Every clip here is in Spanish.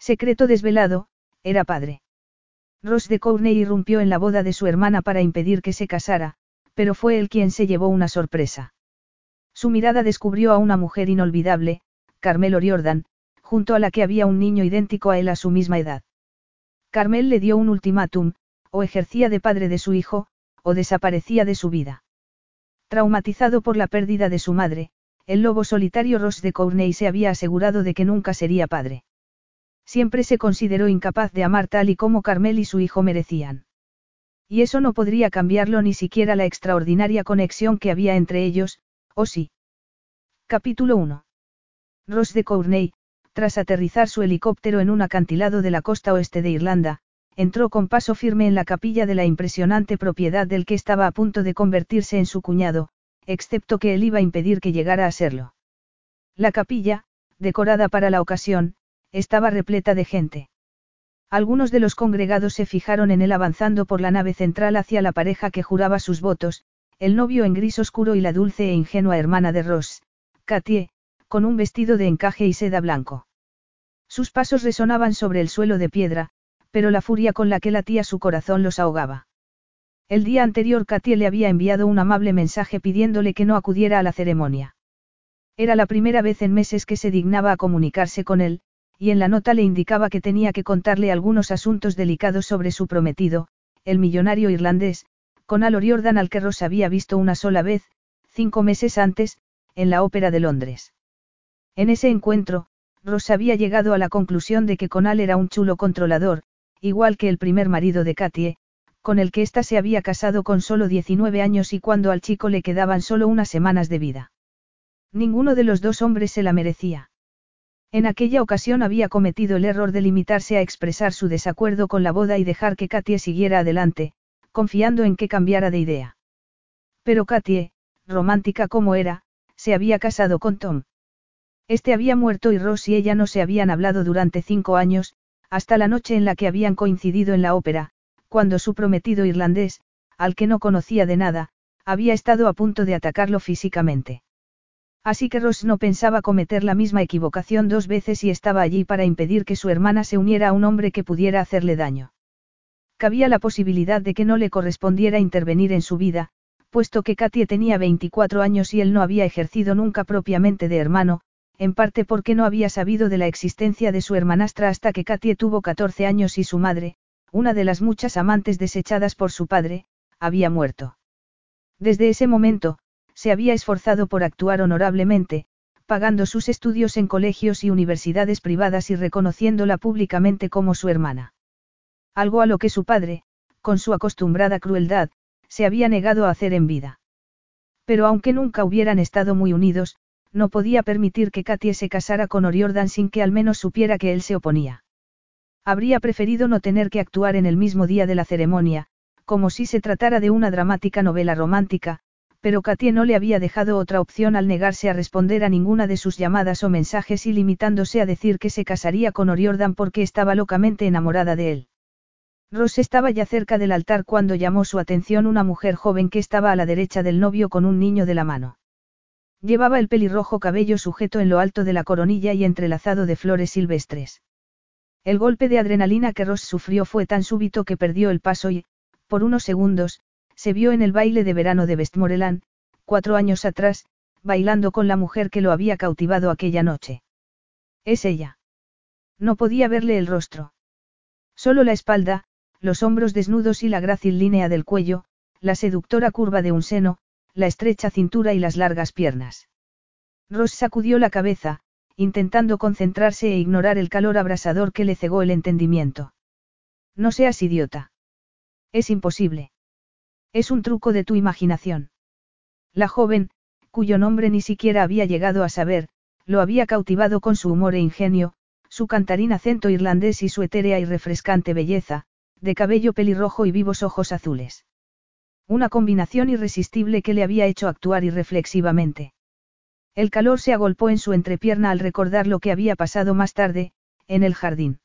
Secreto desvelado, era padre. Ross de Courtney irrumpió en la boda de su hermana para impedir que se casara, pero fue él quien se llevó una sorpresa. Su mirada descubrió a una mujer inolvidable, Carmel O'Riordan, junto a la que había un niño idéntico a él a su misma edad. Carmel le dio un ultimátum, o ejercía de padre de su hijo, o desaparecía de su vida. Traumatizado por la pérdida de su madre, el lobo solitario Ross de Courtney se había asegurado de que nunca sería padre. Siempre se consideró incapaz de amar tal y como Carmel y su hijo merecían. Y eso no podría cambiarlo ni siquiera la extraordinaria conexión que había entre ellos, ¿o sí? Capítulo 1. Ross de Courtney, tras aterrizar su helicóptero en un acantilado de la costa oeste de Irlanda, entró con paso firme en la capilla de la impresionante propiedad del que estaba a punto de convertirse en su cuñado, excepto que él iba a impedir que llegara a serlo. La capilla, decorada para la ocasión, estaba repleta de gente. Algunos de los congregados se fijaron en él avanzando por la nave central hacia la pareja que juraba sus votos, el novio en gris oscuro y la dulce e ingenua hermana de Ross, Katie, con un vestido de encaje y seda blanco. Sus pasos resonaban sobre el suelo de piedra, pero la furia con la que latía su corazón los ahogaba. El día anterior Katie le había enviado un amable mensaje pidiéndole que no acudiera a la ceremonia. Era la primera vez en meses que se dignaba a comunicarse con él, y en la nota le indicaba que tenía que contarle algunos asuntos delicados sobre su prometido, el millonario irlandés, con Al O'Riordan al que Ross había visto una sola vez, cinco meses antes, en la Ópera de Londres. En ese encuentro, Ross había llegado a la conclusión de que Conal era un chulo controlador, igual que el primer marido de Katie, con el que ésta se había casado con solo 19 años y cuando al chico le quedaban solo unas semanas de vida. Ninguno de los dos hombres se la merecía. En aquella ocasión había cometido el error de limitarse a expresar su desacuerdo con la boda y dejar que Katie siguiera adelante, confiando en que cambiara de idea. Pero Katie, romántica como era, se había casado con Tom. Este había muerto y Ross y ella no se habían hablado durante cinco años, hasta la noche en la que habían coincidido en la ópera, cuando su prometido irlandés, al que no conocía de nada, había estado a punto de atacarlo físicamente. Así que Ross no pensaba cometer la misma equivocación dos veces y estaba allí para impedir que su hermana se uniera a un hombre que pudiera hacerle daño. Cabía la posibilidad de que no le correspondiera intervenir en su vida, puesto que Katie tenía 24 años y él no había ejercido nunca propiamente de hermano, en parte porque no había sabido de la existencia de su hermanastra hasta que Katie tuvo 14 años y su madre, una de las muchas amantes desechadas por su padre, había muerto. Desde ese momento, se había esforzado por actuar honorablemente, pagando sus estudios en colegios y universidades privadas y reconociéndola públicamente como su hermana. Algo a lo que su padre, con su acostumbrada crueldad, se había negado a hacer en vida. Pero aunque nunca hubieran estado muy unidos, no podía permitir que Katie se casara con Oriordan sin que al menos supiera que él se oponía. Habría preferido no tener que actuar en el mismo día de la ceremonia, como si se tratara de una dramática novela romántica, pero Katie no le había dejado otra opción al negarse a responder a ninguna de sus llamadas o mensajes y limitándose a decir que se casaría con Oriordan porque estaba locamente enamorada de él. Ross estaba ya cerca del altar cuando llamó su atención una mujer joven que estaba a la derecha del novio con un niño de la mano. Llevaba el pelirrojo cabello sujeto en lo alto de la coronilla y entrelazado de flores silvestres. El golpe de adrenalina que Ross sufrió fue tan súbito que perdió el paso y, por unos segundos, se vio en el baile de verano de Westmoreland, cuatro años atrás, bailando con la mujer que lo había cautivado aquella noche. Es ella. No podía verle el rostro. Solo la espalda, los hombros desnudos y la grácil línea del cuello, la seductora curva de un seno, la estrecha cintura y las largas piernas. Ross sacudió la cabeza, intentando concentrarse e ignorar el calor abrasador que le cegó el entendimiento. No seas idiota. Es imposible. Es un truco de tu imaginación. La joven, cuyo nombre ni siquiera había llegado a saber, lo había cautivado con su humor e ingenio, su cantarín acento irlandés y su etérea y refrescante belleza, de cabello pelirrojo y vivos ojos azules. Una combinación irresistible que le había hecho actuar irreflexivamente. El calor se agolpó en su entrepierna al recordar lo que había pasado más tarde, en el jardín.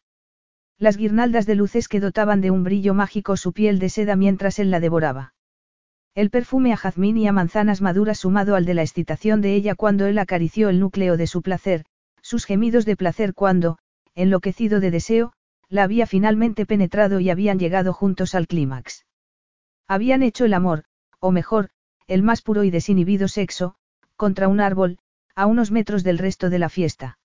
Las guirnaldas de luces que dotaban de un brillo mágico su piel de seda mientras él la devoraba. El perfume a jazmín y a manzanas maduras sumado al de la excitación de ella cuando él acarició el núcleo de su placer, sus gemidos de placer cuando, enloquecido de deseo, la había finalmente penetrado y habían llegado juntos al clímax. Habían hecho el amor, o mejor, el más puro y desinhibido sexo, contra un árbol, a unos metros del resto de la fiesta.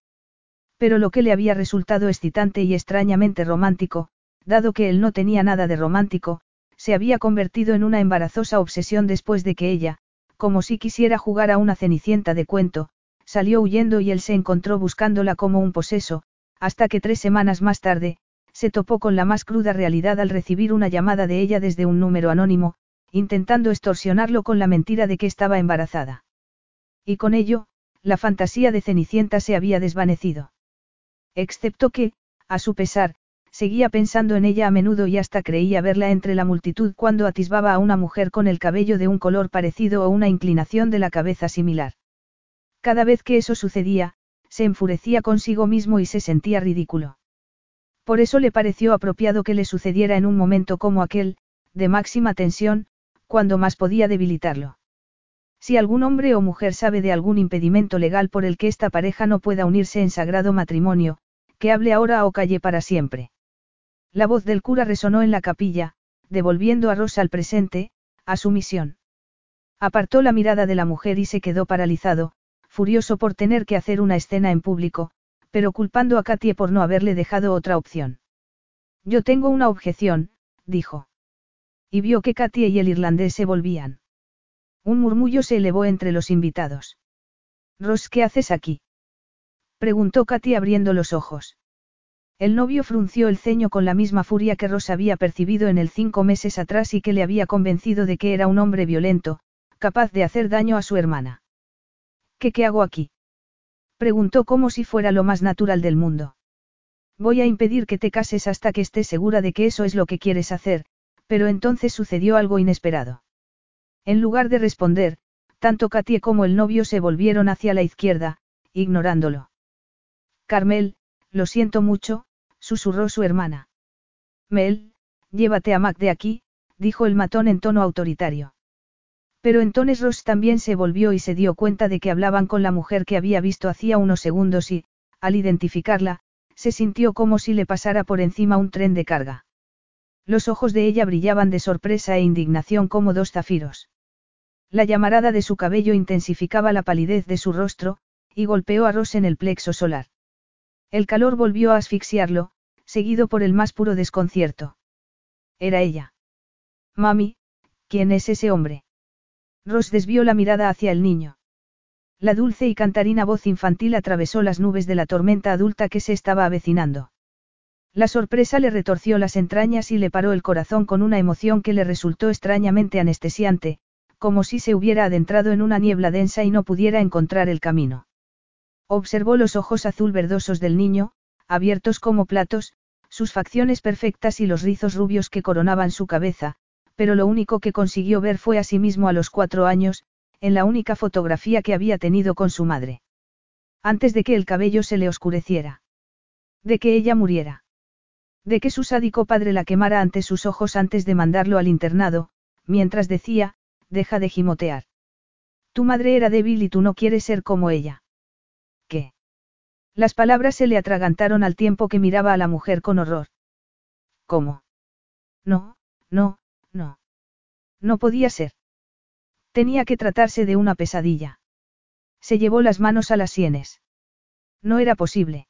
Pero lo que le había resultado excitante y extrañamente romántico, dado que él no tenía nada de romántico, se había convertido en una embarazosa obsesión después de que ella, como si quisiera jugar a una cenicienta de cuento, salió huyendo y él se encontró buscándola como un poseso, hasta que tres semanas más tarde, se topó con la más cruda realidad al recibir una llamada de ella desde un número anónimo, intentando extorsionarlo con la mentira de que estaba embarazada. Y con ello, la fantasía de Cenicienta se había desvanecido. Excepto que, a su pesar, seguía pensando en ella a menudo y hasta creía verla entre la multitud cuando atisbaba a una mujer con el cabello de un color parecido o una inclinación de la cabeza similar. Cada vez que eso sucedía, se enfurecía consigo mismo y se sentía ridículo. Por eso le pareció apropiado que le sucediera en un momento como aquel, de máxima tensión, cuando más podía debilitarlo. Si algún hombre o mujer sabe de algún impedimento legal por el que esta pareja no pueda unirse en sagrado matrimonio, que hable ahora o calle para siempre. La voz del cura resonó en la capilla, devolviendo a Rosa al presente, a su misión. Apartó la mirada de la mujer y se quedó paralizado, furioso por tener que hacer una escena en público, pero culpando a Katie por no haberle dejado otra opción. Yo tengo una objeción, dijo. Y vio que Katie y el irlandés se volvían. Un murmullo se elevó entre los invitados. Ross, ¿qué haces aquí? preguntó Katy abriendo los ojos. El novio frunció el ceño con la misma furia que Ross había percibido en el cinco meses atrás y que le había convencido de que era un hombre violento, capaz de hacer daño a su hermana. ¿Qué qué hago aquí? preguntó como si fuera lo más natural del mundo. Voy a impedir que te cases hasta que estés segura de que eso es lo que quieres hacer, pero entonces sucedió algo inesperado. En lugar de responder, tanto Katie como el novio se volvieron hacia la izquierda, ignorándolo. Carmel, lo siento mucho, susurró su hermana. Mel, llévate a Mac de aquí, dijo el matón en tono autoritario. Pero entonces Ross también se volvió y se dio cuenta de que hablaban con la mujer que había visto hacía unos segundos y, al identificarla, se sintió como si le pasara por encima un tren de carga. Los ojos de ella brillaban de sorpresa e indignación como dos zafiros. La llamarada de su cabello intensificaba la palidez de su rostro, y golpeó a Ross en el plexo solar. El calor volvió a asfixiarlo, seguido por el más puro desconcierto. Era ella. Mami, ¿quién es ese hombre? Ross desvió la mirada hacia el niño. La dulce y cantarina voz infantil atravesó las nubes de la tormenta adulta que se estaba avecinando. La sorpresa le retorció las entrañas y le paró el corazón con una emoción que le resultó extrañamente anestesiante, como si se hubiera adentrado en una niebla densa y no pudiera encontrar el camino. Observó los ojos azul verdosos del niño, abiertos como platos, sus facciones perfectas y los rizos rubios que coronaban su cabeza, pero lo único que consiguió ver fue a sí mismo a los cuatro años, en la única fotografía que había tenido con su madre. Antes de que el cabello se le oscureciera. De que ella muriera. De que su sádico padre la quemara ante sus ojos antes de mandarlo al internado, mientras decía, deja de gimotear. Tu madre era débil y tú no quieres ser como ella. Las palabras se le atragantaron al tiempo que miraba a la mujer con horror. ¿Cómo? No, no, no. No podía ser. Tenía que tratarse de una pesadilla. Se llevó las manos a las sienes. No era posible.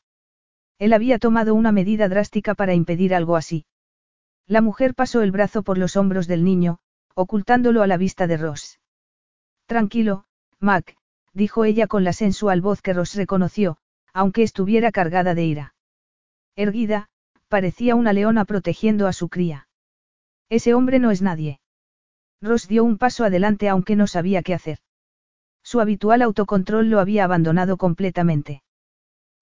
Él había tomado una medida drástica para impedir algo así. La mujer pasó el brazo por los hombros del niño, ocultándolo a la vista de Ross. Tranquilo, Mac, dijo ella con la sensual voz que Ross reconoció, aunque estuviera cargada de ira. Erguida, parecía una leona protegiendo a su cría. Ese hombre no es nadie. Ross dio un paso adelante aunque no sabía qué hacer. Su habitual autocontrol lo había abandonado completamente.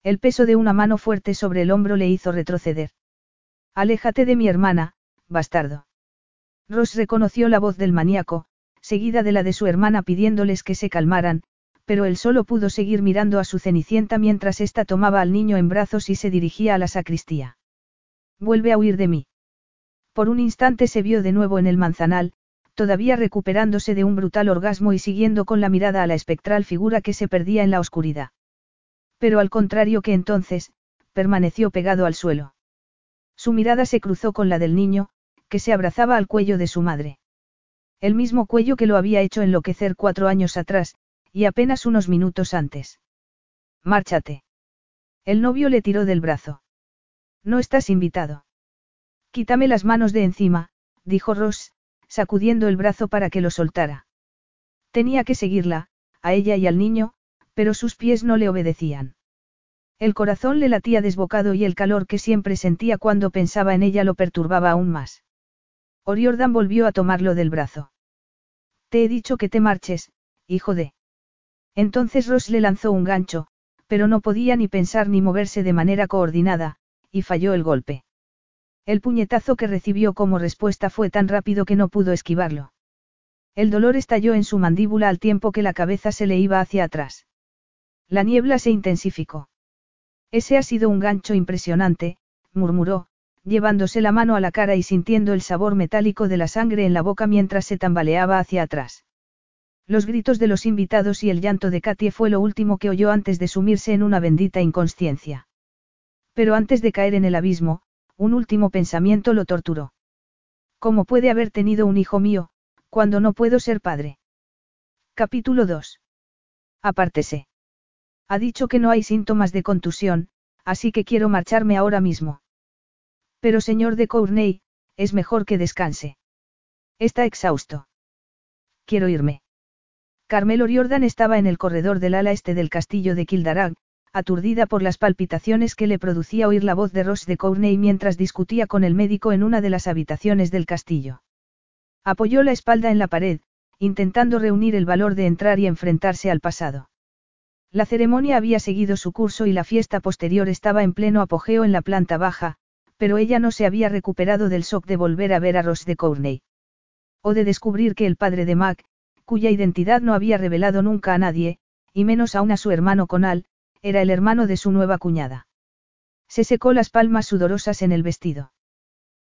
El peso de una mano fuerte sobre el hombro le hizo retroceder. Aléjate de mi hermana, bastardo. Ross reconoció la voz del maníaco, seguida de la de su hermana pidiéndoles que se calmaran, pero él solo pudo seguir mirando a su cenicienta mientras ésta tomaba al niño en brazos y se dirigía a la sacristía. Vuelve a huir de mí. Por un instante se vio de nuevo en el manzanal, todavía recuperándose de un brutal orgasmo y siguiendo con la mirada a la espectral figura que se perdía en la oscuridad. Pero al contrario que entonces, permaneció pegado al suelo. Su mirada se cruzó con la del niño, que se abrazaba al cuello de su madre. El mismo cuello que lo había hecho enloquecer cuatro años atrás, y apenas unos minutos antes. Márchate. El novio le tiró del brazo. No estás invitado. Quítame las manos de encima, dijo Ross, sacudiendo el brazo para que lo soltara. Tenía que seguirla, a ella y al niño, pero sus pies no le obedecían. El corazón le latía desbocado y el calor que siempre sentía cuando pensaba en ella lo perturbaba aún más. Oriordan volvió a tomarlo del brazo. Te he dicho que te marches, hijo de. Entonces Ross le lanzó un gancho, pero no podía ni pensar ni moverse de manera coordinada, y falló el golpe. El puñetazo que recibió como respuesta fue tan rápido que no pudo esquivarlo. El dolor estalló en su mandíbula al tiempo que la cabeza se le iba hacia atrás. La niebla se intensificó. Ese ha sido un gancho impresionante, murmuró, llevándose la mano a la cara y sintiendo el sabor metálico de la sangre en la boca mientras se tambaleaba hacia atrás. Los gritos de los invitados y el llanto de Katie fue lo último que oyó antes de sumirse en una bendita inconsciencia. Pero antes de caer en el abismo, un último pensamiento lo torturó. ¿Cómo puede haber tenido un hijo mío, cuando no puedo ser padre? Capítulo 2. Apártese. Ha dicho que no hay síntomas de contusión, así que quiero marcharme ahora mismo. Pero señor de Courney, es mejor que descanse. Está exhausto. Quiero irme. Carmelo Riordan estaba en el corredor del ala este del castillo de Kildarag, aturdida por las palpitaciones que le producía oír la voz de Ross de Courney mientras discutía con el médico en una de las habitaciones del castillo. Apoyó la espalda en la pared, intentando reunir el valor de entrar y enfrentarse al pasado. La ceremonia había seguido su curso y la fiesta posterior estaba en pleno apogeo en la planta baja, pero ella no se había recuperado del shock de volver a ver a Ross de Courney. O de descubrir que el padre de Mac, cuya identidad no había revelado nunca a nadie, y menos aún a su hermano Conal, era el hermano de su nueva cuñada. Se secó las palmas sudorosas en el vestido.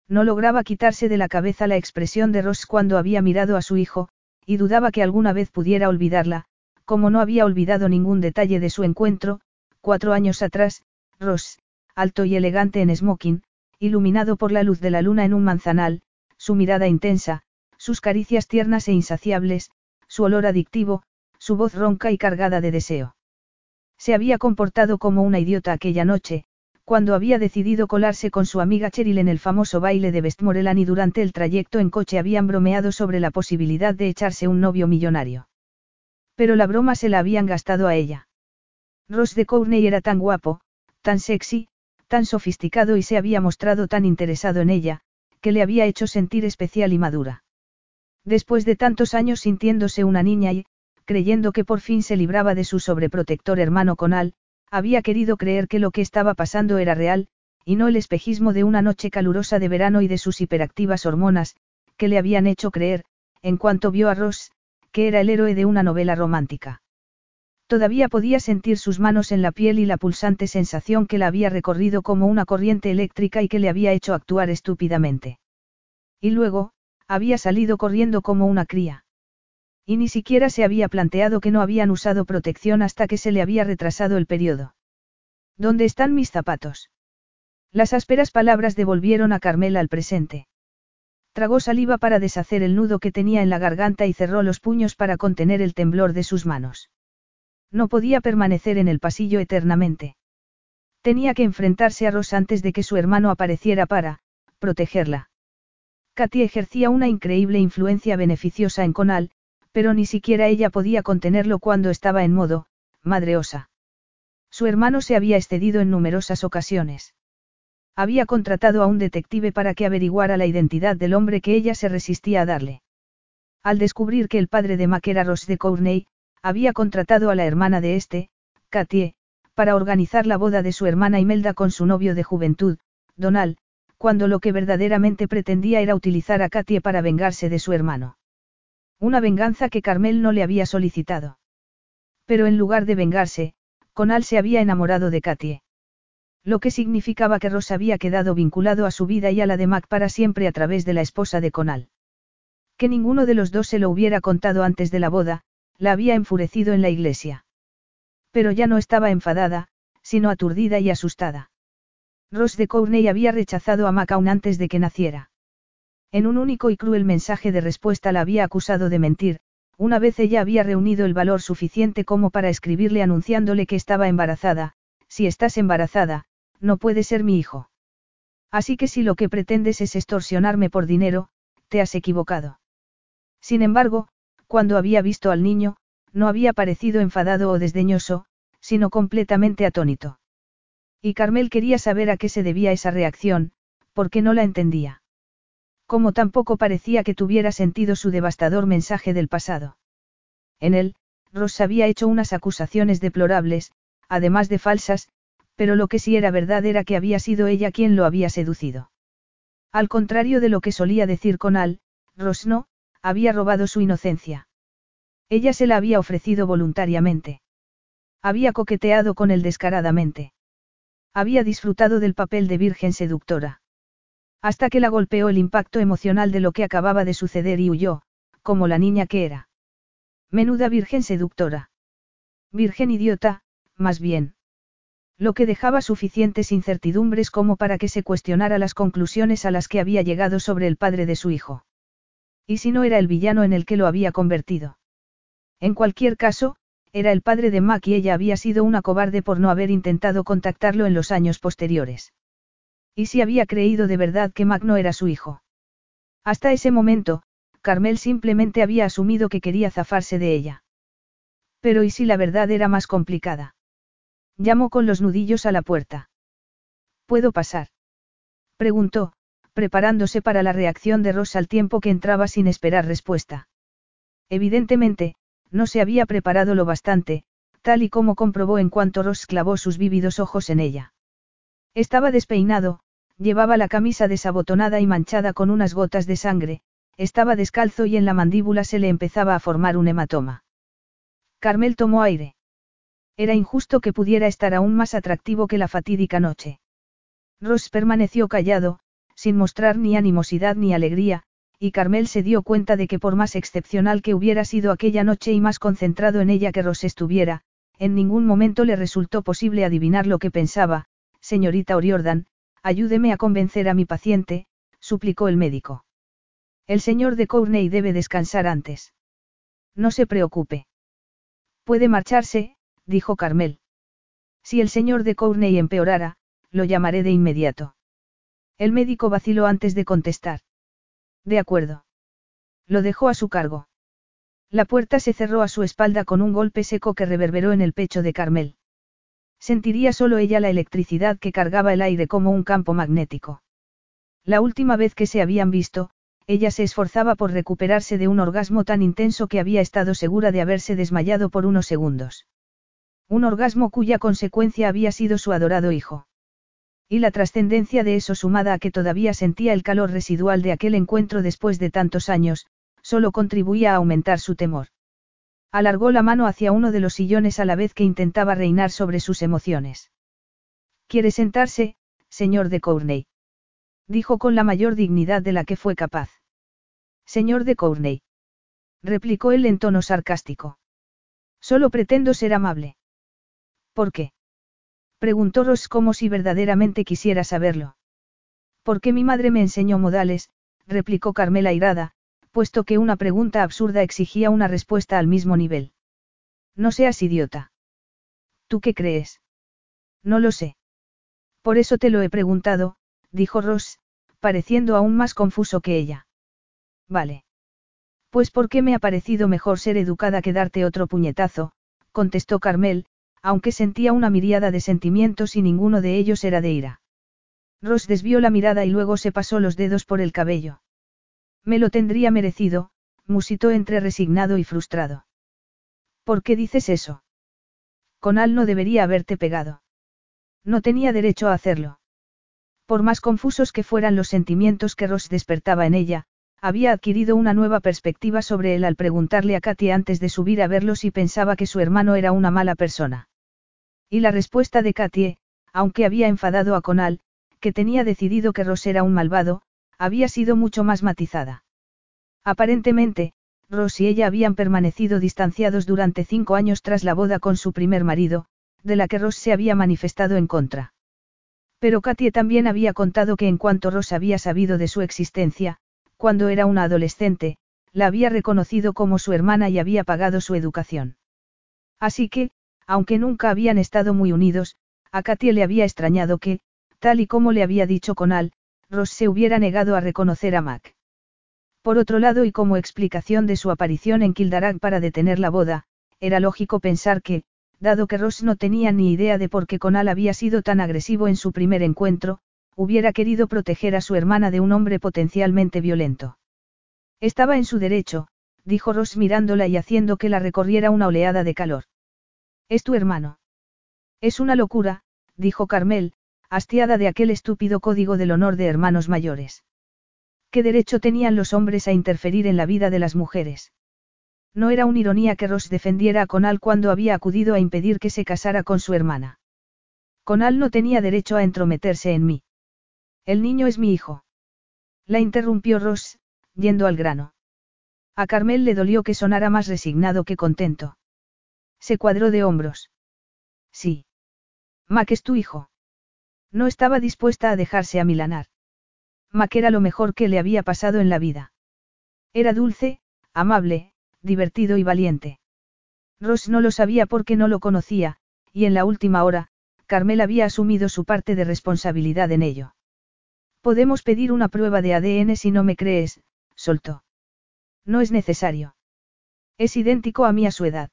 No lograba quitarse de la cabeza la expresión de Ross cuando había mirado a su hijo, y dudaba que alguna vez pudiera olvidarla, como no había olvidado ningún detalle de su encuentro, cuatro años atrás, Ross, alto y elegante en smoking, iluminado por la luz de la luna en un manzanal, su mirada intensa, sus caricias tiernas e insaciables, su olor adictivo, su voz ronca y cargada de deseo. Se había comportado como una idiota aquella noche, cuando había decidido colarse con su amiga Cheryl en el famoso baile de Westmoreland y durante el trayecto en coche habían bromeado sobre la posibilidad de echarse un novio millonario. Pero la broma se la habían gastado a ella. Ross de Courtney era tan guapo, tan sexy, tan sofisticado y se había mostrado tan interesado en ella, que le había hecho sentir especial y madura. Después de tantos años sintiéndose una niña y, creyendo que por fin se libraba de su sobreprotector hermano Conal, había querido creer que lo que estaba pasando era real, y no el espejismo de una noche calurosa de verano y de sus hiperactivas hormonas, que le habían hecho creer, en cuanto vio a Ross, que era el héroe de una novela romántica. Todavía podía sentir sus manos en la piel y la pulsante sensación que la había recorrido como una corriente eléctrica y que le había hecho actuar estúpidamente. Y luego, había salido corriendo como una cría. Y ni siquiera se había planteado que no habían usado protección hasta que se le había retrasado el periodo. ¿Dónde están mis zapatos? Las ásperas palabras devolvieron a Carmela al presente. Tragó saliva para deshacer el nudo que tenía en la garganta y cerró los puños para contener el temblor de sus manos. No podía permanecer en el pasillo eternamente. Tenía que enfrentarse a Ross antes de que su hermano apareciera para, protegerla. Katy ejercía una increíble influencia beneficiosa en Conal, pero ni siquiera ella podía contenerlo cuando estaba en modo, madreosa. Su hermano se había excedido en numerosas ocasiones. Había contratado a un detective para que averiguara la identidad del hombre que ella se resistía a darle. Al descubrir que el padre de Mac era Ross de Courney, había contratado a la hermana de este, Katie, para organizar la boda de su hermana Imelda con su novio de juventud, Donald, cuando lo que verdaderamente pretendía era utilizar a Katie para vengarse de su hermano. Una venganza que Carmel no le había solicitado. Pero en lugar de vengarse, Conal se había enamorado de Katie. Lo que significaba que Ross había quedado vinculado a su vida y a la de Mac para siempre a través de la esposa de Conal. Que ninguno de los dos se lo hubiera contado antes de la boda, la había enfurecido en la iglesia. Pero ya no estaba enfadada, sino aturdida y asustada. Ross de Courtney había rechazado a Mac aún antes de que naciera. En un único y cruel mensaje de respuesta la había acusado de mentir, una vez ella había reunido el valor suficiente como para escribirle anunciándole que estaba embarazada, si estás embarazada, no puede ser mi hijo. Así que si lo que pretendes es extorsionarme por dinero, te has equivocado. Sin embargo, cuando había visto al niño, no había parecido enfadado o desdeñoso, sino completamente atónito. Y Carmel quería saber a qué se debía esa reacción, porque no la entendía. Como tampoco parecía que tuviera sentido su devastador mensaje del pasado. En él, Ross había hecho unas acusaciones deplorables, además de falsas, pero lo que sí era verdad era que había sido ella quien lo había seducido. Al contrario de lo que solía decir con Al, Ross no, había robado su inocencia. Ella se la había ofrecido voluntariamente. Había coqueteado con él descaradamente. Había disfrutado del papel de virgen seductora. Hasta que la golpeó el impacto emocional de lo que acababa de suceder y huyó, como la niña que era. Menuda virgen seductora. Virgen idiota, más bien. Lo que dejaba suficientes incertidumbres como para que se cuestionara las conclusiones a las que había llegado sobre el padre de su hijo. ¿Y si no era el villano en el que lo había convertido? En cualquier caso, era el padre de Mac y ella había sido una cobarde por no haber intentado contactarlo en los años posteriores. ¿Y si había creído de verdad que Mac no era su hijo? Hasta ese momento, Carmel simplemente había asumido que quería zafarse de ella. Pero ¿y si la verdad era más complicada? Llamó con los nudillos a la puerta. ¿Puedo pasar? Preguntó, preparándose para la reacción de Ross al tiempo que entraba sin esperar respuesta. Evidentemente, no se había preparado lo bastante, tal y como comprobó en cuanto Ross clavó sus vívidos ojos en ella. Estaba despeinado, llevaba la camisa desabotonada y manchada con unas gotas de sangre, estaba descalzo y en la mandíbula se le empezaba a formar un hematoma. Carmel tomó aire. Era injusto que pudiera estar aún más atractivo que la fatídica noche. Ross permaneció callado, sin mostrar ni animosidad ni alegría, y Carmel se dio cuenta de que por más excepcional que hubiera sido aquella noche y más concentrado en ella que Ross estuviera, en ningún momento le resultó posible adivinar lo que pensaba, señorita Oriordan, ayúdeme a convencer a mi paciente, suplicó el médico. El señor de Courtney debe descansar antes. No se preocupe. Puede marcharse, dijo Carmel. Si el señor de Courtney empeorara, lo llamaré de inmediato. El médico vaciló antes de contestar. De acuerdo. Lo dejó a su cargo. La puerta se cerró a su espalda con un golpe seco que reverberó en el pecho de Carmel. Sentiría solo ella la electricidad que cargaba el aire como un campo magnético. La última vez que se habían visto, ella se esforzaba por recuperarse de un orgasmo tan intenso que había estado segura de haberse desmayado por unos segundos. Un orgasmo cuya consecuencia había sido su adorado hijo. Y la trascendencia de eso sumada a que todavía sentía el calor residual de aquel encuentro después de tantos años, solo contribuía a aumentar su temor. Alargó la mano hacia uno de los sillones a la vez que intentaba reinar sobre sus emociones. ¿Quiere sentarse, señor de Courtney? Dijo con la mayor dignidad de la que fue capaz. Señor de Courtney. Replicó él en tono sarcástico. Solo pretendo ser amable. ¿Por qué? Preguntó Ross como si verdaderamente quisiera saberlo. Porque mi madre me enseñó modales, replicó Carmela irada, puesto que una pregunta absurda exigía una respuesta al mismo nivel. No seas idiota. ¿Tú qué crees? No lo sé. Por eso te lo he preguntado, dijo Ross, pareciendo aún más confuso que ella. Vale. Pues porque me ha parecido mejor ser educada que darte otro puñetazo, contestó Carmel, aunque sentía una miriada de sentimientos y ninguno de ellos era de ira. Ross desvió la mirada y luego se pasó los dedos por el cabello. Me lo tendría merecido, musitó entre resignado y frustrado. ¿Por qué dices eso? Conal no debería haberte pegado. No tenía derecho a hacerlo. Por más confusos que fueran los sentimientos que Ross despertaba en ella, había adquirido una nueva perspectiva sobre él al preguntarle a Katy antes de subir a verlo si pensaba que su hermano era una mala persona. Y la respuesta de Katy, aunque había enfadado a Conal, que tenía decidido que Ross era un malvado, había sido mucho más matizada. Aparentemente, Ross y ella habían permanecido distanciados durante cinco años tras la boda con su primer marido, de la que Ross se había manifestado en contra. Pero Katie también había contado que en cuanto Ross había sabido de su existencia, cuando era una adolescente, la había reconocido como su hermana y había pagado su educación. Así que, aunque nunca habían estado muy unidos, a Katie le había extrañado que, tal y como le había dicho Conal, Ross se hubiera negado a reconocer a Mac. Por otro lado y como explicación de su aparición en Kildarag para detener la boda, era lógico pensar que, dado que Ross no tenía ni idea de por qué Conal había sido tan agresivo en su primer encuentro, hubiera querido proteger a su hermana de un hombre potencialmente violento. Estaba en su derecho, dijo Ross mirándola y haciendo que la recorriera una oleada de calor. Es tu hermano. Es una locura, dijo Carmel, hastiada de aquel estúpido código del honor de hermanos mayores. ¿Qué derecho tenían los hombres a interferir en la vida de las mujeres? No era una ironía que Ross defendiera a Conal cuando había acudido a impedir que se casara con su hermana. Conal no tenía derecho a entrometerse en mí. El niño es mi hijo. La interrumpió Ross, yendo al grano. A Carmel le dolió que sonara más resignado que contento. Se cuadró de hombros. Sí. Mac es tu hijo. No estaba dispuesta a dejarse amilanar. Mac era lo mejor que le había pasado en la vida. Era dulce, amable, divertido y valiente. Ross no lo sabía porque no lo conocía, y en la última hora, Carmel había asumido su parte de responsabilidad en ello. Podemos pedir una prueba de ADN si no me crees, soltó. No es necesario. Es idéntico a mí a su edad.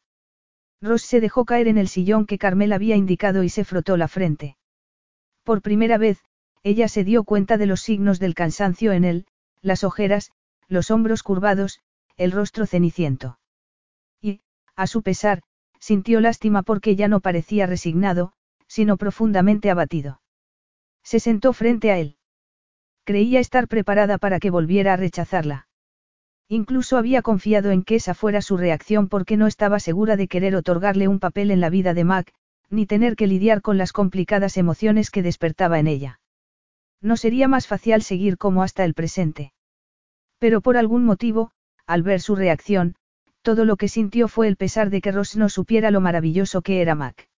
Ross se dejó caer en el sillón que Carmel había indicado y se frotó la frente. Por primera vez, ella se dio cuenta de los signos del cansancio en él, las ojeras, los hombros curvados, el rostro ceniciento. Y, a su pesar, sintió lástima porque ya no parecía resignado, sino profundamente abatido. Se sentó frente a él. Creía estar preparada para que volviera a rechazarla. Incluso había confiado en que esa fuera su reacción porque no estaba segura de querer otorgarle un papel en la vida de Mac, ni tener que lidiar con las complicadas emociones que despertaba en ella. No sería más fácil seguir como hasta el presente. Pero por algún motivo, al ver su reacción, todo lo que sintió fue el pesar de que Ross no supiera lo maravilloso que era Mac.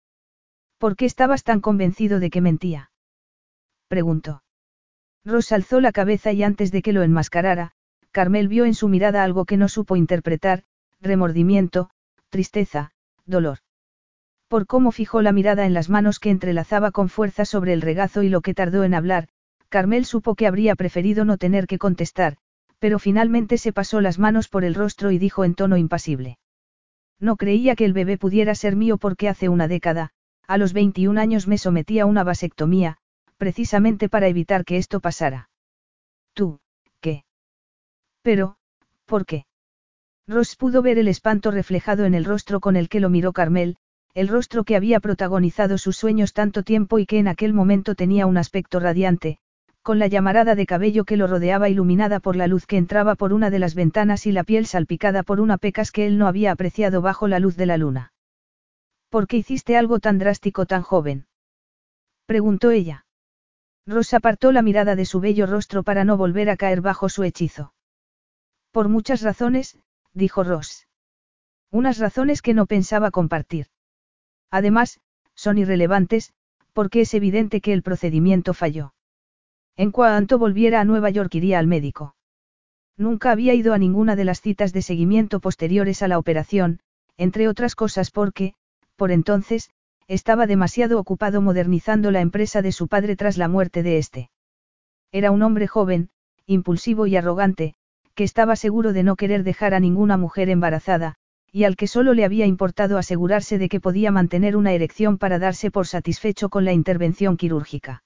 ¿Por qué estabas tan convencido de que mentía? preguntó. Ross alzó la cabeza y antes de que lo enmascarara, Carmel vio en su mirada algo que no supo interpretar, remordimiento, tristeza, dolor. Por cómo fijó la mirada en las manos que entrelazaba con fuerza sobre el regazo y lo que tardó en hablar, Carmel supo que habría preferido no tener que contestar, pero finalmente se pasó las manos por el rostro y dijo en tono impasible. No creía que el bebé pudiera ser mío porque hace una década, a los 21 años me sometí a una vasectomía, precisamente para evitar que esto pasara. ¿Tú? Pero, ¿por qué? Ross pudo ver el espanto reflejado en el rostro con el que lo miró Carmel, el rostro que había protagonizado sus sueños tanto tiempo y que en aquel momento tenía un aspecto radiante, con la llamarada de cabello que lo rodeaba iluminada por la luz que entraba por una de las ventanas y la piel salpicada por una pecas que él no había apreciado bajo la luz de la luna. ¿Por qué hiciste algo tan drástico tan joven? preguntó ella. Rosa apartó la mirada de su bello rostro para no volver a caer bajo su hechizo. Por muchas razones, dijo Ross. Unas razones que no pensaba compartir. Además, son irrelevantes, porque es evidente que el procedimiento falló. En cuanto volviera a Nueva York iría al médico. Nunca había ido a ninguna de las citas de seguimiento posteriores a la operación, entre otras cosas porque, por entonces, estaba demasiado ocupado modernizando la empresa de su padre tras la muerte de este. Era un hombre joven, impulsivo y arrogante, que estaba seguro de no querer dejar a ninguna mujer embarazada, y al que solo le había importado asegurarse de que podía mantener una erección para darse por satisfecho con la intervención quirúrgica.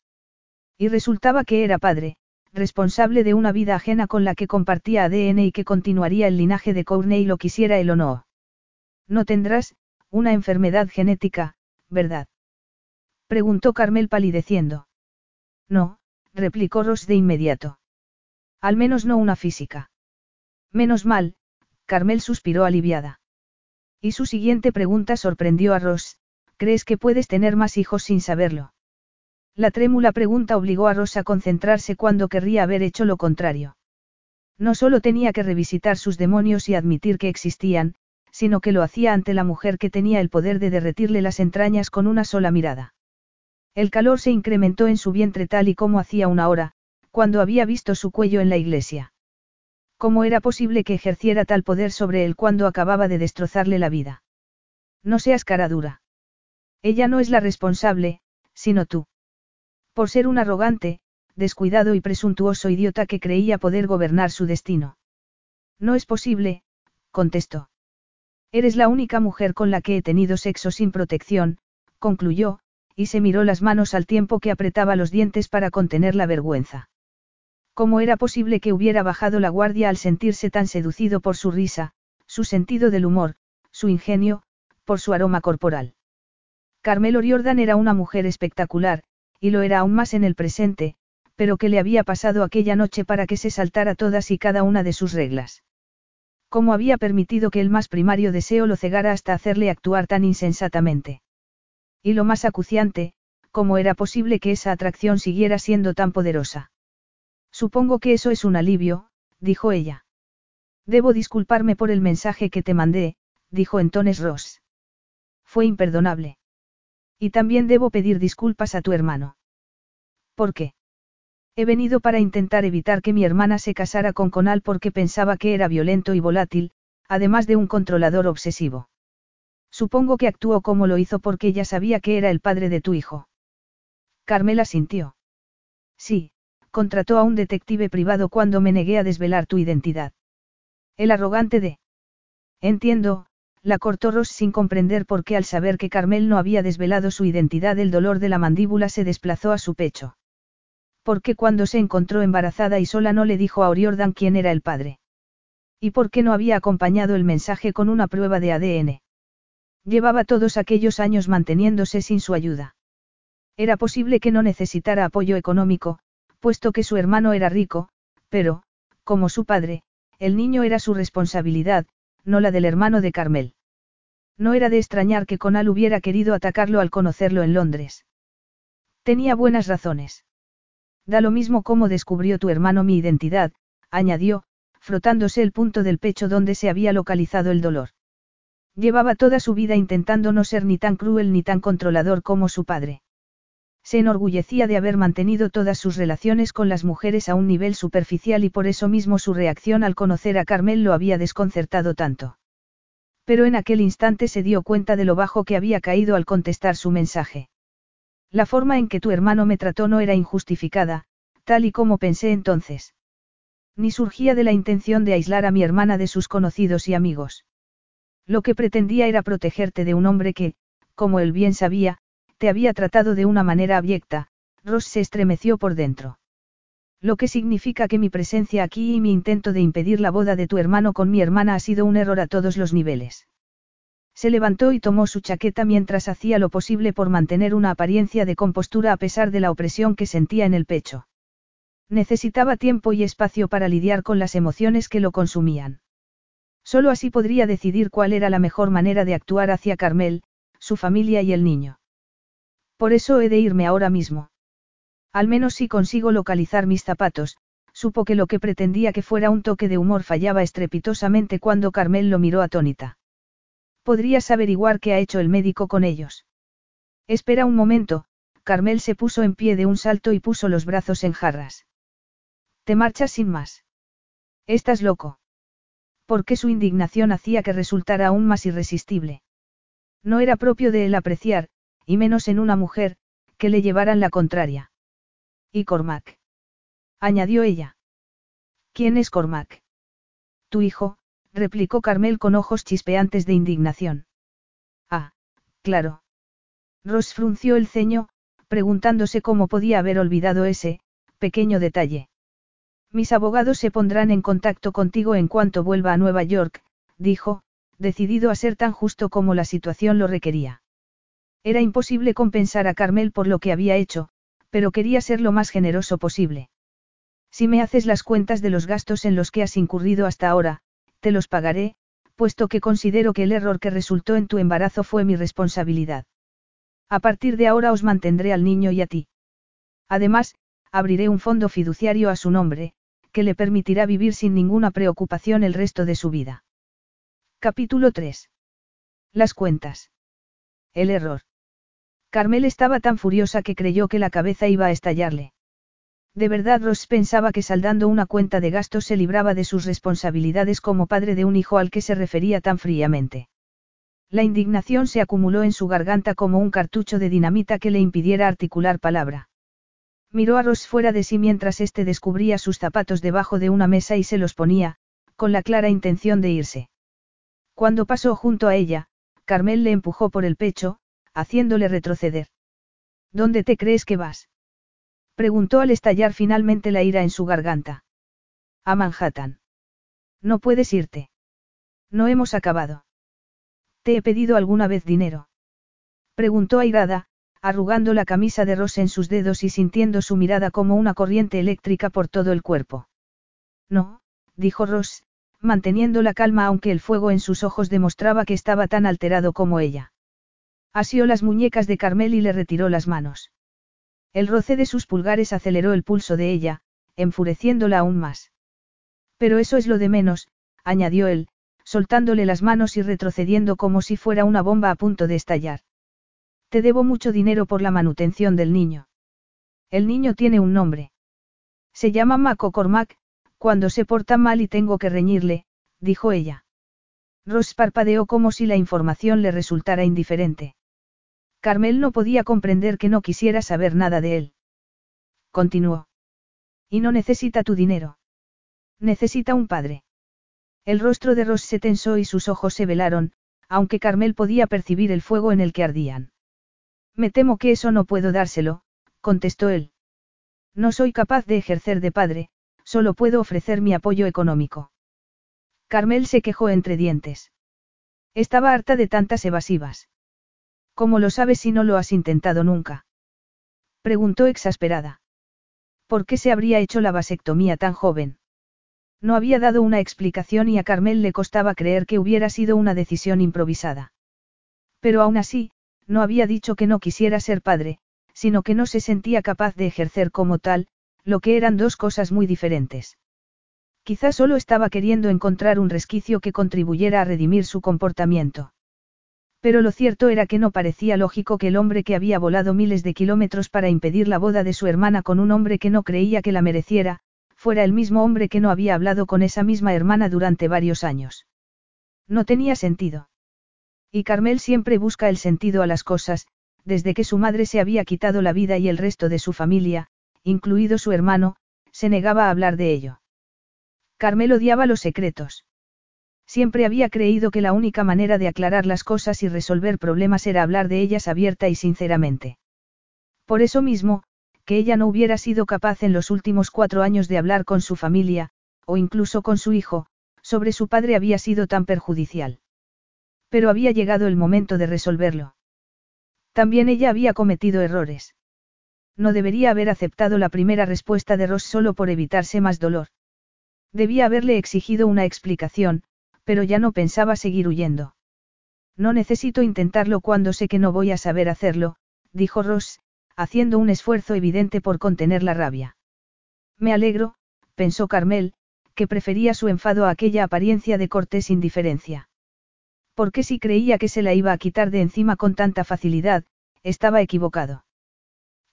Y resultaba que era padre, responsable de una vida ajena con la que compartía ADN y que continuaría el linaje de Courtney lo quisiera él o no. No tendrás, una enfermedad genética, ¿verdad? Preguntó Carmel palideciendo. No, replicó Ross de inmediato. Al menos no una física. Menos mal, Carmel suspiró aliviada. Y su siguiente pregunta sorprendió a Ross, ¿crees que puedes tener más hijos sin saberlo? La trémula pregunta obligó a Ross a concentrarse cuando querría haber hecho lo contrario. No solo tenía que revisitar sus demonios y admitir que existían, sino que lo hacía ante la mujer que tenía el poder de derretirle las entrañas con una sola mirada. El calor se incrementó en su vientre tal y como hacía una hora, cuando había visto su cuello en la iglesia. ¿Cómo era posible que ejerciera tal poder sobre él cuando acababa de destrozarle la vida? No seas cara dura. Ella no es la responsable, sino tú. Por ser un arrogante, descuidado y presuntuoso idiota que creía poder gobernar su destino. No es posible, contestó. Eres la única mujer con la que he tenido sexo sin protección, concluyó, y se miró las manos al tiempo que apretaba los dientes para contener la vergüenza. ¿Cómo era posible que hubiera bajado la guardia al sentirse tan seducido por su risa, su sentido del humor, su ingenio, por su aroma corporal? Carmelo Riordan era una mujer espectacular, y lo era aún más en el presente, pero ¿qué le había pasado aquella noche para que se saltara todas y cada una de sus reglas? ¿Cómo había permitido que el más primario deseo lo cegara hasta hacerle actuar tan insensatamente? Y lo más acuciante, ¿cómo era posible que esa atracción siguiera siendo tan poderosa? Supongo que eso es un alivio, dijo ella. Debo disculparme por el mensaje que te mandé, dijo entonces Ross. Fue imperdonable. Y también debo pedir disculpas a tu hermano. ¿Por qué? He venido para intentar evitar que mi hermana se casara con Conal porque pensaba que era violento y volátil, además de un controlador obsesivo. Supongo que actuó como lo hizo porque ella sabía que era el padre de tu hijo. Carmela sintió. Sí, contrató a un detective privado cuando me negué a desvelar tu identidad. El arrogante de... Entiendo, la cortó Ross sin comprender por qué al saber que Carmel no había desvelado su identidad el dolor de la mandíbula se desplazó a su pecho. ¿Por qué cuando se encontró embarazada y sola no le dijo a Oriordan quién era el padre? ¿Y por qué no había acompañado el mensaje con una prueba de ADN? Llevaba todos aquellos años manteniéndose sin su ayuda. Era posible que no necesitara apoyo económico, puesto que su hermano era rico, pero, como su padre, el niño era su responsabilidad, no la del hermano de Carmel. No era de extrañar que Conal hubiera querido atacarlo al conocerlo en Londres. Tenía buenas razones. Da lo mismo cómo descubrió tu hermano mi identidad, añadió, frotándose el punto del pecho donde se había localizado el dolor. Llevaba toda su vida intentando no ser ni tan cruel ni tan controlador como su padre. Se enorgullecía de haber mantenido todas sus relaciones con las mujeres a un nivel superficial y por eso mismo su reacción al conocer a Carmel lo había desconcertado tanto. Pero en aquel instante se dio cuenta de lo bajo que había caído al contestar su mensaje. La forma en que tu hermano me trató no era injustificada, tal y como pensé entonces. Ni surgía de la intención de aislar a mi hermana de sus conocidos y amigos. Lo que pretendía era protegerte de un hombre que, como él bien sabía, te había tratado de una manera abyecta, Ross se estremeció por dentro. Lo que significa que mi presencia aquí y mi intento de impedir la boda de tu hermano con mi hermana ha sido un error a todos los niveles. Se levantó y tomó su chaqueta mientras hacía lo posible por mantener una apariencia de compostura a pesar de la opresión que sentía en el pecho. Necesitaba tiempo y espacio para lidiar con las emociones que lo consumían. Solo así podría decidir cuál era la mejor manera de actuar hacia Carmel, su familia y el niño. Por eso he de irme ahora mismo. Al menos si consigo localizar mis zapatos, supo que lo que pretendía que fuera un toque de humor fallaba estrepitosamente cuando Carmel lo miró atónita. Podrías averiguar qué ha hecho el médico con ellos. Espera un momento, Carmel se puso en pie de un salto y puso los brazos en jarras. Te marchas sin más. Estás loco. Porque su indignación hacía que resultara aún más irresistible. No era propio de él apreciar, y menos en una mujer, que le llevaran la contraria. ¿Y Cormac? añadió ella. ¿Quién es Cormac? Tu hijo, replicó Carmel con ojos chispeantes de indignación. Ah, claro. Ross frunció el ceño, preguntándose cómo podía haber olvidado ese, pequeño detalle. Mis abogados se pondrán en contacto contigo en cuanto vuelva a Nueva York, dijo, decidido a ser tan justo como la situación lo requería. Era imposible compensar a Carmel por lo que había hecho, pero quería ser lo más generoso posible. Si me haces las cuentas de los gastos en los que has incurrido hasta ahora, te los pagaré, puesto que considero que el error que resultó en tu embarazo fue mi responsabilidad. A partir de ahora os mantendré al niño y a ti. Además, abriré un fondo fiduciario a su nombre, que le permitirá vivir sin ninguna preocupación el resto de su vida. Capítulo 3. Las cuentas. El error. Carmel estaba tan furiosa que creyó que la cabeza iba a estallarle. De verdad Ross pensaba que saldando una cuenta de gastos se libraba de sus responsabilidades como padre de un hijo al que se refería tan fríamente. La indignación se acumuló en su garganta como un cartucho de dinamita que le impidiera articular palabra. Miró a Ross fuera de sí mientras éste descubría sus zapatos debajo de una mesa y se los ponía, con la clara intención de irse. Cuando pasó junto a ella, Carmel le empujó por el pecho, haciéndole retroceder. ¿Dónde te crees que vas? Preguntó al estallar finalmente la ira en su garganta. A Manhattan. No puedes irte. No hemos acabado. ¿Te he pedido alguna vez dinero? Preguntó airada, arrugando la camisa de Ross en sus dedos y sintiendo su mirada como una corriente eléctrica por todo el cuerpo. No, dijo Ross, manteniendo la calma aunque el fuego en sus ojos demostraba que estaba tan alterado como ella. Asió las muñecas de Carmel y le retiró las manos. El roce de sus pulgares aceleró el pulso de ella, enfureciéndola aún más. Pero eso es lo de menos, añadió él, soltándole las manos y retrocediendo como si fuera una bomba a punto de estallar. Te debo mucho dinero por la manutención del niño. El niño tiene un nombre. Se llama Mako Cormac, cuando se porta mal y tengo que reñirle, dijo ella. Ross parpadeó como si la información le resultara indiferente. Carmel no podía comprender que no quisiera saber nada de él. Continuó. Y no necesita tu dinero. Necesita un padre. El rostro de Ross se tensó y sus ojos se velaron, aunque Carmel podía percibir el fuego en el que ardían. Me temo que eso no puedo dárselo, contestó él. No soy capaz de ejercer de padre, solo puedo ofrecer mi apoyo económico. Carmel se quejó entre dientes. Estaba harta de tantas evasivas. ¿Cómo lo sabes si no lo has intentado nunca? Preguntó exasperada. ¿Por qué se habría hecho la vasectomía tan joven? No había dado una explicación y a Carmel le costaba creer que hubiera sido una decisión improvisada. Pero aún así, no había dicho que no quisiera ser padre, sino que no se sentía capaz de ejercer como tal, lo que eran dos cosas muy diferentes. Quizás solo estaba queriendo encontrar un resquicio que contribuyera a redimir su comportamiento. Pero lo cierto era que no parecía lógico que el hombre que había volado miles de kilómetros para impedir la boda de su hermana con un hombre que no creía que la mereciera, fuera el mismo hombre que no había hablado con esa misma hermana durante varios años. No tenía sentido. Y Carmel siempre busca el sentido a las cosas, desde que su madre se había quitado la vida y el resto de su familia, incluido su hermano, se negaba a hablar de ello. Carmel odiaba los secretos. Siempre había creído que la única manera de aclarar las cosas y resolver problemas era hablar de ellas abierta y sinceramente. Por eso mismo, que ella no hubiera sido capaz en los últimos cuatro años de hablar con su familia, o incluso con su hijo, sobre su padre había sido tan perjudicial. Pero había llegado el momento de resolverlo. También ella había cometido errores. No debería haber aceptado la primera respuesta de Ross solo por evitarse más dolor. Debía haberle exigido una explicación, pero ya no pensaba seguir huyendo. No necesito intentarlo cuando sé que no voy a saber hacerlo, dijo Ross, haciendo un esfuerzo evidente por contener la rabia. Me alegro, pensó Carmel, que prefería su enfado a aquella apariencia de cortés indiferencia. Porque si creía que se la iba a quitar de encima con tanta facilidad, estaba equivocado.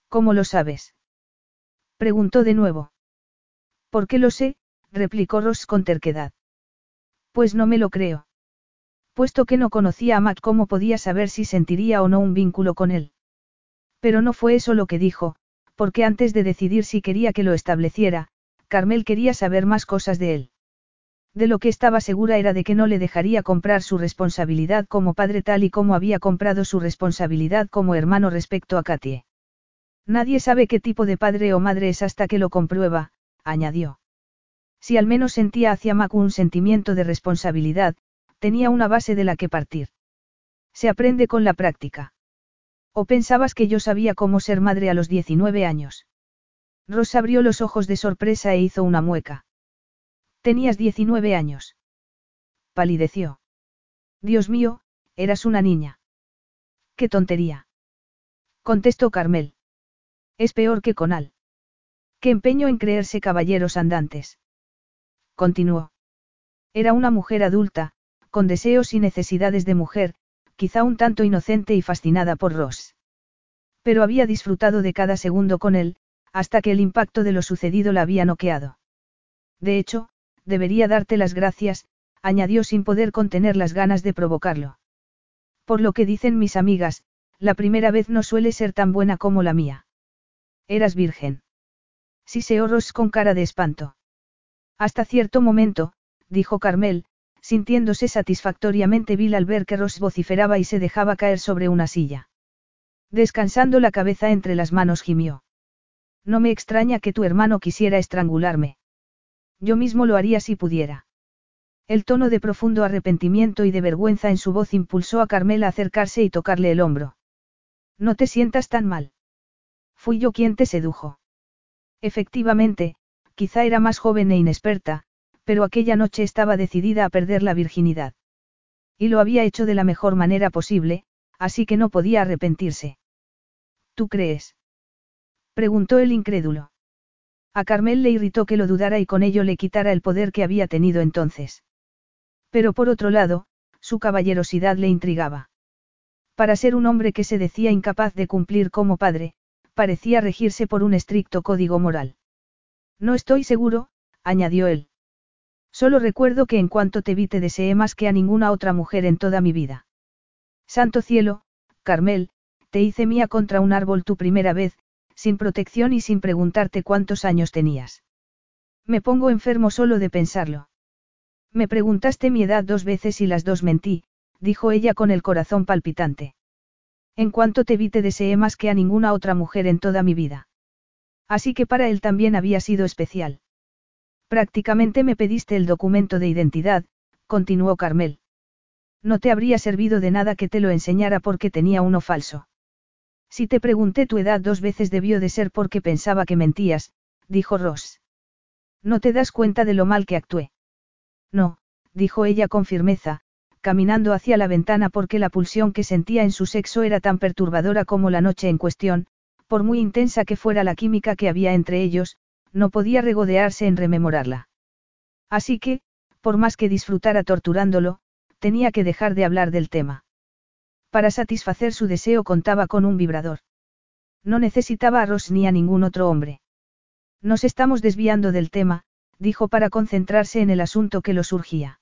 ¿Cómo lo sabes? Preguntó de nuevo. ¿Por qué lo sé? replicó Ross con terquedad. Pues no me lo creo. Puesto que no conocía a Matt, ¿cómo podía saber si sentiría o no un vínculo con él? Pero no fue eso lo que dijo, porque antes de decidir si quería que lo estableciera, Carmel quería saber más cosas de él. De lo que estaba segura era de que no le dejaría comprar su responsabilidad como padre tal y como había comprado su responsabilidad como hermano respecto a Katie. Nadie sabe qué tipo de padre o madre es hasta que lo comprueba, añadió. Si al menos sentía hacia Mac un sentimiento de responsabilidad, tenía una base de la que partir. Se aprende con la práctica. ¿O pensabas que yo sabía cómo ser madre a los 19 años? Ross abrió los ojos de sorpresa e hizo una mueca. Tenías 19 años. Palideció. Dios mío, eras una niña. ¡Qué tontería! Contestó Carmel. Es peor que Conal. Qué empeño en creerse caballeros andantes. Continuó. Era una mujer adulta, con deseos y necesidades de mujer, quizá un tanto inocente y fascinada por Ross. Pero había disfrutado de cada segundo con él, hasta que el impacto de lo sucedido la había noqueado. De hecho, debería darte las gracias, añadió sin poder contener las ganas de provocarlo. Por lo que dicen mis amigas, la primera vez no suele ser tan buena como la mía. Eras virgen. Sí se Ross con cara de espanto. Hasta cierto momento, dijo Carmel, sintiéndose satisfactoriamente vil al ver que Ross vociferaba y se dejaba caer sobre una silla. Descansando la cabeza entre las manos gimió. No me extraña que tu hermano quisiera estrangularme. Yo mismo lo haría si pudiera. El tono de profundo arrepentimiento y de vergüenza en su voz impulsó a Carmel a acercarse y tocarle el hombro. No te sientas tan mal. Fui yo quien te sedujo. Efectivamente, quizá era más joven e inexperta, pero aquella noche estaba decidida a perder la virginidad. Y lo había hecho de la mejor manera posible, así que no podía arrepentirse. ¿Tú crees? preguntó el incrédulo. A Carmel le irritó que lo dudara y con ello le quitara el poder que había tenido entonces. Pero por otro lado, su caballerosidad le intrigaba. Para ser un hombre que se decía incapaz de cumplir como padre, parecía regirse por un estricto código moral. No estoy seguro, añadió él. Solo recuerdo que en cuanto te vi te deseé más que a ninguna otra mujer en toda mi vida. Santo cielo, Carmel, te hice mía contra un árbol tu primera vez, sin protección y sin preguntarte cuántos años tenías. Me pongo enfermo solo de pensarlo. Me preguntaste mi edad dos veces y las dos mentí, dijo ella con el corazón palpitante. En cuanto te vi te deseé más que a ninguna otra mujer en toda mi vida. Así que para él también había sido especial. Prácticamente me pediste el documento de identidad, continuó Carmel. No te habría servido de nada que te lo enseñara porque tenía uno falso. Si te pregunté tu edad dos veces debió de ser porque pensaba que mentías, dijo Ross. No te das cuenta de lo mal que actué. No, dijo ella con firmeza, caminando hacia la ventana porque la pulsión que sentía en su sexo era tan perturbadora como la noche en cuestión, por muy intensa que fuera la química que había entre ellos, no podía regodearse en rememorarla. Así que, por más que disfrutara torturándolo, tenía que dejar de hablar del tema. Para satisfacer su deseo contaba con un vibrador. No necesitaba a Ross ni a ningún otro hombre. Nos estamos desviando del tema, dijo para concentrarse en el asunto que lo surgía.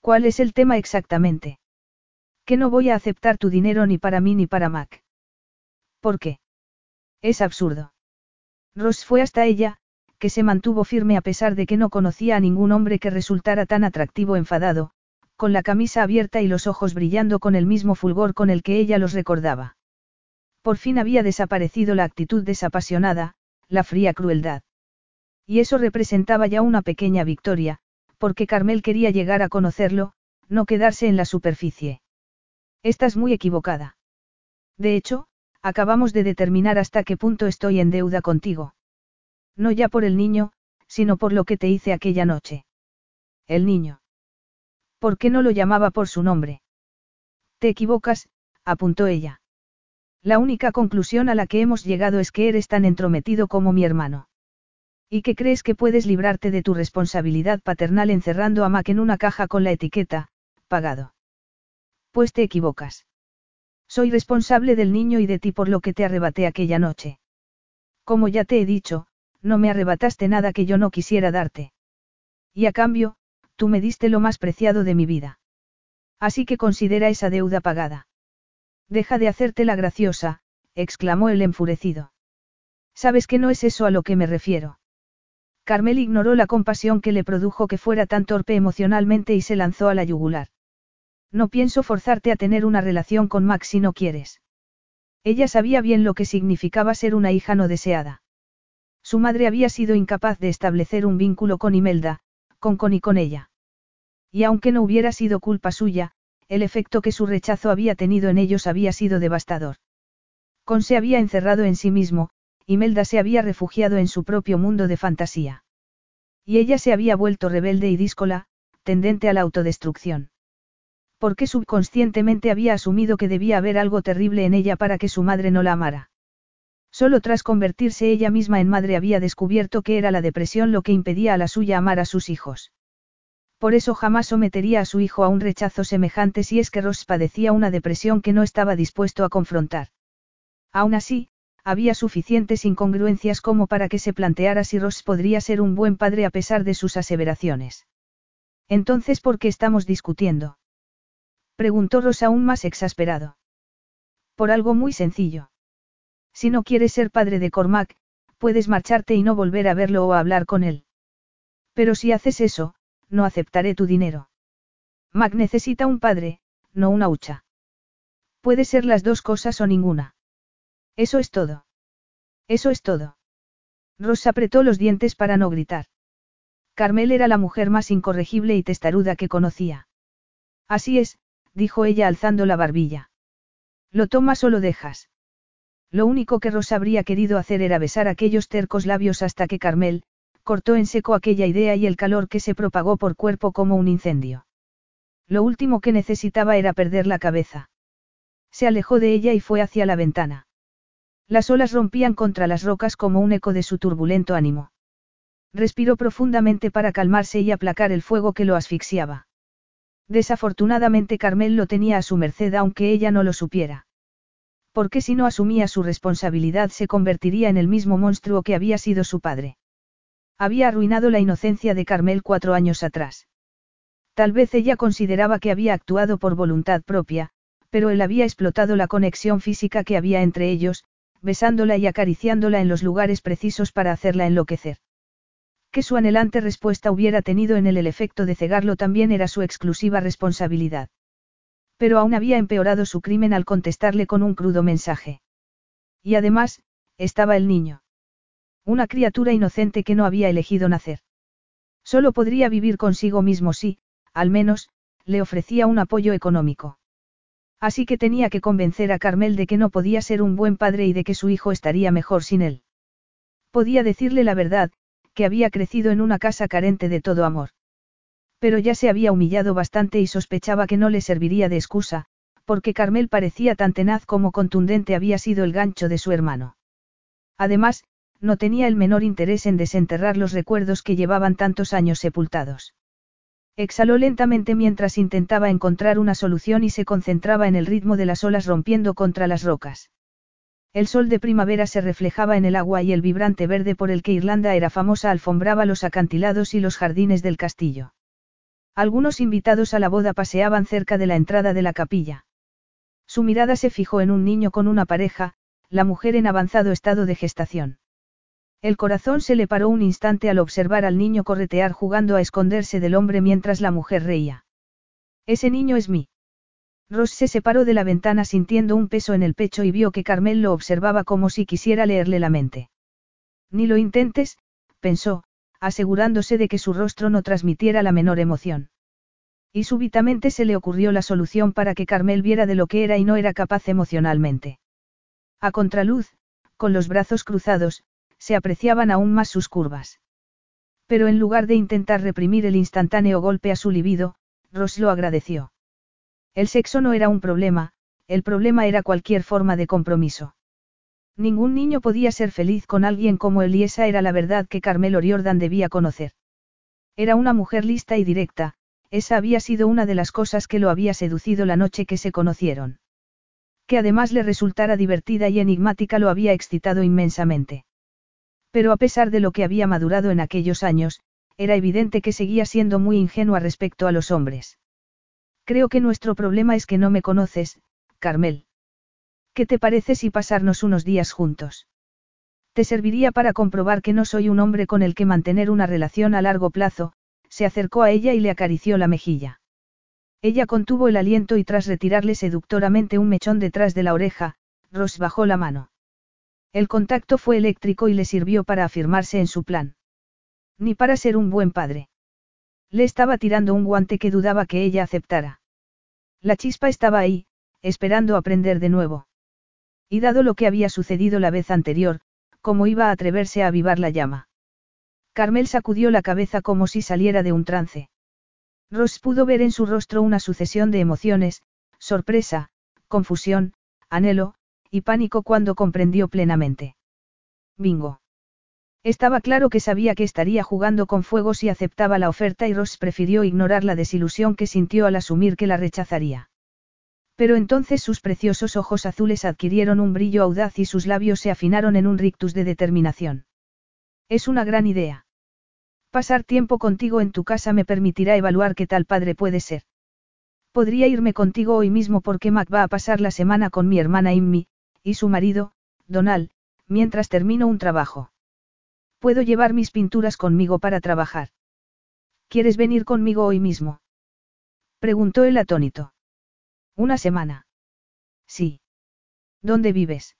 ¿Cuál es el tema exactamente? Que no voy a aceptar tu dinero ni para mí ni para Mac. ¿Por qué? Es absurdo. Ross fue hasta ella, que se mantuvo firme a pesar de que no conocía a ningún hombre que resultara tan atractivo enfadado, con la camisa abierta y los ojos brillando con el mismo fulgor con el que ella los recordaba. Por fin había desaparecido la actitud desapasionada, la fría crueldad. Y eso representaba ya una pequeña victoria, porque Carmel quería llegar a conocerlo, no quedarse en la superficie. Estás muy equivocada. De hecho, acabamos de determinar hasta qué punto estoy en deuda contigo. No ya por el niño, sino por lo que te hice aquella noche. El niño. ¿Por qué no lo llamaba por su nombre? Te equivocas, apuntó ella. La única conclusión a la que hemos llegado es que eres tan entrometido como mi hermano. ¿Y que crees que puedes librarte de tu responsabilidad paternal encerrando a Mac en una caja con la etiqueta, pagado? Pues te equivocas. Soy responsable del niño y de ti por lo que te arrebaté aquella noche. Como ya te he dicho, no me arrebataste nada que yo no quisiera darte. Y a cambio, tú me diste lo más preciado de mi vida. Así que considera esa deuda pagada. Deja de hacerte la graciosa, exclamó el enfurecido. Sabes que no es eso a lo que me refiero. Carmel ignoró la compasión que le produjo que fuera tan torpe emocionalmente y se lanzó a la yugular. No pienso forzarte a tener una relación con Max si no quieres. Ella sabía bien lo que significaba ser una hija no deseada. Su madre había sido incapaz de establecer un vínculo con Imelda, con Con y con ella. Y aunque no hubiera sido culpa suya, el efecto que su rechazo había tenido en ellos había sido devastador. Con se había encerrado en sí mismo, y Melda se había refugiado en su propio mundo de fantasía. Y ella se había vuelto rebelde y díscola, tendente a la autodestrucción. Porque subconscientemente había asumido que debía haber algo terrible en ella para que su madre no la amara. Solo tras convertirse ella misma en madre había descubierto que era la depresión lo que impedía a la suya amar a sus hijos. Por eso jamás sometería a su hijo a un rechazo semejante si es que Ross padecía una depresión que no estaba dispuesto a confrontar. Aún así, había suficientes incongruencias como para que se planteara si Ross podría ser un buen padre a pesar de sus aseveraciones. Entonces, ¿por qué estamos discutiendo? Preguntó Ross aún más exasperado. Por algo muy sencillo. Si no quieres ser padre de Cormac, puedes marcharte y no volver a verlo o a hablar con él. Pero si haces eso, no aceptaré tu dinero. Mac necesita un padre, no una hucha. Puede ser las dos cosas o ninguna. Eso es todo. Eso es todo. Ross apretó los dientes para no gritar. Carmel era la mujer más incorregible y testaruda que conocía. Así es, dijo ella alzando la barbilla. ¿Lo tomas o lo dejas? Lo único que Ross habría querido hacer era besar aquellos tercos labios hasta que Carmel, cortó en seco aquella idea y el calor que se propagó por cuerpo como un incendio. Lo último que necesitaba era perder la cabeza. Se alejó de ella y fue hacia la ventana. Las olas rompían contra las rocas como un eco de su turbulento ánimo. Respiró profundamente para calmarse y aplacar el fuego que lo asfixiaba. Desafortunadamente Carmel lo tenía a su merced aunque ella no lo supiera. Porque si no asumía su responsabilidad se convertiría en el mismo monstruo que había sido su padre. Había arruinado la inocencia de Carmel cuatro años atrás. Tal vez ella consideraba que había actuado por voluntad propia, pero él había explotado la conexión física que había entre ellos, besándola y acariciándola en los lugares precisos para hacerla enloquecer. Que su anhelante respuesta hubiera tenido en él el efecto de cegarlo también era su exclusiva responsabilidad. Pero aún había empeorado su crimen al contestarle con un crudo mensaje. Y además, estaba el niño. Una criatura inocente que no había elegido nacer. Solo podría vivir consigo mismo si, al menos, le ofrecía un apoyo económico. Así que tenía que convencer a Carmel de que no podía ser un buen padre y de que su hijo estaría mejor sin él. Podía decirle la verdad, que había crecido en una casa carente de todo amor. Pero ya se había humillado bastante y sospechaba que no le serviría de excusa, porque Carmel parecía tan tenaz como contundente había sido el gancho de su hermano. Además, no tenía el menor interés en desenterrar los recuerdos que llevaban tantos años sepultados. Exhaló lentamente mientras intentaba encontrar una solución y se concentraba en el ritmo de las olas rompiendo contra las rocas. El sol de primavera se reflejaba en el agua y el vibrante verde por el que Irlanda era famosa alfombraba los acantilados y los jardines del castillo. Algunos invitados a la boda paseaban cerca de la entrada de la capilla. Su mirada se fijó en un niño con una pareja, la mujer en avanzado estado de gestación. El corazón se le paró un instante al observar al niño corretear jugando a esconderse del hombre mientras la mujer reía. Ese niño es mí. Ross se separó de la ventana sintiendo un peso en el pecho y vio que Carmel lo observaba como si quisiera leerle la mente. Ni lo intentes, pensó, asegurándose de que su rostro no transmitiera la menor emoción. Y súbitamente se le ocurrió la solución para que Carmel viera de lo que era y no era capaz emocionalmente. A contraluz, con los brazos cruzados, se apreciaban aún más sus curvas. Pero en lugar de intentar reprimir el instantáneo golpe a su libido, Ross lo agradeció. El sexo no era un problema, el problema era cualquier forma de compromiso. Ningún niño podía ser feliz con alguien como él y esa era la verdad que Carmel O'Riordan debía conocer. Era una mujer lista y directa, esa había sido una de las cosas que lo había seducido la noche que se conocieron. Que además le resultara divertida y enigmática lo había excitado inmensamente. Pero a pesar de lo que había madurado en aquellos años, era evidente que seguía siendo muy ingenua respecto a los hombres. Creo que nuestro problema es que no me conoces, Carmel. ¿Qué te parece si pasarnos unos días juntos? Te serviría para comprobar que no soy un hombre con el que mantener una relación a largo plazo, se acercó a ella y le acarició la mejilla. Ella contuvo el aliento y tras retirarle seductoramente un mechón detrás de la oreja, Ross bajó la mano. El contacto fue eléctrico y le sirvió para afirmarse en su plan. Ni para ser un buen padre. Le estaba tirando un guante que dudaba que ella aceptara. La chispa estaba ahí, esperando aprender de nuevo. Y dado lo que había sucedido la vez anterior, ¿cómo iba a atreverse a avivar la llama? Carmel sacudió la cabeza como si saliera de un trance. Ross pudo ver en su rostro una sucesión de emociones, sorpresa, confusión, anhelo, y pánico cuando comprendió plenamente. Bingo. Estaba claro que sabía que estaría jugando con fuego si aceptaba la oferta y Ross prefirió ignorar la desilusión que sintió al asumir que la rechazaría. Pero entonces sus preciosos ojos azules adquirieron un brillo audaz y sus labios se afinaron en un rictus de determinación. Es una gran idea. Pasar tiempo contigo en tu casa me permitirá evaluar qué tal padre puede ser. Podría irme contigo hoy mismo porque Mac va a pasar la semana con mi hermana Immi, y su marido, Donald, mientras termino un trabajo. Puedo llevar mis pinturas conmigo para trabajar. ¿Quieres venir conmigo hoy mismo? Preguntó el atónito. Una semana. Sí. ¿Dónde vives?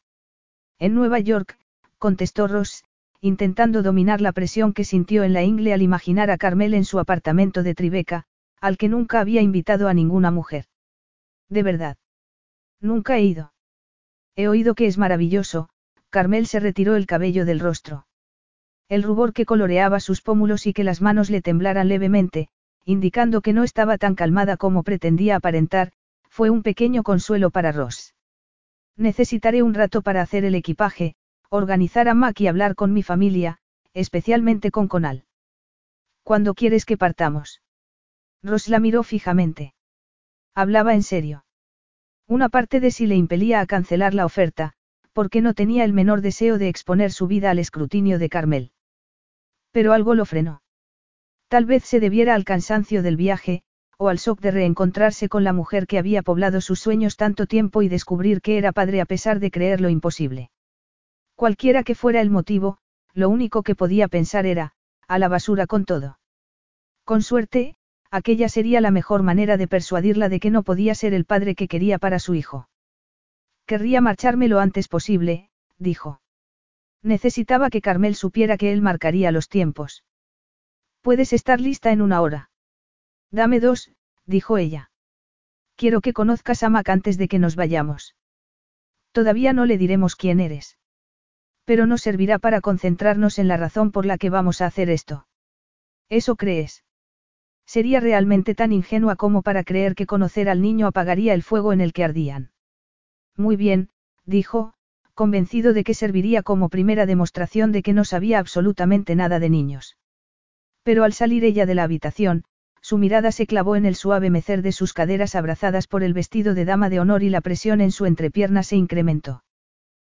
En Nueva York, contestó Ross, intentando dominar la presión que sintió en la ingle al imaginar a Carmel en su apartamento de Tribeca, al que nunca había invitado a ninguna mujer. De verdad. Nunca he ido. He oído que es maravilloso, Carmel se retiró el cabello del rostro. El rubor que coloreaba sus pómulos y que las manos le temblaran levemente, indicando que no estaba tan calmada como pretendía aparentar, fue un pequeño consuelo para Ross. Necesitaré un rato para hacer el equipaje, organizar a Mac y hablar con mi familia, especialmente con Conal. ¿Cuándo quieres que partamos? Ross la miró fijamente. Hablaba en serio. Una parte de sí le impelía a cancelar la oferta, porque no tenía el menor deseo de exponer su vida al escrutinio de Carmel. Pero algo lo frenó. Tal vez se debiera al cansancio del viaje, o al shock de reencontrarse con la mujer que había poblado sus sueños tanto tiempo y descubrir que era padre a pesar de creer lo imposible. Cualquiera que fuera el motivo, lo único que podía pensar era, a la basura con todo. Con suerte, aquella sería la mejor manera de persuadirla de que no podía ser el padre que quería para su hijo. Querría marcharme lo antes posible, dijo. Necesitaba que Carmel supiera que él marcaría los tiempos. Puedes estar lista en una hora. Dame dos, dijo ella. Quiero que conozcas a Mac antes de que nos vayamos. Todavía no le diremos quién eres. Pero nos servirá para concentrarnos en la razón por la que vamos a hacer esto. ¿Eso crees? Sería realmente tan ingenua como para creer que conocer al niño apagaría el fuego en el que ardían. Muy bien, dijo, convencido de que serviría como primera demostración de que no sabía absolutamente nada de niños. Pero al salir ella de la habitación, su mirada se clavó en el suave mecer de sus caderas abrazadas por el vestido de dama de honor y la presión en su entrepierna se incrementó.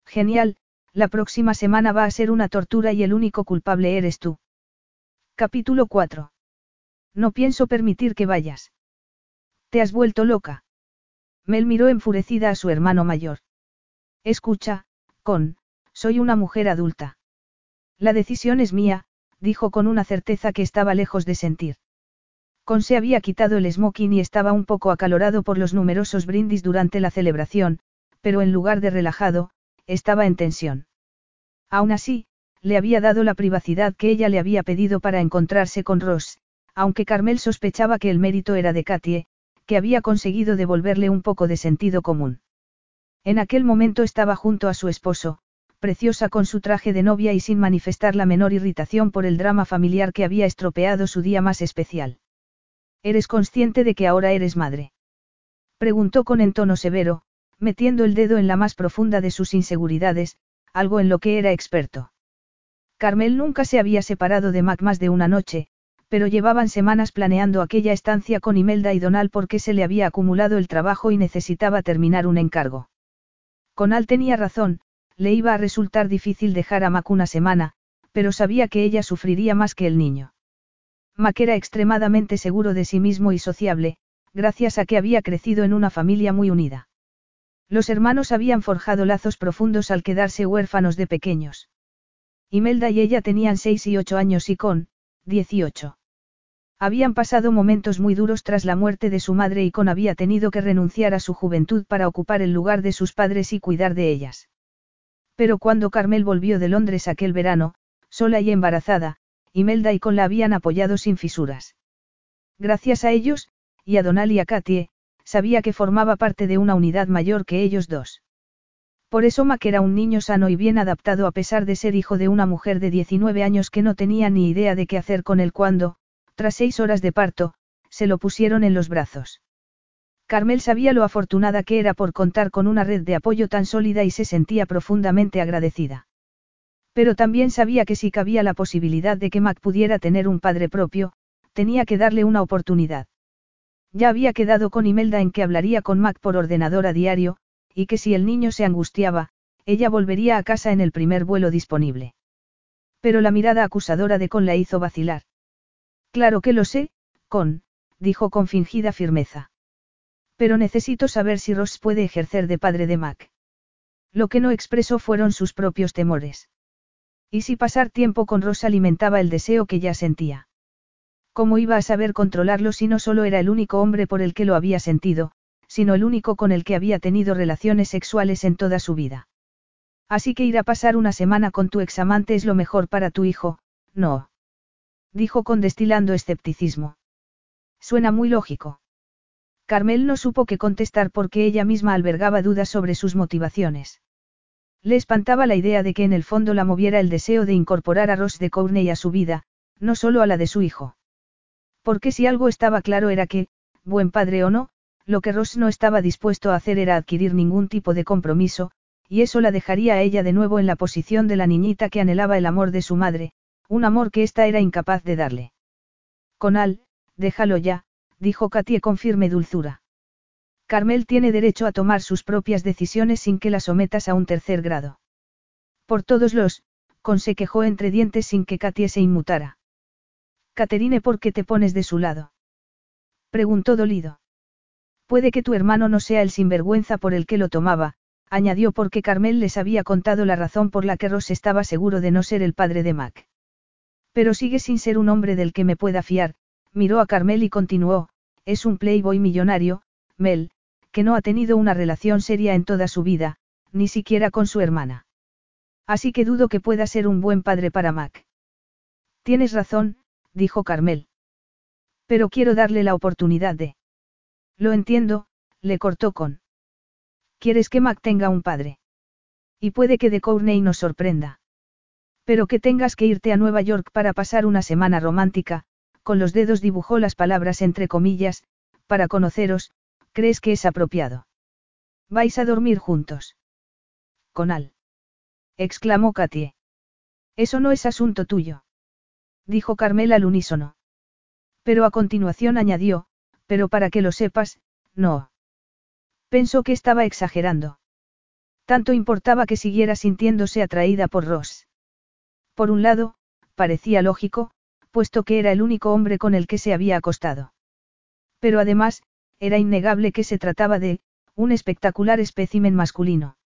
Genial, la próxima semana va a ser una tortura y el único culpable eres tú. Capítulo 4. No pienso permitir que vayas. Te has vuelto loca. Mel miró enfurecida a su hermano mayor. Escucha, con, soy una mujer adulta. La decisión es mía, dijo con una certeza que estaba lejos de sentir. Con se había quitado el smoking y estaba un poco acalorado por los numerosos brindis durante la celebración, pero en lugar de relajado, estaba en tensión. Aún así, le había dado la privacidad que ella le había pedido para encontrarse con Ross, aunque Carmel sospechaba que el mérito era de Katie, que había conseguido devolverle un poco de sentido común. En aquel momento estaba junto a su esposo, preciosa con su traje de novia y sin manifestar la menor irritación por el drama familiar que había estropeado su día más especial. ¿Eres consciente de que ahora eres madre? Preguntó con entono severo, metiendo el dedo en la más profunda de sus inseguridades, algo en lo que era experto. Carmel nunca se había separado de Mac más de una noche, pero llevaban semanas planeando aquella estancia con Imelda y Donal porque se le había acumulado el trabajo y necesitaba terminar un encargo. Conal tenía razón, le iba a resultar difícil dejar a Mac una semana, pero sabía que ella sufriría más que el niño. Mac era extremadamente seguro de sí mismo y sociable, gracias a que había crecido en una familia muy unida. Los hermanos habían forjado lazos profundos al quedarse huérfanos de pequeños. Imelda y ella tenían seis y ocho años y con, dieciocho. Habían pasado momentos muy duros tras la muerte de su madre y con había tenido que renunciar a su juventud para ocupar el lugar de sus padres y cuidar de ellas. Pero cuando Carmel volvió de Londres aquel verano, sola y embarazada, Imelda y Con la habían apoyado sin fisuras. Gracias a ellos, y a Donal y a Katie, sabía que formaba parte de una unidad mayor que ellos dos. Por eso Mac era un niño sano y bien adaptado a pesar de ser hijo de una mujer de 19 años que no tenía ni idea de qué hacer con él cuando, tras seis horas de parto, se lo pusieron en los brazos. Carmel sabía lo afortunada que era por contar con una red de apoyo tan sólida y se sentía profundamente agradecida. Pero también sabía que si cabía la posibilidad de que Mac pudiera tener un padre propio, tenía que darle una oportunidad. Ya había quedado con Imelda en que hablaría con Mac por ordenador a diario, y que si el niño se angustiaba, ella volvería a casa en el primer vuelo disponible. Pero la mirada acusadora de Con la hizo vacilar. Claro que lo sé, Con, dijo con fingida firmeza. Pero necesito saber si Ross puede ejercer de padre de Mac. Lo que no expresó fueron sus propios temores. Y si pasar tiempo con Ross alimentaba el deseo que ya sentía. ¿Cómo iba a saber controlarlo si no solo era el único hombre por el que lo había sentido, sino el único con el que había tenido relaciones sexuales en toda su vida? Así que ir a pasar una semana con tu examante es lo mejor para tu hijo, no. Dijo con destilando escepticismo. Suena muy lógico. Carmel no supo qué contestar porque ella misma albergaba dudas sobre sus motivaciones. Le espantaba la idea de que en el fondo la moviera el deseo de incorporar a Ross de Courtney a su vida, no solo a la de su hijo. Porque si algo estaba claro era que, buen padre o no, lo que Ross no estaba dispuesto a hacer era adquirir ningún tipo de compromiso, y eso la dejaría a ella de nuevo en la posición de la niñita que anhelaba el amor de su madre, un amor que ésta era incapaz de darle. Conal, déjalo ya, dijo Katie con firme dulzura. Carmel tiene derecho a tomar sus propias decisiones sin que la sometas a un tercer grado. Por todos los, con se quejó entre dientes sin que Katie se inmutara. Caterine, ¿por qué te pones de su lado? Preguntó dolido. Puede que tu hermano no sea el sinvergüenza por el que lo tomaba, añadió porque Carmel les había contado la razón por la que Ross estaba seguro de no ser el padre de Mac. Pero sigue sin ser un hombre del que me pueda fiar, miró a Carmel y continuó, es un playboy millonario, Mel, que no ha tenido una relación seria en toda su vida, ni siquiera con su hermana. Así que dudo que pueda ser un buen padre para Mac. Tienes razón, dijo Carmel. Pero quiero darle la oportunidad de... Lo entiendo, le cortó con. ¿Quieres que Mac tenga un padre? Y puede que de Courtney nos sorprenda. Pero que tengas que irte a Nueva York para pasar una semana romántica, con los dedos dibujó las palabras entre comillas, para conoceros, ¿crees que es apropiado? ¿Vais a dormir juntos? Conal. exclamó Katie. Eso no es asunto tuyo. Dijo Carmela al unísono. Pero a continuación añadió, pero para que lo sepas, no. Pensó que estaba exagerando. Tanto importaba que siguiera sintiéndose atraída por Ross. Por un lado, parecía lógico, puesto que era el único hombre con el que se había acostado. Pero además, era innegable que se trataba de, un espectacular espécimen masculino.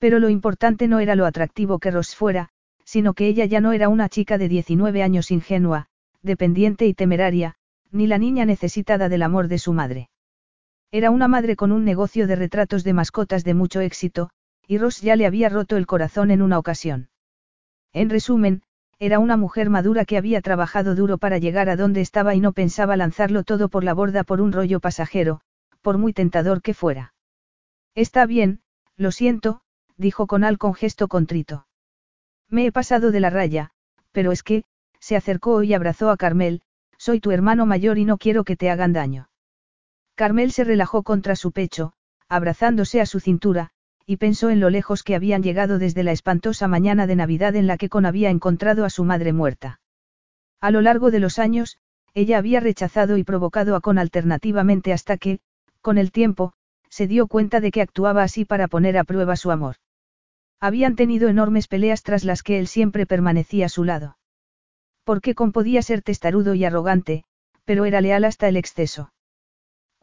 Pero lo importante no era lo atractivo que Ross fuera, sino que ella ya no era una chica de 19 años ingenua, dependiente y temeraria, ni la niña necesitada del amor de su madre. Era una madre con un negocio de retratos de mascotas de mucho éxito, y Ross ya le había roto el corazón en una ocasión. En resumen, era una mujer madura que había trabajado duro para llegar a donde estaba y no pensaba lanzarlo todo por la borda por un rollo pasajero, por muy tentador que fuera. Está bien, lo siento, dijo Conal con gesto contrito. Me he pasado de la raya, pero es que, se acercó y abrazó a Carmel, soy tu hermano mayor y no quiero que te hagan daño. Carmel se relajó contra su pecho, abrazándose a su cintura, y pensó en lo lejos que habían llegado desde la espantosa mañana de Navidad en la que Con había encontrado a su madre muerta. A lo largo de los años, ella había rechazado y provocado a Con alternativamente hasta que, con el tiempo, se dio cuenta de que actuaba así para poner a prueba su amor. Habían tenido enormes peleas tras las que él siempre permanecía a su lado. Porque Con podía ser testarudo y arrogante, pero era leal hasta el exceso.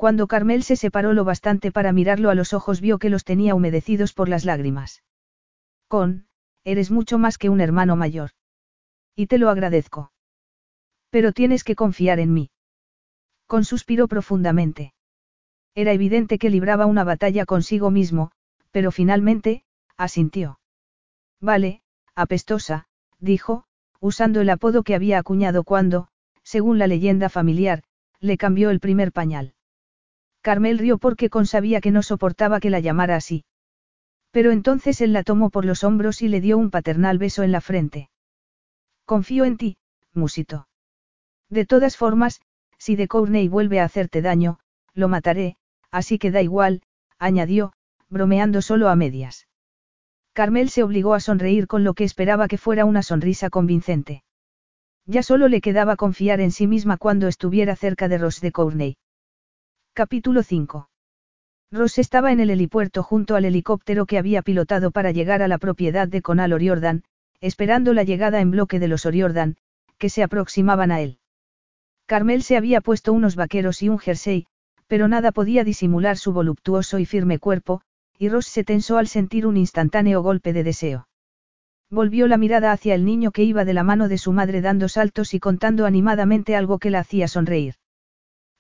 Cuando Carmel se separó lo bastante para mirarlo a los ojos vio que los tenía humedecidos por las lágrimas. Con, eres mucho más que un hermano mayor. Y te lo agradezco. Pero tienes que confiar en mí. Con suspiró profundamente. Era evidente que libraba una batalla consigo mismo, pero finalmente, asintió. Vale, apestosa, dijo, usando el apodo que había acuñado cuando, según la leyenda familiar, le cambió el primer pañal. Carmel rió porque consabía que no soportaba que la llamara así. Pero entonces él la tomó por los hombros y le dio un paternal beso en la frente. Confío en ti, musito. De todas formas, si de Courtney vuelve a hacerte daño, lo mataré, así que da igual, añadió, bromeando solo a medias. Carmel se obligó a sonreír con lo que esperaba que fuera una sonrisa convincente. Ya solo le quedaba confiar en sí misma cuando estuviera cerca de Ross de Courtney. Capítulo 5. Ross estaba en el helipuerto junto al helicóptero que había pilotado para llegar a la propiedad de Conal Oriordan, esperando la llegada en bloque de los Oriordan, que se aproximaban a él. Carmel se había puesto unos vaqueros y un jersey, pero nada podía disimular su voluptuoso y firme cuerpo, y Ross se tensó al sentir un instantáneo golpe de deseo. Volvió la mirada hacia el niño que iba de la mano de su madre dando saltos y contando animadamente algo que la hacía sonreír.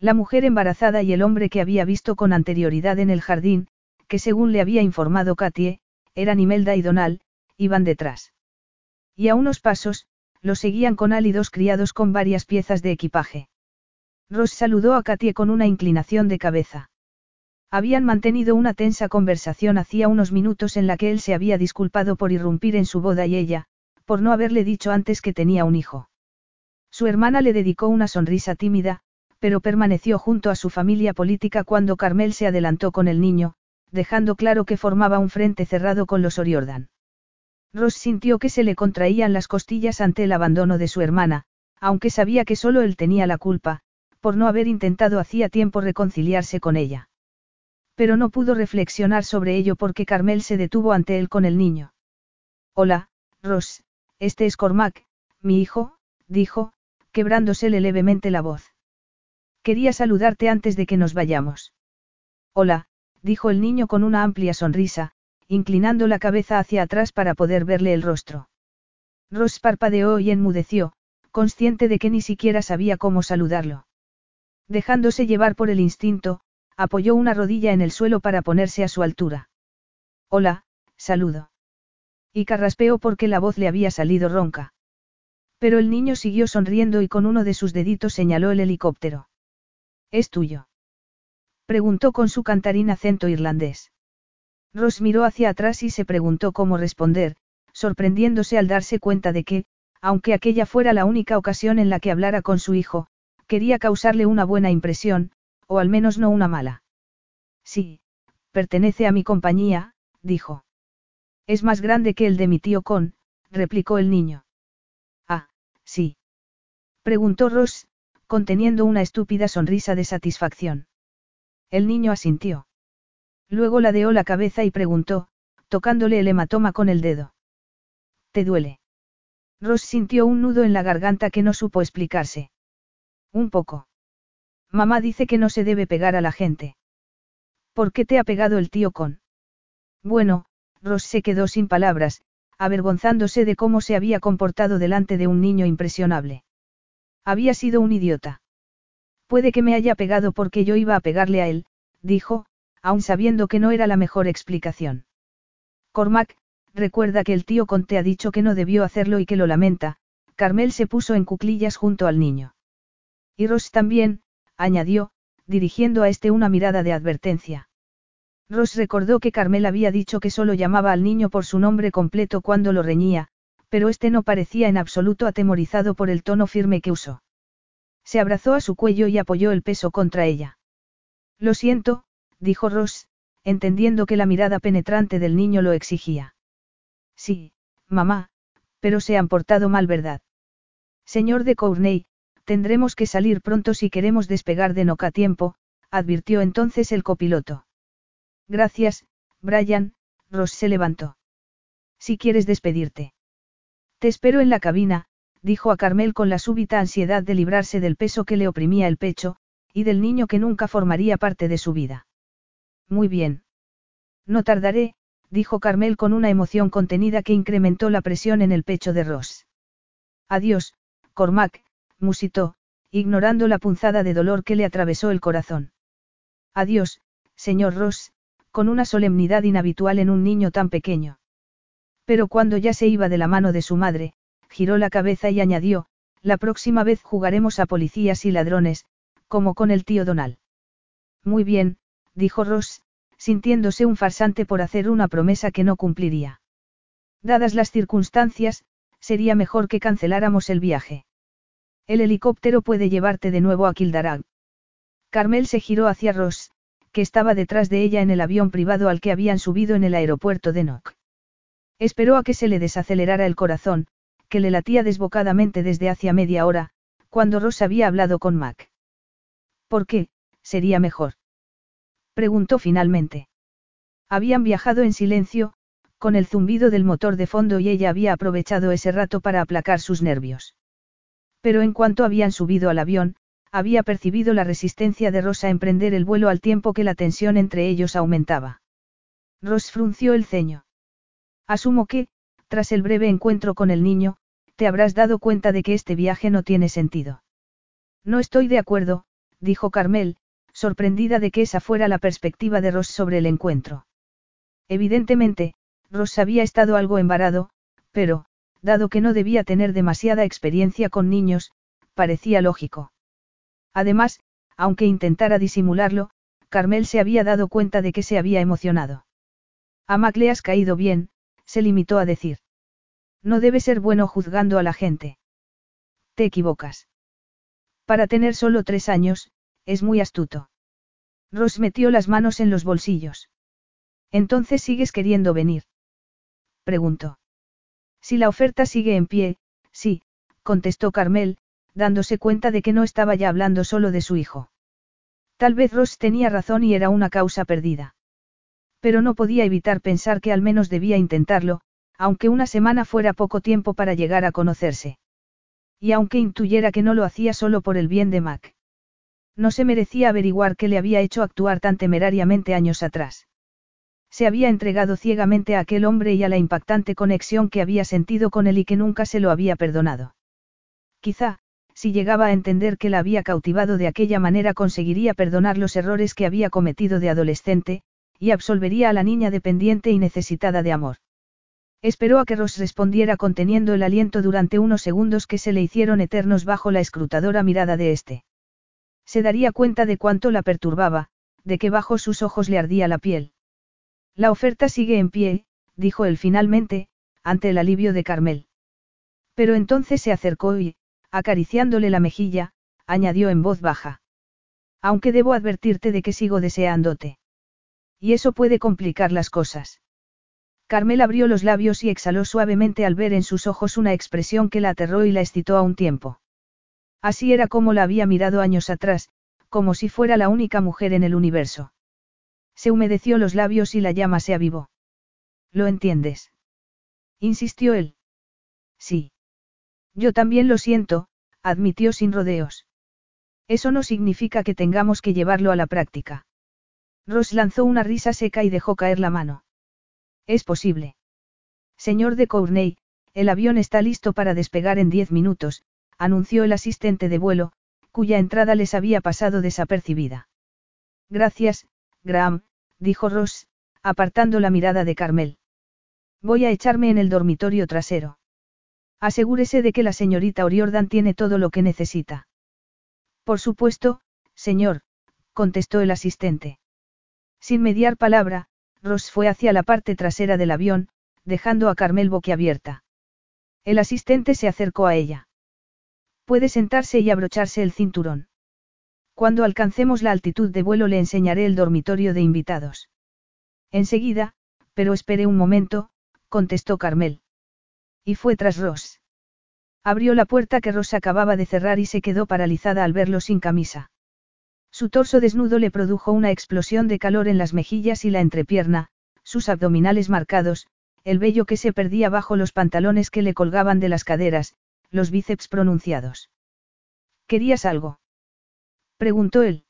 La mujer embarazada y el hombre que había visto con anterioridad en el jardín, que según le había informado Katie, eran Imelda y Donal, iban detrás. Y a unos pasos, lo seguían con Al y dos criados con varias piezas de equipaje. Ross saludó a Katie con una inclinación de cabeza. Habían mantenido una tensa conversación hacía unos minutos en la que él se había disculpado por irrumpir en su boda y ella, por no haberle dicho antes que tenía un hijo. Su hermana le dedicó una sonrisa tímida, pero permaneció junto a su familia política cuando Carmel se adelantó con el niño, dejando claro que formaba un frente cerrado con los Oriordan. Ross sintió que se le contraían las costillas ante el abandono de su hermana, aunque sabía que solo él tenía la culpa, por no haber intentado hacía tiempo reconciliarse con ella. Pero no pudo reflexionar sobre ello porque Carmel se detuvo ante él con el niño. Hola, Ross, este es Cormac, mi hijo, dijo, quebrándosele levemente la voz. Quería saludarte antes de que nos vayamos. Hola, dijo el niño con una amplia sonrisa, inclinando la cabeza hacia atrás para poder verle el rostro. Ross parpadeó y enmudeció, consciente de que ni siquiera sabía cómo saludarlo. Dejándose llevar por el instinto, apoyó una rodilla en el suelo para ponerse a su altura. Hola, saludo. Y carraspeó porque la voz le había salido ronca. Pero el niño siguió sonriendo y con uno de sus deditos señaló el helicóptero. ¿Es tuyo? Preguntó con su cantarín acento irlandés. Ross miró hacia atrás y se preguntó cómo responder, sorprendiéndose al darse cuenta de que, aunque aquella fuera la única ocasión en la que hablara con su hijo, quería causarle una buena impresión, o al menos no una mala. Sí, pertenece a mi compañía, dijo. Es más grande que el de mi tío Con, replicó el niño. Ah, sí. Preguntó Ross, conteniendo una estúpida sonrisa de satisfacción. El niño asintió. Luego ladeó la cabeza y preguntó, tocándole el hematoma con el dedo. ¿Te duele? Ross sintió un nudo en la garganta que no supo explicarse. Un poco. Mamá dice que no se debe pegar a la gente. ¿Por qué te ha pegado el tío con? Bueno, Ross se quedó sin palabras, avergonzándose de cómo se había comportado delante de un niño impresionable. Había sido un idiota. Puede que me haya pegado porque yo iba a pegarle a él, dijo, aun sabiendo que no era la mejor explicación. Cormac, recuerda que el tío Con te ha dicho que no debió hacerlo y que lo lamenta, Carmel se puso en cuclillas junto al niño. Y Ross también, añadió, dirigiendo a este una mirada de advertencia. Ross recordó que Carmel había dicho que solo llamaba al niño por su nombre completo cuando lo reñía, pero este no parecía en absoluto atemorizado por el tono firme que usó. Se abrazó a su cuello y apoyó el peso contra ella. Lo siento, dijo Ross, entendiendo que la mirada penetrante del niño lo exigía. Sí, mamá, pero se han portado mal, ¿verdad? Señor de Courney, Tendremos que salir pronto si queremos despegar de Noca tiempo, advirtió entonces el copiloto. Gracias, Brian, Ross se levantó. Si quieres despedirte. Te espero en la cabina, dijo a Carmel con la súbita ansiedad de librarse del peso que le oprimía el pecho, y del niño que nunca formaría parte de su vida. Muy bien. No tardaré, dijo Carmel con una emoción contenida que incrementó la presión en el pecho de Ross. Adiós, Cormac, musitó, ignorando la punzada de dolor que le atravesó el corazón. Adiós, señor Ross, con una solemnidad inhabitual en un niño tan pequeño. Pero cuando ya se iba de la mano de su madre, giró la cabeza y añadió, la próxima vez jugaremos a policías y ladrones, como con el tío Donal. Muy bien, dijo Ross, sintiéndose un farsante por hacer una promesa que no cumpliría. Dadas las circunstancias, sería mejor que canceláramos el viaje. El helicóptero puede llevarte de nuevo a Kildarag. Carmel se giró hacia Ross, que estaba detrás de ella en el avión privado al que habían subido en el aeropuerto de Nock. Esperó a que se le desacelerara el corazón, que le latía desbocadamente desde hacía media hora, cuando Ross había hablado con Mac. ¿Por qué? Sería mejor. Preguntó finalmente. Habían viajado en silencio, con el zumbido del motor de fondo y ella había aprovechado ese rato para aplacar sus nervios. Pero en cuanto habían subido al avión, había percibido la resistencia de Rosa a emprender el vuelo al tiempo que la tensión entre ellos aumentaba. Ross frunció el ceño. Asumo que, tras el breve encuentro con el niño, te habrás dado cuenta de que este viaje no tiene sentido. No estoy de acuerdo, dijo Carmel, sorprendida de que esa fuera la perspectiva de Ross sobre el encuentro. Evidentemente, Ross había estado algo embarado, pero, dado que no debía tener demasiada experiencia con niños, parecía lógico. Además, aunque intentara disimularlo, Carmel se había dado cuenta de que se había emocionado. A Mac le has caído bien, se limitó a decir. No debe ser bueno juzgando a la gente. Te equivocas. Para tener solo tres años, es muy astuto. Ross metió las manos en los bolsillos. Entonces sigues queriendo venir. Preguntó. Si la oferta sigue en pie, sí, contestó Carmel, dándose cuenta de que no estaba ya hablando solo de su hijo. Tal vez Ross tenía razón y era una causa perdida. Pero no podía evitar pensar que al menos debía intentarlo, aunque una semana fuera poco tiempo para llegar a conocerse. Y aunque intuyera que no lo hacía solo por el bien de Mac. No se merecía averiguar qué le había hecho actuar tan temerariamente años atrás. Se había entregado ciegamente a aquel hombre y a la impactante conexión que había sentido con él y que nunca se lo había perdonado. Quizá, si llegaba a entender que la había cautivado de aquella manera conseguiría perdonar los errores que había cometido de adolescente, y absolvería a la niña dependiente y necesitada de amor. Esperó a que Ross respondiera conteniendo el aliento durante unos segundos que se le hicieron eternos bajo la escrutadora mirada de éste. Se daría cuenta de cuánto la perturbaba, de que bajo sus ojos le ardía la piel. La oferta sigue en pie, dijo él finalmente, ante el alivio de Carmel. Pero entonces se acercó y, acariciándole la mejilla, añadió en voz baja. Aunque debo advertirte de que sigo deseándote. Y eso puede complicar las cosas. Carmel abrió los labios y exhaló suavemente al ver en sus ojos una expresión que la aterró y la excitó a un tiempo. Así era como la había mirado años atrás, como si fuera la única mujer en el universo. Se humedeció los labios y la llama se avivó. ¿Lo entiendes? insistió él. Sí. Yo también lo siento, admitió sin rodeos. Eso no significa que tengamos que llevarlo a la práctica. Ross lanzó una risa seca y dejó caer la mano. Es posible. Señor de Courney, el avión está listo para despegar en diez minutos, anunció el asistente de vuelo, cuya entrada les había pasado desapercibida. Gracias, Graham, dijo Ross, apartando la mirada de Carmel. Voy a echarme en el dormitorio trasero. Asegúrese de que la señorita Oriordan tiene todo lo que necesita. Por supuesto, señor, contestó el asistente. Sin mediar palabra, Ross fue hacia la parte trasera del avión, dejando a Carmel boquiabierta. El asistente se acercó a ella. Puede sentarse y abrocharse el cinturón. Cuando alcancemos la altitud de vuelo le enseñaré el dormitorio de invitados. Enseguida, pero espere un momento, contestó Carmel. Y fue tras Ross. Abrió la puerta que Ross acababa de cerrar y se quedó paralizada al verlo sin camisa. Su torso desnudo le produjo una explosión de calor en las mejillas y la entrepierna, sus abdominales marcados, el vello que se perdía bajo los pantalones que le colgaban de las caderas, los bíceps pronunciados. ¿Querías algo? preguntó él.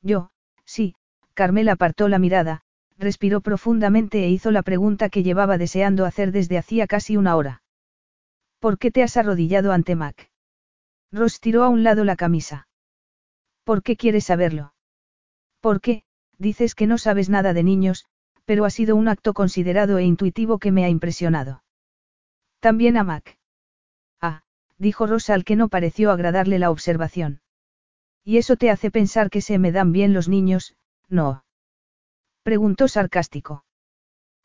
Yo, sí, Carmel apartó la mirada, respiró profundamente e hizo la pregunta que llevaba deseando hacer desde hacía casi una hora. ¿Por qué te has arrodillado ante Mac? Ross tiró a un lado la camisa. ¿Por qué quieres saberlo? ¿Por qué? Dices que no sabes nada de niños, pero ha sido un acto considerado e intuitivo que me ha impresionado. También a Mac. Ah, dijo Rosa al que no pareció agradarle la observación. Y eso te hace pensar que se me dan bien los niños, no. Preguntó sarcástico.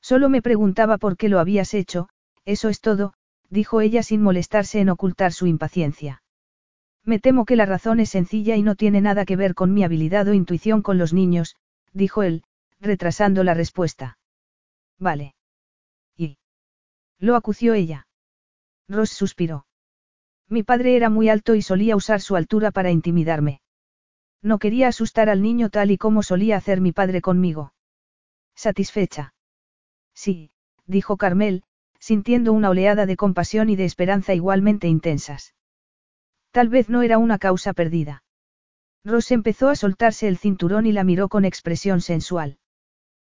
Solo me preguntaba por qué lo habías hecho, eso es todo, dijo ella sin molestarse en ocultar su impaciencia. Me temo que la razón es sencilla y no tiene nada que ver con mi habilidad o intuición con los niños, dijo él, retrasando la respuesta. Vale. ¿Y? Lo acució ella. Ross suspiró. Mi padre era muy alto y solía usar su altura para intimidarme. No quería asustar al niño tal y como solía hacer mi padre conmigo. ¿Satisfecha? Sí, dijo Carmel, sintiendo una oleada de compasión y de esperanza igualmente intensas. Tal vez no era una causa perdida. Ross empezó a soltarse el cinturón y la miró con expresión sensual.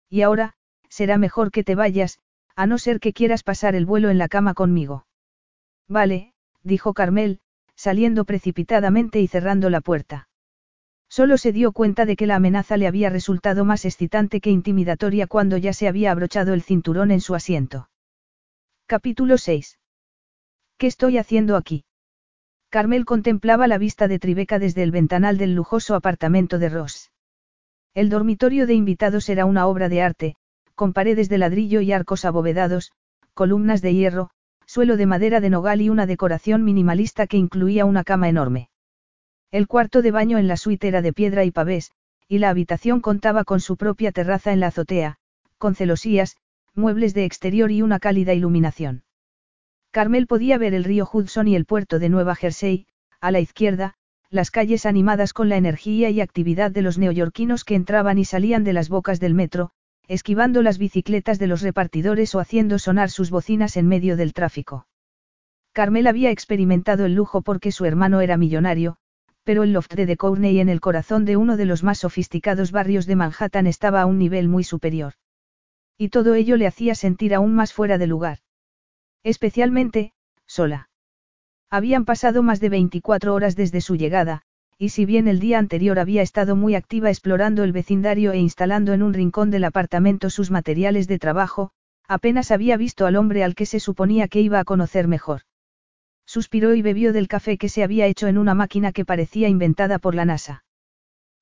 Y ahora, será mejor que te vayas, a no ser que quieras pasar el vuelo en la cama conmigo. Vale, dijo Carmel, saliendo precipitadamente y cerrando la puerta. Solo se dio cuenta de que la amenaza le había resultado más excitante que intimidatoria cuando ya se había abrochado el cinturón en su asiento. Capítulo 6. ¿Qué estoy haciendo aquí? Carmel contemplaba la vista de Tribeca desde el ventanal del lujoso apartamento de Ross. El dormitorio de invitados era una obra de arte, con paredes de ladrillo y arcos abovedados, columnas de hierro, suelo de madera de nogal y una decoración minimalista que incluía una cama enorme. El cuarto de baño en la suite era de piedra y pavés, y la habitación contaba con su propia terraza en la azotea, con celosías, muebles de exterior y una cálida iluminación. Carmel podía ver el río Hudson y el puerto de Nueva Jersey, a la izquierda, las calles animadas con la energía y actividad de los neoyorquinos que entraban y salían de las bocas del metro, esquivando las bicicletas de los repartidores o haciendo sonar sus bocinas en medio del tráfico. Carmel había experimentado el lujo porque su hermano era millonario, pero el loft de Courtney en el corazón de uno de los más sofisticados barrios de Manhattan estaba a un nivel muy superior. Y todo ello le hacía sentir aún más fuera de lugar. Especialmente, sola. Habían pasado más de 24 horas desde su llegada, y si bien el día anterior había estado muy activa explorando el vecindario e instalando en un rincón del apartamento sus materiales de trabajo, apenas había visto al hombre al que se suponía que iba a conocer mejor. Suspiró y bebió del café que se había hecho en una máquina que parecía inventada por la NASA.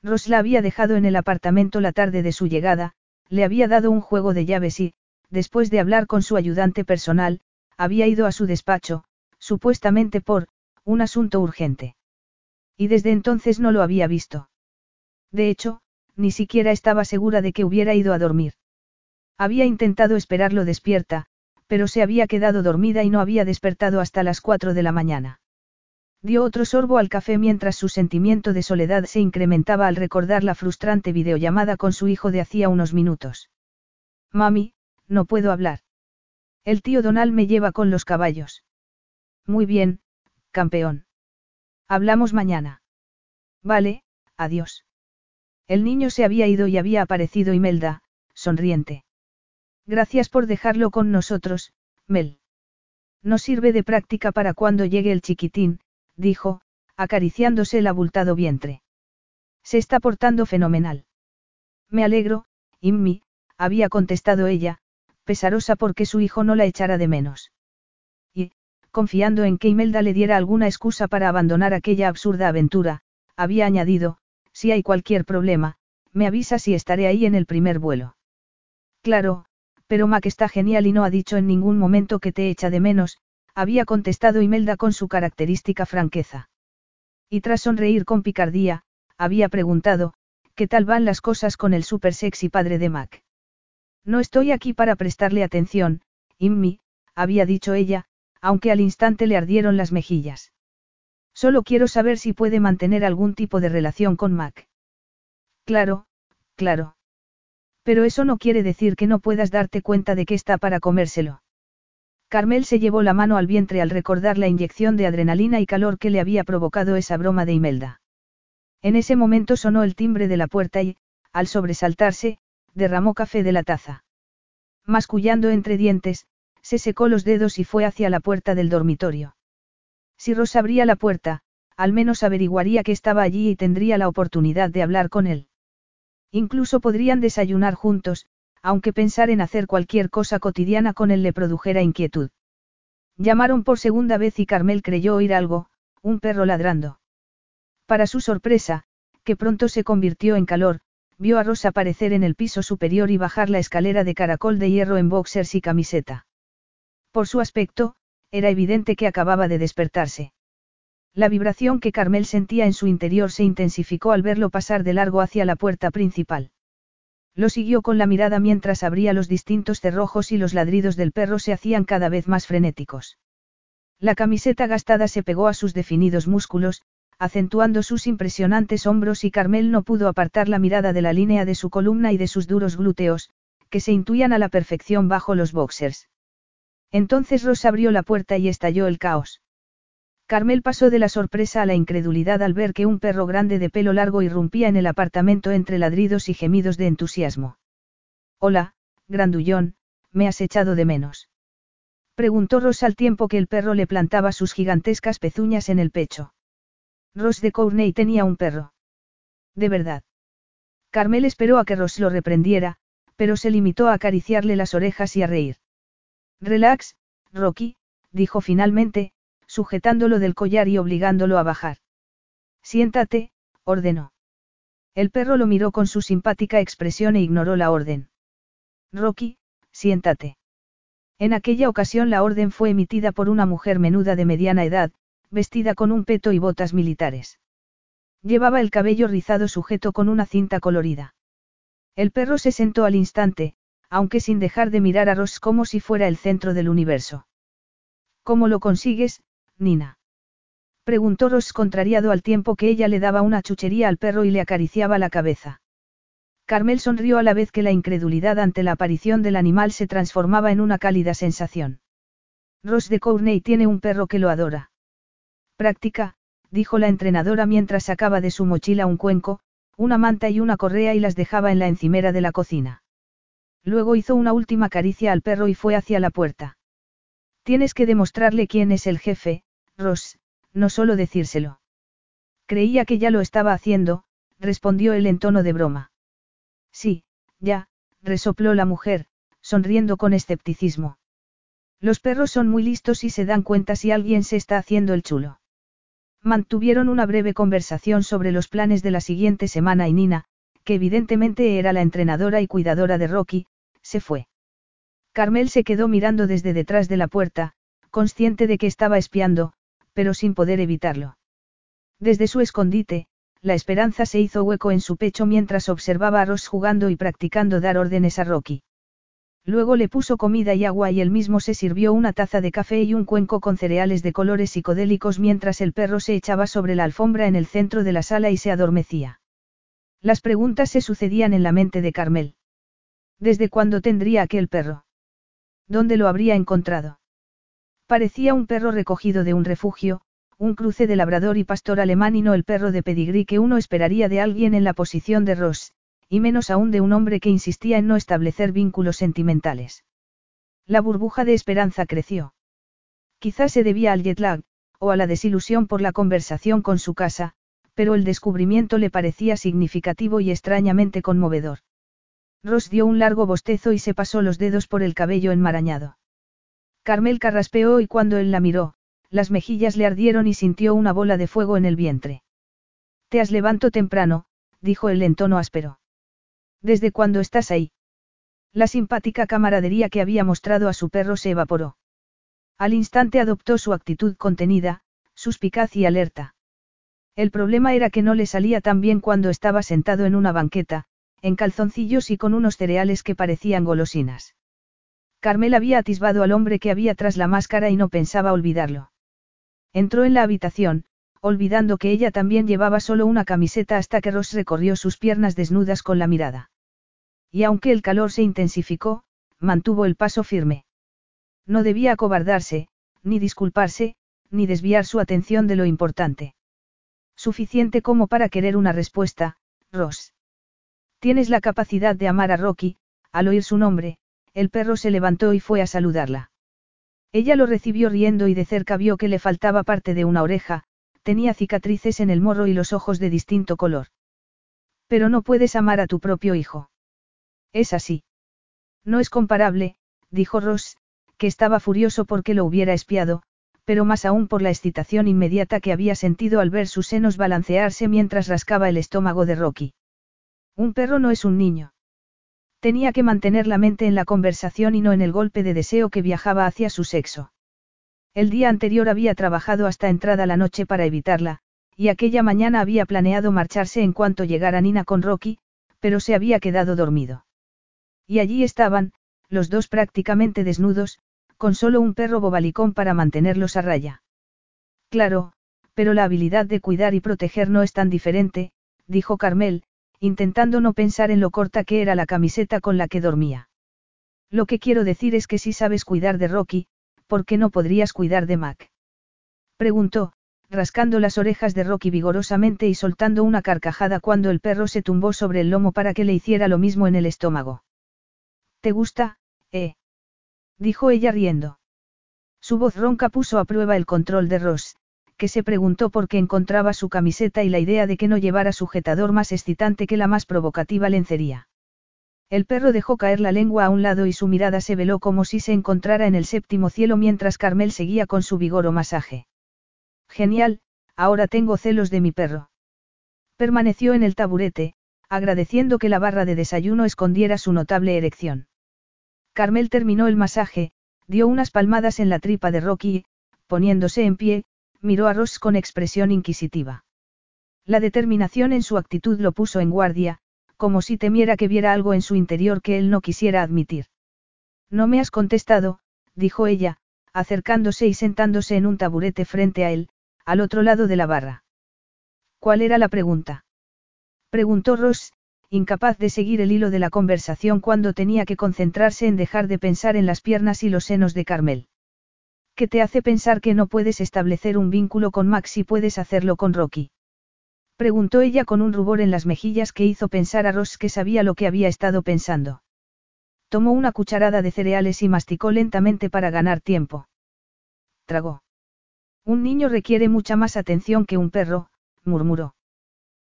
Ross la había dejado en el apartamento la tarde de su llegada, le había dado un juego de llaves y, después de hablar con su ayudante personal, había ido a su despacho, supuestamente por, un asunto urgente. Y desde entonces no lo había visto. De hecho, ni siquiera estaba segura de que hubiera ido a dormir. Había intentado esperarlo despierta, pero se había quedado dormida y no había despertado hasta las cuatro de la mañana. Dio otro sorbo al café mientras su sentimiento de soledad se incrementaba al recordar la frustrante videollamada con su hijo de hacía unos minutos. Mami, no puedo hablar. El tío Donald me lleva con los caballos. Muy bien, campeón. Hablamos mañana. Vale, adiós. El niño se había ido y había aparecido Imelda, sonriente. Gracias por dejarlo con nosotros, Mel. No sirve de práctica para cuando llegue el chiquitín, dijo, acariciándose el abultado vientre. Se está portando fenomenal. Me alegro, Immi, había contestado ella, pesarosa porque su hijo no la echara de menos. Y, confiando en que Imelda le diera alguna excusa para abandonar aquella absurda aventura, había añadido, si hay cualquier problema, me avisa si estaré ahí en el primer vuelo. Claro, pero Mac está genial y no ha dicho en ningún momento que te echa de menos, había contestado Imelda con su característica franqueza. Y tras sonreír con picardía, había preguntado, ¿qué tal van las cosas con el super sexy padre de Mac? No estoy aquí para prestarle atención, Immi, había dicho ella, aunque al instante le ardieron las mejillas. Solo quiero saber si puede mantener algún tipo de relación con Mac. Claro, claro. Pero eso no quiere decir que no puedas darte cuenta de que está para comérselo. Carmel se llevó la mano al vientre al recordar la inyección de adrenalina y calor que le había provocado esa broma de Imelda. En ese momento sonó el timbre de la puerta y, al sobresaltarse, derramó café de la taza. Mascullando entre dientes, se secó los dedos y fue hacia la puerta del dormitorio. Si Rosa abría la puerta, al menos averiguaría que estaba allí y tendría la oportunidad de hablar con él. Incluso podrían desayunar juntos, aunque pensar en hacer cualquier cosa cotidiana con él le produjera inquietud. Llamaron por segunda vez y Carmel creyó oír algo, un perro ladrando. Para su sorpresa, que pronto se convirtió en calor, vio a Ross aparecer en el piso superior y bajar la escalera de caracol de hierro en boxers y camiseta. Por su aspecto, era evidente que acababa de despertarse. La vibración que Carmel sentía en su interior se intensificó al verlo pasar de largo hacia la puerta principal. Lo siguió con la mirada mientras abría los distintos cerrojos y los ladridos del perro se hacían cada vez más frenéticos. La camiseta gastada se pegó a sus definidos músculos, acentuando sus impresionantes hombros y Carmel no pudo apartar la mirada de la línea de su columna y de sus duros glúteos, que se intuían a la perfección bajo los boxers. Entonces Ross abrió la puerta y estalló el caos. Carmel pasó de la sorpresa a la incredulidad al ver que un perro grande de pelo largo irrumpía en el apartamento entre ladridos y gemidos de entusiasmo. Hola, grandullón, me has echado de menos. Preguntó Ross al tiempo que el perro le plantaba sus gigantescas pezuñas en el pecho. Ross de Courtney tenía un perro. De verdad. Carmel esperó a que Ross lo reprendiera, pero se limitó a acariciarle las orejas y a reír. Relax, Rocky, dijo finalmente, sujetándolo del collar y obligándolo a bajar. Siéntate, ordenó. El perro lo miró con su simpática expresión e ignoró la orden. Rocky, siéntate. En aquella ocasión la orden fue emitida por una mujer menuda de mediana edad, vestida con un peto y botas militares. Llevaba el cabello rizado sujeto con una cinta colorida. El perro se sentó al instante, aunque sin dejar de mirar a Ross como si fuera el centro del universo. ¿Cómo lo consigues, Nina? Preguntó Ross contrariado al tiempo que ella le daba una chuchería al perro y le acariciaba la cabeza. Carmel sonrió a la vez que la incredulidad ante la aparición del animal se transformaba en una cálida sensación. Ross de Courtney tiene un perro que lo adora. Práctica, dijo la entrenadora mientras sacaba de su mochila un cuenco, una manta y una correa y las dejaba en la encimera de la cocina. Luego hizo una última caricia al perro y fue hacia la puerta. Tienes que demostrarle quién es el jefe, Ross, no solo decírselo. Creía que ya lo estaba haciendo, respondió él en tono de broma. Sí, ya, resopló la mujer, sonriendo con escepticismo. Los perros son muy listos y se dan cuenta si alguien se está haciendo el chulo. Mantuvieron una breve conversación sobre los planes de la siguiente semana y Nina, que evidentemente era la entrenadora y cuidadora de Rocky, se fue. Carmel se quedó mirando desde detrás de la puerta, consciente de que estaba espiando, pero sin poder evitarlo. Desde su escondite, la esperanza se hizo hueco en su pecho mientras observaba a Ross jugando y practicando dar órdenes a Rocky. Luego le puso comida y agua y él mismo se sirvió una taza de café y un cuenco con cereales de colores psicodélicos mientras el perro se echaba sobre la alfombra en el centro de la sala y se adormecía. Las preguntas se sucedían en la mente de Carmel. ¿Desde cuándo tendría aquel perro? ¿Dónde lo habría encontrado? Parecía un perro recogido de un refugio, un cruce de labrador y pastor alemán y no el perro de pedigrí que uno esperaría de alguien en la posición de Ross, y menos aún de un hombre que insistía en no establecer vínculos sentimentales. La burbuja de esperanza creció. Quizás se debía al jet lag, o a la desilusión por la conversación con su casa, pero el descubrimiento le parecía significativo y extrañamente conmovedor. Ross dio un largo bostezo y se pasó los dedos por el cabello enmarañado. Carmel carraspeó y cuando él la miró, las mejillas le ardieron y sintió una bola de fuego en el vientre. Te has levanto temprano, dijo él en tono áspero. ¿Desde cuándo estás ahí? La simpática camaradería que había mostrado a su perro se evaporó. Al instante adoptó su actitud contenida, suspicaz y alerta. El problema era que no le salía tan bien cuando estaba sentado en una banqueta, en calzoncillos y con unos cereales que parecían golosinas. Carmel había atisbado al hombre que había tras la máscara y no pensaba olvidarlo. Entró en la habitación, olvidando que ella también llevaba solo una camiseta hasta que Ross recorrió sus piernas desnudas con la mirada. Y aunque el calor se intensificó, mantuvo el paso firme. No debía acobardarse, ni disculparse, ni desviar su atención de lo importante. Suficiente como para querer una respuesta, Ross. Tienes la capacidad de amar a Rocky, al oír su nombre, el perro se levantó y fue a saludarla. Ella lo recibió riendo y de cerca vio que le faltaba parte de una oreja, tenía cicatrices en el morro y los ojos de distinto color. Pero no puedes amar a tu propio hijo. Es así. No es comparable, dijo Ross, que estaba furioso porque lo hubiera espiado, pero más aún por la excitación inmediata que había sentido al ver sus senos balancearse mientras rascaba el estómago de Rocky. Un perro no es un niño. Tenía que mantener la mente en la conversación y no en el golpe de deseo que viajaba hacia su sexo. El día anterior había trabajado hasta entrada la noche para evitarla, y aquella mañana había planeado marcharse en cuanto llegara Nina con Rocky, pero se había quedado dormido. Y allí estaban, los dos prácticamente desnudos, con solo un perro bobalicón para mantenerlos a raya. Claro, pero la habilidad de cuidar y proteger no es tan diferente, dijo Carmel, intentando no pensar en lo corta que era la camiseta con la que dormía. Lo que quiero decir es que si sabes cuidar de Rocky, ¿por qué no podrías cuidar de Mac? Preguntó, rascando las orejas de Rocky vigorosamente y soltando una carcajada cuando el perro se tumbó sobre el lomo para que le hiciera lo mismo en el estómago. ¿Te gusta, eh? dijo ella riendo. Su voz ronca puso a prueba el control de Ross, que se preguntó por qué encontraba su camiseta y la idea de que no llevara sujetador más excitante que la más provocativa lencería. El perro dejó caer la lengua a un lado y su mirada se veló como si se encontrara en el séptimo cielo mientras Carmel seguía con su vigor o masaje. Genial, ahora tengo celos de mi perro. Permaneció en el taburete, agradeciendo que la barra de desayuno escondiera su notable erección. Carmel terminó el masaje, dio unas palmadas en la tripa de Rocky y, poniéndose en pie, miró a Ross con expresión inquisitiva. La determinación en su actitud lo puso en guardia, como si temiera que viera algo en su interior que él no quisiera admitir. No me has contestado, dijo ella, acercándose y sentándose en un taburete frente a él, al otro lado de la barra. ¿Cuál era la pregunta? Preguntó Ross, incapaz de seguir el hilo de la conversación cuando tenía que concentrarse en dejar de pensar en las piernas y los senos de Carmel. ¿Qué te hace pensar que no puedes establecer un vínculo con Max si puedes hacerlo con Rocky? Preguntó ella con un rubor en las mejillas que hizo pensar a Ross que sabía lo que había estado pensando. Tomó una cucharada de cereales y masticó lentamente para ganar tiempo. Tragó. Un niño requiere mucha más atención que un perro, murmuró.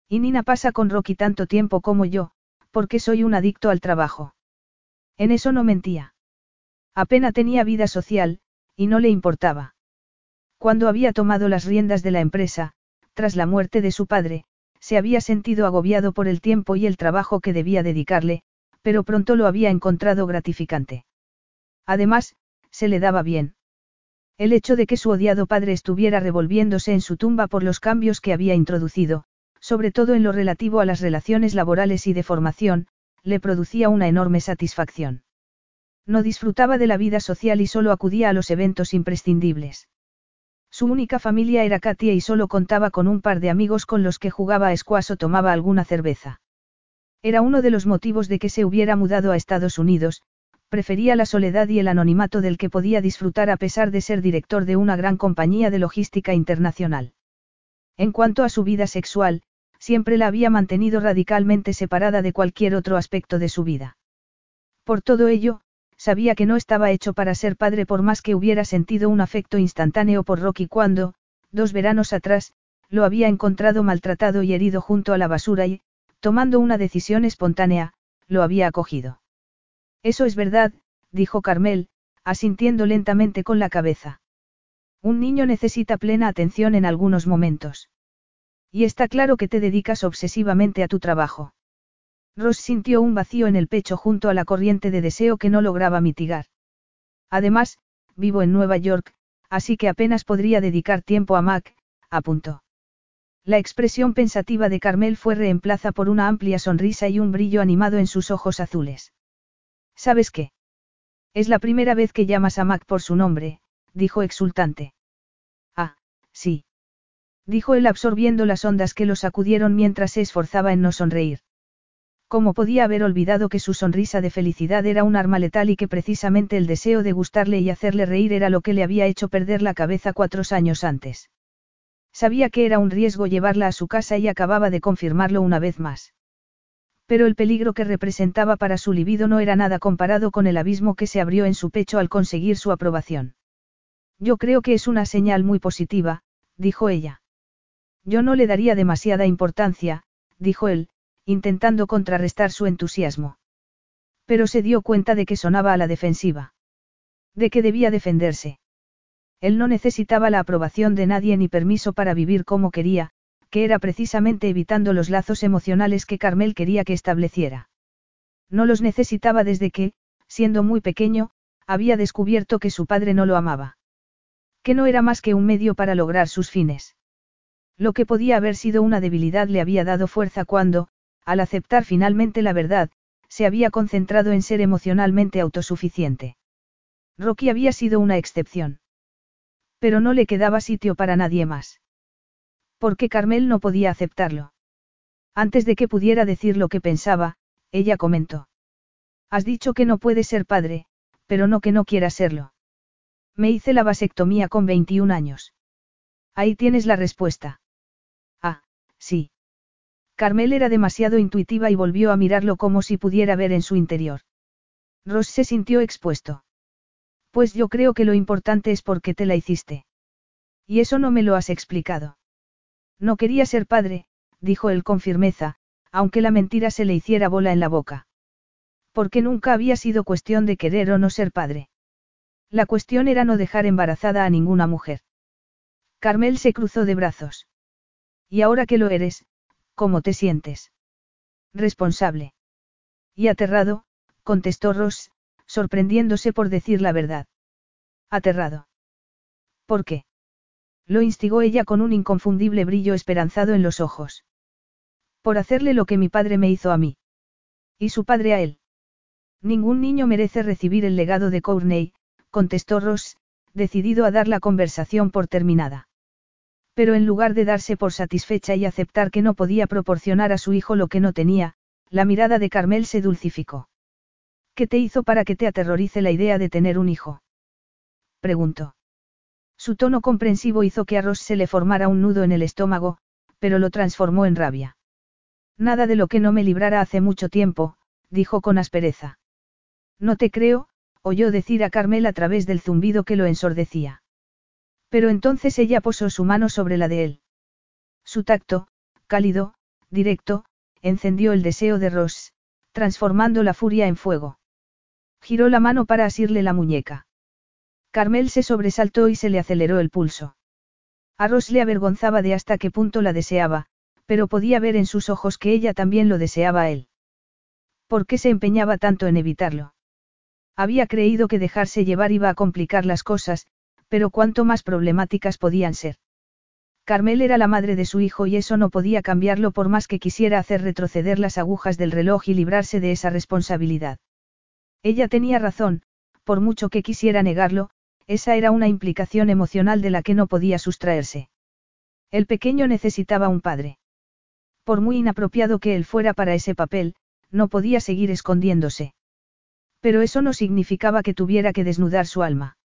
Y Nina pasa con Rocky tanto tiempo como yo, porque soy un adicto al trabajo. En eso no mentía. Apenas tenía vida social, y no le importaba. Cuando había tomado las riendas de la empresa, tras la muerte de su padre, se había sentido agobiado por el tiempo y el trabajo que debía dedicarle, pero pronto lo había encontrado gratificante. Además, se le daba bien. El hecho de que su odiado padre estuviera revolviéndose en su tumba por los cambios que había introducido, sobre todo en lo relativo a las relaciones laborales y de formación, le producía una enorme satisfacción. No disfrutaba de la vida social y solo acudía a los eventos imprescindibles. Su única familia era Katia y solo contaba con un par de amigos con los que jugaba a squash o tomaba alguna cerveza. Era uno de los motivos de que se hubiera mudado a Estados Unidos, prefería la soledad y el anonimato del que podía disfrutar a pesar de ser director de una gran compañía de logística internacional. En cuanto a su vida sexual, siempre la había mantenido radicalmente separada de cualquier otro aspecto de su vida. Por todo ello, sabía que no estaba hecho para ser padre por más que hubiera sentido un afecto instantáneo por Rocky cuando, dos veranos atrás, lo había encontrado maltratado y herido junto a la basura y, tomando una decisión espontánea, lo había acogido. Eso es verdad, dijo Carmel, asintiendo lentamente con la cabeza. Un niño necesita plena atención en algunos momentos. Y está claro que te dedicas obsesivamente a tu trabajo. Ross sintió un vacío en el pecho junto a la corriente de deseo que no lograba mitigar. Además, vivo en Nueva York, así que apenas podría dedicar tiempo a Mac, apuntó. La expresión pensativa de Carmel fue reemplaza por una amplia sonrisa y un brillo animado en sus ojos azules. ¿Sabes qué? Es la primera vez que llamas a Mac por su nombre, dijo exultante. Ah, sí. Dijo él absorbiendo las ondas que lo sacudieron mientras se esforzaba en no sonreír. ¿Cómo podía haber olvidado que su sonrisa de felicidad era un arma letal y que precisamente el deseo de gustarle y hacerle reír era lo que le había hecho perder la cabeza cuatro años antes? Sabía que era un riesgo llevarla a su casa y acababa de confirmarlo una vez más. Pero el peligro que representaba para su libido no era nada comparado con el abismo que se abrió en su pecho al conseguir su aprobación. Yo creo que es una señal muy positiva, dijo ella. Yo no le daría demasiada importancia, dijo él, intentando contrarrestar su entusiasmo. Pero se dio cuenta de que sonaba a la defensiva. De que debía defenderse. Él no necesitaba la aprobación de nadie ni permiso para vivir como quería, que era precisamente evitando los lazos emocionales que Carmel quería que estableciera. No los necesitaba desde que, siendo muy pequeño, había descubierto que su padre no lo amaba. Que no era más que un medio para lograr sus fines. Lo que podía haber sido una debilidad le había dado fuerza cuando, al aceptar finalmente la verdad, se había concentrado en ser emocionalmente autosuficiente. Rocky había sido una excepción. Pero no le quedaba sitio para nadie más. Porque Carmel no podía aceptarlo. Antes de que pudiera decir lo que pensaba, ella comentó. Has dicho que no puedes ser padre, pero no que no quieras serlo. Me hice la vasectomía con 21 años. Ahí tienes la respuesta. Sí. Carmel era demasiado intuitiva y volvió a mirarlo como si pudiera ver en su interior. Ross se sintió expuesto. Pues yo creo que lo importante es por qué te la hiciste. Y eso no me lo has explicado. No quería ser padre, dijo él con firmeza, aunque la mentira se le hiciera bola en la boca. Porque nunca había sido cuestión de querer o no ser padre. La cuestión era no dejar embarazada a ninguna mujer. Carmel se cruzó de brazos. Y ahora que lo eres, ¿cómo te sientes? Responsable. Y aterrado, contestó Ross, sorprendiéndose por decir la verdad. Aterrado. ¿Por qué? Lo instigó ella con un inconfundible brillo esperanzado en los ojos. Por hacerle lo que mi padre me hizo a mí. Y su padre a él. Ningún niño merece recibir el legado de Courtney, contestó Ross, decidido a dar la conversación por terminada. Pero en lugar de darse por satisfecha y aceptar que no podía proporcionar a su hijo lo que no tenía, la mirada de Carmel se dulcificó. ¿Qué te hizo para que te aterrorice la idea de tener un hijo? preguntó. Su tono comprensivo hizo que a Ross se le formara un nudo en el estómago, pero lo transformó en rabia. Nada de lo que no me librara hace mucho tiempo, dijo con aspereza. No te creo, oyó decir a Carmel a través del zumbido que lo ensordecía. Pero entonces ella posó su mano sobre la de él. Su tacto, cálido, directo, encendió el deseo de Ross, transformando la furia en fuego. Giró la mano para asirle la muñeca. Carmel se sobresaltó y se le aceleró el pulso. A Ross le avergonzaba de hasta qué punto la deseaba, pero podía ver en sus ojos que ella también lo deseaba a él. ¿Por qué se empeñaba tanto en evitarlo? Había creído que dejarse llevar iba a complicar las cosas, pero cuánto más problemáticas podían ser. Carmel era la madre de su hijo y eso no podía cambiarlo por más que quisiera hacer retroceder las agujas del reloj y librarse de esa responsabilidad. Ella tenía razón, por mucho que quisiera negarlo, esa era una implicación emocional de la que no podía sustraerse. El pequeño necesitaba un padre. Por muy inapropiado que él fuera para ese papel, no podía seguir escondiéndose. Pero eso no significaba que tuviera que desnudar su alma.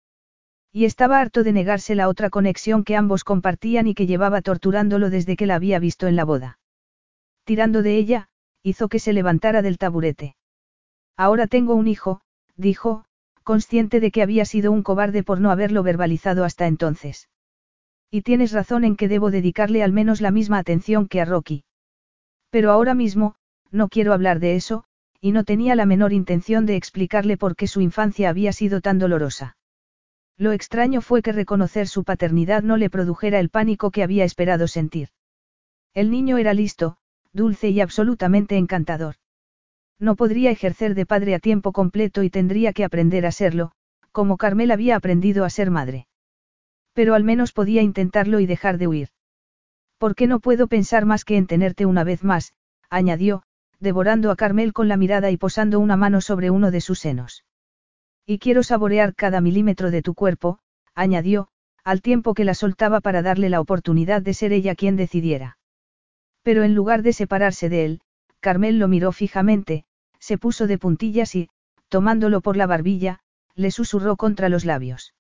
Y estaba harto de negarse la otra conexión que ambos compartían y que llevaba torturándolo desde que la había visto en la boda. Tirando de ella, hizo que se levantara del taburete. Ahora tengo un hijo, dijo, consciente de que había sido un cobarde por no haberlo verbalizado hasta entonces. Y tienes razón en que debo dedicarle al menos la misma atención que a Rocky. Pero ahora mismo, no quiero hablar de eso, y no tenía la menor intención de explicarle por qué su infancia había sido tan dolorosa. Lo extraño fue que reconocer su paternidad no le produjera el pánico que había esperado sentir. El niño era listo, dulce y absolutamente encantador. No podría ejercer de padre a tiempo completo y tendría que aprender a serlo, como Carmel había aprendido a ser madre. Pero al menos podía intentarlo y dejar de huir. ¿Por qué no puedo pensar más que en tenerte una vez más? añadió, devorando a Carmel con la mirada y posando una mano sobre uno de sus senos. Y quiero saborear cada milímetro de tu cuerpo, añadió, al tiempo que la soltaba para darle la oportunidad de ser ella quien decidiera. Pero en lugar de separarse de él, Carmel lo miró fijamente, se puso de puntillas y, tomándolo por la barbilla, le susurró contra los labios.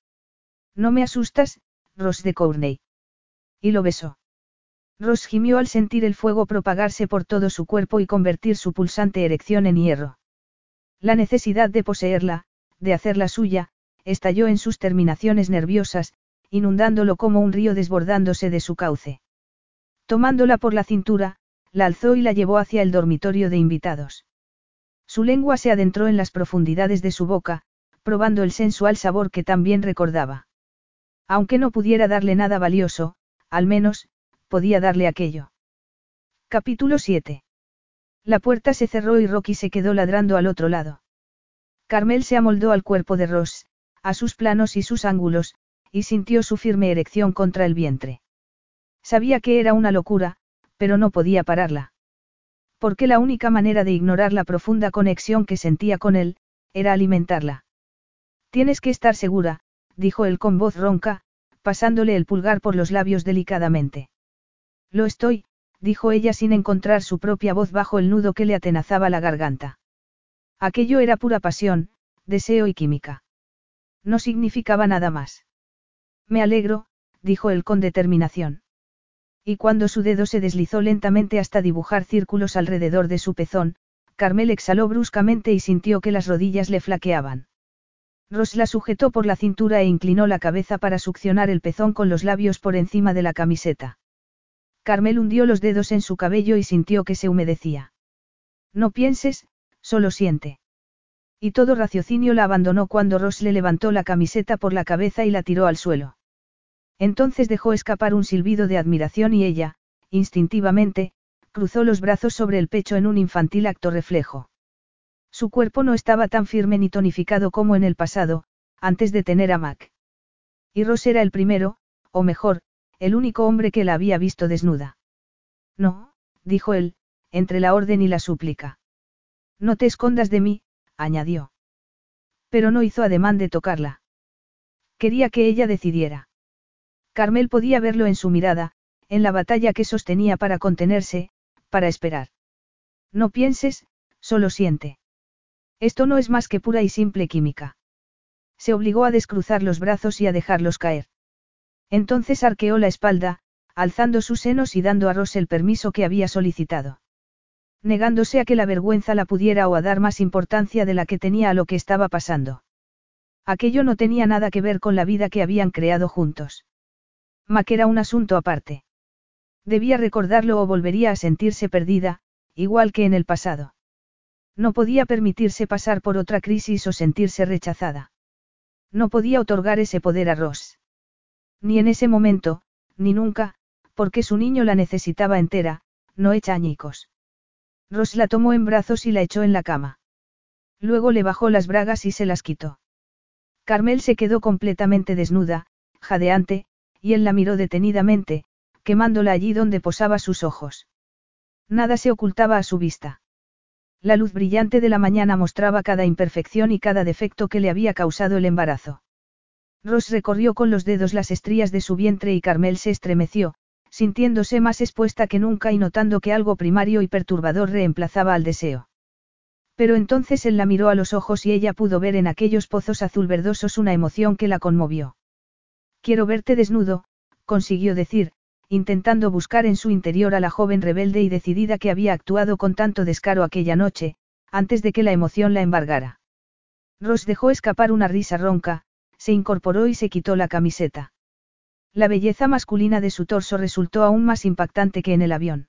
No me asustas, Ross de Courtney. Y lo besó. Ross gimió al sentir el fuego propagarse por todo su cuerpo y convertir su pulsante erección en hierro. La necesidad de poseerla, de hacerla suya, estalló en sus terminaciones nerviosas, inundándolo como un río desbordándose de su cauce. Tomándola por la cintura, la alzó y la llevó hacia el dormitorio de invitados. Su lengua se adentró en las profundidades de su boca, probando el sensual sabor que también recordaba. Aunque no pudiera darle nada valioso, al menos, podía darle aquello. Capítulo 7. La puerta se cerró y Rocky se quedó ladrando al otro lado. Carmel se amoldó al cuerpo de Ross, a sus planos y sus ángulos, y sintió su firme erección contra el vientre. Sabía que era una locura, pero no podía pararla. Porque la única manera de ignorar la profunda conexión que sentía con él, era alimentarla. Tienes que estar segura, dijo él con voz ronca, pasándole el pulgar por los labios delicadamente. Lo estoy, dijo ella sin encontrar su propia voz bajo el nudo que le atenazaba la garganta. Aquello era pura pasión, deseo y química. No significaba nada más. Me alegro, dijo él con determinación. Y cuando su dedo se deslizó lentamente hasta dibujar círculos alrededor de su pezón, Carmel exhaló bruscamente y sintió que las rodillas le flaqueaban. Ross la sujetó por la cintura e inclinó la cabeza para succionar el pezón con los labios por encima de la camiseta. Carmel hundió los dedos en su cabello y sintió que se humedecía. No pienses, solo siente. Y todo raciocinio la abandonó cuando Ross le levantó la camiseta por la cabeza y la tiró al suelo. Entonces dejó escapar un silbido de admiración y ella, instintivamente, cruzó los brazos sobre el pecho en un infantil acto reflejo. Su cuerpo no estaba tan firme ni tonificado como en el pasado, antes de tener a Mac. Y Ross era el primero, o mejor, el único hombre que la había visto desnuda. No, dijo él, entre la orden y la súplica. No te escondas de mí, añadió. Pero no hizo ademán de tocarla. Quería que ella decidiera. Carmel podía verlo en su mirada, en la batalla que sostenía para contenerse, para esperar. No pienses, solo siente. Esto no es más que pura y simple química. Se obligó a descruzar los brazos y a dejarlos caer. Entonces arqueó la espalda, alzando sus senos y dando a Ross el permiso que había solicitado. Negándose a que la vergüenza la pudiera o a dar más importancia de la que tenía a lo que estaba pasando. Aquello no tenía nada que ver con la vida que habían creado juntos. Mac era un asunto aparte. Debía recordarlo o volvería a sentirse perdida, igual que en el pasado. No podía permitirse pasar por otra crisis o sentirse rechazada. No podía otorgar ese poder a Ross. Ni en ese momento, ni nunca, porque su niño la necesitaba entera, no hecha añicos. Ross la tomó en brazos y la echó en la cama. Luego le bajó las bragas y se las quitó. Carmel se quedó completamente desnuda, jadeante, y él la miró detenidamente, quemándola allí donde posaba sus ojos. Nada se ocultaba a su vista. La luz brillante de la mañana mostraba cada imperfección y cada defecto que le había causado el embarazo. Ross recorrió con los dedos las estrías de su vientre y Carmel se estremeció, sintiéndose más expuesta que nunca y notando que algo primario y perturbador reemplazaba al deseo. Pero entonces él la miró a los ojos y ella pudo ver en aquellos pozos azul verdosos una emoción que la conmovió. Quiero verte desnudo, consiguió decir, intentando buscar en su interior a la joven rebelde y decidida que había actuado con tanto descaro aquella noche, antes de que la emoción la embargara. Ross dejó escapar una risa ronca, se incorporó y se quitó la camiseta. La belleza masculina de su torso resultó aún más impactante que en el avión.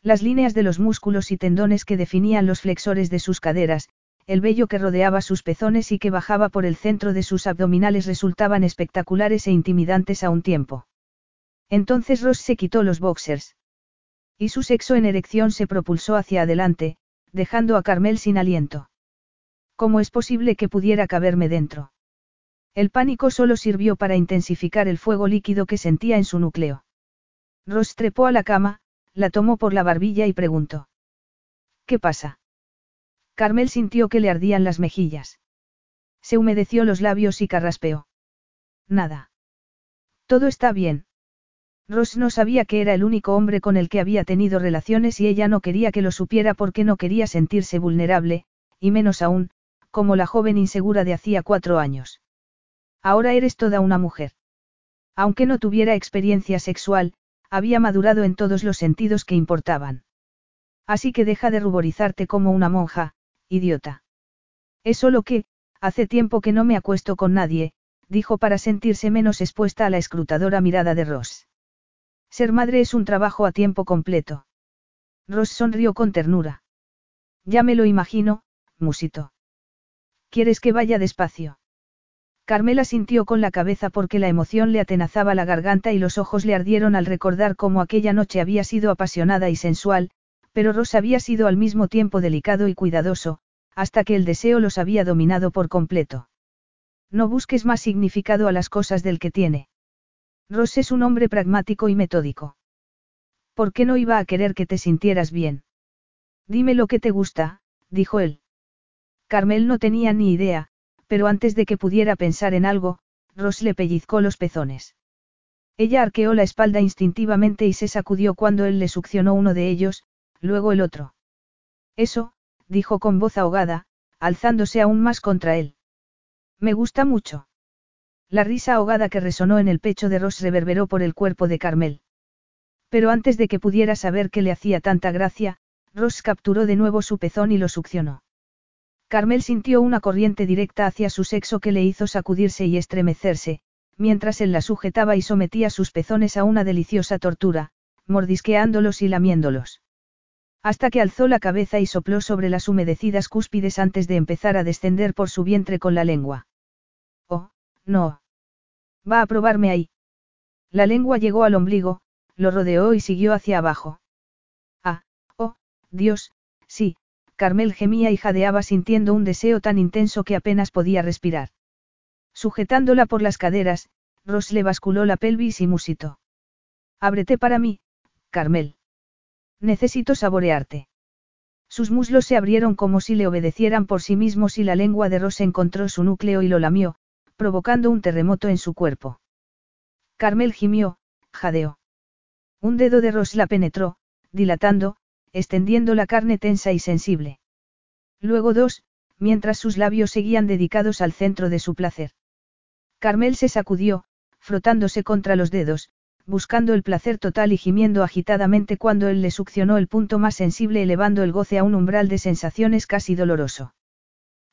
Las líneas de los músculos y tendones que definían los flexores de sus caderas, el vello que rodeaba sus pezones y que bajaba por el centro de sus abdominales resultaban espectaculares e intimidantes a un tiempo. Entonces Ross se quitó los boxers. Y su sexo en erección se propulsó hacia adelante, dejando a Carmel sin aliento. ¿Cómo es posible que pudiera caberme dentro? El pánico solo sirvió para intensificar el fuego líquido que sentía en su núcleo. Ross trepó a la cama, la tomó por la barbilla y preguntó. ¿Qué pasa? Carmel sintió que le ardían las mejillas. Se humedeció los labios y carraspeó. Nada. Todo está bien. Ross no sabía que era el único hombre con el que había tenido relaciones y ella no quería que lo supiera porque no quería sentirse vulnerable, y menos aún, como la joven insegura de hacía cuatro años. Ahora eres toda una mujer. Aunque no tuviera experiencia sexual, había madurado en todos los sentidos que importaban. Así que deja de ruborizarte como una monja, idiota. Es solo que, hace tiempo que no me acuesto con nadie, dijo para sentirse menos expuesta a la escrutadora mirada de Ross. Ser madre es un trabajo a tiempo completo. Ross sonrió con ternura. Ya me lo imagino, musito. ¿Quieres que vaya despacio? Carmela sintió con la cabeza porque la emoción le atenazaba la garganta y los ojos le ardieron al recordar cómo aquella noche había sido apasionada y sensual, pero Ross había sido al mismo tiempo delicado y cuidadoso, hasta que el deseo los había dominado por completo. No busques más significado a las cosas del que tiene. Ross es un hombre pragmático y metódico. ¿Por qué no iba a querer que te sintieras bien? Dime lo que te gusta, dijo él. Carmel no tenía ni idea, pero antes de que pudiera pensar en algo, Ross le pellizcó los pezones. Ella arqueó la espalda instintivamente y se sacudió cuando él le succionó uno de ellos, luego el otro. Eso, dijo con voz ahogada, alzándose aún más contra él. Me gusta mucho. La risa ahogada que resonó en el pecho de Ross reverberó por el cuerpo de Carmel. Pero antes de que pudiera saber qué le hacía tanta gracia, Ross capturó de nuevo su pezón y lo succionó. Carmel sintió una corriente directa hacia su sexo que le hizo sacudirse y estremecerse, mientras él la sujetaba y sometía sus pezones a una deliciosa tortura, mordisqueándolos y lamiéndolos. Hasta que alzó la cabeza y sopló sobre las humedecidas cúspides antes de empezar a descender por su vientre con la lengua. Oh, no. Va a probarme ahí. La lengua llegó al ombligo, lo rodeó y siguió hacia abajo. Ah, oh, Dios, sí, Carmel gemía y jadeaba sintiendo un deseo tan intenso que apenas podía respirar. Sujetándola por las caderas, Ross le basculó la pelvis y musitó. Ábrete para mí, Carmel. Necesito saborearte. Sus muslos se abrieron como si le obedecieran por sí mismos y la lengua de Ross encontró su núcleo y lo lamió, provocando un terremoto en su cuerpo. Carmel gimió, jadeó. Un dedo de Ross la penetró, dilatando, extendiendo la carne tensa y sensible. Luego dos, mientras sus labios seguían dedicados al centro de su placer. Carmel se sacudió, frotándose contra los dedos, buscando el placer total y gimiendo agitadamente cuando él le succionó el punto más sensible elevando el goce a un umbral de sensaciones casi doloroso.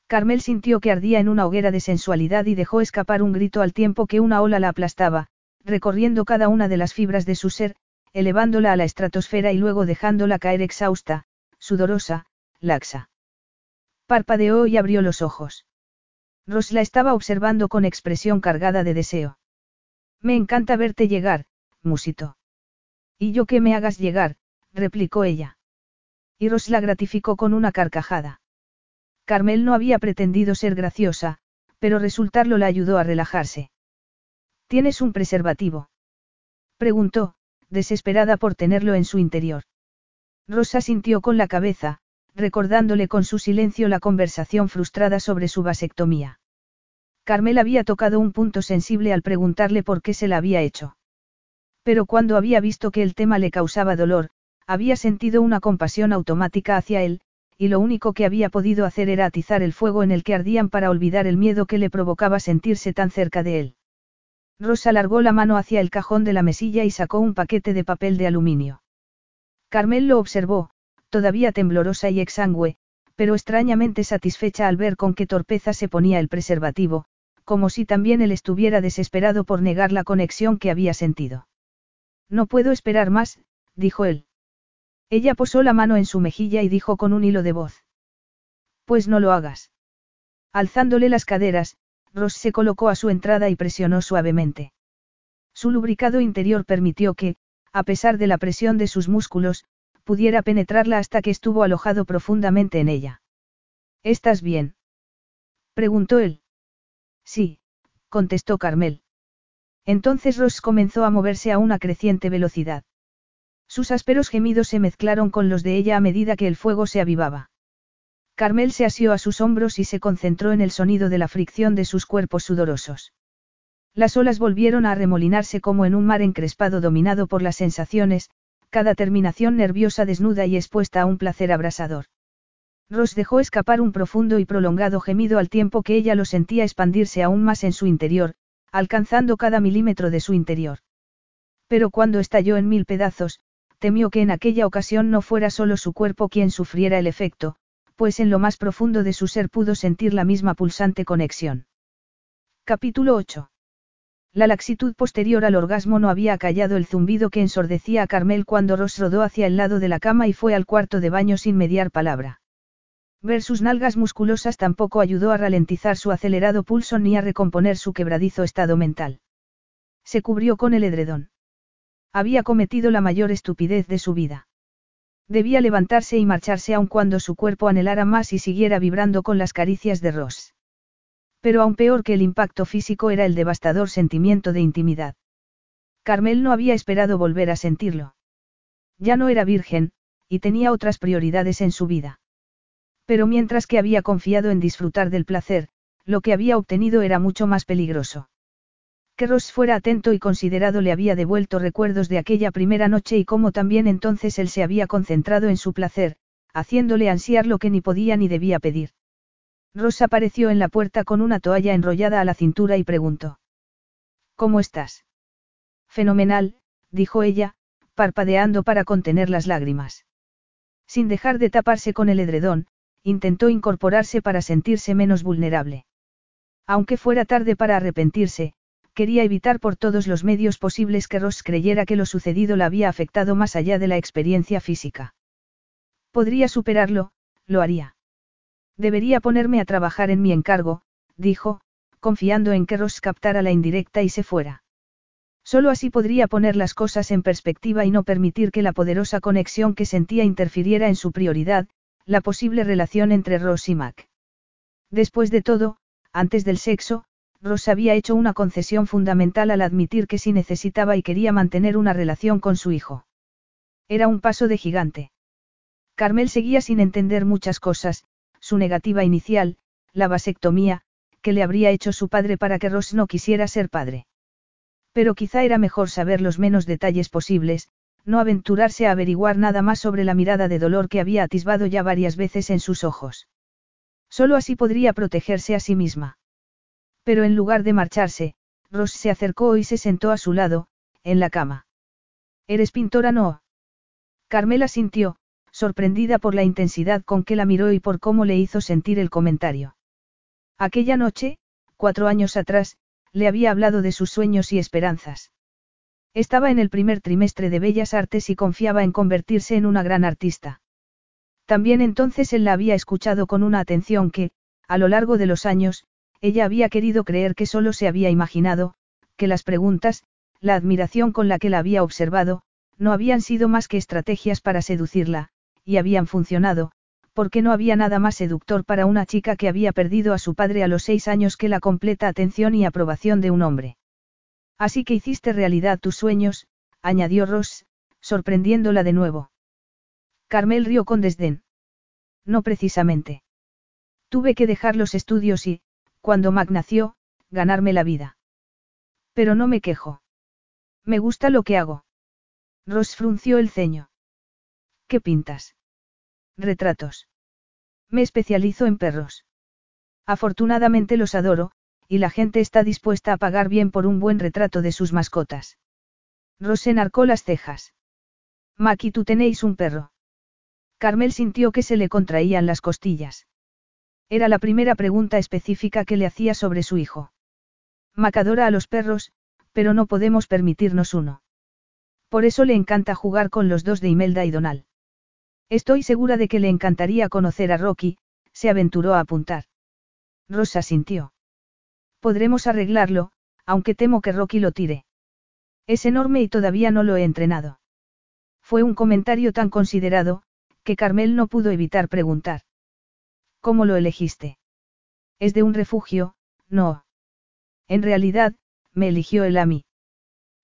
Carmel sintió que ardía en una hoguera de sensualidad y dejó escapar un grito al tiempo que una ola la aplastaba, recorriendo cada una de las fibras de su ser, elevándola a la estratosfera y luego dejándola caer exhausta, sudorosa, laxa. Parpadeó y abrió los ojos. Ross la estaba observando con expresión cargada de deseo. Me encanta verte llegar, musito. Y yo que me hagas llegar, replicó ella. Y Ross la gratificó con una carcajada. Carmel no había pretendido ser graciosa, pero resultarlo la ayudó a relajarse. ¿Tienes un preservativo? Preguntó, desesperada por tenerlo en su interior. Rosa sintió con la cabeza, recordándole con su silencio la conversación frustrada sobre su vasectomía. Carmel había tocado un punto sensible al preguntarle por qué se la había hecho. Pero cuando había visto que el tema le causaba dolor, había sentido una compasión automática hacia él, y lo único que había podido hacer era atizar el fuego en el que ardían para olvidar el miedo que le provocaba sentirse tan cerca de él. Rosa alargó la mano hacia el cajón de la mesilla y sacó un paquete de papel de aluminio. Carmel lo observó, todavía temblorosa y exangüe, pero extrañamente satisfecha al ver con qué torpeza se ponía el preservativo, como si también él estuviera desesperado por negar la conexión que había sentido. No puedo esperar más, dijo él. Ella posó la mano en su mejilla y dijo con un hilo de voz. Pues no lo hagas. Alzándole las caderas, Ross se colocó a su entrada y presionó suavemente. Su lubricado interior permitió que, a pesar de la presión de sus músculos, pudiera penetrarla hasta que estuvo alojado profundamente en ella. ¿Estás bien? preguntó él. Sí, contestó Carmel. Entonces Ross comenzó a moverse a una creciente velocidad. Sus ásperos gemidos se mezclaron con los de ella a medida que el fuego se avivaba. Carmel se asió a sus hombros y se concentró en el sonido de la fricción de sus cuerpos sudorosos. Las olas volvieron a arremolinarse como en un mar encrespado dominado por las sensaciones, cada terminación nerviosa desnuda y expuesta a un placer abrasador. Ross dejó escapar un profundo y prolongado gemido al tiempo que ella lo sentía expandirse aún más en su interior, alcanzando cada milímetro de su interior. Pero cuando estalló en mil pedazos, temió que en aquella ocasión no fuera solo su cuerpo quien sufriera el efecto, pues en lo más profundo de su ser pudo sentir la misma pulsante conexión. Capítulo 8. La laxitud posterior al orgasmo no había acallado el zumbido que ensordecía a Carmel cuando Ross rodó hacia el lado de la cama y fue al cuarto de baño sin mediar palabra. Ver sus nalgas musculosas tampoco ayudó a ralentizar su acelerado pulso ni a recomponer su quebradizo estado mental. Se cubrió con el edredón. Había cometido la mayor estupidez de su vida. Debía levantarse y marcharse aun cuando su cuerpo anhelara más y siguiera vibrando con las caricias de Ross. Pero aún peor que el impacto físico era el devastador sentimiento de intimidad. Carmel no había esperado volver a sentirlo. Ya no era virgen, y tenía otras prioridades en su vida. Pero mientras que había confiado en disfrutar del placer, lo que había obtenido era mucho más peligroso. Que Ross fuera atento y considerado le había devuelto recuerdos de aquella primera noche y cómo también entonces él se había concentrado en su placer, haciéndole ansiar lo que ni podía ni debía pedir. Ross apareció en la puerta con una toalla enrollada a la cintura y preguntó. ¿Cómo estás? Fenomenal, dijo ella, parpadeando para contener las lágrimas. Sin dejar de taparse con el edredón, intentó incorporarse para sentirse menos vulnerable. Aunque fuera tarde para arrepentirse, quería evitar por todos los medios posibles que Ross creyera que lo sucedido la había afectado más allá de la experiencia física. Podría superarlo, lo haría. Debería ponerme a trabajar en mi encargo, dijo, confiando en que Ross captara la indirecta y se fuera. Solo así podría poner las cosas en perspectiva y no permitir que la poderosa conexión que sentía interfiriera en su prioridad, la posible relación entre Ross y Mac. Después de todo, antes del sexo, Ross había hecho una concesión fundamental al admitir que sí necesitaba y quería mantener una relación con su hijo. Era un paso de gigante. Carmel seguía sin entender muchas cosas, su negativa inicial, la vasectomía, que le habría hecho su padre para que Ross no quisiera ser padre. Pero quizá era mejor saber los menos detalles posibles, no aventurarse a averiguar nada más sobre la mirada de dolor que había atisbado ya varias veces en sus ojos. Solo así podría protegerse a sí misma. Pero en lugar de marcharse, Ross se acercó y se sentó a su lado, en la cama. ¿Eres pintora no? Carmela sintió, sorprendida por la intensidad con que la miró y por cómo le hizo sentir el comentario. Aquella noche, cuatro años atrás, le había hablado de sus sueños y esperanzas. Estaba en el primer trimestre de Bellas Artes y confiaba en convertirse en una gran artista. También entonces él la había escuchado con una atención que, a lo largo de los años, ella había querido creer que solo se había imaginado, que las preguntas, la admiración con la que la había observado, no habían sido más que estrategias para seducirla, y habían funcionado, porque no había nada más seductor para una chica que había perdido a su padre a los seis años que la completa atención y aprobación de un hombre. Así que hiciste realidad tus sueños, añadió Ross, sorprendiéndola de nuevo. Carmel rió con desdén. No precisamente. Tuve que dejar los estudios y, cuando Mac nació, ganarme la vida. Pero no me quejo. Me gusta lo que hago. Ross frunció el ceño. ¿Qué pintas? Retratos. Me especializo en perros. Afortunadamente los adoro, y la gente está dispuesta a pagar bien por un buen retrato de sus mascotas. Rosen arcó las cejas. Mac y tú tenéis un perro. Carmel sintió que se le contraían las costillas. Era la primera pregunta específica que le hacía sobre su hijo. Mac adora a los perros, pero no podemos permitirnos uno. Por eso le encanta jugar con los dos de Imelda y Donal. Estoy segura de que le encantaría conocer a Rocky, se aventuró a apuntar. Rosa sintió. Podremos arreglarlo, aunque temo que Rocky lo tire. Es enorme y todavía no lo he entrenado. Fue un comentario tan considerado, que Carmel no pudo evitar preguntar. ¿Cómo lo elegiste? Es de un refugio, no. En realidad, me eligió él a mí.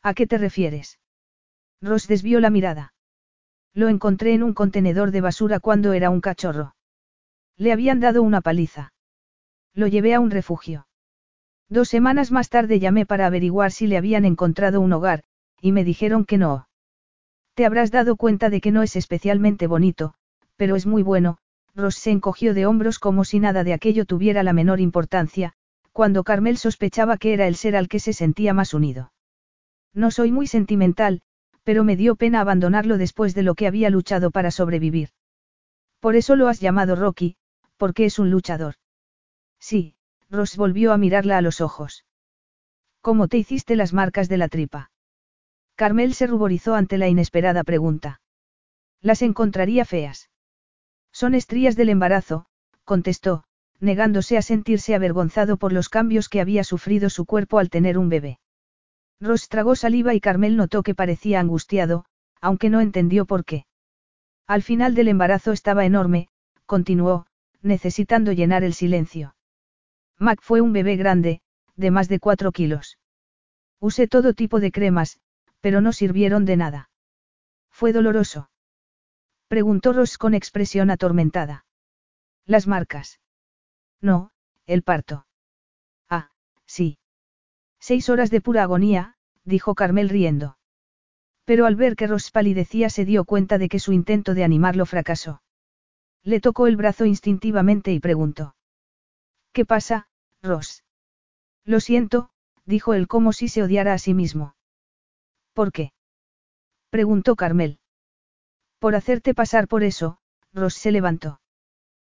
¿A qué te refieres? Ross desvió la mirada. Lo encontré en un contenedor de basura cuando era un cachorro. Le habían dado una paliza. Lo llevé a un refugio. Dos semanas más tarde llamé para averiguar si le habían encontrado un hogar, y me dijeron que no. Te habrás dado cuenta de que no es especialmente bonito, pero es muy bueno, Ross se encogió de hombros como si nada de aquello tuviera la menor importancia, cuando Carmel sospechaba que era el ser al que se sentía más unido. No soy muy sentimental, pero me dio pena abandonarlo después de lo que había luchado para sobrevivir. Por eso lo has llamado Rocky, porque es un luchador. Sí, Ross volvió a mirarla a los ojos. ¿Cómo te hiciste las marcas de la tripa? Carmel se ruborizó ante la inesperada pregunta. Las encontraría feas. Son estrías del embarazo, contestó, negándose a sentirse avergonzado por los cambios que había sufrido su cuerpo al tener un bebé. Ross tragó saliva y Carmel notó que parecía angustiado, aunque no entendió por qué. Al final del embarazo estaba enorme, continuó, necesitando llenar el silencio. Mac fue un bebé grande, de más de cuatro kilos. Usé todo tipo de cremas, pero no sirvieron de nada. ¿Fue doloroso? Preguntó Ross con expresión atormentada. Las marcas. No, el parto. Ah, sí. Seis horas de pura agonía, dijo Carmel riendo. Pero al ver que Ross palidecía se dio cuenta de que su intento de animarlo fracasó. Le tocó el brazo instintivamente y preguntó. ¿Qué pasa, Ross? Lo siento, dijo él como si se odiara a sí mismo. ¿Por qué? preguntó Carmel. Por hacerte pasar por eso, Ross se levantó.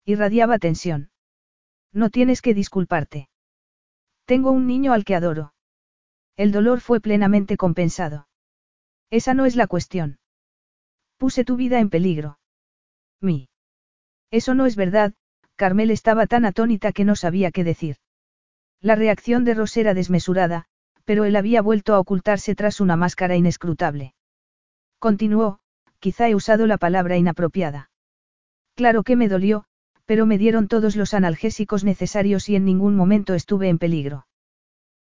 Irradiaba tensión. No tienes que disculparte. Tengo un niño al que adoro. El dolor fue plenamente compensado. Esa no es la cuestión. Puse tu vida en peligro. Mi. Eso no es verdad, Carmel estaba tan atónita que no sabía qué decir. La reacción de Ross era desmesurada, pero él había vuelto a ocultarse tras una máscara inescrutable. Continuó, quizá he usado la palabra inapropiada. Claro que me dolió, pero me dieron todos los analgésicos necesarios y en ningún momento estuve en peligro.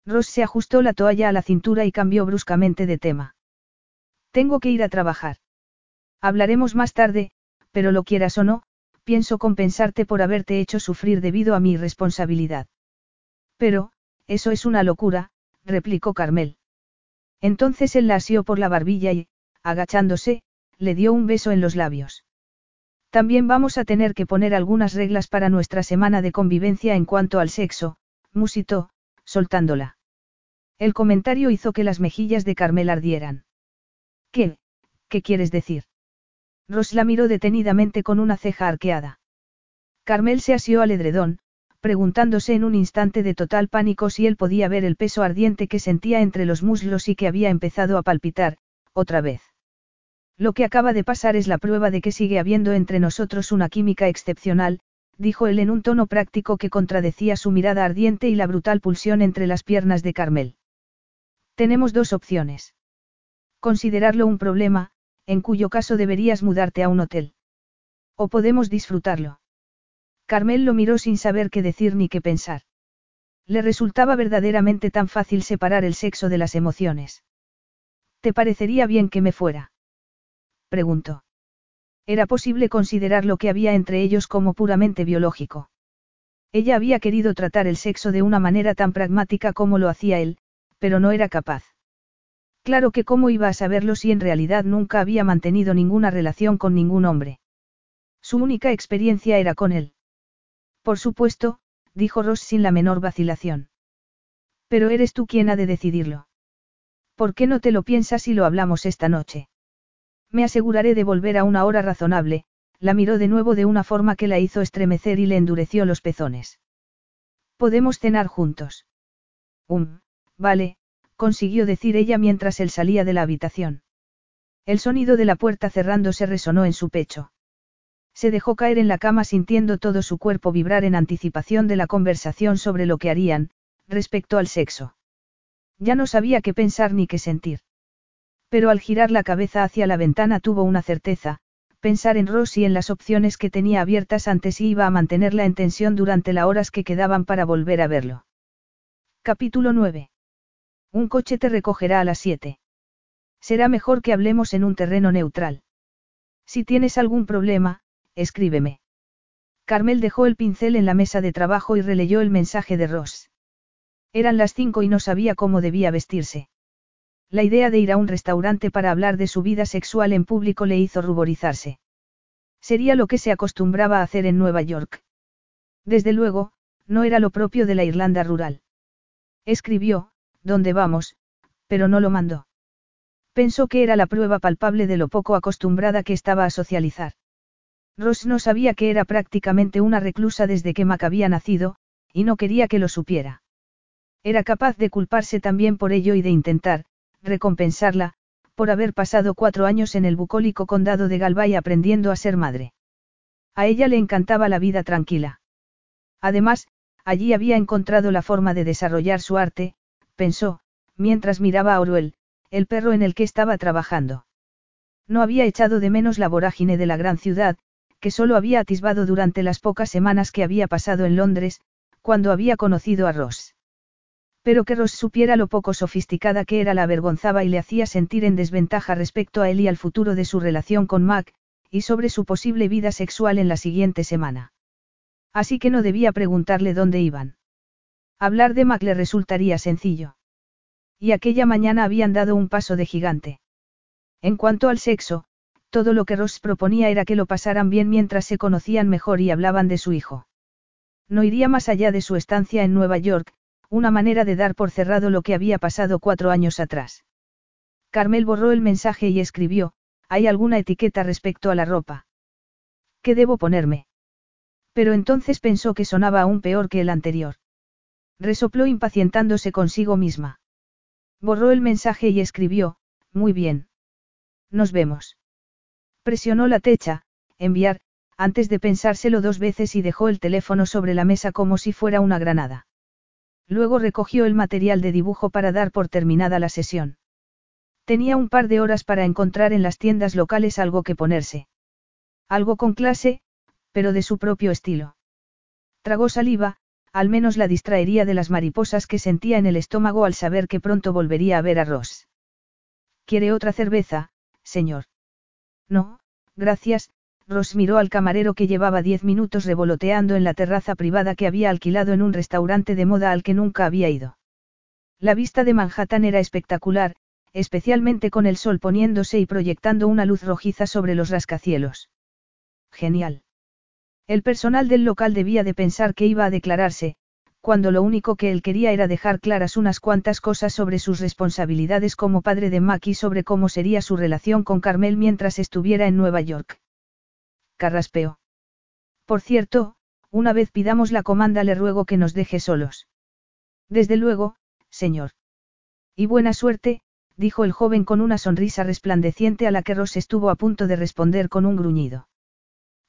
Ross se ajustó la toalla a la cintura y cambió bruscamente de tema. Tengo que ir a trabajar. Hablaremos más tarde, pero lo quieras o no, pienso compensarte por haberte hecho sufrir debido a mi irresponsabilidad. Pero, eso es una locura, replicó Carmel. Entonces él la asió por la barbilla y, agachándose, le dio un beso en los labios. También vamos a tener que poner algunas reglas para nuestra semana de convivencia en cuanto al sexo, musitó, soltándola. El comentario hizo que las mejillas de Carmel ardieran. ¿Qué? ¿Qué quieres decir? Ross la miró detenidamente con una ceja arqueada. Carmel se asió al edredón, preguntándose en un instante de total pánico si él podía ver el peso ardiente que sentía entre los muslos y que había empezado a palpitar, otra vez. Lo que acaba de pasar es la prueba de que sigue habiendo entre nosotros una química excepcional, dijo él en un tono práctico que contradecía su mirada ardiente y la brutal pulsión entre las piernas de Carmel. Tenemos dos opciones. Considerarlo un problema, en cuyo caso deberías mudarte a un hotel. O podemos disfrutarlo. Carmel lo miró sin saber qué decir ni qué pensar. Le resultaba verdaderamente tan fácil separar el sexo de las emociones. ¿Te parecería bien que me fuera? Preguntó. Era posible considerar lo que había entre ellos como puramente biológico. Ella había querido tratar el sexo de una manera tan pragmática como lo hacía él, pero no era capaz. Claro que cómo iba a saberlo si en realidad nunca había mantenido ninguna relación con ningún hombre. Su única experiencia era con él. Por supuesto, dijo Ross sin la menor vacilación. Pero eres tú quien ha de decidirlo. ¿Por qué no te lo piensas y lo hablamos esta noche? Me aseguraré de volver a una hora razonable, la miró de nuevo de una forma que la hizo estremecer y le endureció los pezones. Podemos cenar juntos. Um, vale, consiguió decir ella mientras él salía de la habitación. El sonido de la puerta cerrándose resonó en su pecho. Se dejó caer en la cama sintiendo todo su cuerpo vibrar en anticipación de la conversación sobre lo que harían, respecto al sexo. Ya no sabía qué pensar ni qué sentir. Pero al girar la cabeza hacia la ventana tuvo una certeza, pensar en Ross y en las opciones que tenía abiertas antes y iba a mantenerla en tensión durante las horas que quedaban para volver a verlo. Capítulo 9. Un coche te recogerá a las 7. Será mejor que hablemos en un terreno neutral. Si tienes algún problema, escríbeme. Carmel dejó el pincel en la mesa de trabajo y releyó el mensaje de Ross. Eran las cinco y no sabía cómo debía vestirse. La idea de ir a un restaurante para hablar de su vida sexual en público le hizo ruborizarse. Sería lo que se acostumbraba a hacer en Nueva York. Desde luego, no era lo propio de la Irlanda rural. Escribió, ¿dónde vamos? pero no lo mandó. Pensó que era la prueba palpable de lo poco acostumbrada que estaba a socializar. Ross no sabía que era prácticamente una reclusa desde que Mac había nacido, y no quería que lo supiera. Era capaz de culparse también por ello y de intentar, recompensarla, por haber pasado cuatro años en el bucólico condado de Galway aprendiendo a ser madre. A ella le encantaba la vida tranquila. Además, allí había encontrado la forma de desarrollar su arte, pensó, mientras miraba a Oruel, el perro en el que estaba trabajando. No había echado de menos la vorágine de la gran ciudad, que solo había atisbado durante las pocas semanas que había pasado en Londres, cuando había conocido a Ross. Pero que Ross supiera lo poco sofisticada que era la avergonzaba y le hacía sentir en desventaja respecto a él y al futuro de su relación con Mac, y sobre su posible vida sexual en la siguiente semana. Así que no debía preguntarle dónde iban. Hablar de Mac le resultaría sencillo. Y aquella mañana habían dado un paso de gigante. En cuanto al sexo, todo lo que Ross proponía era que lo pasaran bien mientras se conocían mejor y hablaban de su hijo. No iría más allá de su estancia en Nueva York, una manera de dar por cerrado lo que había pasado cuatro años atrás. Carmel borró el mensaje y escribió, ¿hay alguna etiqueta respecto a la ropa? ¿Qué debo ponerme? Pero entonces pensó que sonaba aún peor que el anterior. Resopló impacientándose consigo misma. Borró el mensaje y escribió, muy bien. Nos vemos. Presionó la techa, enviar, antes de pensárselo dos veces y dejó el teléfono sobre la mesa como si fuera una granada. Luego recogió el material de dibujo para dar por terminada la sesión. Tenía un par de horas para encontrar en las tiendas locales algo que ponerse. Algo con clase, pero de su propio estilo. Tragó saliva, al menos la distraería de las mariposas que sentía en el estómago al saber que pronto volvería a ver a Ross. ¿Quiere otra cerveza, señor? No, gracias, Ross miró al camarero que llevaba diez minutos revoloteando en la terraza privada que había alquilado en un restaurante de moda al que nunca había ido. La vista de Manhattan era espectacular, especialmente con el sol poniéndose y proyectando una luz rojiza sobre los rascacielos. Genial. El personal del local debía de pensar que iba a declararse, cuando lo único que él quería era dejar claras unas cuantas cosas sobre sus responsabilidades como padre de Mac y sobre cómo sería su relación con Carmel mientras estuviera en Nueva York. Carraspeó. Por cierto, una vez pidamos la comanda le ruego que nos deje solos. Desde luego, señor. Y buena suerte, dijo el joven con una sonrisa resplandeciente a la que Ross estuvo a punto de responder con un gruñido.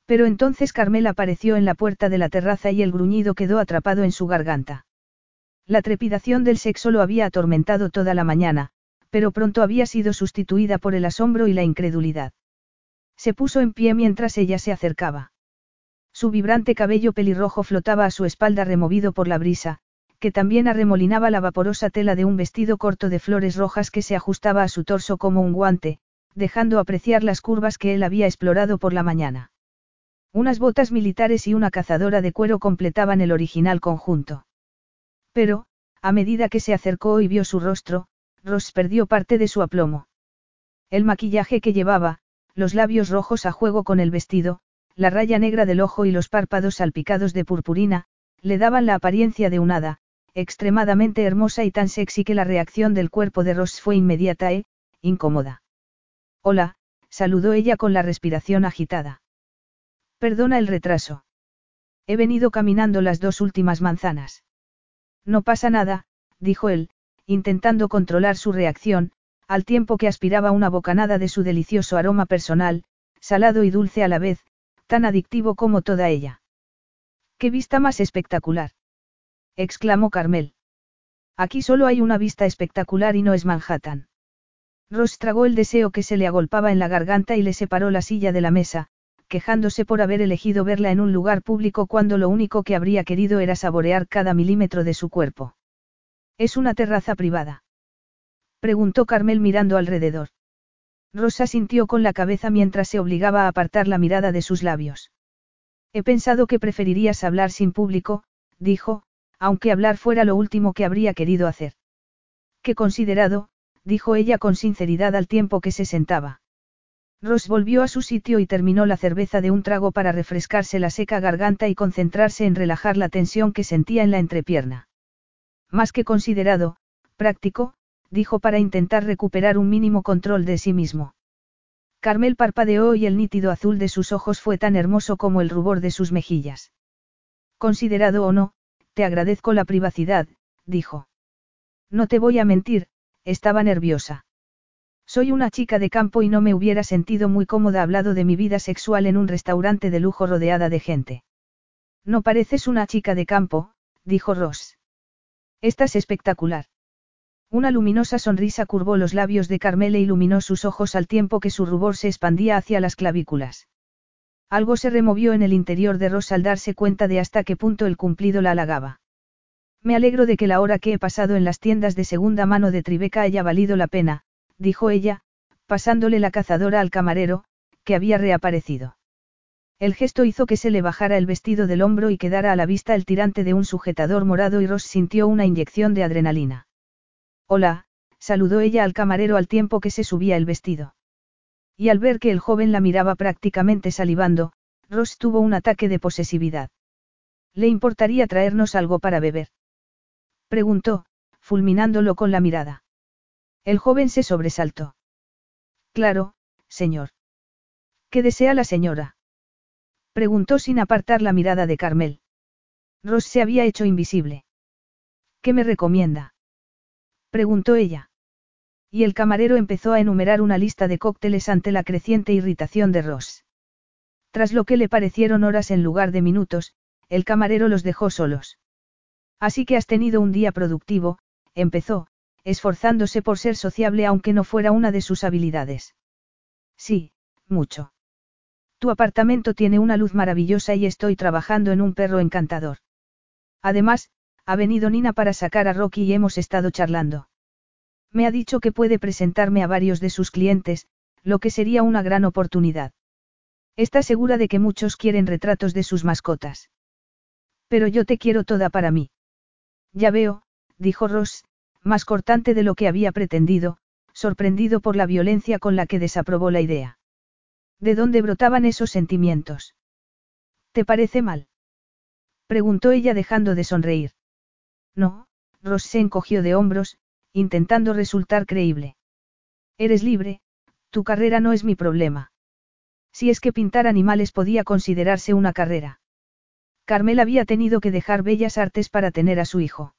Pero entonces Carmel apareció en la puerta de la terraza y el gruñido quedó atrapado en su garganta. La trepidación del sexo lo había atormentado toda la mañana, pero pronto había sido sustituida por el asombro y la incredulidad. Se puso en pie mientras ella se acercaba. Su vibrante cabello pelirrojo flotaba a su espalda removido por la brisa, que también arremolinaba la vaporosa tela de un vestido corto de flores rojas que se ajustaba a su torso como un guante, dejando apreciar las curvas que él había explorado por la mañana. Unas botas militares y una cazadora de cuero completaban el original conjunto. Pero, a medida que se acercó y vio su rostro, Ross perdió parte de su aplomo. El maquillaje que llevaba, los labios rojos a juego con el vestido, la raya negra del ojo y los párpados salpicados de purpurina, le daban la apariencia de un hada, extremadamente hermosa y tan sexy que la reacción del cuerpo de Ross fue inmediata e, incómoda. Hola, saludó ella con la respiración agitada. Perdona el retraso. He venido caminando las dos últimas manzanas. No pasa nada, dijo él, intentando controlar su reacción, al tiempo que aspiraba una bocanada de su delicioso aroma personal, salado y dulce a la vez, tan adictivo como toda ella. ¡Qué vista más espectacular! exclamó Carmel. Aquí solo hay una vista espectacular y no es Manhattan. Ross tragó el deseo que se le agolpaba en la garganta y le separó la silla de la mesa, quejándose por haber elegido verla en un lugar público cuando lo único que habría querido era saborear cada milímetro de su cuerpo. ¿Es una terraza privada? Preguntó Carmel mirando alrededor. Rosa sintió con la cabeza mientras se obligaba a apartar la mirada de sus labios. He pensado que preferirías hablar sin público, dijo, aunque hablar fuera lo último que habría querido hacer. Qué considerado, dijo ella con sinceridad al tiempo que se sentaba. Ross volvió a su sitio y terminó la cerveza de un trago para refrescarse la seca garganta y concentrarse en relajar la tensión que sentía en la entrepierna. Más que considerado, práctico, dijo para intentar recuperar un mínimo control de sí mismo. Carmel parpadeó y el nítido azul de sus ojos fue tan hermoso como el rubor de sus mejillas. Considerado o no, te agradezco la privacidad, dijo. No te voy a mentir, estaba nerviosa. Soy una chica de campo y no me hubiera sentido muy cómoda hablado de mi vida sexual en un restaurante de lujo rodeada de gente. No pareces una chica de campo, dijo Ross. Estás espectacular. Una luminosa sonrisa curvó los labios de Carmel e iluminó sus ojos al tiempo que su rubor se expandía hacia las clavículas. Algo se removió en el interior de Ross al darse cuenta de hasta qué punto el cumplido la halagaba. Me alegro de que la hora que he pasado en las tiendas de segunda mano de Tribeca haya valido la pena, dijo ella, pasándole la cazadora al camarero, que había reaparecido. El gesto hizo que se le bajara el vestido del hombro y quedara a la vista el tirante de un sujetador morado y Ross sintió una inyección de adrenalina. Hola, saludó ella al camarero al tiempo que se subía el vestido. Y al ver que el joven la miraba prácticamente salivando, Ross tuvo un ataque de posesividad. ¿Le importaría traernos algo para beber? Preguntó, fulminándolo con la mirada. El joven se sobresaltó. Claro, señor. ¿Qué desea la señora? Preguntó sin apartar la mirada de Carmel. Ross se había hecho invisible. ¿Qué me recomienda? Preguntó ella. Y el camarero empezó a enumerar una lista de cócteles ante la creciente irritación de Ross. Tras lo que le parecieron horas en lugar de minutos, el camarero los dejó solos. Así que has tenido un día productivo, empezó, esforzándose por ser sociable aunque no fuera una de sus habilidades. Sí, mucho. Tu apartamento tiene una luz maravillosa y estoy trabajando en un perro encantador. Además, ha venido Nina para sacar a Rocky y hemos estado charlando. Me ha dicho que puede presentarme a varios de sus clientes, lo que sería una gran oportunidad. Está segura de que muchos quieren retratos de sus mascotas. Pero yo te quiero toda para mí. Ya veo, dijo Ross, más cortante de lo que había pretendido, sorprendido por la violencia con la que desaprobó la idea. ¿De dónde brotaban esos sentimientos? ¿Te parece mal? preguntó ella dejando de sonreír. No, Ross se encogió de hombros, intentando resultar creíble. Eres libre, tu carrera no es mi problema. Si es que pintar animales podía considerarse una carrera. Carmel había tenido que dejar bellas artes para tener a su hijo.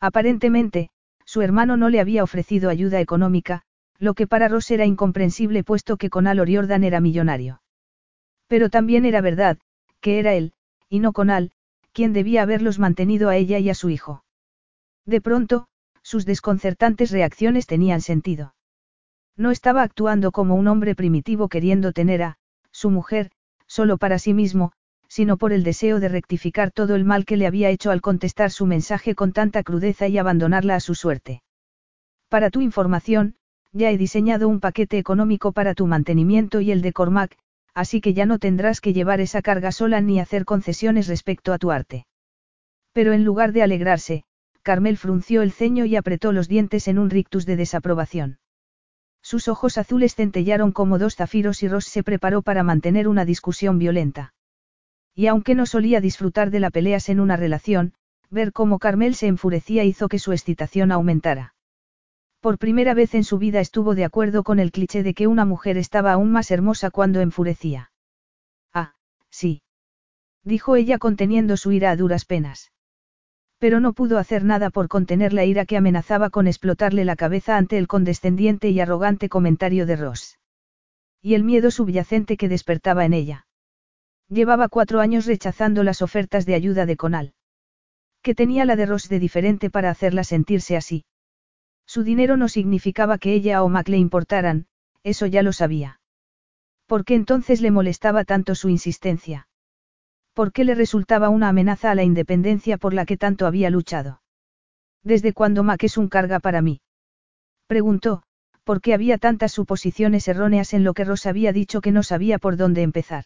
Aparentemente, su hermano no le había ofrecido ayuda económica, lo que para Ross era incomprensible puesto que Conal O'Riordan era millonario. Pero también era verdad, que era él, y no Conal, quien debía haberlos mantenido a ella y a su hijo. De pronto, sus desconcertantes reacciones tenían sentido. No estaba actuando como un hombre primitivo queriendo tener a, su mujer, solo para sí mismo, sino por el deseo de rectificar todo el mal que le había hecho al contestar su mensaje con tanta crudeza y abandonarla a su suerte. Para tu información, ya he diseñado un paquete económico para tu mantenimiento y el de Cormac, así que ya no tendrás que llevar esa carga sola ni hacer concesiones respecto a tu arte. Pero en lugar de alegrarse, Carmel frunció el ceño y apretó los dientes en un rictus de desaprobación. Sus ojos azules centellaron como dos zafiros y Ross se preparó para mantener una discusión violenta. Y aunque no solía disfrutar de la peleas en una relación, ver cómo Carmel se enfurecía hizo que su excitación aumentara. Por primera vez en su vida estuvo de acuerdo con el cliché de que una mujer estaba aún más hermosa cuando enfurecía. Ah, sí. Dijo ella conteniendo su ira a duras penas. Pero no pudo hacer nada por contener la ira que amenazaba con explotarle la cabeza ante el condescendiente y arrogante comentario de Ross. Y el miedo subyacente que despertaba en ella. Llevaba cuatro años rechazando las ofertas de ayuda de Conal. ¿Qué tenía la de Ross de diferente para hacerla sentirse así? Su dinero no significaba que ella o Mac le importaran, eso ya lo sabía. ¿Por qué entonces le molestaba tanto su insistencia? ¿Por qué le resultaba una amenaza a la independencia por la que tanto había luchado? ¿Desde cuándo Mac es un carga para mí? Preguntó, porque había tantas suposiciones erróneas en lo que Ross había dicho que no sabía por dónde empezar.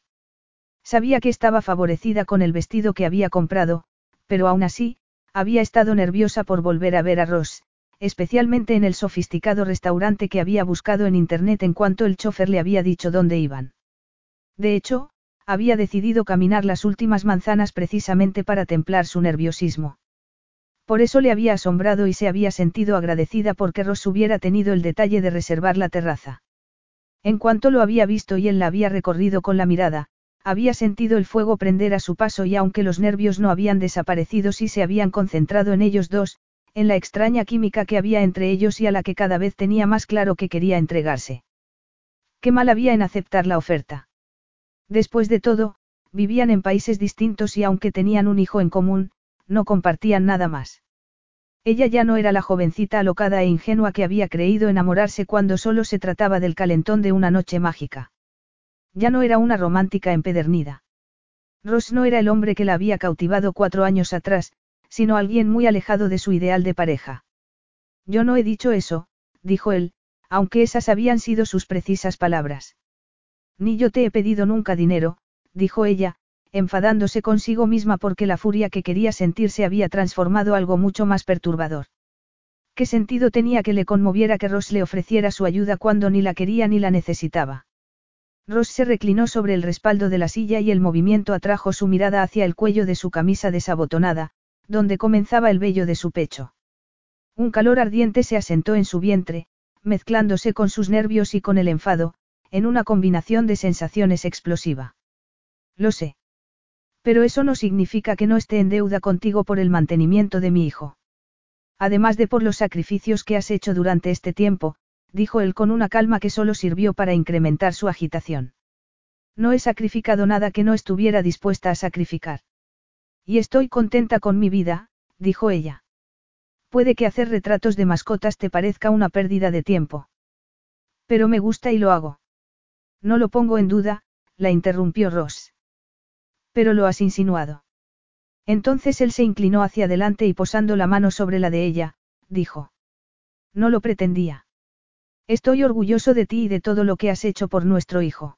Sabía que estaba favorecida con el vestido que había comprado, pero aún así, había estado nerviosa por volver a ver a Ross, especialmente en el sofisticado restaurante que había buscado en internet en cuanto el chofer le había dicho dónde iban. De hecho, había decidido caminar las últimas manzanas precisamente para templar su nerviosismo. Por eso le había asombrado y se había sentido agradecida porque Ross hubiera tenido el detalle de reservar la terraza. En cuanto lo había visto y él la había recorrido con la mirada, había sentido el fuego prender a su paso y aunque los nervios no habían desaparecido sí se habían concentrado en ellos dos, en la extraña química que había entre ellos y a la que cada vez tenía más claro que quería entregarse. Qué mal había en aceptar la oferta. Después de todo, vivían en países distintos y aunque tenían un hijo en común, no compartían nada más. Ella ya no era la jovencita alocada e ingenua que había creído enamorarse cuando solo se trataba del calentón de una noche mágica. Ya no era una romántica empedernida. Ross no era el hombre que la había cautivado cuatro años atrás, sino alguien muy alejado de su ideal de pareja. Yo no he dicho eso, dijo él, aunque esas habían sido sus precisas palabras. Ni yo te he pedido nunca dinero, dijo ella, enfadándose consigo misma porque la furia que quería sentir se había transformado algo mucho más perturbador. ¿Qué sentido tenía que le conmoviera que Ross le ofreciera su ayuda cuando ni la quería ni la necesitaba? Ross se reclinó sobre el respaldo de la silla y el movimiento atrajo su mirada hacia el cuello de su camisa desabotonada, donde comenzaba el vello de su pecho. Un calor ardiente se asentó en su vientre, mezclándose con sus nervios y con el enfado, en una combinación de sensaciones explosiva. Lo sé. Pero eso no significa que no esté en deuda contigo por el mantenimiento de mi hijo. Además de por los sacrificios que has hecho durante este tiempo, dijo él con una calma que solo sirvió para incrementar su agitación. No he sacrificado nada que no estuviera dispuesta a sacrificar. Y estoy contenta con mi vida, dijo ella. Puede que hacer retratos de mascotas te parezca una pérdida de tiempo. Pero me gusta y lo hago. No lo pongo en duda, la interrumpió Ross. Pero lo has insinuado. Entonces él se inclinó hacia adelante y posando la mano sobre la de ella, dijo. No lo pretendía. Estoy orgulloso de ti y de todo lo que has hecho por nuestro hijo.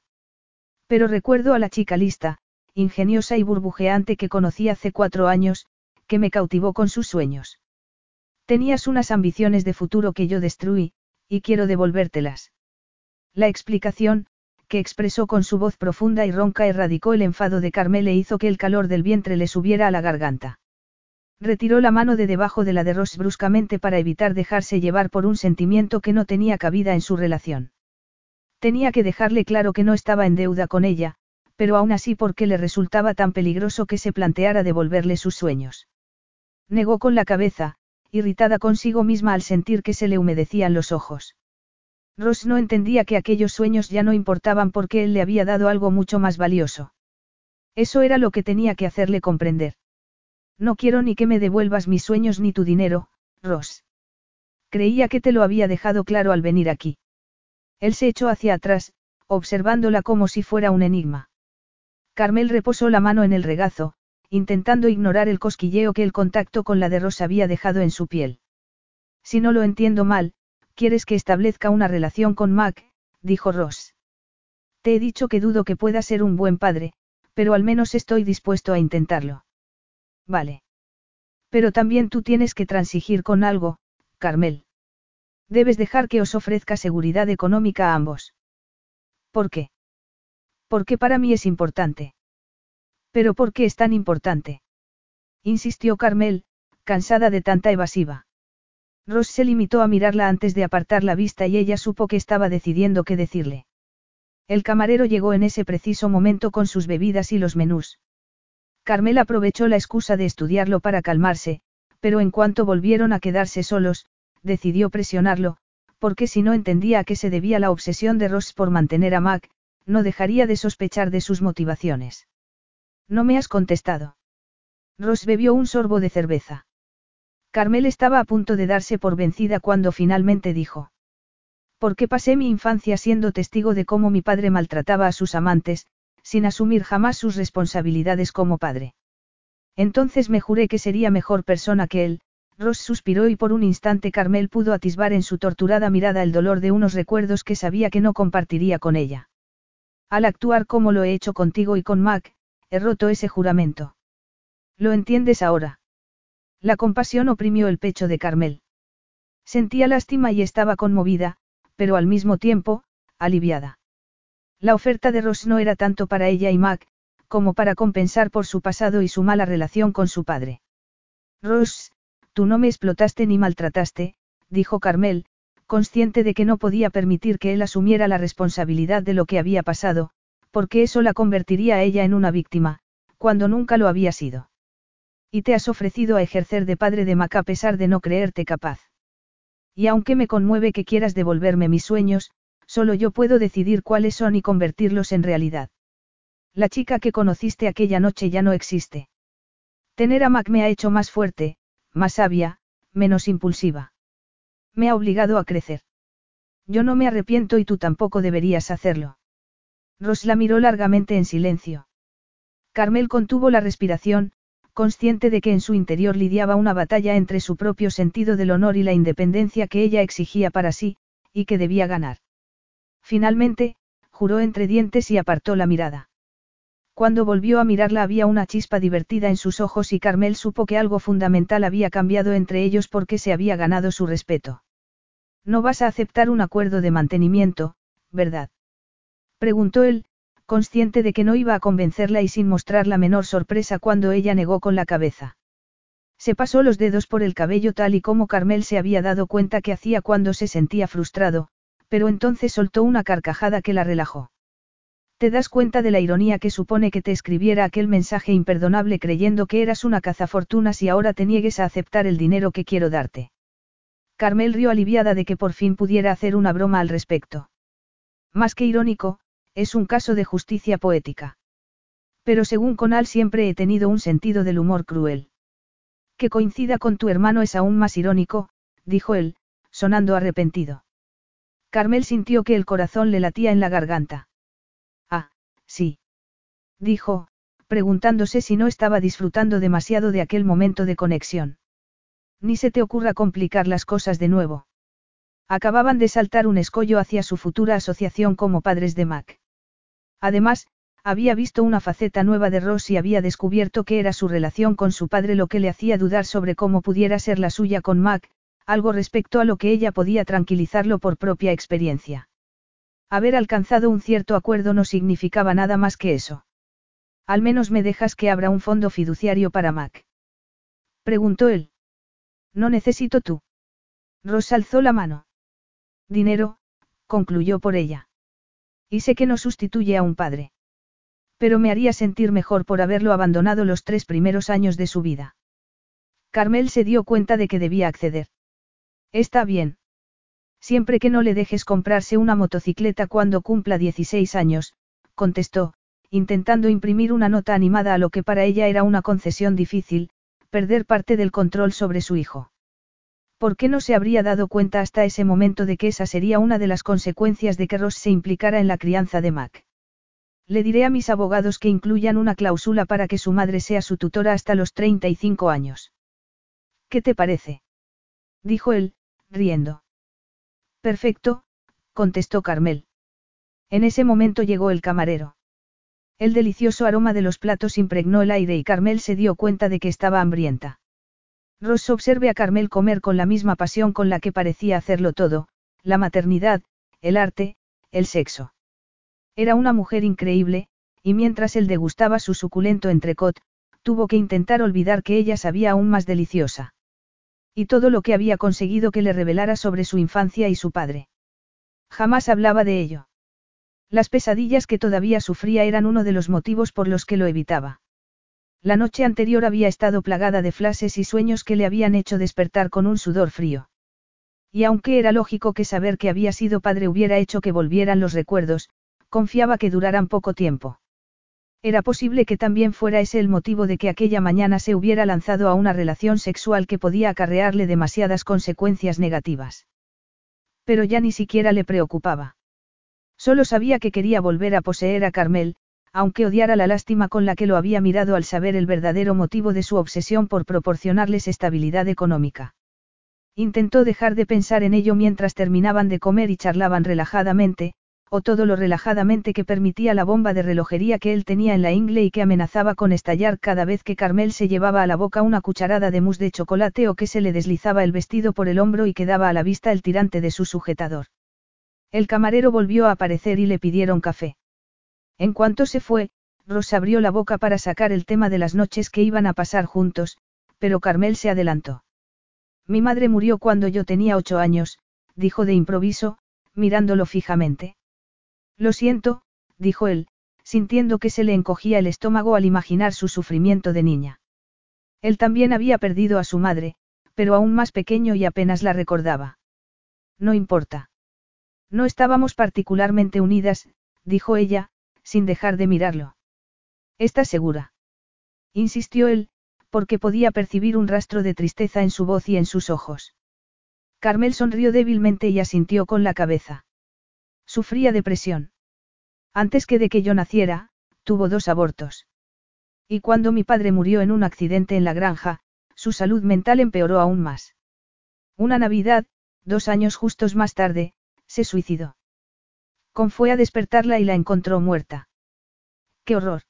Pero recuerdo a la chica lista, ingeniosa y burbujeante que conocí hace cuatro años, que me cautivó con sus sueños. Tenías unas ambiciones de futuro que yo destruí, y quiero devolvértelas. La explicación, que expresó con su voz profunda y ronca erradicó el enfado de Carmel e hizo que el calor del vientre le subiera a la garganta. Retiró la mano de debajo de la de Ross bruscamente para evitar dejarse llevar por un sentimiento que no tenía cabida en su relación. Tenía que dejarle claro que no estaba en deuda con ella, pero aún así porque le resultaba tan peligroso que se planteara devolverle sus sueños. Negó con la cabeza, irritada consigo misma al sentir que se le humedecían los ojos. Ross no entendía que aquellos sueños ya no importaban porque él le había dado algo mucho más valioso. Eso era lo que tenía que hacerle comprender. No quiero ni que me devuelvas mis sueños ni tu dinero, Ross. Creía que te lo había dejado claro al venir aquí. Él se echó hacia atrás, observándola como si fuera un enigma. Carmel reposó la mano en el regazo, intentando ignorar el cosquilleo que el contacto con la de Ross había dejado en su piel. Si no lo entiendo mal, quieres que establezca una relación con Mac, dijo Ross. Te he dicho que dudo que pueda ser un buen padre, pero al menos estoy dispuesto a intentarlo. Vale. Pero también tú tienes que transigir con algo, Carmel. Debes dejar que os ofrezca seguridad económica a ambos. ¿Por qué? Porque para mí es importante. Pero ¿por qué es tan importante? Insistió Carmel, cansada de tanta evasiva. Ross se limitó a mirarla antes de apartar la vista y ella supo que estaba decidiendo qué decirle. El camarero llegó en ese preciso momento con sus bebidas y los menús. Carmel aprovechó la excusa de estudiarlo para calmarse, pero en cuanto volvieron a quedarse solos, decidió presionarlo, porque si no entendía a qué se debía la obsesión de Ross por mantener a Mac, no dejaría de sospechar de sus motivaciones. No me has contestado. Ross bebió un sorbo de cerveza. Carmel estaba a punto de darse por vencida cuando finalmente dijo. Porque pasé mi infancia siendo testigo de cómo mi padre maltrataba a sus amantes, sin asumir jamás sus responsabilidades como padre. Entonces me juré que sería mejor persona que él, Ross suspiró y por un instante Carmel pudo atisbar en su torturada mirada el dolor de unos recuerdos que sabía que no compartiría con ella. Al actuar como lo he hecho contigo y con Mac, he roto ese juramento. ¿Lo entiendes ahora? La compasión oprimió el pecho de Carmel. Sentía lástima y estaba conmovida, pero al mismo tiempo, aliviada. La oferta de Ross no era tanto para ella y Mac, como para compensar por su pasado y su mala relación con su padre. Ross, tú no me explotaste ni maltrataste, dijo Carmel, consciente de que no podía permitir que él asumiera la responsabilidad de lo que había pasado, porque eso la convertiría a ella en una víctima, cuando nunca lo había sido. Y te has ofrecido a ejercer de padre de Mac a pesar de no creerte capaz. Y aunque me conmueve que quieras devolverme mis sueños, Solo yo puedo decidir cuáles son y convertirlos en realidad. La chica que conociste aquella noche ya no existe. Tener a Mac me ha hecho más fuerte, más sabia, menos impulsiva. Me ha obligado a crecer. Yo no me arrepiento y tú tampoco deberías hacerlo. Ross la miró largamente en silencio. Carmel contuvo la respiración, consciente de que en su interior lidiaba una batalla entre su propio sentido del honor y la independencia que ella exigía para sí, y que debía ganar. Finalmente, juró entre dientes y apartó la mirada. Cuando volvió a mirarla había una chispa divertida en sus ojos y Carmel supo que algo fundamental había cambiado entre ellos porque se había ganado su respeto. No vas a aceptar un acuerdo de mantenimiento, ¿verdad? Preguntó él, consciente de que no iba a convencerla y sin mostrar la menor sorpresa cuando ella negó con la cabeza. Se pasó los dedos por el cabello tal y como Carmel se había dado cuenta que hacía cuando se sentía frustrado, pero entonces soltó una carcajada que la relajó. ¿Te das cuenta de la ironía que supone que te escribiera aquel mensaje imperdonable creyendo que eras una cazafortunas y ahora te niegues a aceptar el dinero que quiero darte? Carmel rió aliviada de que por fin pudiera hacer una broma al respecto. Más que irónico, es un caso de justicia poética. Pero según Conal siempre he tenido un sentido del humor cruel. Que coincida con tu hermano es aún más irónico, dijo él, sonando arrepentido. Carmel sintió que el corazón le latía en la garganta. Ah, sí. Dijo, preguntándose si no estaba disfrutando demasiado de aquel momento de conexión. Ni se te ocurra complicar las cosas de nuevo. Acababan de saltar un escollo hacia su futura asociación como padres de Mac. Además, había visto una faceta nueva de Ross y había descubierto que era su relación con su padre lo que le hacía dudar sobre cómo pudiera ser la suya con Mac, algo respecto a lo que ella podía tranquilizarlo por propia experiencia. Haber alcanzado un cierto acuerdo no significaba nada más que eso. Al menos me dejas que abra un fondo fiduciario para Mac. Preguntó él. No necesito tú. Ross alzó la mano. Dinero, concluyó por ella. Y sé que no sustituye a un padre. Pero me haría sentir mejor por haberlo abandonado los tres primeros años de su vida. Carmel se dio cuenta de que debía acceder. Está bien. Siempre que no le dejes comprarse una motocicleta cuando cumpla 16 años, contestó, intentando imprimir una nota animada a lo que para ella era una concesión difícil, perder parte del control sobre su hijo. ¿Por qué no se habría dado cuenta hasta ese momento de que esa sería una de las consecuencias de que Ross se implicara en la crianza de Mac? Le diré a mis abogados que incluyan una cláusula para que su madre sea su tutora hasta los 35 años. ¿Qué te parece? dijo él, riendo. Perfecto, contestó Carmel. En ese momento llegó el camarero. El delicioso aroma de los platos impregnó el aire y Carmel se dio cuenta de que estaba hambrienta. Ross observe a Carmel comer con la misma pasión con la que parecía hacerlo todo, la maternidad, el arte, el sexo. Era una mujer increíble, y mientras él degustaba su suculento entrecot, tuvo que intentar olvidar que ella sabía aún más deliciosa. Y todo lo que había conseguido que le revelara sobre su infancia y su padre. Jamás hablaba de ello. Las pesadillas que todavía sufría eran uno de los motivos por los que lo evitaba. La noche anterior había estado plagada de flashes y sueños que le habían hecho despertar con un sudor frío. Y aunque era lógico que saber que había sido padre hubiera hecho que volvieran los recuerdos, confiaba que duraran poco tiempo. Era posible que también fuera ese el motivo de que aquella mañana se hubiera lanzado a una relación sexual que podía acarrearle demasiadas consecuencias negativas. Pero ya ni siquiera le preocupaba. Solo sabía que quería volver a poseer a Carmel, aunque odiara la lástima con la que lo había mirado al saber el verdadero motivo de su obsesión por proporcionarles estabilidad económica. Intentó dejar de pensar en ello mientras terminaban de comer y charlaban relajadamente, o todo lo relajadamente que permitía la bomba de relojería que él tenía en la ingle y que amenazaba con estallar cada vez que Carmel se llevaba a la boca una cucharada de mousse de chocolate o que se le deslizaba el vestido por el hombro y quedaba a la vista el tirante de su sujetador. El camarero volvió a aparecer y le pidieron café. En cuanto se fue, Ross abrió la boca para sacar el tema de las noches que iban a pasar juntos, pero Carmel se adelantó. Mi madre murió cuando yo tenía ocho años, dijo de improviso, mirándolo fijamente. Lo siento, dijo él, sintiendo que se le encogía el estómago al imaginar su sufrimiento de niña. Él también había perdido a su madre, pero aún más pequeño y apenas la recordaba. No importa. No estábamos particularmente unidas, dijo ella, sin dejar de mirarlo. ¿Estás segura? Insistió él, porque podía percibir un rastro de tristeza en su voz y en sus ojos. Carmel sonrió débilmente y asintió con la cabeza. Sufría depresión. Antes que de que yo naciera, tuvo dos abortos. Y cuando mi padre murió en un accidente en la granja, su salud mental empeoró aún más. Una Navidad, dos años justos más tarde, se suicidó. Con fue a despertarla y la encontró muerta. ¡Qué horror!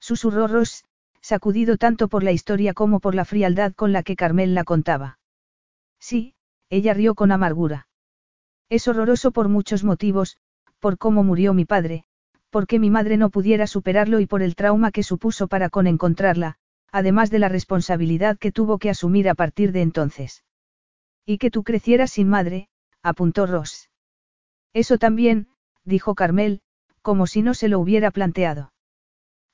Susurró Ross, sacudido tanto por la historia como por la frialdad con la que Carmel la contaba. Sí, ella rió con amargura. Es horroroso por muchos motivos, por cómo murió mi padre, porque mi madre no pudiera superarlo y por el trauma que supuso para con encontrarla, además de la responsabilidad que tuvo que asumir a partir de entonces. Y que tú crecieras sin madre, apuntó Ross. Eso también, dijo Carmel, como si no se lo hubiera planteado.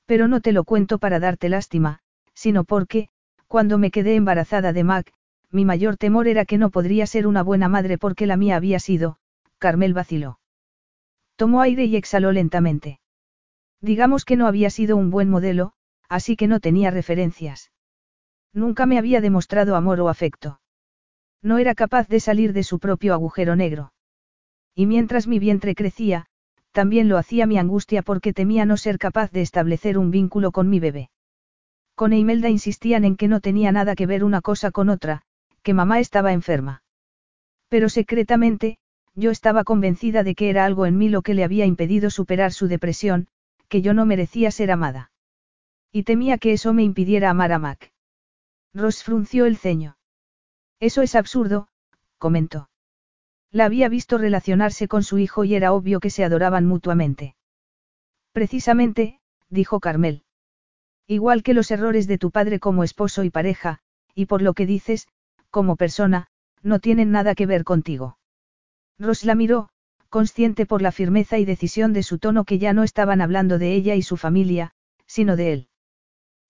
Pero no te lo cuento para darte lástima, sino porque, cuando me quedé embarazada de Mac, mi mayor temor era que no podría ser una buena madre porque la mía había sido, Carmel vaciló. Tomó aire y exhaló lentamente. Digamos que no había sido un buen modelo, así que no tenía referencias. Nunca me había demostrado amor o afecto. No era capaz de salir de su propio agujero negro. Y mientras mi vientre crecía, también lo hacía mi angustia porque temía no ser capaz de establecer un vínculo con mi bebé. Con Eimelda insistían en que no tenía nada que ver una cosa con otra, que mamá estaba enferma. Pero secretamente, yo estaba convencida de que era algo en mí lo que le había impedido superar su depresión, que yo no merecía ser amada. Y temía que eso me impidiera amar a Mac. Ross frunció el ceño. Eso es absurdo, comentó. La había visto relacionarse con su hijo y era obvio que se adoraban mutuamente. Precisamente, dijo Carmel. Igual que los errores de tu padre como esposo y pareja, y por lo que dices, como persona, no tienen nada que ver contigo. Ross la miró, consciente por la firmeza y decisión de su tono que ya no estaban hablando de ella y su familia, sino de él.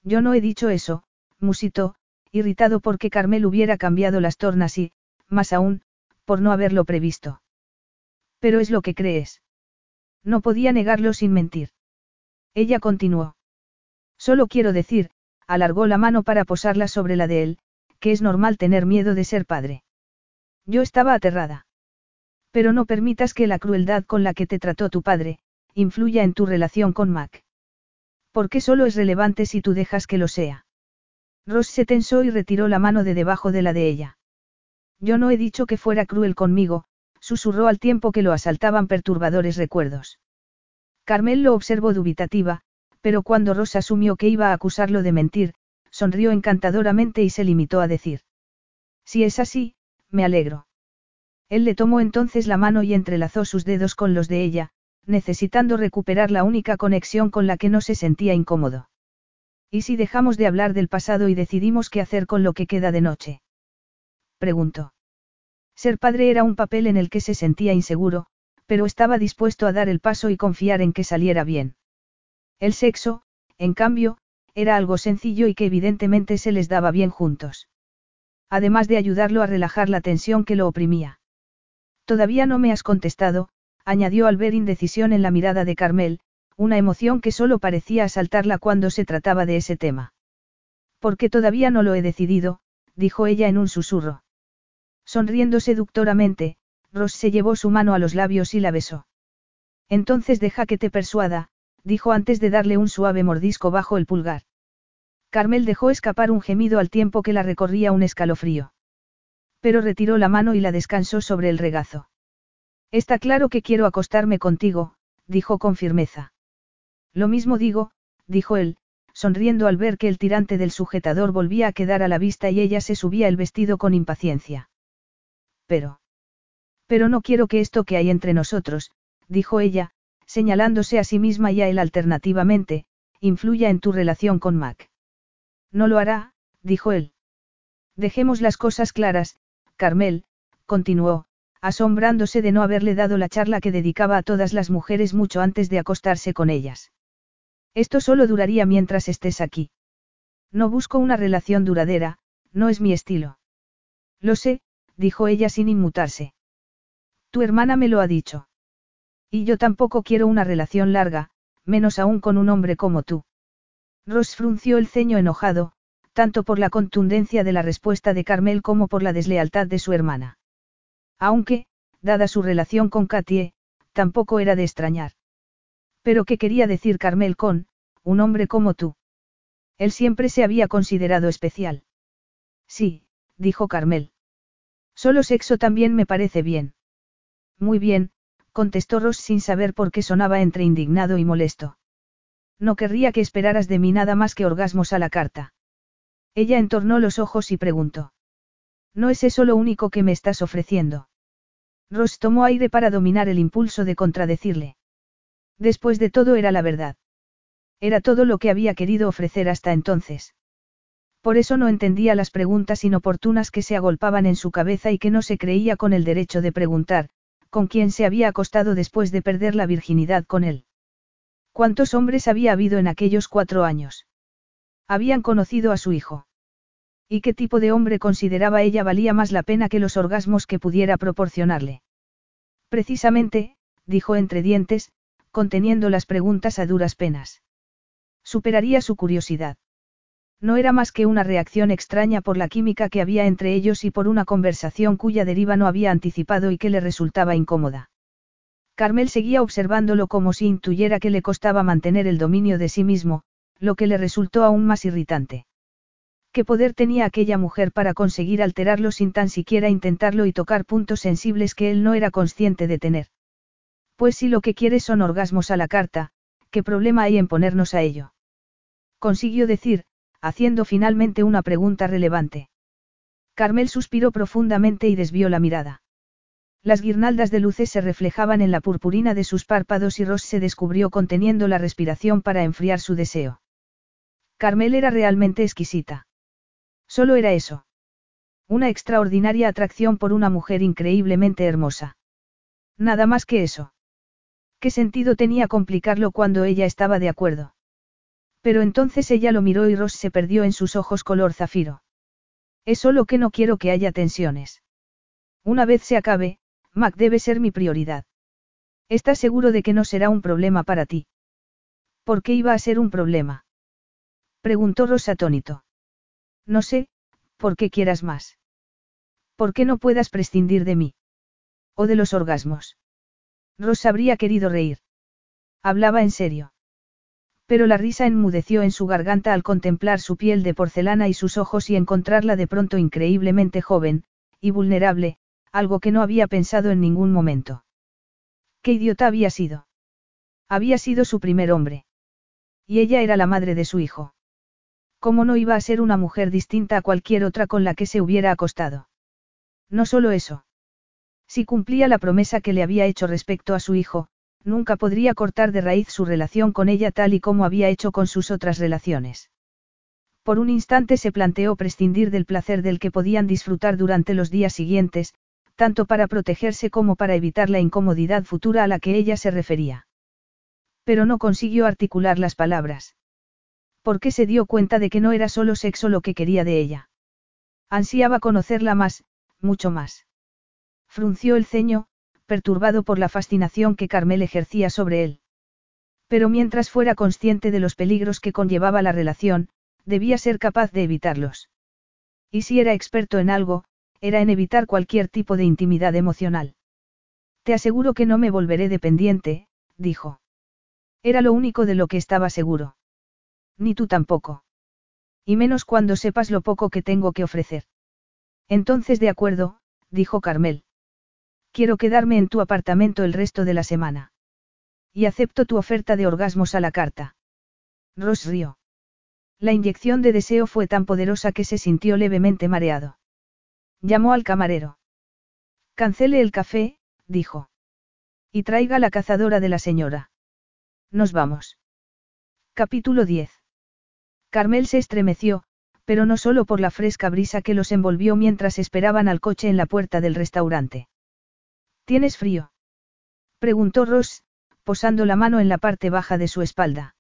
Yo no he dicho eso, musitó, irritado porque Carmel hubiera cambiado las tornas y, más aún, por no haberlo previsto. Pero es lo que crees. No podía negarlo sin mentir. Ella continuó. Solo quiero decir, alargó la mano para posarla sobre la de él, que es normal tener miedo de ser padre. Yo estaba aterrada. Pero no permitas que la crueldad con la que te trató tu padre, influya en tu relación con Mac. Porque solo es relevante si tú dejas que lo sea. Ross se tensó y retiró la mano de debajo de la de ella. Yo no he dicho que fuera cruel conmigo, susurró al tiempo que lo asaltaban perturbadores recuerdos. Carmel lo observó dubitativa, pero cuando Ross asumió que iba a acusarlo de mentir, sonrió encantadoramente y se limitó a decir. Si es así, me alegro. Él le tomó entonces la mano y entrelazó sus dedos con los de ella, necesitando recuperar la única conexión con la que no se sentía incómodo. ¿Y si dejamos de hablar del pasado y decidimos qué hacer con lo que queda de noche? Preguntó. Ser padre era un papel en el que se sentía inseguro, pero estaba dispuesto a dar el paso y confiar en que saliera bien. El sexo, en cambio, era algo sencillo y que evidentemente se les daba bien juntos. Además de ayudarlo a relajar la tensión que lo oprimía. Todavía no me has contestado, añadió al ver indecisión en la mirada de Carmel, una emoción que solo parecía asaltarla cuando se trataba de ese tema. Porque todavía no lo he decidido, dijo ella en un susurro. Sonriendo seductoramente, Ross se llevó su mano a los labios y la besó. Entonces deja que te persuada, dijo antes de darle un suave mordisco bajo el pulgar. Carmel dejó escapar un gemido al tiempo que la recorría un escalofrío. Pero retiró la mano y la descansó sobre el regazo. Está claro que quiero acostarme contigo, dijo con firmeza. Lo mismo digo, dijo él, sonriendo al ver que el tirante del sujetador volvía a quedar a la vista y ella se subía el vestido con impaciencia. Pero. Pero no quiero que esto que hay entre nosotros, dijo ella, señalándose a sí misma y a él alternativamente, influya en tu relación con Mac. No lo hará, dijo él. Dejemos las cosas claras, Carmel, continuó, asombrándose de no haberle dado la charla que dedicaba a todas las mujeres mucho antes de acostarse con ellas. Esto solo duraría mientras estés aquí. No busco una relación duradera, no es mi estilo. Lo sé, dijo ella sin inmutarse. Tu hermana me lo ha dicho. Y yo tampoco quiero una relación larga, menos aún con un hombre como tú. Ross frunció el ceño enojado, tanto por la contundencia de la respuesta de Carmel como por la deslealtad de su hermana. Aunque, dada su relación con Katie, tampoco era de extrañar. Pero ¿qué quería decir Carmel con, un hombre como tú? Él siempre se había considerado especial. Sí, dijo Carmel. Solo sexo también me parece bien. Muy bien, contestó Ross sin saber por qué sonaba entre indignado y molesto. No querría que esperaras de mí nada más que orgasmos a la carta. Ella entornó los ojos y preguntó. ¿No es eso lo único que me estás ofreciendo? Ross tomó aire para dominar el impulso de contradecirle. Después de todo era la verdad. Era todo lo que había querido ofrecer hasta entonces. Por eso no entendía las preguntas inoportunas que se agolpaban en su cabeza y que no se creía con el derecho de preguntar, con quién se había acostado después de perder la virginidad con él. ¿Cuántos hombres había habido en aquellos cuatro años? Habían conocido a su hijo. ¿Y qué tipo de hombre consideraba ella valía más la pena que los orgasmos que pudiera proporcionarle? Precisamente, dijo entre dientes, conteniendo las preguntas a duras penas. Superaría su curiosidad. No era más que una reacción extraña por la química que había entre ellos y por una conversación cuya deriva no había anticipado y que le resultaba incómoda. Carmel seguía observándolo como si intuyera que le costaba mantener el dominio de sí mismo, lo que le resultó aún más irritante. ¿Qué poder tenía aquella mujer para conseguir alterarlo sin tan siquiera intentarlo y tocar puntos sensibles que él no era consciente de tener? Pues si lo que quiere son orgasmos a la carta, ¿qué problema hay en ponernos a ello? Consiguió decir, haciendo finalmente una pregunta relevante. Carmel suspiró profundamente y desvió la mirada. Las guirnaldas de luces se reflejaban en la purpurina de sus párpados y Ross se descubrió conteniendo la respiración para enfriar su deseo. Carmel era realmente exquisita. Solo era eso. Una extraordinaria atracción por una mujer increíblemente hermosa. Nada más que eso. ¿Qué sentido tenía complicarlo cuando ella estaba de acuerdo? Pero entonces ella lo miró y Ross se perdió en sus ojos color zafiro. Es solo que no quiero que haya tensiones. Una vez se acabe, Mac debe ser mi prioridad. ¿Estás seguro de que no será un problema para ti? ¿Por qué iba a ser un problema? Preguntó Ross atónito. No sé, ¿por qué quieras más? ¿Por qué no puedas prescindir de mí? ¿O de los orgasmos? Ross habría querido reír. Hablaba en serio. Pero la risa enmudeció en su garganta al contemplar su piel de porcelana y sus ojos y encontrarla de pronto increíblemente joven, y vulnerable, algo que no había pensado en ningún momento. ¿Qué idiota había sido? Había sido su primer hombre. Y ella era la madre de su hijo. ¿Cómo no iba a ser una mujer distinta a cualquier otra con la que se hubiera acostado? No solo eso. Si cumplía la promesa que le había hecho respecto a su hijo, nunca podría cortar de raíz su relación con ella tal y como había hecho con sus otras relaciones. Por un instante se planteó prescindir del placer del que podían disfrutar durante los días siguientes, tanto para protegerse como para evitar la incomodidad futura a la que ella se refería. Pero no consiguió articular las palabras. Porque se dio cuenta de que no era solo sexo lo que quería de ella. Ansiaba conocerla más, mucho más. Frunció el ceño, perturbado por la fascinación que Carmel ejercía sobre él. Pero mientras fuera consciente de los peligros que conllevaba la relación, debía ser capaz de evitarlos. Y si era experto en algo, era en evitar cualquier tipo de intimidad emocional. Te aseguro que no me volveré dependiente, dijo. Era lo único de lo que estaba seguro. Ni tú tampoco. Y menos cuando sepas lo poco que tengo que ofrecer. Entonces de acuerdo, dijo Carmel. Quiero quedarme en tu apartamento el resto de la semana. Y acepto tu oferta de orgasmos a la carta. Ross rió. La inyección de deseo fue tan poderosa que se sintió levemente mareado. Llamó al camarero. Cancele el café, dijo. Y traiga la cazadora de la señora. Nos vamos. Capítulo 10. Carmel se estremeció, pero no solo por la fresca brisa que los envolvió mientras esperaban al coche en la puerta del restaurante. ¿Tienes frío? preguntó Ross, posando la mano en la parte baja de su espalda.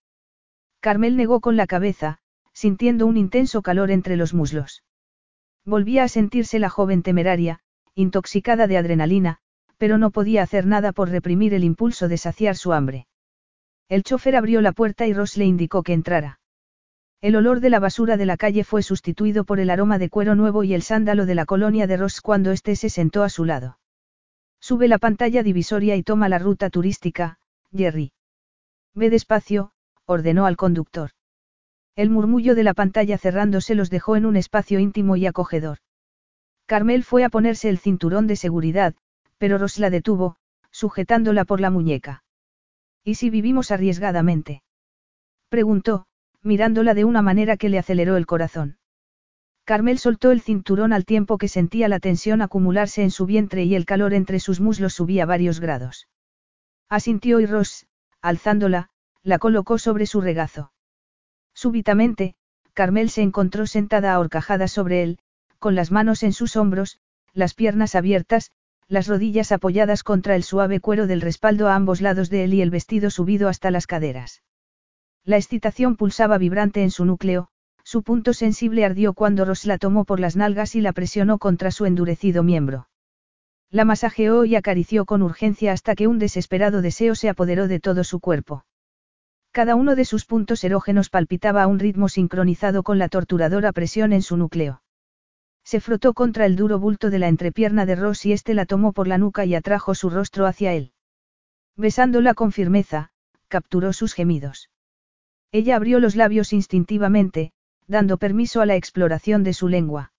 Carmel negó con la cabeza, sintiendo un intenso calor entre los muslos. Volvía a sentirse la joven temeraria, intoxicada de adrenalina, pero no podía hacer nada por reprimir el impulso de saciar su hambre. El chofer abrió la puerta y Ross le indicó que entrara. El olor de la basura de la calle fue sustituido por el aroma de cuero nuevo y el sándalo de la colonia de Ross cuando éste se sentó a su lado. Sube la pantalla divisoria y toma la ruta turística, Jerry. Ve despacio, ordenó al conductor. El murmullo de la pantalla cerrándose los dejó en un espacio íntimo y acogedor. Carmel fue a ponerse el cinturón de seguridad, pero Ross la detuvo, sujetándola por la muñeca. ¿Y si vivimos arriesgadamente? Preguntó, mirándola de una manera que le aceleró el corazón. Carmel soltó el cinturón al tiempo que sentía la tensión acumularse en su vientre y el calor entre sus muslos subía varios grados. Asintió y Ross, alzándola, la colocó sobre su regazo. Súbitamente, Carmel se encontró sentada ahorcajada sobre él, con las manos en sus hombros, las piernas abiertas, las rodillas apoyadas contra el suave cuero del respaldo a ambos lados de él y el vestido subido hasta las caderas. La excitación pulsaba vibrante en su núcleo, su punto sensible ardió cuando Ross la tomó por las nalgas y la presionó contra su endurecido miembro. La masajeó y acarició con urgencia hasta que un desesperado deseo se apoderó de todo su cuerpo. Cada uno de sus puntos erógenos palpitaba a un ritmo sincronizado con la torturadora presión en su núcleo. Se frotó contra el duro bulto de la entrepierna de Ross y éste la tomó por la nuca y atrajo su rostro hacia él. Besándola con firmeza, capturó sus gemidos. Ella abrió los labios instintivamente, dando permiso a la exploración de su lengua.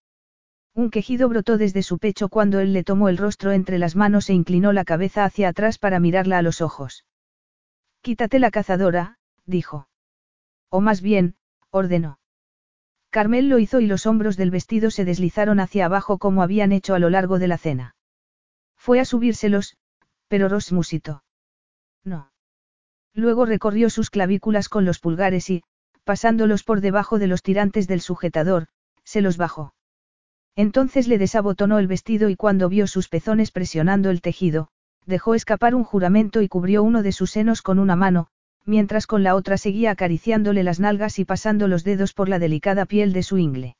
Un quejido brotó desde su pecho cuando él le tomó el rostro entre las manos e inclinó la cabeza hacia atrás para mirarla a los ojos. Quítate la cazadora, dijo. O más bien, ordenó. Carmel lo hizo y los hombros del vestido se deslizaron hacia abajo como habían hecho a lo largo de la cena. Fue a subírselos, pero Ross musitó. No. Luego recorrió sus clavículas con los pulgares y, pasándolos por debajo de los tirantes del sujetador, se los bajó. Entonces le desabotonó el vestido y cuando vio sus pezones presionando el tejido, dejó escapar un juramento y cubrió uno de sus senos con una mano, mientras con la otra seguía acariciándole las nalgas y pasando los dedos por la delicada piel de su ingle.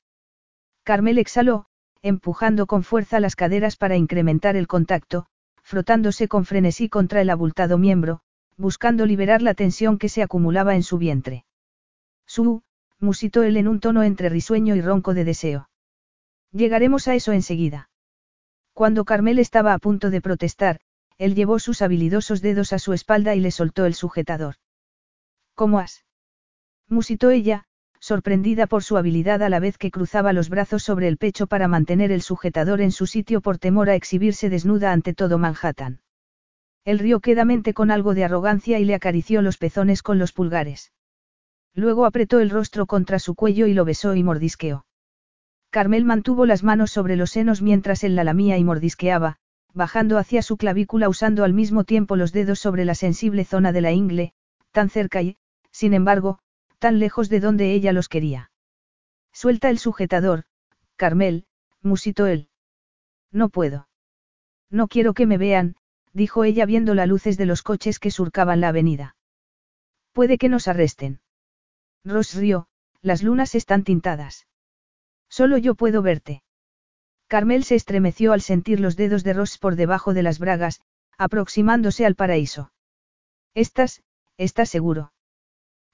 Carmel exhaló, empujando con fuerza las caderas para incrementar el contacto, frotándose con frenesí contra el abultado miembro, buscando liberar la tensión que se acumulaba en su vientre. Su, musitó él en un tono entre risueño y ronco de deseo. Llegaremos a eso enseguida. Cuando Carmel estaba a punto de protestar, él llevó sus habilidosos dedos a su espalda y le soltó el sujetador. ¿Cómo has? musitó ella, sorprendida por su habilidad a la vez que cruzaba los brazos sobre el pecho para mantener el sujetador en su sitio por temor a exhibirse desnuda ante todo Manhattan. Él rió quedamente con algo de arrogancia y le acarició los pezones con los pulgares. Luego apretó el rostro contra su cuello y lo besó y mordisqueó. Carmel mantuvo las manos sobre los senos mientras él la lamía y mordisqueaba, bajando hacia su clavícula usando al mismo tiempo los dedos sobre la sensible zona de la ingle, tan cerca y, sin embargo, tan lejos de donde ella los quería. Suelta el sujetador, Carmel, musitó él. No puedo. No quiero que me vean, dijo ella viendo las luces de los coches que surcaban la avenida. Puede que nos arresten. Ross rió, las lunas están tintadas. Solo yo puedo verte. Carmel se estremeció al sentir los dedos de Ross por debajo de las bragas, aproximándose al paraíso. Estás, estás seguro.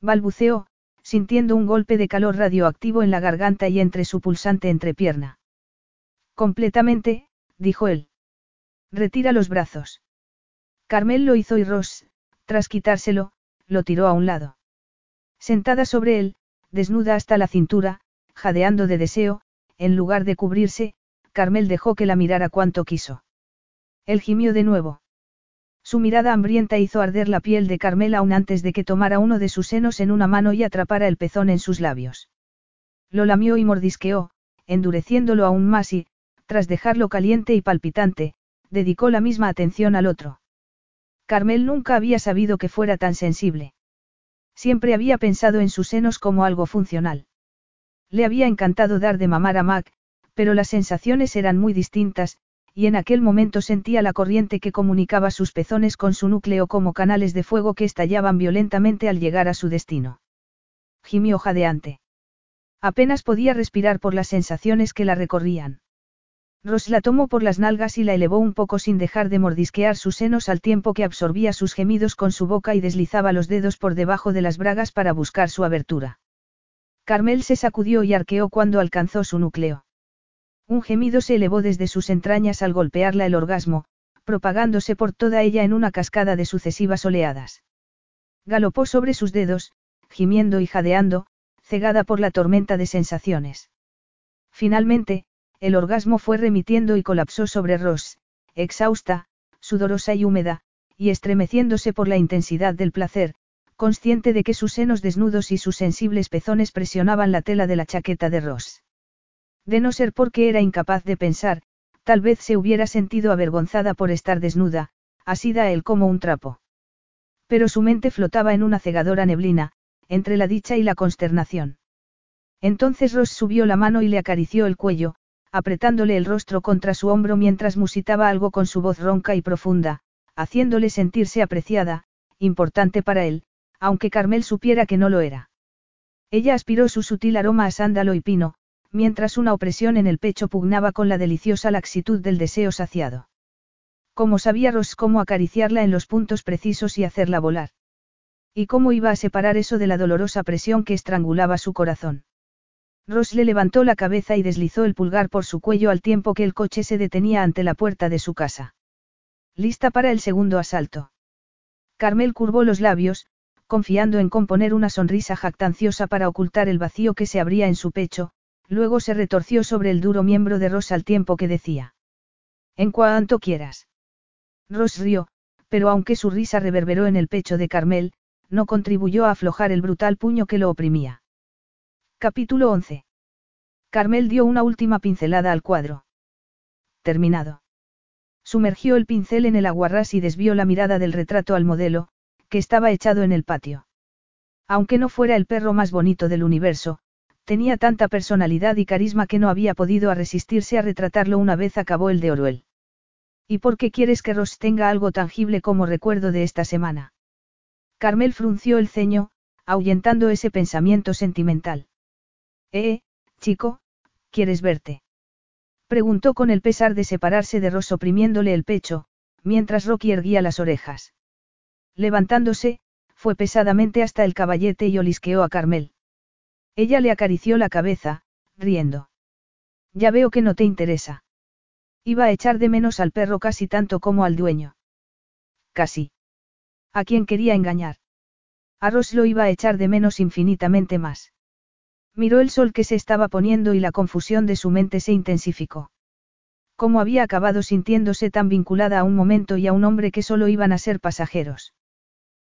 Balbuceó, sintiendo un golpe de calor radioactivo en la garganta y entre su pulsante entrepierna. Completamente, dijo él. Retira los brazos. Carmel lo hizo y Ross, tras quitárselo, lo tiró a un lado. Sentada sobre él, desnuda hasta la cintura, jadeando de deseo, en lugar de cubrirse, Carmel dejó que la mirara cuanto quiso. Él gimió de nuevo. Su mirada hambrienta hizo arder la piel de Carmel aún antes de que tomara uno de sus senos en una mano y atrapara el pezón en sus labios. Lo lamió y mordisqueó, endureciéndolo aún más y, tras dejarlo caliente y palpitante, dedicó la misma atención al otro. Carmel nunca había sabido que fuera tan sensible. Siempre había pensado en sus senos como algo funcional. Le había encantado dar de mamar a Mac, pero las sensaciones eran muy distintas, y en aquel momento sentía la corriente que comunicaba sus pezones con su núcleo como canales de fuego que estallaban violentamente al llegar a su destino. Gimió jadeante. Apenas podía respirar por las sensaciones que la recorrían. Ross la tomó por las nalgas y la elevó un poco sin dejar de mordisquear sus senos al tiempo que absorbía sus gemidos con su boca y deslizaba los dedos por debajo de las bragas para buscar su abertura. Carmel se sacudió y arqueó cuando alcanzó su núcleo. Un gemido se elevó desde sus entrañas al golpearla el orgasmo, propagándose por toda ella en una cascada de sucesivas oleadas. Galopó sobre sus dedos, gimiendo y jadeando, cegada por la tormenta de sensaciones. Finalmente, el orgasmo fue remitiendo y colapsó sobre Ross, exhausta, sudorosa y húmeda, y estremeciéndose por la intensidad del placer, consciente de que sus senos desnudos y sus sensibles pezones presionaban la tela de la chaqueta de Ross. De no ser porque era incapaz de pensar, tal vez se hubiera sentido avergonzada por estar desnuda, asida a él como un trapo. Pero su mente flotaba en una cegadora neblina, entre la dicha y la consternación. Entonces Ross subió la mano y le acarició el cuello, apretándole el rostro contra su hombro mientras musitaba algo con su voz ronca y profunda, haciéndole sentirse apreciada, importante para él, aunque Carmel supiera que no lo era. Ella aspiró su sutil aroma a sándalo y pino, mientras una opresión en el pecho pugnaba con la deliciosa laxitud del deseo saciado. Cómo sabía Ross cómo acariciarla en los puntos precisos y hacerla volar. Y cómo iba a separar eso de la dolorosa presión que estrangulaba su corazón. Ross le levantó la cabeza y deslizó el pulgar por su cuello al tiempo que el coche se detenía ante la puerta de su casa. Lista para el segundo asalto. Carmel curvó los labios, confiando en componer una sonrisa jactanciosa para ocultar el vacío que se abría en su pecho, luego se retorció sobre el duro miembro de Ross al tiempo que decía. En cuanto quieras. Ross rió, pero aunque su risa reverberó en el pecho de Carmel, no contribuyó a aflojar el brutal puño que lo oprimía. Capítulo 11. Carmel dio una última pincelada al cuadro. Terminado. Sumergió el pincel en el aguarrás y desvió la mirada del retrato al modelo, que estaba echado en el patio. Aunque no fuera el perro más bonito del universo, tenía tanta personalidad y carisma que no había podido resistirse a retratarlo una vez acabó el de Oruel. ¿Y por qué quieres que Ross tenga algo tangible como recuerdo de esta semana? Carmel frunció el ceño, ahuyentando ese pensamiento sentimental. Eh, chico, ¿quieres verte? Preguntó con el pesar de separarse de Ross oprimiéndole el pecho, mientras Rocky erguía las orejas. Levantándose, fue pesadamente hasta el caballete y olisqueó a Carmel. Ella le acarició la cabeza, riendo. Ya veo que no te interesa. Iba a echar de menos al perro casi tanto como al dueño. Casi. ¿A quién quería engañar? A Ross lo iba a echar de menos infinitamente más. Miró el sol que se estaba poniendo y la confusión de su mente se intensificó. ¿Cómo había acabado sintiéndose tan vinculada a un momento y a un hombre que solo iban a ser pasajeros?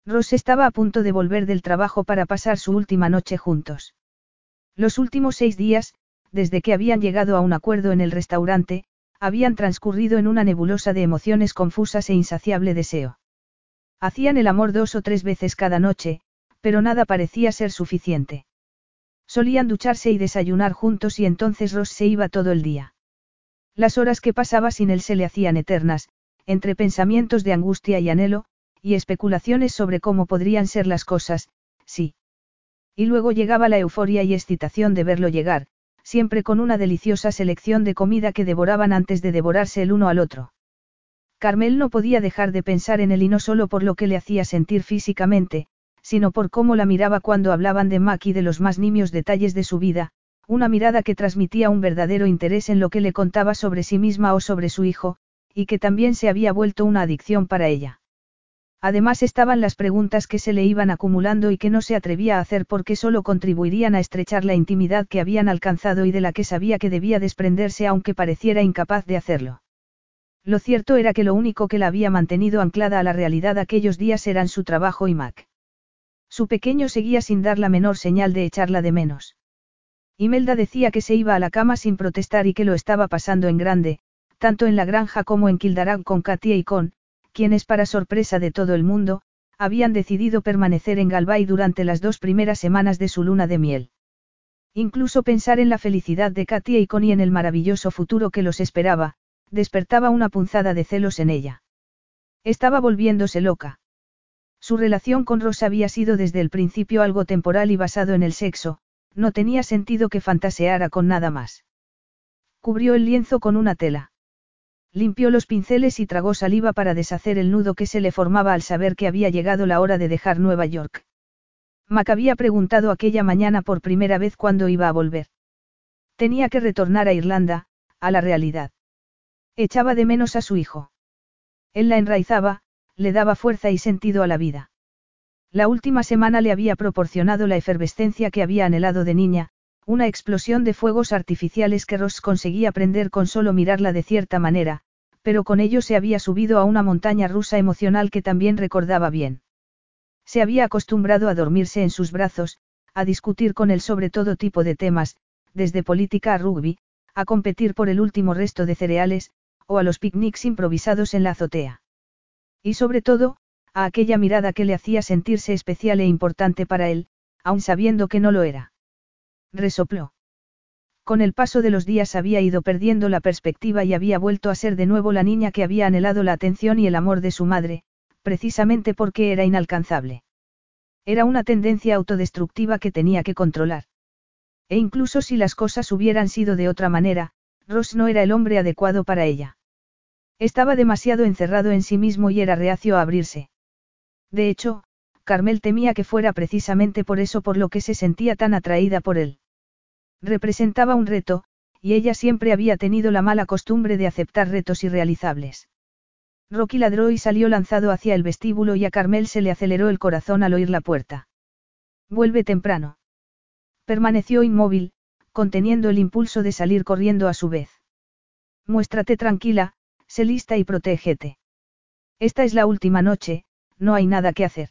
Ross estaba a punto de volver del trabajo para pasar su última noche juntos. Los últimos seis días, desde que habían llegado a un acuerdo en el restaurante, habían transcurrido en una nebulosa de emociones confusas e insaciable deseo. Hacían el amor dos o tres veces cada noche, pero nada parecía ser suficiente. Solían ducharse y desayunar juntos y entonces Ross se iba todo el día. Las horas que pasaba sin él se le hacían eternas, entre pensamientos de angustia y anhelo, y especulaciones sobre cómo podrían ser las cosas, sí. Y luego llegaba la euforia y excitación de verlo llegar, siempre con una deliciosa selección de comida que devoraban antes de devorarse el uno al otro. Carmel no podía dejar de pensar en él y no solo por lo que le hacía sentir físicamente, sino por cómo la miraba cuando hablaban de Mac y de los más nimios detalles de su vida, una mirada que transmitía un verdadero interés en lo que le contaba sobre sí misma o sobre su hijo, y que también se había vuelto una adicción para ella. Además estaban las preguntas que se le iban acumulando y que no se atrevía a hacer porque solo contribuirían a estrechar la intimidad que habían alcanzado y de la que sabía que debía desprenderse aunque pareciera incapaz de hacerlo. Lo cierto era que lo único que la había mantenido anclada a la realidad aquellos días eran su trabajo y Mac. Su pequeño seguía sin dar la menor señal de echarla de menos. Imelda decía que se iba a la cama sin protestar y que lo estaba pasando en grande, tanto en la granja como en Kildarag con Katia y con, quienes para sorpresa de todo el mundo, habían decidido permanecer en Galvay durante las dos primeras semanas de su luna de miel. Incluso pensar en la felicidad de Katia y con y en el maravilloso futuro que los esperaba, despertaba una punzada de celos en ella. Estaba volviéndose loca. Su relación con Rosa había sido desde el principio algo temporal y basado en el sexo, no tenía sentido que fantaseara con nada más. Cubrió el lienzo con una tela. Limpió los pinceles y tragó saliva para deshacer el nudo que se le formaba al saber que había llegado la hora de dejar Nueva York. Mac había preguntado aquella mañana por primera vez cuándo iba a volver. Tenía que retornar a Irlanda, a la realidad. Echaba de menos a su hijo. Él la enraizaba, le daba fuerza y sentido a la vida. La última semana le había proporcionado la efervescencia que había anhelado de niña, una explosión de fuegos artificiales que Ross conseguía prender con solo mirarla de cierta manera, pero con ello se había subido a una montaña rusa emocional que también recordaba bien. Se había acostumbrado a dormirse en sus brazos, a discutir con él sobre todo tipo de temas, desde política a rugby, a competir por el último resto de cereales, o a los picnics improvisados en la azotea. Y sobre todo, a aquella mirada que le hacía sentirse especial e importante para él, aun sabiendo que no lo era. Resopló. Con el paso de los días había ido perdiendo la perspectiva y había vuelto a ser de nuevo la niña que había anhelado la atención y el amor de su madre, precisamente porque era inalcanzable. Era una tendencia autodestructiva que tenía que controlar. E incluso si las cosas hubieran sido de otra manera, Ross no era el hombre adecuado para ella. Estaba demasiado encerrado en sí mismo y era reacio a abrirse. De hecho, Carmel temía que fuera precisamente por eso por lo que se sentía tan atraída por él. Representaba un reto, y ella siempre había tenido la mala costumbre de aceptar retos irrealizables. Rocky ladró y salió lanzado hacia el vestíbulo y a Carmel se le aceleró el corazón al oír la puerta. Vuelve temprano. Permaneció inmóvil, conteniendo el impulso de salir corriendo a su vez. Muéstrate tranquila, sé lista y protégete. Esta es la última noche, no hay nada que hacer.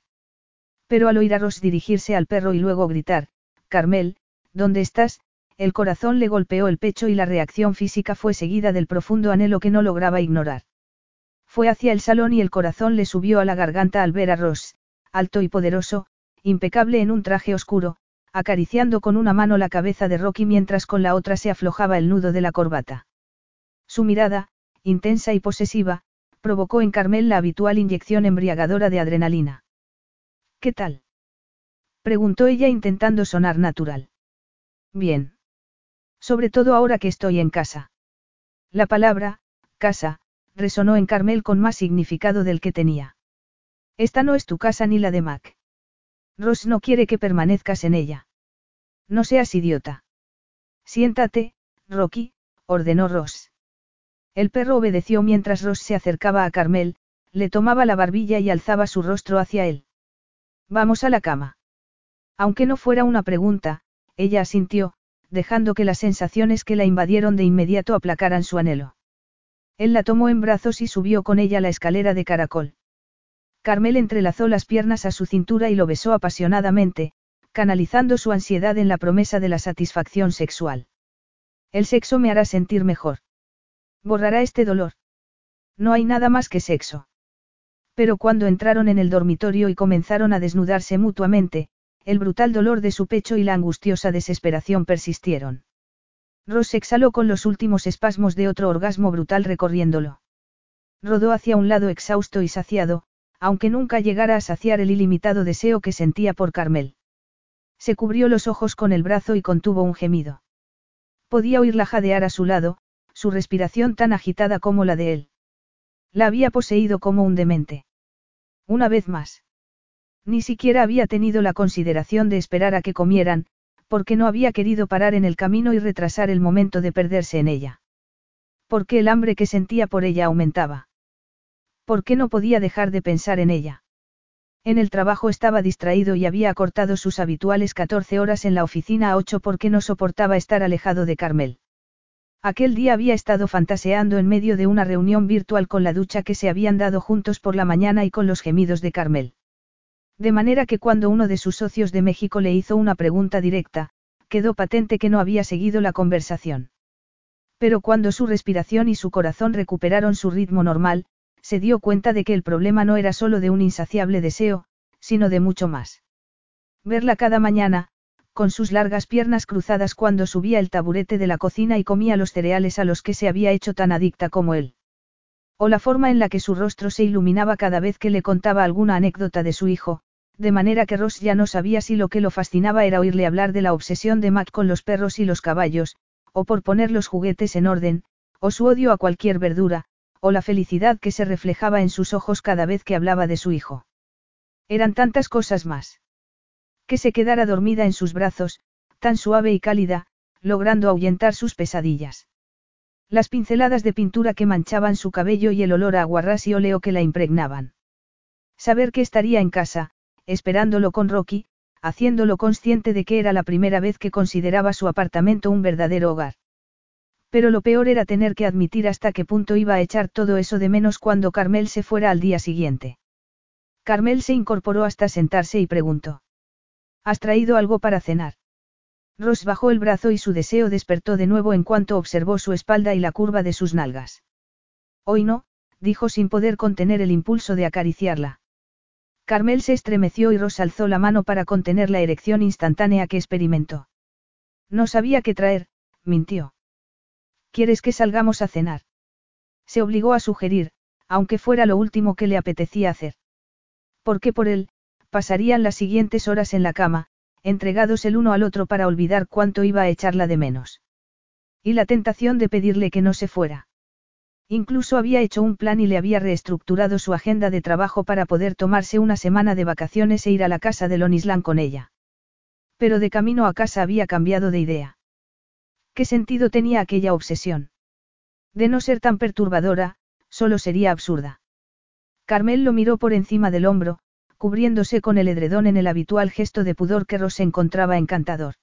Pero al oír a Ross dirigirse al perro y luego gritar, Carmel, ¿dónde estás? El corazón le golpeó el pecho y la reacción física fue seguida del profundo anhelo que no lograba ignorar. Fue hacia el salón y el corazón le subió a la garganta al ver a Ross, alto y poderoso, impecable en un traje oscuro, acariciando con una mano la cabeza de Rocky mientras con la otra se aflojaba el nudo de la corbata. Su mirada, intensa y posesiva, provocó en Carmel la habitual inyección embriagadora de adrenalina. ¿Qué tal? preguntó ella intentando sonar natural. Bien. Sobre todo ahora que estoy en casa. La palabra, casa, resonó en Carmel con más significado del que tenía. Esta no es tu casa ni la de Mac. Ross no quiere que permanezcas en ella. No seas idiota. Siéntate, Rocky, ordenó Ross. El perro obedeció mientras Ross se acercaba a Carmel, le tomaba la barbilla y alzaba su rostro hacia él. Vamos a la cama. Aunque no fuera una pregunta, ella asintió, dejando que las sensaciones que la invadieron de inmediato aplacaran su anhelo. Él la tomó en brazos y subió con ella la escalera de caracol. Carmel entrelazó las piernas a su cintura y lo besó apasionadamente, canalizando su ansiedad en la promesa de la satisfacción sexual. El sexo me hará sentir mejor. Borrará este dolor. No hay nada más que sexo. Pero cuando entraron en el dormitorio y comenzaron a desnudarse mutuamente, el brutal dolor de su pecho y la angustiosa desesperación persistieron. Ross exhaló con los últimos espasmos de otro orgasmo brutal recorriéndolo. Rodó hacia un lado exhausto y saciado, aunque nunca llegara a saciar el ilimitado deseo que sentía por Carmel. Se cubrió los ojos con el brazo y contuvo un gemido. Podía oírla jadear a su lado, su respiración tan agitada como la de él. La había poseído como un demente. Una vez más. Ni siquiera había tenido la consideración de esperar a que comieran, porque no había querido parar en el camino y retrasar el momento de perderse en ella. Porque el hambre que sentía por ella aumentaba. ¿Por qué no podía dejar de pensar en ella? En el trabajo estaba distraído y había acortado sus habituales 14 horas en la oficina a 8 porque no soportaba estar alejado de Carmel. Aquel día había estado fantaseando en medio de una reunión virtual con la ducha que se habían dado juntos por la mañana y con los gemidos de Carmel. De manera que cuando uno de sus socios de México le hizo una pregunta directa, quedó patente que no había seguido la conversación. Pero cuando su respiración y su corazón recuperaron su ritmo normal, se dio cuenta de que el problema no era solo de un insaciable deseo, sino de mucho más. Verla cada mañana, con sus largas piernas cruzadas cuando subía el taburete de la cocina y comía los cereales a los que se había hecho tan adicta como él. O la forma en la que su rostro se iluminaba cada vez que le contaba alguna anécdota de su hijo, de manera que Ross ya no sabía si lo que lo fascinaba era oírle hablar de la obsesión de Mac con los perros y los caballos, o por poner los juguetes en orden, o su odio a cualquier verdura, o la felicidad que se reflejaba en sus ojos cada vez que hablaba de su hijo. Eran tantas cosas más. Que se quedara dormida en sus brazos, tan suave y cálida, logrando ahuyentar sus pesadillas. Las pinceladas de pintura que manchaban su cabello y el olor a aguarrás y óleo que la impregnaban. Saber que estaría en casa, esperándolo con Rocky, haciéndolo consciente de que era la primera vez que consideraba su apartamento un verdadero hogar. Pero lo peor era tener que admitir hasta qué punto iba a echar todo eso de menos cuando Carmel se fuera al día siguiente. Carmel se incorporó hasta sentarse y preguntó. ¿Has traído algo para cenar? Ross bajó el brazo y su deseo despertó de nuevo en cuanto observó su espalda y la curva de sus nalgas. Hoy no, dijo sin poder contener el impulso de acariciarla. Carmel se estremeció y Ross alzó la mano para contener la erección instantánea que experimentó. No sabía qué traer, mintió. ¿Quieres que salgamos a cenar? Se obligó a sugerir, aunque fuera lo último que le apetecía hacer. Porque por él, pasarían las siguientes horas en la cama, entregados el uno al otro para olvidar cuánto iba a echarla de menos. Y la tentación de pedirle que no se fuera. Incluso había hecho un plan y le había reestructurado su agenda de trabajo para poder tomarse una semana de vacaciones e ir a la casa de Lonislan con ella. Pero de camino a casa había cambiado de idea. ¿Qué sentido tenía aquella obsesión? De no ser tan perturbadora, solo sería absurda. Carmel lo miró por encima del hombro, cubriéndose con el edredón en el habitual gesto de pudor que Ross encontraba encantador.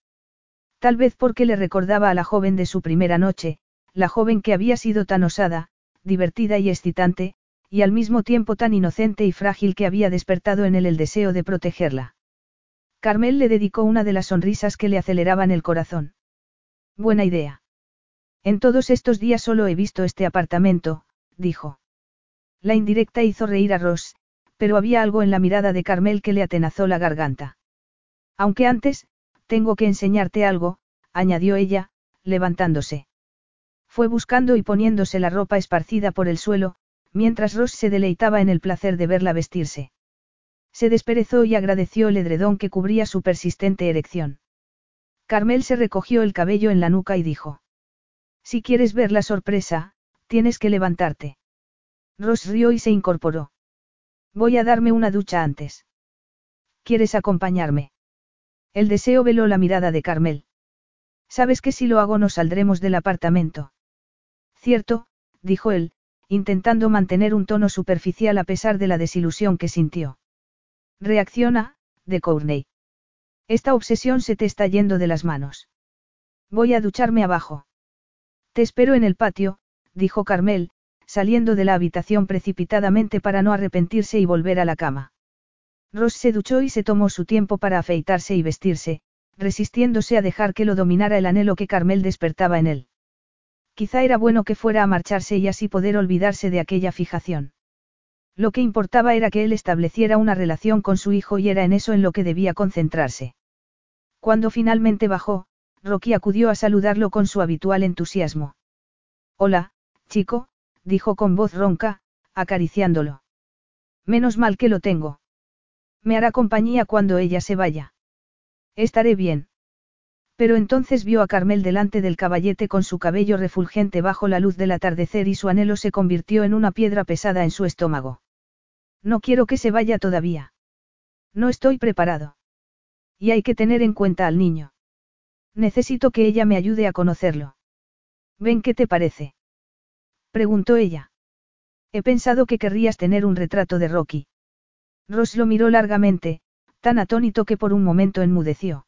Tal vez porque le recordaba a la joven de su primera noche, la joven que había sido tan osada, divertida y excitante, y al mismo tiempo tan inocente y frágil que había despertado en él el deseo de protegerla. Carmel le dedicó una de las sonrisas que le aceleraban el corazón. Buena idea. En todos estos días solo he visto este apartamento, dijo. La indirecta hizo reír a Ross, pero había algo en la mirada de Carmel que le atenazó la garganta. Aunque antes, tengo que enseñarte algo, añadió ella, levantándose. Fue buscando y poniéndose la ropa esparcida por el suelo, mientras Ross se deleitaba en el placer de verla vestirse. Se desperezó y agradeció el edredón que cubría su persistente erección. Carmel se recogió el cabello en la nuca y dijo. Si quieres ver la sorpresa, tienes que levantarte. Ross rió y se incorporó. Voy a darme una ducha antes. ¿Quieres acompañarme? El deseo veló la mirada de Carmel. Sabes que si lo hago no saldremos del apartamento. Cierto, dijo él, intentando mantener un tono superficial a pesar de la desilusión que sintió. Reacciona, de Courtney. Esta obsesión se te está yendo de las manos. Voy a ducharme abajo. Te espero en el patio, dijo Carmel, saliendo de la habitación precipitadamente para no arrepentirse y volver a la cama. Ross se duchó y se tomó su tiempo para afeitarse y vestirse, resistiéndose a dejar que lo dominara el anhelo que Carmel despertaba en él. Quizá era bueno que fuera a marcharse y así poder olvidarse de aquella fijación. Lo que importaba era que él estableciera una relación con su hijo y era en eso en lo que debía concentrarse. Cuando finalmente bajó, Rocky acudió a saludarlo con su habitual entusiasmo. Hola, chico, dijo con voz ronca, acariciándolo. Menos mal que lo tengo. Me hará compañía cuando ella se vaya. Estaré bien. Pero entonces vio a Carmel delante del caballete con su cabello refulgente bajo la luz del atardecer y su anhelo se convirtió en una piedra pesada en su estómago. No quiero que se vaya todavía. No estoy preparado. Y hay que tener en cuenta al niño. Necesito que ella me ayude a conocerlo. Ven qué te parece. Preguntó ella. He pensado que querrías tener un retrato de Rocky. Ross lo miró largamente, tan atónito que por un momento enmudeció.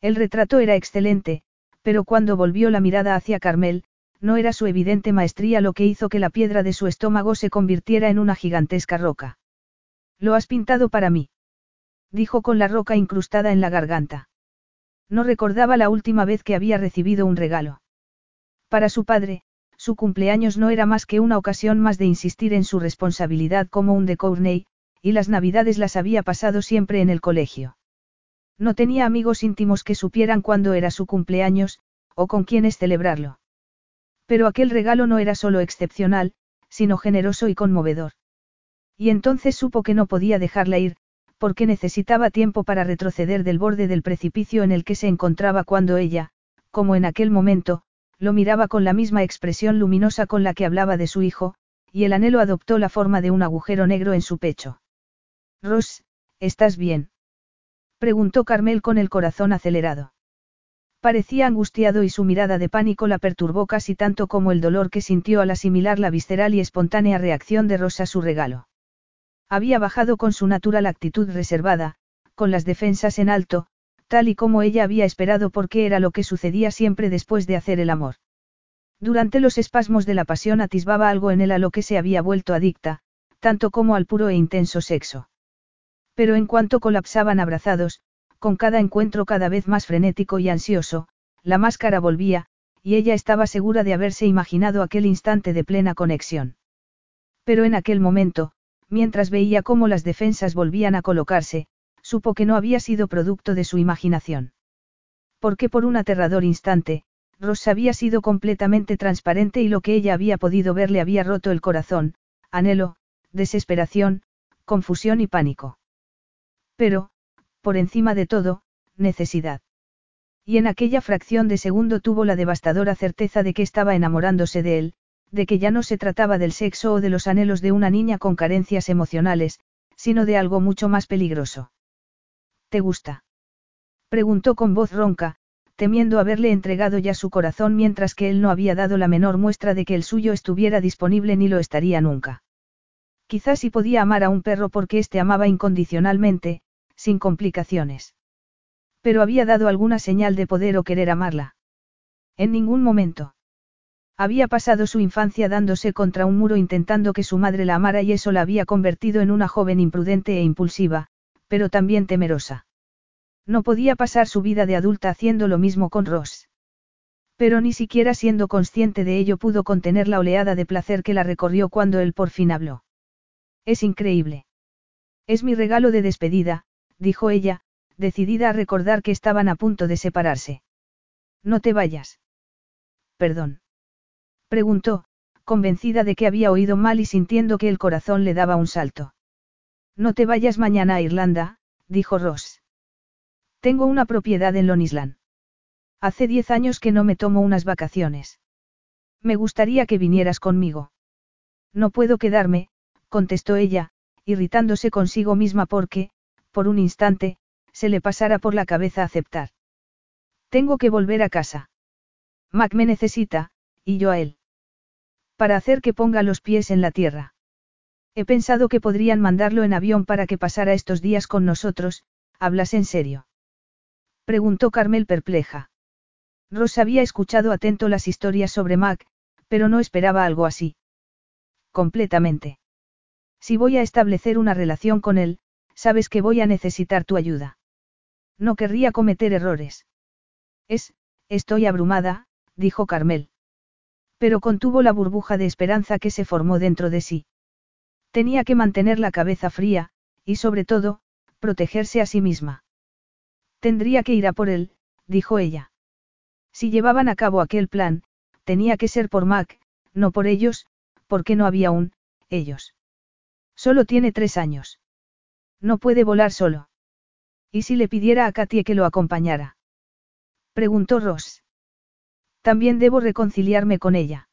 El retrato era excelente, pero cuando volvió la mirada hacia Carmel, no era su evidente maestría lo que hizo que la piedra de su estómago se convirtiera en una gigantesca roca. Lo has pintado para mí dijo con la roca incrustada en la garganta. No recordaba la última vez que había recibido un regalo. Para su padre, su cumpleaños no era más que una ocasión más de insistir en su responsabilidad como un de Courtney, y las navidades las había pasado siempre en el colegio. No tenía amigos íntimos que supieran cuándo era su cumpleaños, o con quiénes celebrarlo. Pero aquel regalo no era solo excepcional, sino generoso y conmovedor. Y entonces supo que no podía dejarla ir, porque necesitaba tiempo para retroceder del borde del precipicio en el que se encontraba cuando ella, como en aquel momento, lo miraba con la misma expresión luminosa con la que hablaba de su hijo, y el anhelo adoptó la forma de un agujero negro en su pecho. Ross, ¿estás bien? Preguntó Carmel con el corazón acelerado. Parecía angustiado y su mirada de pánico la perturbó casi tanto como el dolor que sintió al asimilar la visceral y espontánea reacción de Rosa a su regalo. Había bajado con su natural actitud reservada, con las defensas en alto, tal y como ella había esperado porque era lo que sucedía siempre después de hacer el amor. Durante los espasmos de la pasión atisbaba algo en él a lo que se había vuelto adicta, tanto como al puro e intenso sexo. Pero en cuanto colapsaban abrazados, con cada encuentro cada vez más frenético y ansioso, la máscara volvía, y ella estaba segura de haberse imaginado aquel instante de plena conexión. Pero en aquel momento, mientras veía cómo las defensas volvían a colocarse, supo que no había sido producto de su imaginación. Porque por un aterrador instante, Ross había sido completamente transparente y lo que ella había podido ver le había roto el corazón, anhelo, desesperación, confusión y pánico. Pero, por encima de todo, necesidad. Y en aquella fracción de segundo tuvo la devastadora certeza de que estaba enamorándose de él, de que ya no se trataba del sexo o de los anhelos de una niña con carencias emocionales, sino de algo mucho más peligroso. ¿Te gusta? Preguntó con voz ronca, temiendo haberle entregado ya su corazón mientras que él no había dado la menor muestra de que el suyo estuviera disponible ni lo estaría nunca. Quizás si podía amar a un perro porque éste amaba incondicionalmente, sin complicaciones. Pero había dado alguna señal de poder o querer amarla. En ningún momento. Había pasado su infancia dándose contra un muro intentando que su madre la amara y eso la había convertido en una joven imprudente e impulsiva, pero también temerosa. No podía pasar su vida de adulta haciendo lo mismo con Ross. Pero ni siquiera siendo consciente de ello pudo contener la oleada de placer que la recorrió cuando él por fin habló. Es increíble. Es mi regalo de despedida, dijo ella, decidida a recordar que estaban a punto de separarse. No te vayas. Perdón. Preguntó, convencida de que había oído mal y sintiendo que el corazón le daba un salto. No te vayas mañana a Irlanda, dijo Ross. Tengo una propiedad en Lonisland. Hace diez años que no me tomo unas vacaciones. Me gustaría que vinieras conmigo. No puedo quedarme, contestó ella, irritándose consigo misma porque, por un instante, se le pasara por la cabeza aceptar. Tengo que volver a casa. Mac me necesita, y yo a él. Para hacer que ponga los pies en la tierra. He pensado que podrían mandarlo en avión para que pasara estos días con nosotros, ¿hablas en serio? Preguntó Carmel perpleja. Ross había escuchado atento las historias sobre Mac, pero no esperaba algo así. Completamente. Si voy a establecer una relación con él, sabes que voy a necesitar tu ayuda. No querría cometer errores. Es, estoy abrumada, dijo Carmel. Pero contuvo la burbuja de esperanza que se formó dentro de sí. Tenía que mantener la cabeza fría, y sobre todo, protegerse a sí misma. Tendría que ir a por él, dijo ella. Si llevaban a cabo aquel plan, tenía que ser por Mac, no por ellos, porque no había un, ellos. Solo tiene tres años. No puede volar solo. ¿Y si le pidiera a Katie que lo acompañara? Preguntó Ross. También debo reconciliarme con ella.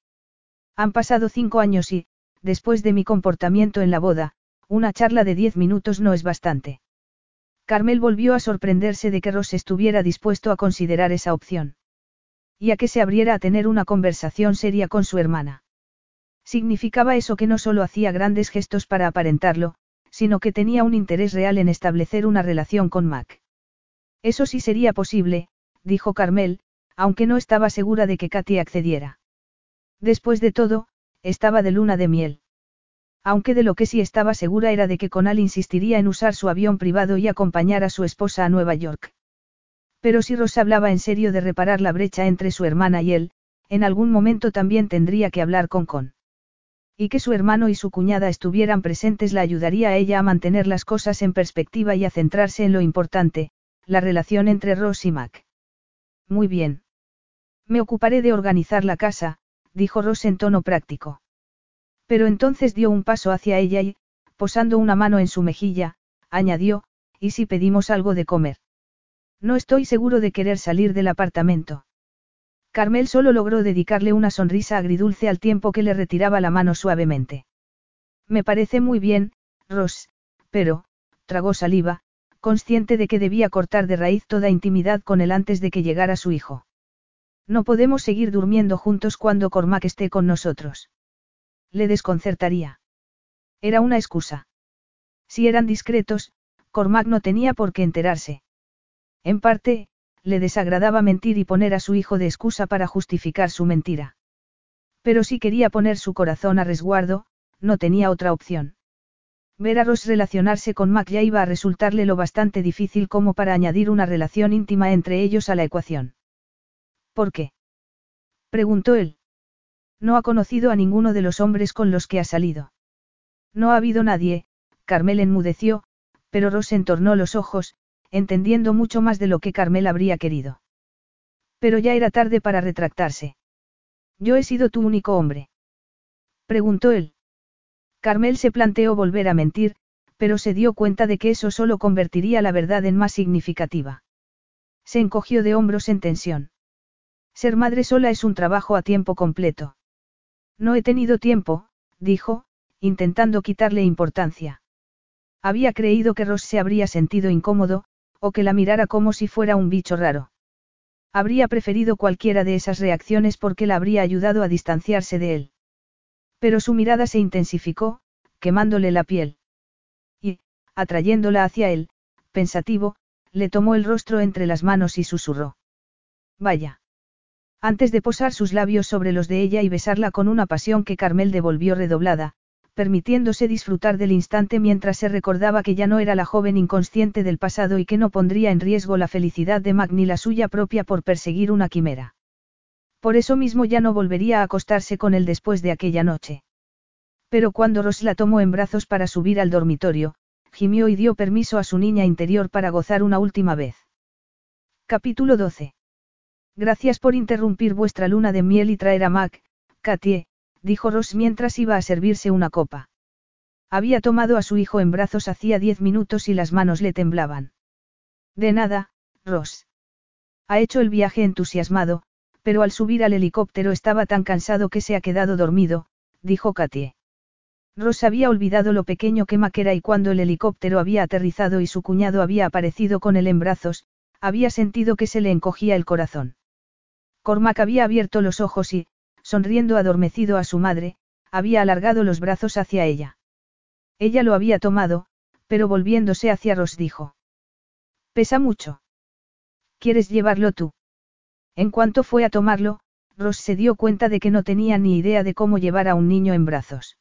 Han pasado cinco años y, después de mi comportamiento en la boda, una charla de diez minutos no es bastante. Carmel volvió a sorprenderse de que Ross estuviera dispuesto a considerar esa opción. Y a que se abriera a tener una conversación seria con su hermana. Significaba eso que no solo hacía grandes gestos para aparentarlo, sino que tenía un interés real en establecer una relación con Mac. Eso sí sería posible, dijo Carmel, aunque no estaba segura de que Katy accediera. Después de todo, estaba de luna de miel. Aunque de lo que sí estaba segura era de que Conal insistiría en usar su avión privado y acompañar a su esposa a Nueva York. Pero si Rosa hablaba en serio de reparar la brecha entre su hermana y él, en algún momento también tendría que hablar con Con. Y que su hermano y su cuñada estuvieran presentes la ayudaría a ella a mantener las cosas en perspectiva y a centrarse en lo importante, la relación entre Ross y Mac. Muy bien. Me ocuparé de organizar la casa, dijo Ross en tono práctico. Pero entonces dio un paso hacia ella y, posando una mano en su mejilla, añadió, ¿y si pedimos algo de comer? No estoy seguro de querer salir del apartamento. Carmel solo logró dedicarle una sonrisa agridulce al tiempo que le retiraba la mano suavemente. Me parece muy bien, Ross, pero, tragó saliva, consciente de que debía cortar de raíz toda intimidad con él antes de que llegara su hijo. No podemos seguir durmiendo juntos cuando Cormac esté con nosotros. Le desconcertaría. Era una excusa. Si eran discretos, Cormac no tenía por qué enterarse. En parte, le desagradaba mentir y poner a su hijo de excusa para justificar su mentira. Pero si quería poner su corazón a resguardo, no tenía otra opción. Ver a Ross relacionarse con Mac ya iba a resultarle lo bastante difícil como para añadir una relación íntima entre ellos a la ecuación. ¿Por qué? preguntó él. No ha conocido a ninguno de los hombres con los que ha salido. No ha habido nadie, Carmel enmudeció, pero Ross entornó los ojos, entendiendo mucho más de lo que Carmel habría querido. Pero ya era tarde para retractarse. Yo he sido tu único hombre. Preguntó él. Carmel se planteó volver a mentir, pero se dio cuenta de que eso solo convertiría la verdad en más significativa. Se encogió de hombros en tensión. Ser madre sola es un trabajo a tiempo completo. No he tenido tiempo, dijo, intentando quitarle importancia. Había creído que Ross se habría sentido incómodo, o que la mirara como si fuera un bicho raro. Habría preferido cualquiera de esas reacciones porque la habría ayudado a distanciarse de él. Pero su mirada se intensificó, quemándole la piel. Y, atrayéndola hacia él, pensativo, le tomó el rostro entre las manos y susurró. Vaya. Antes de posar sus labios sobre los de ella y besarla con una pasión que Carmel devolvió redoblada, permitiéndose disfrutar del instante mientras se recordaba que ya no era la joven inconsciente del pasado y que no pondría en riesgo la felicidad de Mac ni la suya propia por perseguir una quimera. Por eso mismo ya no volvería a acostarse con él después de aquella noche. Pero cuando Ross la tomó en brazos para subir al dormitorio, gimió y dio permiso a su niña interior para gozar una última vez. Capítulo 12. Gracias por interrumpir vuestra luna de miel y traer a Mac, Katie, dijo Ross mientras iba a servirse una copa. Había tomado a su hijo en brazos hacía diez minutos y las manos le temblaban. De nada, Ross. Ha hecho el viaje entusiasmado, pero al subir al helicóptero estaba tan cansado que se ha quedado dormido, dijo Katie. Ross había olvidado lo pequeño que Mac era y cuando el helicóptero había aterrizado y su cuñado había aparecido con él en brazos, había sentido que se le encogía el corazón. Cormac había abierto los ojos y, sonriendo adormecido a su madre, había alargado los brazos hacia ella. Ella lo había tomado, pero volviéndose hacia Ross dijo. Pesa mucho. ¿Quieres llevarlo tú? En cuanto fue a tomarlo, Ross se dio cuenta de que no tenía ni idea de cómo llevar a un niño en brazos.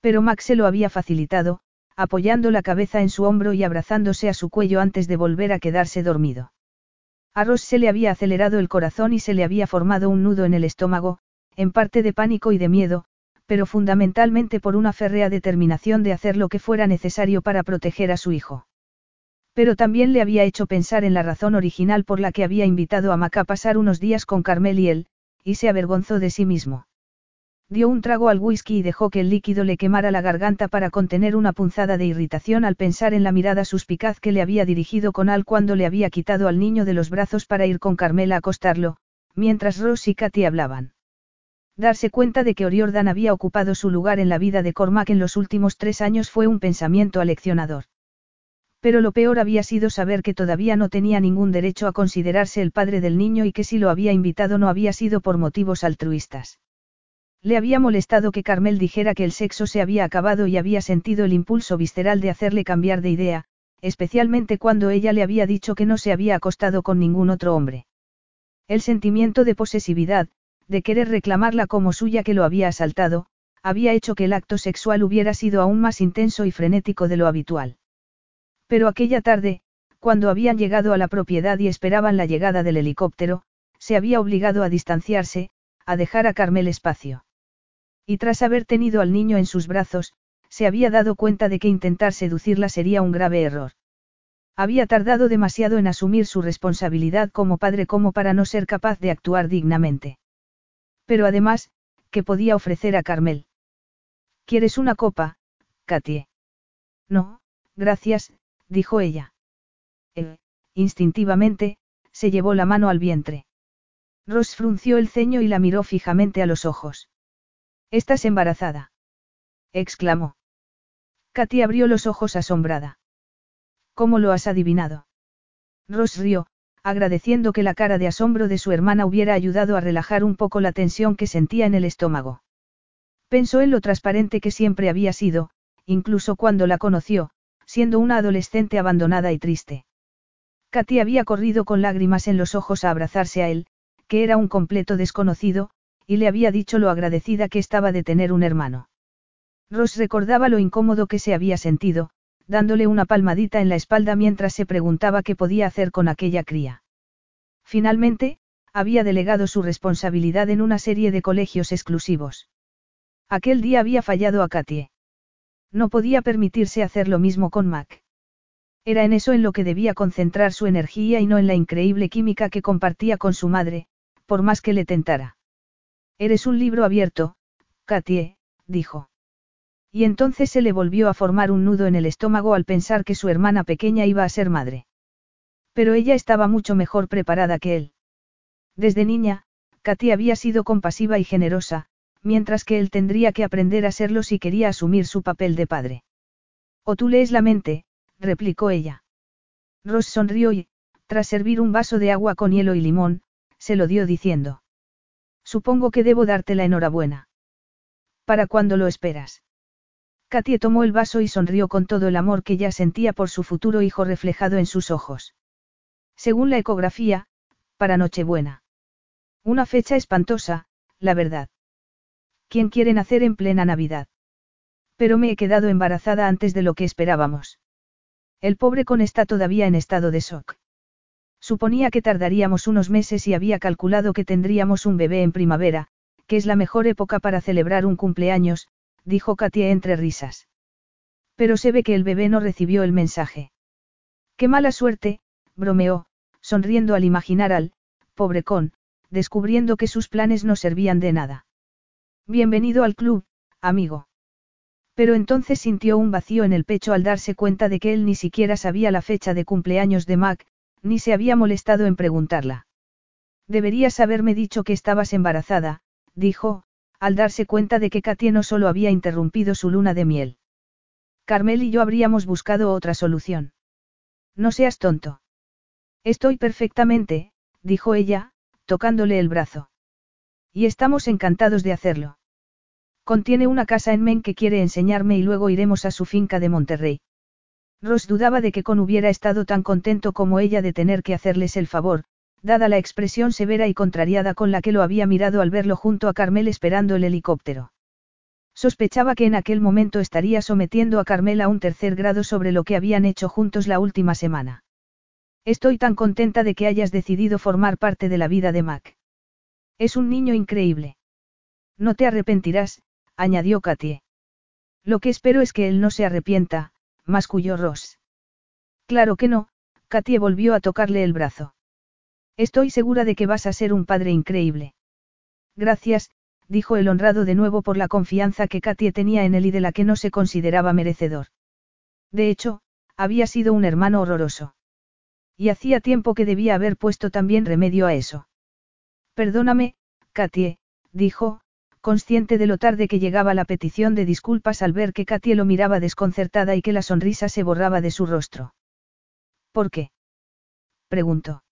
Pero Max se lo había facilitado, apoyando la cabeza en su hombro y abrazándose a su cuello antes de volver a quedarse dormido. A Ross se le había acelerado el corazón y se le había formado un nudo en el estómago, en parte de pánico y de miedo, pero fundamentalmente por una férrea determinación de hacer lo que fuera necesario para proteger a su hijo. Pero también le había hecho pensar en la razón original por la que había invitado a Mac a pasar unos días con Carmel y él, y se avergonzó de sí mismo. Dio un trago al whisky y dejó que el líquido le quemara la garganta para contener una punzada de irritación al pensar en la mirada suspicaz que le había dirigido con Al cuando le había quitado al niño de los brazos para ir con Carmela a acostarlo, mientras Ross y Katy hablaban. Darse cuenta de que Oriordan había ocupado su lugar en la vida de Cormac en los últimos tres años fue un pensamiento aleccionador. Pero lo peor había sido saber que todavía no tenía ningún derecho a considerarse el padre del niño y que si lo había invitado no había sido por motivos altruistas. Le había molestado que Carmel dijera que el sexo se había acabado y había sentido el impulso visceral de hacerle cambiar de idea, especialmente cuando ella le había dicho que no se había acostado con ningún otro hombre. El sentimiento de posesividad, de querer reclamarla como suya que lo había asaltado, había hecho que el acto sexual hubiera sido aún más intenso y frenético de lo habitual. Pero aquella tarde, cuando habían llegado a la propiedad y esperaban la llegada del helicóptero, se había obligado a distanciarse, a dejar a Carmel espacio. Y tras haber tenido al niño en sus brazos, se había dado cuenta de que intentar seducirla sería un grave error. Había tardado demasiado en asumir su responsabilidad como padre como para no ser capaz de actuar dignamente. Pero además, ¿qué podía ofrecer a Carmel? ¿Quieres una copa, Katie? No, gracias, dijo ella. Él, instintivamente, se llevó la mano al vientre. Ross frunció el ceño y la miró fijamente a los ojos. Estás embarazada. exclamó. Katy abrió los ojos asombrada. ¿Cómo lo has adivinado? Ross rió, agradeciendo que la cara de asombro de su hermana hubiera ayudado a relajar un poco la tensión que sentía en el estómago. Pensó en lo transparente que siempre había sido, incluso cuando la conoció, siendo una adolescente abandonada y triste. Katy había corrido con lágrimas en los ojos a abrazarse a él, que era un completo desconocido, y le había dicho lo agradecida que estaba de tener un hermano. Ross recordaba lo incómodo que se había sentido, dándole una palmadita en la espalda mientras se preguntaba qué podía hacer con aquella cría. Finalmente, había delegado su responsabilidad en una serie de colegios exclusivos. Aquel día había fallado a Katie. No podía permitirse hacer lo mismo con Mac. Era en eso en lo que debía concentrar su energía y no en la increíble química que compartía con su madre, por más que le tentara. Eres un libro abierto, Katie, dijo. Y entonces se le volvió a formar un nudo en el estómago al pensar que su hermana pequeña iba a ser madre. Pero ella estaba mucho mejor preparada que él. Desde niña, Katy había sido compasiva y generosa, mientras que él tendría que aprender a serlo si quería asumir su papel de padre. O tú lees la mente, replicó ella. Ross sonrió y, tras servir un vaso de agua con hielo y limón, se lo dio diciendo. Supongo que debo darte la enhorabuena. ¿Para cuándo lo esperas? Katie tomó el vaso y sonrió con todo el amor que ya sentía por su futuro hijo reflejado en sus ojos. Según la ecografía, para Nochebuena. Una fecha espantosa, la verdad. ¿Quién quiere nacer en plena Navidad? Pero me he quedado embarazada antes de lo que esperábamos. El pobre con está todavía en estado de shock. Suponía que tardaríamos unos meses y había calculado que tendríamos un bebé en primavera, que es la mejor época para celebrar un cumpleaños, dijo Katia entre risas. Pero se ve que el bebé no recibió el mensaje. Qué mala suerte, bromeó, sonriendo al imaginar al, pobre con, descubriendo que sus planes no servían de nada. Bienvenido al club, amigo. Pero entonces sintió un vacío en el pecho al darse cuenta de que él ni siquiera sabía la fecha de cumpleaños de Mac, ni se había molestado en preguntarla. Deberías haberme dicho que estabas embarazada, dijo, al darse cuenta de que Katie no solo había interrumpido su luna de miel. Carmel y yo habríamos buscado otra solución. No seas tonto. Estoy perfectamente, dijo ella, tocándole el brazo. Y estamos encantados de hacerlo. Contiene una casa en Men que quiere enseñarme y luego iremos a su finca de Monterrey. Ross dudaba de que Con hubiera estado tan contento como ella de tener que hacerles el favor, dada la expresión severa y contrariada con la que lo había mirado al verlo junto a Carmel esperando el helicóptero. Sospechaba que en aquel momento estaría sometiendo a Carmel a un tercer grado sobre lo que habían hecho juntos la última semana. Estoy tan contenta de que hayas decidido formar parte de la vida de Mac. Es un niño increíble. No te arrepentirás, añadió Katie. Lo que espero es que él no se arrepienta, masculló Ross. Claro que no, Katie volvió a tocarle el brazo. Estoy segura de que vas a ser un padre increíble. Gracias, dijo el honrado de nuevo por la confianza que Katie tenía en él y de la que no se consideraba merecedor. De hecho, había sido un hermano horroroso. Y hacía tiempo que debía haber puesto también remedio a eso. Perdóname, Katie, dijo, consciente de lo tarde que llegaba la petición de disculpas al ver que Katie lo miraba desconcertada y que la sonrisa se borraba de su rostro. ¿Por qué? preguntó.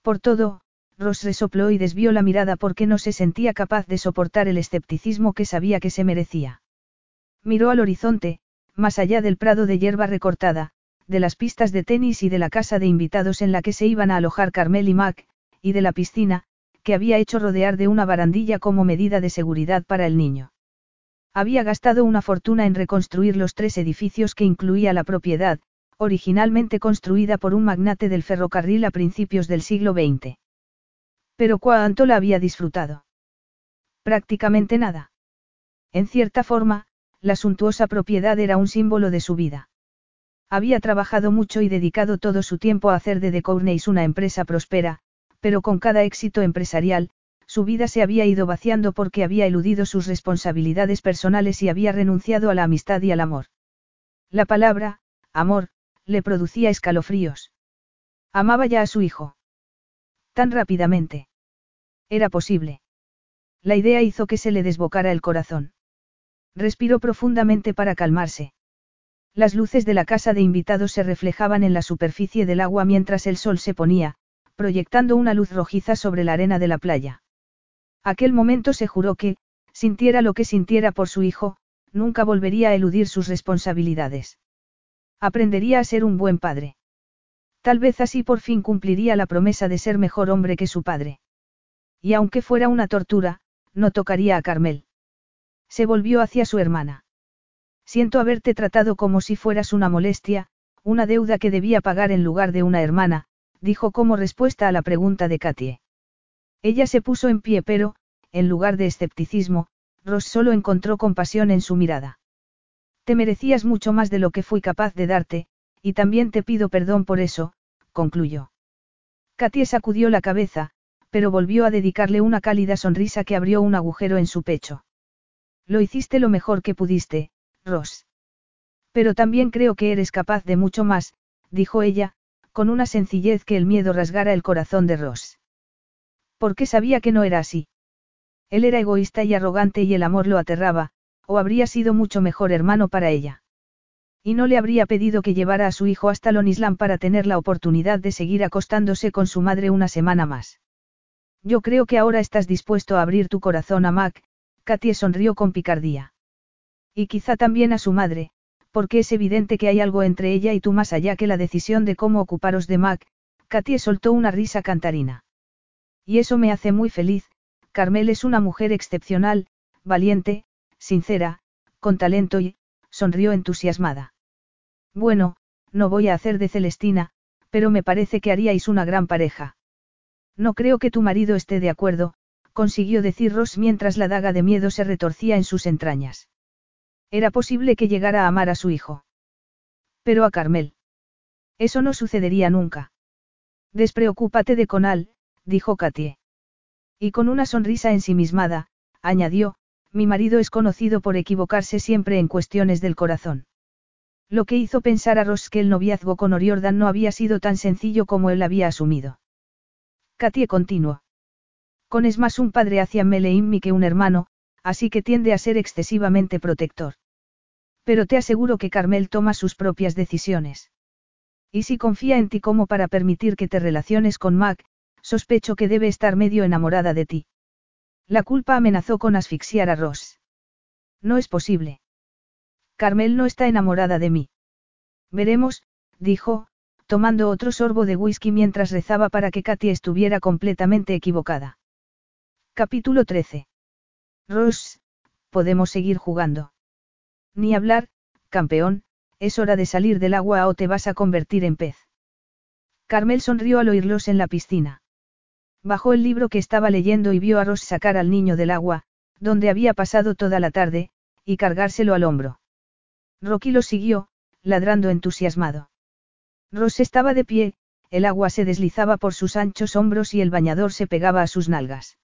Por todo, Ross resopló y desvió la mirada porque no se sentía capaz de soportar el escepticismo que sabía que se merecía. Miró al horizonte, más allá del prado de hierba recortada, de las pistas de tenis y de la casa de invitados en la que se iban a alojar Carmel y Mac, y de la piscina, que había hecho rodear de una barandilla como medida de seguridad para el niño. Había gastado una fortuna en reconstruir los tres edificios que incluía la propiedad, originalmente construida por un magnate del ferrocarril a principios del siglo XX. Pero cuánto la había disfrutado. Prácticamente nada. En cierta forma, la suntuosa propiedad era un símbolo de su vida. Había trabajado mucho y dedicado todo su tiempo a hacer de The Corneys una empresa próspera, pero con cada éxito empresarial, su vida se había ido vaciando porque había eludido sus responsabilidades personales y había renunciado a la amistad y al amor. La palabra, amor, le producía escalofríos. Amaba ya a su hijo. Tan rápidamente. Era posible. La idea hizo que se le desbocara el corazón. Respiró profundamente para calmarse. Las luces de la casa de invitados se reflejaban en la superficie del agua mientras el sol se ponía, proyectando una luz rojiza sobre la arena de la playa. Aquel momento se juró que, sintiera lo que sintiera por su hijo, nunca volvería a eludir sus responsabilidades. Aprendería a ser un buen padre. Tal vez así por fin cumpliría la promesa de ser mejor hombre que su padre. Y aunque fuera una tortura, no tocaría a Carmel. Se volvió hacia su hermana. Siento haberte tratado como si fueras una molestia, una deuda que debía pagar en lugar de una hermana, dijo como respuesta a la pregunta de Katie. Ella se puso en pie pero, en lugar de escepticismo, Ross solo encontró compasión en su mirada. Te merecías mucho más de lo que fui capaz de darte, y también te pido perdón por eso, concluyó. Katie sacudió la cabeza, pero volvió a dedicarle una cálida sonrisa que abrió un agujero en su pecho. Lo hiciste lo mejor que pudiste, Ross. Pero también creo que eres capaz de mucho más, dijo ella, con una sencillez que el miedo rasgara el corazón de Ross. Porque sabía que no era así. Él era egoísta y arrogante y el amor lo aterraba, o habría sido mucho mejor hermano para ella. Y no le habría pedido que llevara a su hijo hasta Lonisland para tener la oportunidad de seguir acostándose con su madre una semana más. Yo creo que ahora estás dispuesto a abrir tu corazón a Mac, Katie sonrió con picardía. Y quizá también a su madre, porque es evidente que hay algo entre ella y tú más allá que la decisión de cómo ocuparos de Mac, Katie soltó una risa cantarina. Y eso me hace muy feliz, Carmel es una mujer excepcional, valiente, sincera, con talento y, sonrió entusiasmada. Bueno, no voy a hacer de Celestina, pero me parece que haríais una gran pareja. No creo que tu marido esté de acuerdo, consiguió decir Ross mientras la daga de miedo se retorcía en sus entrañas. Era posible que llegara a amar a su hijo. Pero a Carmel. Eso no sucedería nunca. Despreocúpate de Conal, dijo Katie. Y con una sonrisa ensimismada, añadió, mi marido es conocido por equivocarse siempre en cuestiones del corazón. Lo que hizo pensar a Ross que el noviazgo con Oriordan no había sido tan sencillo como él había asumido. Katie continuó. Con es más un padre hacia Meleimmi que un hermano, así que tiende a ser excesivamente protector. Pero te aseguro que Carmel toma sus propias decisiones. Y si confía en ti como para permitir que te relaciones con Mac, Sospecho que debe estar medio enamorada de ti. La culpa amenazó con asfixiar a Ross. No es posible. Carmel no está enamorada de mí. Veremos, dijo, tomando otro sorbo de whisky mientras rezaba para que Katy estuviera completamente equivocada. Capítulo 13. Ross, podemos seguir jugando. Ni hablar, campeón, es hora de salir del agua o te vas a convertir en pez. Carmel sonrió al oírlos en la piscina. Bajó el libro que estaba leyendo y vio a Ross sacar al niño del agua, donde había pasado toda la tarde, y cargárselo al hombro. Rocky lo siguió, ladrando entusiasmado. Ross estaba de pie, el agua se deslizaba por sus anchos hombros y el bañador se pegaba a sus nalgas.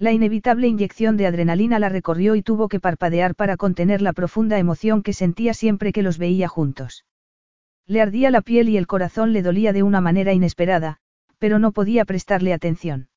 La inevitable inyección de adrenalina la recorrió y tuvo que parpadear para contener la profunda emoción que sentía siempre que los veía juntos. Le ardía la piel y el corazón le dolía de una manera inesperada, pero no podía prestarle atención.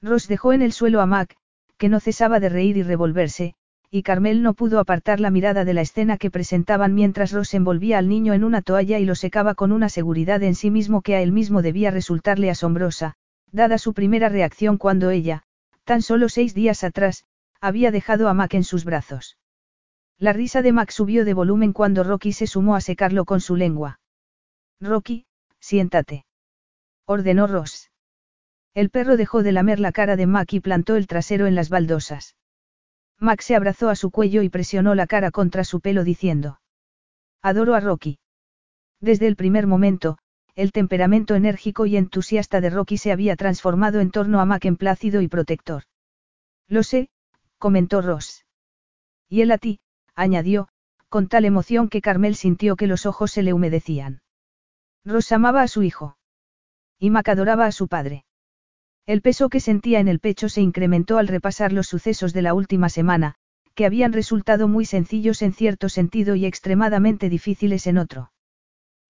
Ross dejó en el suelo a Mac, que no cesaba de reír y revolverse, y Carmel no pudo apartar la mirada de la escena que presentaban mientras Ross envolvía al niño en una toalla y lo secaba con una seguridad en sí mismo que a él mismo debía resultarle asombrosa, dada su primera reacción cuando ella, tan solo seis días atrás, había dejado a Mac en sus brazos. La risa de Mac subió de volumen cuando Rocky se sumó a secarlo con su lengua. Rocky, siéntate ordenó Ross. El perro dejó de lamer la cara de Mac y plantó el trasero en las baldosas. Mac se abrazó a su cuello y presionó la cara contra su pelo diciendo. Adoro a Rocky. Desde el primer momento, el temperamento enérgico y entusiasta de Rocky se había transformado en torno a Mac en plácido y protector. Lo sé, comentó Ross. Y él a ti, añadió, con tal emoción que Carmel sintió que los ojos se le humedecían. Ross amaba a su hijo. Y Mac adoraba a su padre. El peso que sentía en el pecho se incrementó al repasar los sucesos de la última semana, que habían resultado muy sencillos en cierto sentido y extremadamente difíciles en otro.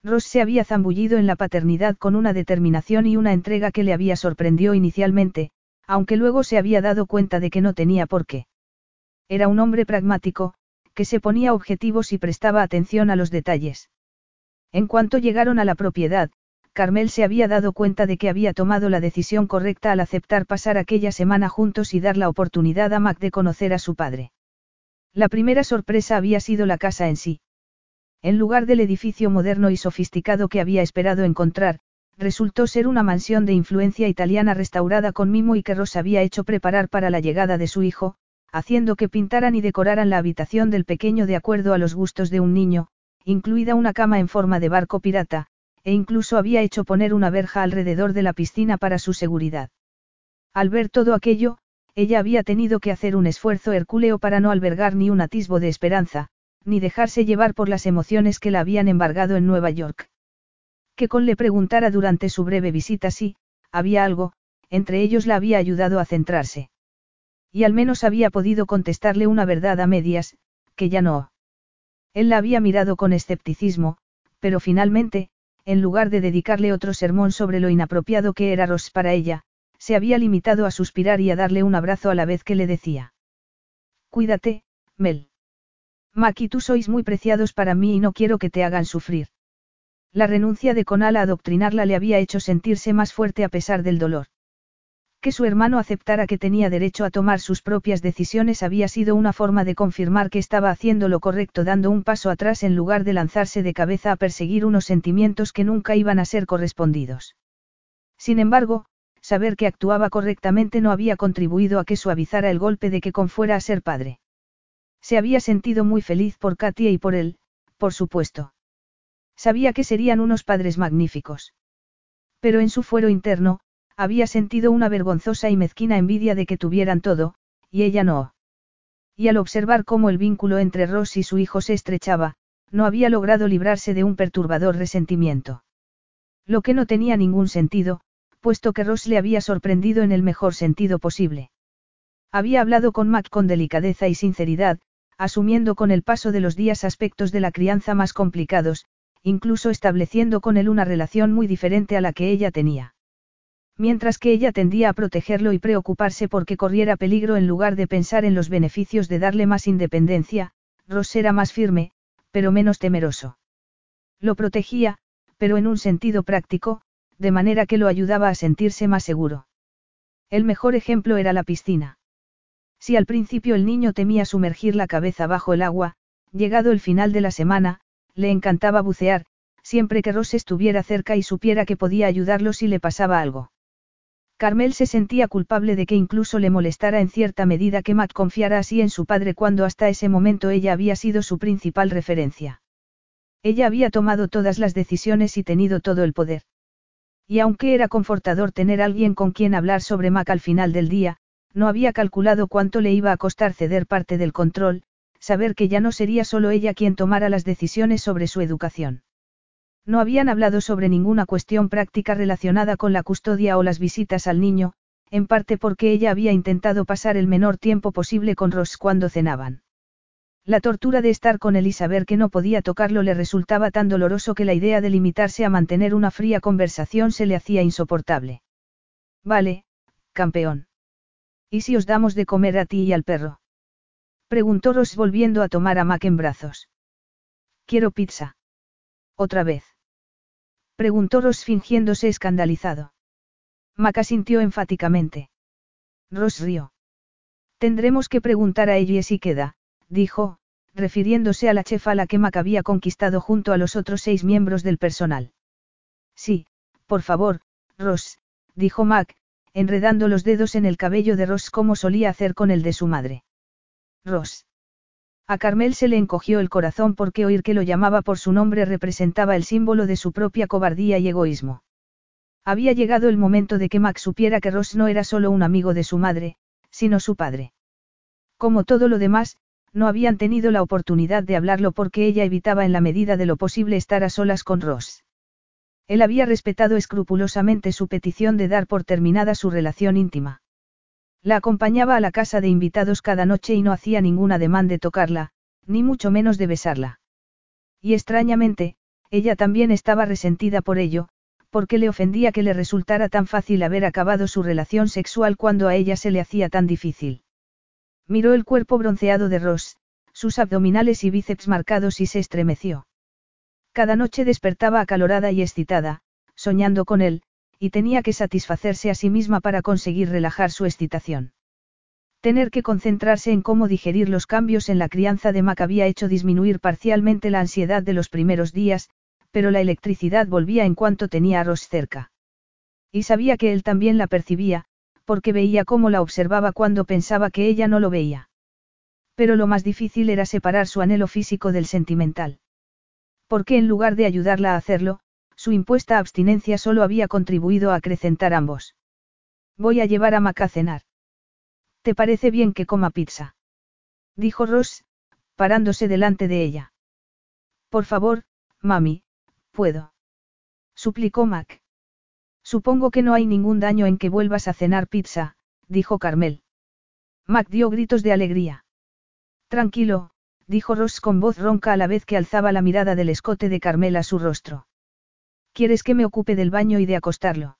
Ross se había zambullido en la paternidad con una determinación y una entrega que le había sorprendido inicialmente, aunque luego se había dado cuenta de que no tenía por qué. Era un hombre pragmático, que se ponía objetivos y prestaba atención a los detalles. En cuanto llegaron a la propiedad, Carmel se había dado cuenta de que había tomado la decisión correcta al aceptar pasar aquella semana juntos y dar la oportunidad a Mac de conocer a su padre. La primera sorpresa había sido la casa en sí. En lugar del edificio moderno y sofisticado que había esperado encontrar, resultó ser una mansión de influencia italiana restaurada con mimo y que Ross había hecho preparar para la llegada de su hijo, haciendo que pintaran y decoraran la habitación del pequeño de acuerdo a los gustos de un niño, incluida una cama en forma de barco pirata, e incluso había hecho poner una verja alrededor de la piscina para su seguridad. Al ver todo aquello, ella había tenido que hacer un esfuerzo hercúleo para no albergar ni un atisbo de esperanza, ni dejarse llevar por las emociones que la habían embargado en Nueva York. Que con le preguntara durante su breve visita si, había algo, entre ellos la había ayudado a centrarse. Y al menos había podido contestarle una verdad a medias, que ya no. Él la había mirado con escepticismo, pero finalmente, en lugar de dedicarle otro sermón sobre lo inapropiado que era Ross para ella, se había limitado a suspirar y a darle un abrazo a la vez que le decía. Cuídate, Mel. Mac y tú sois muy preciados para mí y no quiero que te hagan sufrir. La renuncia de Conal a adoctrinarla le había hecho sentirse más fuerte a pesar del dolor. Que su hermano aceptara que tenía derecho a tomar sus propias decisiones había sido una forma de confirmar que estaba haciendo lo correcto dando un paso atrás en lugar de lanzarse de cabeza a perseguir unos sentimientos que nunca iban a ser correspondidos. Sin embargo, saber que actuaba correctamente no había contribuido a que suavizara el golpe de que con fuera a ser padre. Se había sentido muy feliz por Katia y por él, por supuesto. Sabía que serían unos padres magníficos. Pero en su fuero interno, había sentido una vergonzosa y mezquina envidia de que tuvieran todo, y ella no. Y al observar cómo el vínculo entre Ross y su hijo se estrechaba, no había logrado librarse de un perturbador resentimiento. Lo que no tenía ningún sentido, puesto que Ross le había sorprendido en el mejor sentido posible. Había hablado con Mac con delicadeza y sinceridad, asumiendo con el paso de los días aspectos de la crianza más complicados, incluso estableciendo con él una relación muy diferente a la que ella tenía. Mientras que ella tendía a protegerlo y preocuparse porque corriera peligro en lugar de pensar en los beneficios de darle más independencia, Ross era más firme, pero menos temeroso. Lo protegía, pero en un sentido práctico, de manera que lo ayudaba a sentirse más seguro. El mejor ejemplo era la piscina. Si al principio el niño temía sumergir la cabeza bajo el agua, llegado el final de la semana, le encantaba bucear, siempre que Ross estuviera cerca y supiera que podía ayudarlo si le pasaba algo. Carmel se sentía culpable de que incluso le molestara en cierta medida que Matt confiara así en su padre cuando hasta ese momento ella había sido su principal referencia. Ella había tomado todas las decisiones y tenido todo el poder. Y aunque era confortador tener alguien con quien hablar sobre Mac al final del día, no había calculado cuánto le iba a costar ceder parte del control, saber que ya no sería solo ella quien tomara las decisiones sobre su educación. No habían hablado sobre ninguna cuestión práctica relacionada con la custodia o las visitas al niño, en parte porque ella había intentado pasar el menor tiempo posible con Ross cuando cenaban. La tortura de estar con él y saber que no podía tocarlo le resultaba tan doloroso que la idea de limitarse a mantener una fría conversación se le hacía insoportable. Vale, campeón. ¿Y si os damos de comer a ti y al perro? Preguntó Ross volviendo a tomar a Mac en brazos. Quiero pizza. ¿Otra vez? Preguntó Ross fingiéndose escandalizado. Mac asintió enfáticamente. Ross rió. Tendremos que preguntar a ella si queda, dijo, refiriéndose a la chefa a la que Mac había conquistado junto a los otros seis miembros del personal. Sí, por favor, Ross, dijo Mac, enredando los dedos en el cabello de Ross como solía hacer con el de su madre. Ross. A Carmel se le encogió el corazón porque oír que lo llamaba por su nombre representaba el símbolo de su propia cobardía y egoísmo. Había llegado el momento de que Mac supiera que Ross no era solo un amigo de su madre, sino su padre. Como todo lo demás, no habían tenido la oportunidad de hablarlo porque ella evitaba en la medida de lo posible estar a solas con Ross. Él había respetado escrupulosamente su petición de dar por terminada su relación íntima. La acompañaba a la casa de invitados cada noche y no hacía ningún ademán de tocarla, ni mucho menos de besarla. Y extrañamente, ella también estaba resentida por ello, porque le ofendía que le resultara tan fácil haber acabado su relación sexual cuando a ella se le hacía tan difícil. Miró el cuerpo bronceado de Ross, sus abdominales y bíceps marcados y se estremeció. Cada noche despertaba acalorada y excitada, soñando con él, y tenía que satisfacerse a sí misma para conseguir relajar su excitación. Tener que concentrarse en cómo digerir los cambios en la crianza de Mac había hecho disminuir parcialmente la ansiedad de los primeros días, pero la electricidad volvía en cuanto tenía a Ross cerca. Y sabía que él también la percibía, porque veía cómo la observaba cuando pensaba que ella no lo veía. Pero lo más difícil era separar su anhelo físico del sentimental. Porque en lugar de ayudarla a hacerlo, su impuesta abstinencia solo había contribuido a acrecentar ambos. Voy a llevar a Mac a cenar. ¿Te parece bien que coma pizza? Dijo Ross, parándose delante de ella. Por favor, mami, puedo. Suplicó Mac. Supongo que no hay ningún daño en que vuelvas a cenar pizza, dijo Carmel. Mac dio gritos de alegría. Tranquilo, dijo Ross con voz ronca a la vez que alzaba la mirada del escote de Carmel a su rostro. ¿Quieres que me ocupe del baño y de acostarlo?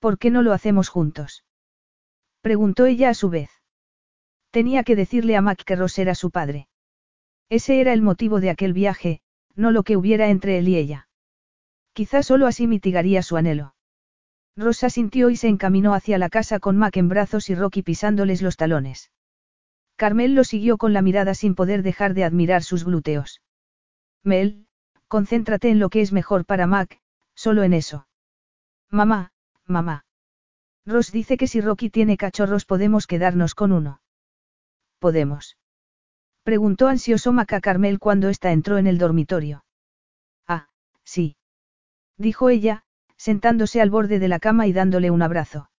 ¿Por qué no lo hacemos juntos? Preguntó ella a su vez. Tenía que decirle a Mac que Ross era su padre. Ese era el motivo de aquel viaje, no lo que hubiera entre él y ella. Quizás solo así mitigaría su anhelo. Rosa sintió y se encaminó hacia la casa con Mac en brazos y Rocky pisándoles los talones. Carmel lo siguió con la mirada sin poder dejar de admirar sus glúteos. Mel, concéntrate en lo que es mejor para Mac, solo en eso. Mamá, mamá. Ross dice que si Rocky tiene cachorros podemos quedarnos con uno. Podemos. Preguntó ansioso Mac a Carmel cuando ésta entró en el dormitorio. Ah, sí. Dijo ella, sentándose al borde de la cama y dándole un abrazo.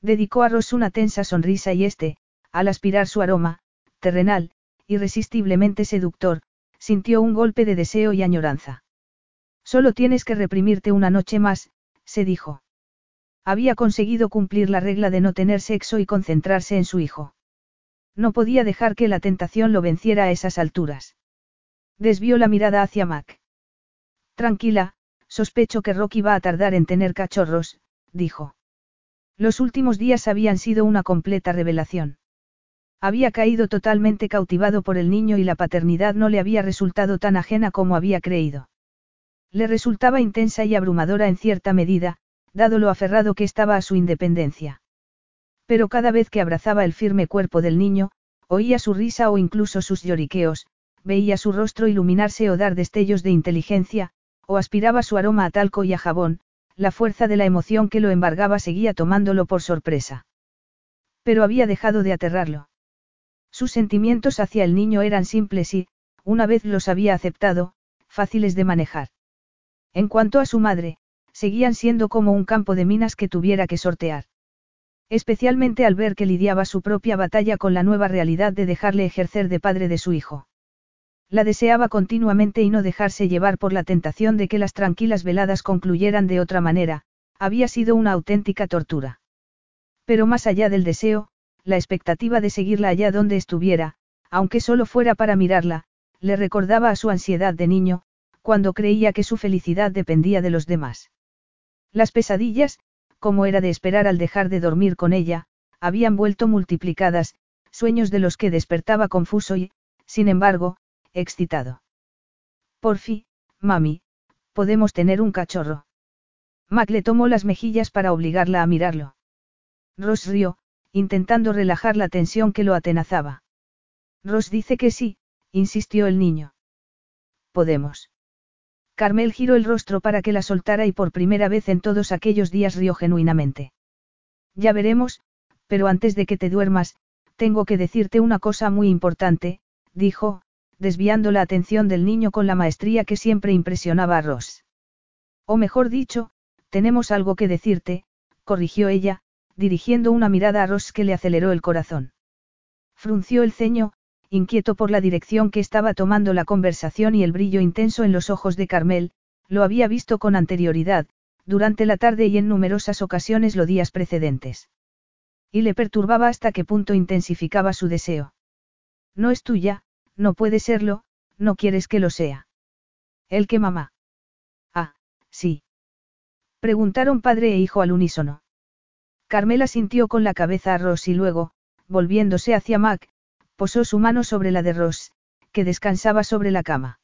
Dedicó a Ross una tensa sonrisa y este, al aspirar su aroma, terrenal, irresistiblemente seductor, sintió un golpe de deseo y añoranza. Solo tienes que reprimirte una noche más, se dijo. Había conseguido cumplir la regla de no tener sexo y concentrarse en su hijo. No podía dejar que la tentación lo venciera a esas alturas. Desvió la mirada hacia Mac. Tranquila, Sospecho que Rocky va a tardar en tener cachorros, dijo. Los últimos días habían sido una completa revelación. Había caído totalmente cautivado por el niño y la paternidad no le había resultado tan ajena como había creído. Le resultaba intensa y abrumadora en cierta medida, dado lo aferrado que estaba a su independencia. Pero cada vez que abrazaba el firme cuerpo del niño, oía su risa o incluso sus lloriqueos, veía su rostro iluminarse o dar destellos de inteligencia, o aspiraba su aroma a talco y a jabón, la fuerza de la emoción que lo embargaba seguía tomándolo por sorpresa. Pero había dejado de aterrarlo. Sus sentimientos hacia el niño eran simples y, una vez los había aceptado, fáciles de manejar. En cuanto a su madre, seguían siendo como un campo de minas que tuviera que sortear. Especialmente al ver que lidiaba su propia batalla con la nueva realidad de dejarle ejercer de padre de su hijo. La deseaba continuamente y no dejarse llevar por la tentación de que las tranquilas veladas concluyeran de otra manera, había sido una auténtica tortura. Pero más allá del deseo, la expectativa de seguirla allá donde estuviera, aunque solo fuera para mirarla, le recordaba a su ansiedad de niño, cuando creía que su felicidad dependía de los demás. Las pesadillas, como era de esperar al dejar de dormir con ella, habían vuelto multiplicadas, sueños de los que despertaba confuso y, sin embargo, excitado. Por fin, mami, podemos tener un cachorro. Mac le tomó las mejillas para obligarla a mirarlo. Ross rió, intentando relajar la tensión que lo atenazaba. Ross dice que sí, insistió el niño. Podemos. Carmel giró el rostro para que la soltara y por primera vez en todos aquellos días rió genuinamente. Ya veremos, pero antes de que te duermas, tengo que decirte una cosa muy importante, dijo, desviando la atención del niño con la maestría que siempre impresionaba a Ross. O mejor dicho, tenemos algo que decirte, corrigió ella, dirigiendo una mirada a Ross que le aceleró el corazón. Frunció el ceño, inquieto por la dirección que estaba tomando la conversación y el brillo intenso en los ojos de Carmel, lo había visto con anterioridad, durante la tarde y en numerosas ocasiones los días precedentes. Y le perturbaba hasta qué punto intensificaba su deseo. No es tuya, no puede serlo, no quieres que lo sea. ¿El que mamá? Ah, sí. Preguntaron padre e hijo al unísono. Carmela sintió con la cabeza a Ross y luego, volviéndose hacia Mac, posó su mano sobre la de Ross, que descansaba sobre la cama.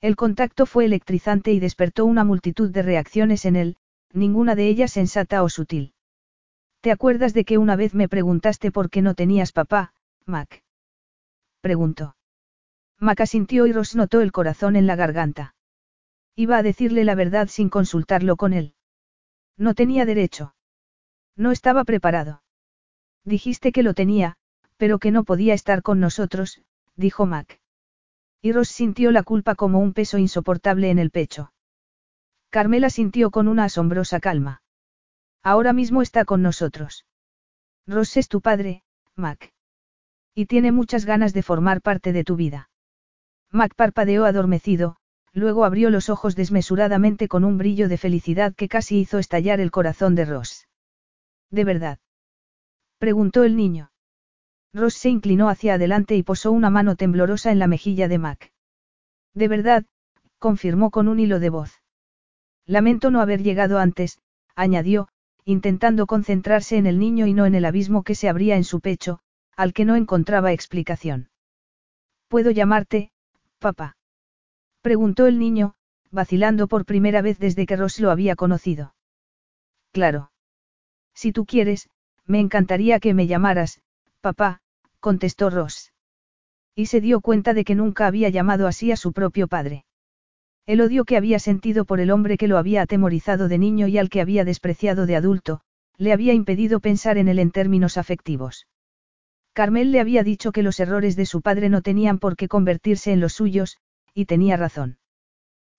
El contacto fue electrizante y despertó una multitud de reacciones en él, ninguna de ellas sensata o sutil. ¿Te acuerdas de que una vez me preguntaste por qué no tenías papá, Mac? Preguntó. Mac asintió y Ross notó el corazón en la garganta. Iba a decirle la verdad sin consultarlo con él. No tenía derecho. No estaba preparado. Dijiste que lo tenía, pero que no podía estar con nosotros, dijo Mac. Y Ross sintió la culpa como un peso insoportable en el pecho. Carmela sintió con una asombrosa calma. Ahora mismo está con nosotros. Ross es tu padre, Mac. Y tiene muchas ganas de formar parte de tu vida. Mac parpadeó adormecido, luego abrió los ojos desmesuradamente con un brillo de felicidad que casi hizo estallar el corazón de Ross. ¿De verdad? preguntó el niño. Ross se inclinó hacia adelante y posó una mano temblorosa en la mejilla de Mac. De verdad, confirmó con un hilo de voz. Lamento no haber llegado antes, añadió, intentando concentrarse en el niño y no en el abismo que se abría en su pecho, al que no encontraba explicación. ¿Puedo llamarte, papá? preguntó el niño, vacilando por primera vez desde que Ross lo había conocido. Claro. Si tú quieres, me encantaría que me llamaras, papá, contestó Ross. Y se dio cuenta de que nunca había llamado así a su propio padre. El odio que había sentido por el hombre que lo había atemorizado de niño y al que había despreciado de adulto, le había impedido pensar en él en términos afectivos. Carmel le había dicho que los errores de su padre no tenían por qué convertirse en los suyos, y tenía razón.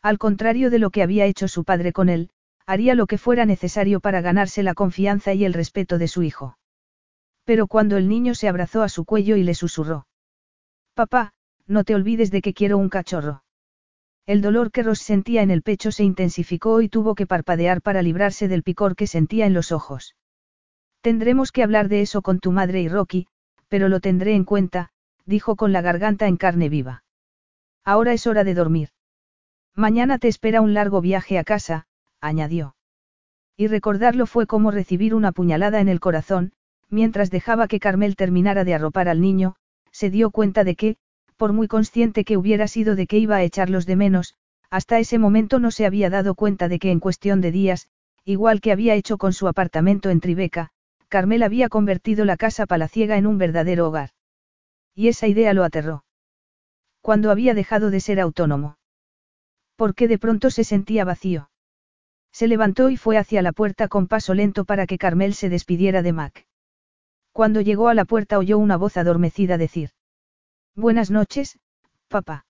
Al contrario de lo que había hecho su padre con él, haría lo que fuera necesario para ganarse la confianza y el respeto de su hijo. Pero cuando el niño se abrazó a su cuello y le susurró. Papá, no te olvides de que quiero un cachorro. El dolor que Ross sentía en el pecho se intensificó y tuvo que parpadear para librarse del picor que sentía en los ojos. Tendremos que hablar de eso con tu madre y Rocky, pero lo tendré en cuenta, dijo con la garganta en carne viva. Ahora es hora de dormir. Mañana te espera un largo viaje a casa, añadió. Y recordarlo fue como recibir una puñalada en el corazón, mientras dejaba que Carmel terminara de arropar al niño, se dio cuenta de que, por muy consciente que hubiera sido de que iba a echarlos de menos, hasta ese momento no se había dado cuenta de que en cuestión de días, igual que había hecho con su apartamento en Tribeca, Carmel había convertido la casa palaciega en un verdadero hogar. Y esa idea lo aterró. Cuando había dejado de ser autónomo. Porque de pronto se sentía vacío. Se levantó y fue hacia la puerta con paso lento para que Carmel se despidiera de Mac. Cuando llegó a la puerta oyó una voz adormecida decir. Buenas noches, papá.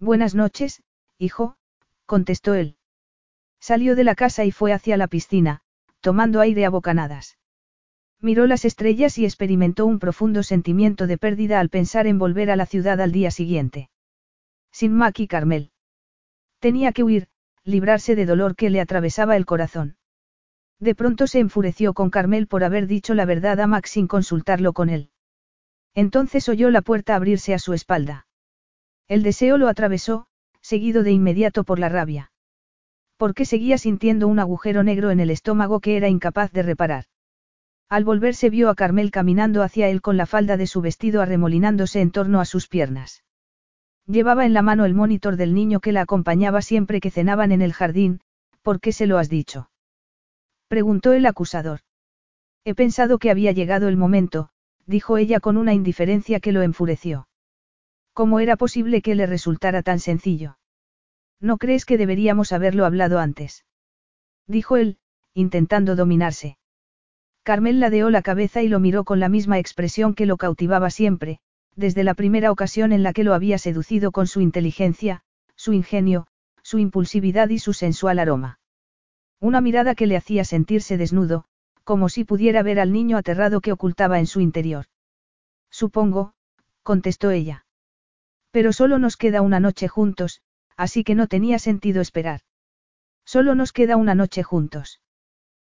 Buenas noches, hijo, contestó él. Salió de la casa y fue hacia la piscina, tomando aire a bocanadas. Miró las estrellas y experimentó un profundo sentimiento de pérdida al pensar en volver a la ciudad al día siguiente. Sin Mac y Carmel. Tenía que huir, librarse de dolor que le atravesaba el corazón. De pronto se enfureció con Carmel por haber dicho la verdad a Max sin consultarlo con él. Entonces oyó la puerta abrirse a su espalda. El deseo lo atravesó, seguido de inmediato por la rabia. Porque seguía sintiendo un agujero negro en el estómago que era incapaz de reparar. Al volverse vio a Carmel caminando hacia él con la falda de su vestido arremolinándose en torno a sus piernas. Llevaba en la mano el monitor del niño que la acompañaba siempre que cenaban en el jardín, ¿por qué se lo has dicho? Preguntó el acusador. He pensado que había llegado el momento, dijo ella con una indiferencia que lo enfureció. ¿Cómo era posible que le resultara tan sencillo? ¿No crees que deberíamos haberlo hablado antes? Dijo él, intentando dominarse. Carmel ladeó la cabeza y lo miró con la misma expresión que lo cautivaba siempre, desde la primera ocasión en la que lo había seducido con su inteligencia, su ingenio, su impulsividad y su sensual aroma. Una mirada que le hacía sentirse desnudo, como si pudiera ver al niño aterrado que ocultaba en su interior. Supongo, contestó ella. Pero solo nos queda una noche juntos, así que no tenía sentido esperar. Solo nos queda una noche juntos.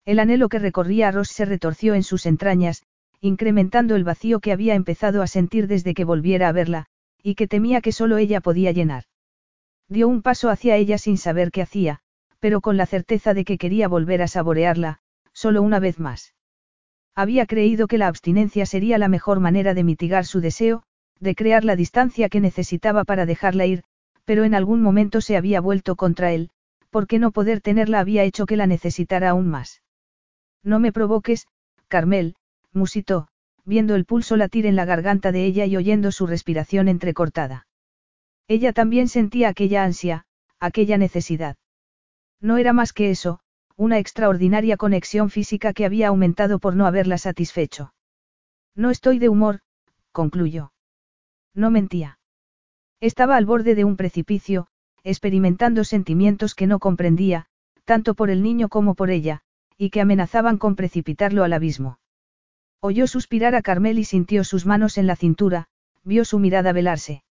El anhelo que recorría a Ross se retorció en sus entrañas, incrementando el vacío que había empezado a sentir desde que volviera a verla, y que temía que solo ella podía llenar. Dio un paso hacia ella sin saber qué hacía, pero con la certeza de que quería volver a saborearla, solo una vez más. Había creído que la abstinencia sería la mejor manera de mitigar su deseo, de crear la distancia que necesitaba para dejarla ir, pero en algún momento se había vuelto contra él, porque no poder tenerla había hecho que la necesitara aún más. No me provoques, Carmel, musitó, viendo el pulso latir en la garganta de ella y oyendo su respiración entrecortada. Ella también sentía aquella ansia, aquella necesidad. No era más que eso, una extraordinaria conexión física que había aumentado por no haberla satisfecho. No estoy de humor, concluyó. No mentía. Estaba al borde de un precipicio, experimentando sentimientos que no comprendía, tanto por el niño como por ella, y que amenazaban con precipitarlo al abismo. Oyó suspirar a Carmel y sintió sus manos en la cintura, vio su mirada velarse.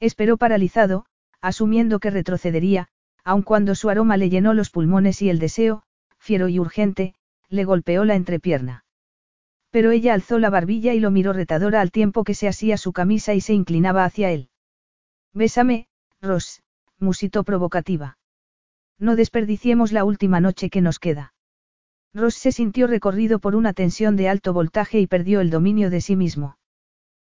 Esperó paralizado, asumiendo que retrocedería, aun cuando su aroma le llenó los pulmones y el deseo, fiero y urgente, le golpeó la entrepierna. Pero ella alzó la barbilla y lo miró retadora al tiempo que se asía su camisa y se inclinaba hacia él. Bésame, Ross, musitó provocativa. No desperdiciemos la última noche que nos queda. Ross se sintió recorrido por una tensión de alto voltaje y perdió el dominio de sí mismo.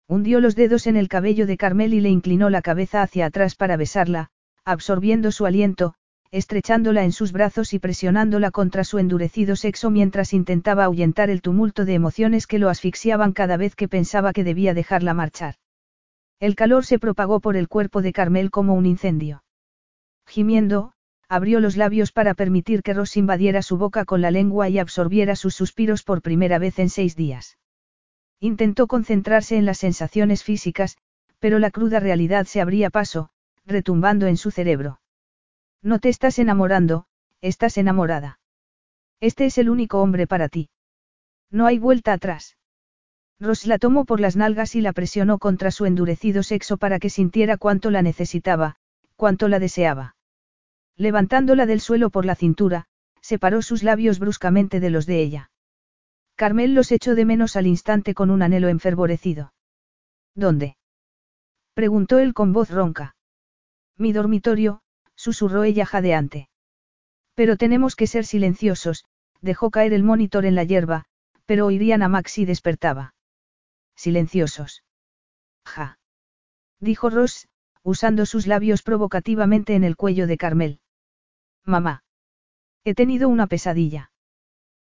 Hundió los dedos en el cabello de Carmel y le inclinó la cabeza hacia atrás para besarla, absorbiendo su aliento, estrechándola en sus brazos y presionándola contra su endurecido sexo mientras intentaba ahuyentar el tumulto de emociones que lo asfixiaban cada vez que pensaba que debía dejarla marchar. El calor se propagó por el cuerpo de Carmel como un incendio. Gimiendo, abrió los labios para permitir que Ross invadiera su boca con la lengua y absorbiera sus suspiros por primera vez en seis días. Intentó concentrarse en las sensaciones físicas, pero la cruda realidad se abría paso, retumbando en su cerebro. No te estás enamorando, estás enamorada. Este es el único hombre para ti. No hay vuelta atrás. Ross la tomó por las nalgas y la presionó contra su endurecido sexo para que sintiera cuánto la necesitaba, cuánto la deseaba. Levantándola del suelo por la cintura, separó sus labios bruscamente de los de ella. Carmel los echó de menos al instante con un anhelo enfervorecido. ¿Dónde? preguntó él con voz ronca. Mi dormitorio, susurró ella jadeante. Pero tenemos que ser silenciosos, dejó caer el monitor en la hierba, pero oirían a Max si despertaba. Silenciosos. Ja. Dijo Ross, usando sus labios provocativamente en el cuello de Carmel. Mamá. He tenido una pesadilla.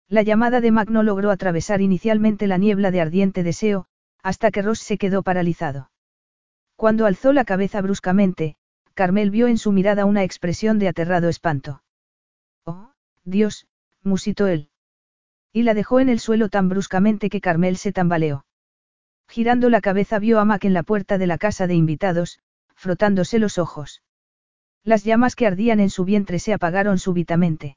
La llamada de Mac no logró atravesar inicialmente la niebla de ardiente deseo, hasta que Ross se quedó paralizado. Cuando alzó la cabeza bruscamente, Carmel vio en su mirada una expresión de aterrado espanto. Oh, Dios, musitó él. Y la dejó en el suelo tan bruscamente que Carmel se tambaleó. Girando la cabeza vio a Mac en la puerta de la casa de invitados, frotándose los ojos. Las llamas que ardían en su vientre se apagaron súbitamente.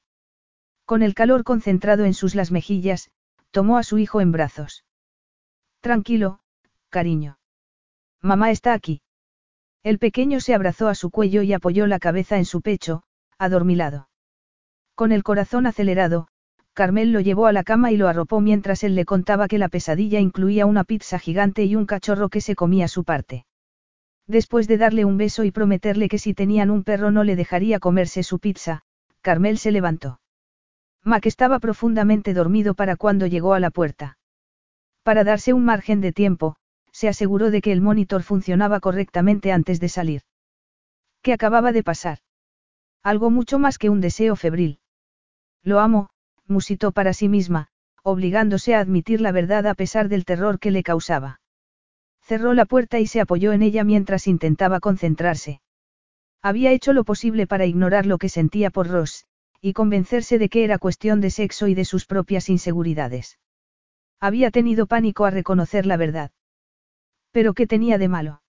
Con el calor concentrado en sus las mejillas, tomó a su hijo en brazos. Tranquilo, cariño. Mamá está aquí. El pequeño se abrazó a su cuello y apoyó la cabeza en su pecho, adormilado. Con el corazón acelerado, Carmel lo llevó a la cama y lo arropó mientras él le contaba que la pesadilla incluía una pizza gigante y un cachorro que se comía su parte. Después de darle un beso y prometerle que si tenían un perro no le dejaría comerse su pizza, Carmel se levantó. Mac estaba profundamente dormido para cuando llegó a la puerta. Para darse un margen de tiempo, se aseguró de que el monitor funcionaba correctamente antes de salir. ¿Qué acababa de pasar? Algo mucho más que un deseo febril. Lo amo, musitó para sí misma, obligándose a admitir la verdad a pesar del terror que le causaba. Cerró la puerta y se apoyó en ella mientras intentaba concentrarse. Había hecho lo posible para ignorar lo que sentía por Ross, y convencerse de que era cuestión de sexo y de sus propias inseguridades. Había tenido pánico a reconocer la verdad. Pero ¿qué tenía de malo?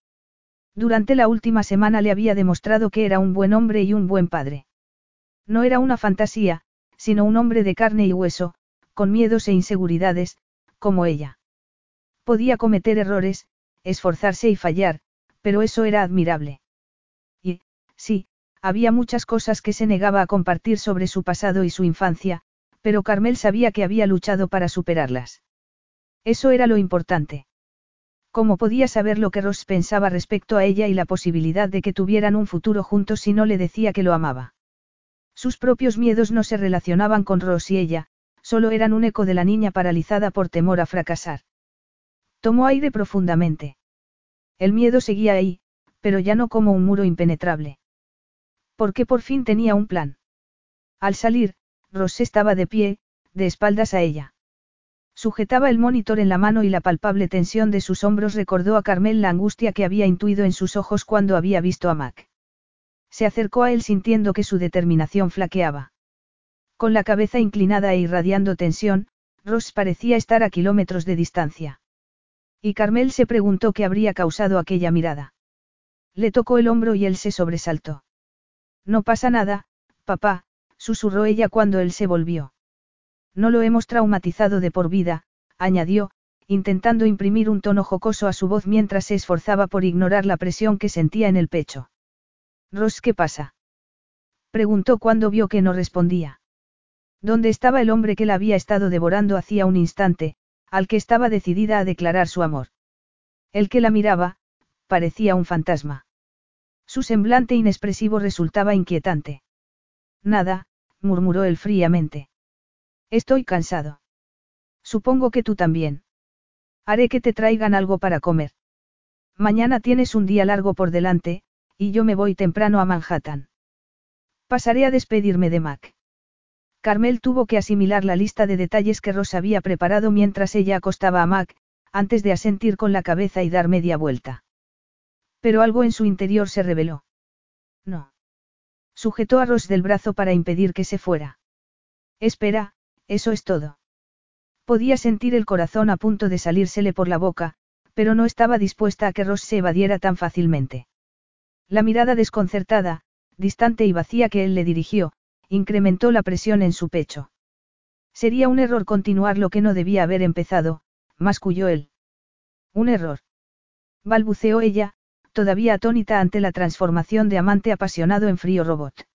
Durante la última semana le había demostrado que era un buen hombre y un buen padre. No era una fantasía, sino un hombre de carne y hueso, con miedos e inseguridades, como ella. Podía cometer errores, esforzarse y fallar, pero eso era admirable. Y, sí, había muchas cosas que se negaba a compartir sobre su pasado y su infancia, pero Carmel sabía que había luchado para superarlas. Eso era lo importante. ¿Cómo podía saber lo que Ross pensaba respecto a ella y la posibilidad de que tuvieran un futuro juntos si no le decía que lo amaba? Sus propios miedos no se relacionaban con Ross y ella, solo eran un eco de la niña paralizada por temor a fracasar. Tomó aire profundamente. El miedo seguía ahí, pero ya no como un muro impenetrable. Porque por fin tenía un plan. Al salir, Ross estaba de pie, de espaldas a ella. Sujetaba el monitor en la mano y la palpable tensión de sus hombros recordó a Carmel la angustia que había intuido en sus ojos cuando había visto a Mac. Se acercó a él sintiendo que su determinación flaqueaba. Con la cabeza inclinada e irradiando tensión, Ross parecía estar a kilómetros de distancia. Y Carmel se preguntó qué habría causado aquella mirada. Le tocó el hombro y él se sobresaltó. No pasa nada, papá, susurró ella cuando él se volvió. No lo hemos traumatizado de por vida, añadió, intentando imprimir un tono jocoso a su voz mientras se esforzaba por ignorar la presión que sentía en el pecho. Ross, ¿qué pasa? Preguntó cuando vio que no respondía. ¿Dónde estaba el hombre que la había estado devorando hacía un instante, al que estaba decidida a declarar su amor? El que la miraba, parecía un fantasma. Su semblante inexpresivo resultaba inquietante. Nada, murmuró él fríamente. Estoy cansado. Supongo que tú también. Haré que te traigan algo para comer. Mañana tienes un día largo por delante, y yo me voy temprano a Manhattan. Pasaré a despedirme de Mac. Carmel tuvo que asimilar la lista de detalles que Ross había preparado mientras ella acostaba a Mac, antes de asentir con la cabeza y dar media vuelta. Pero algo en su interior se reveló. No. Sujetó a Ross del brazo para impedir que se fuera. Espera, eso es todo. Podía sentir el corazón a punto de salírsele por la boca, pero no estaba dispuesta a que Ross se evadiera tan fácilmente. La mirada desconcertada, distante y vacía que él le dirigió, incrementó la presión en su pecho. Sería un error continuar lo que no debía haber empezado, masculló él. Un error. Balbuceó ella, todavía atónita ante la transformación de amante apasionado en frío robot.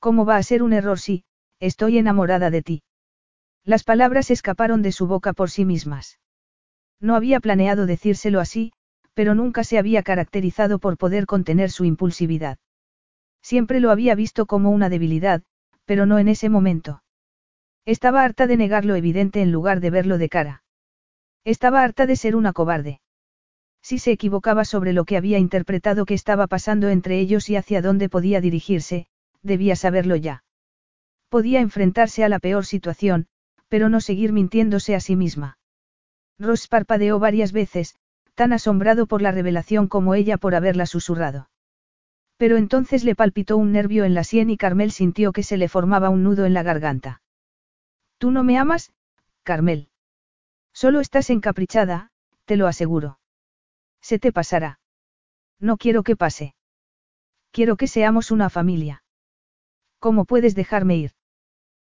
¿Cómo va a ser un error si, estoy enamorada de ti? Las palabras escaparon de su boca por sí mismas. No había planeado decírselo así, pero nunca se había caracterizado por poder contener su impulsividad. Siempre lo había visto como una debilidad, pero no en ese momento. Estaba harta de negar lo evidente en lugar de verlo de cara. Estaba harta de ser una cobarde. Si se equivocaba sobre lo que había interpretado que estaba pasando entre ellos y hacia dónde podía dirigirse, debía saberlo ya. Podía enfrentarse a la peor situación, pero no seguir mintiéndose a sí misma. Ross parpadeó varias veces, tan asombrado por la revelación como ella por haberla susurrado. Pero entonces le palpitó un nervio en la sien y Carmel sintió que se le formaba un nudo en la garganta. ¿Tú no me amas, Carmel? Solo estás encaprichada, te lo aseguro. Se te pasará. No quiero que pase. Quiero que seamos una familia. ¿Cómo puedes dejarme ir?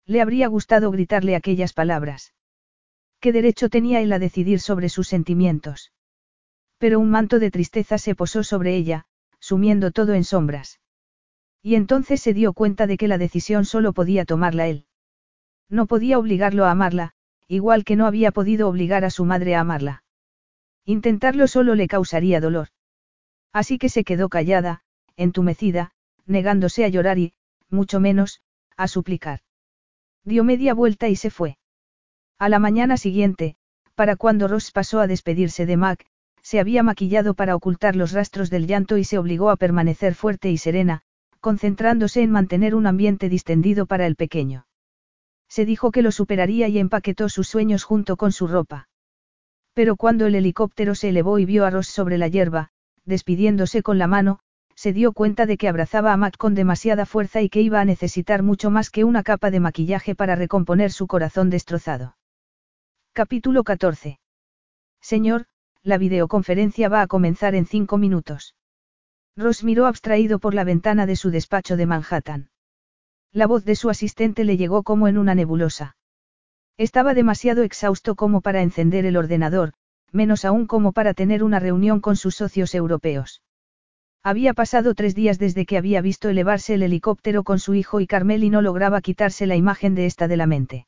Le habría gustado gritarle aquellas palabras. ¿Qué derecho tenía él a decidir sobre sus sentimientos? Pero un manto de tristeza se posó sobre ella, sumiendo todo en sombras. Y entonces se dio cuenta de que la decisión solo podía tomarla él. No podía obligarlo a amarla, igual que no había podido obligar a su madre a amarla. Intentarlo solo le causaría dolor. Así que se quedó callada, entumecida, negándose a llorar y, mucho menos, a suplicar. Dio media vuelta y se fue. A la mañana siguiente, para cuando Ross pasó a despedirse de Mac, se había maquillado para ocultar los rastros del llanto y se obligó a permanecer fuerte y serena, concentrándose en mantener un ambiente distendido para el pequeño. Se dijo que lo superaría y empaquetó sus sueños junto con su ropa. Pero cuando el helicóptero se elevó y vio a Ross sobre la hierba, despidiéndose con la mano, se dio cuenta de que abrazaba a Mac con demasiada fuerza y que iba a necesitar mucho más que una capa de maquillaje para recomponer su corazón destrozado. Capítulo 14. Señor, la videoconferencia va a comenzar en cinco minutos. Ross miró abstraído por la ventana de su despacho de Manhattan. La voz de su asistente le llegó como en una nebulosa. Estaba demasiado exhausto como para encender el ordenador, menos aún como para tener una reunión con sus socios europeos. Había pasado tres días desde que había visto elevarse el helicóptero con su hijo y Carmel y no lograba quitarse la imagen de esta de la mente.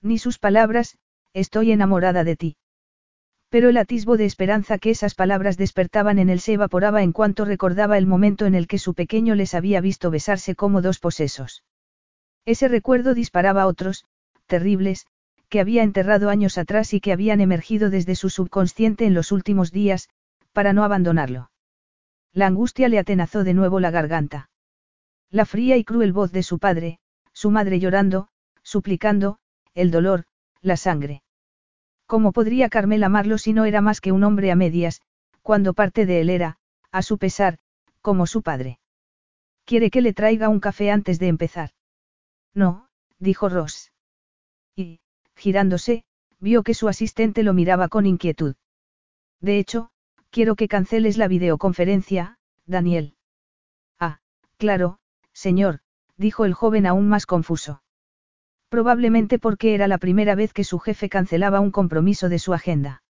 Ni sus palabras, estoy enamorada de ti. Pero el atisbo de esperanza que esas palabras despertaban en él se evaporaba en cuanto recordaba el momento en el que su pequeño les había visto besarse como dos posesos. Ese recuerdo disparaba otros, terribles, que había enterrado años atrás y que habían emergido desde su subconsciente en los últimos días, para no abandonarlo. La angustia le atenazó de nuevo la garganta. La fría y cruel voz de su padre, su madre llorando, suplicando, el dolor, la sangre. ¿Cómo podría Carmel amarlo si no era más que un hombre a medias, cuando parte de él era, a su pesar, como su padre? ¿Quiere que le traiga un café antes de empezar? No, dijo Ross. Y, girándose, vio que su asistente lo miraba con inquietud. De hecho, quiero que canceles la videoconferencia, Daniel. Ah, claro, señor, dijo el joven aún más confuso. Probablemente porque era la primera vez que su jefe cancelaba un compromiso de su agenda.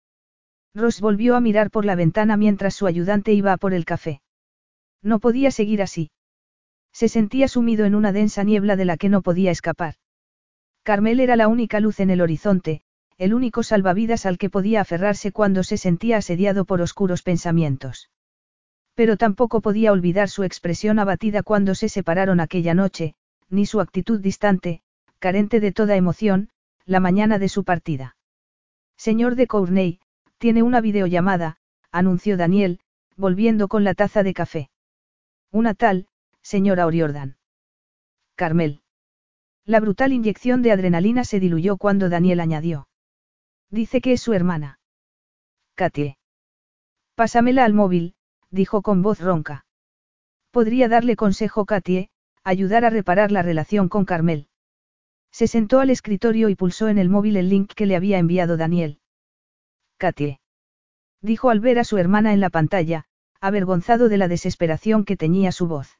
Ross volvió a mirar por la ventana mientras su ayudante iba a por el café. No podía seguir así. Se sentía sumido en una densa niebla de la que no podía escapar. Carmel era la única luz en el horizonte, el único salvavidas al que podía aferrarse cuando se sentía asediado por oscuros pensamientos. Pero tampoco podía olvidar su expresión abatida cuando se separaron aquella noche, ni su actitud distante, carente de toda emoción, la mañana de su partida. Señor de Courney, tiene una videollamada, anunció Daniel, volviendo con la taza de café. Una tal, señora Oriordan. Carmel. La brutal inyección de adrenalina se diluyó cuando Daniel añadió. Dice que es su hermana. Katie. Pásamela al móvil, dijo con voz ronca. Podría darle consejo Katie, ayudar a reparar la relación con Carmel. Se sentó al escritorio y pulsó en el móvil el link que le había enviado Daniel. Katie. Dijo al ver a su hermana en la pantalla, avergonzado de la desesperación que teñía su voz.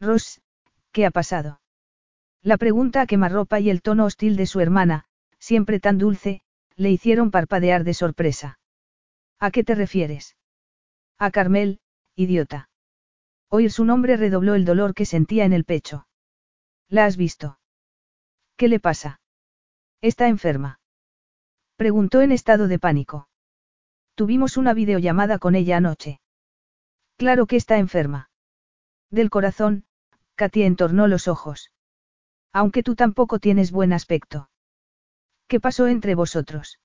Ross, ¿qué ha pasado? La pregunta a quemarropa y el tono hostil de su hermana, siempre tan dulce, le hicieron parpadear de sorpresa. ¿A qué te refieres? A Carmel, idiota. Oír su nombre redobló el dolor que sentía en el pecho. ¿La has visto? ¿Qué le pasa? ¿Está enferma? Preguntó en estado de pánico. Tuvimos una videollamada con ella anoche. Claro que está enferma. Del corazón, Katia entornó los ojos. Aunque tú tampoco tienes buen aspecto. ¿Qué pasó entre vosotros?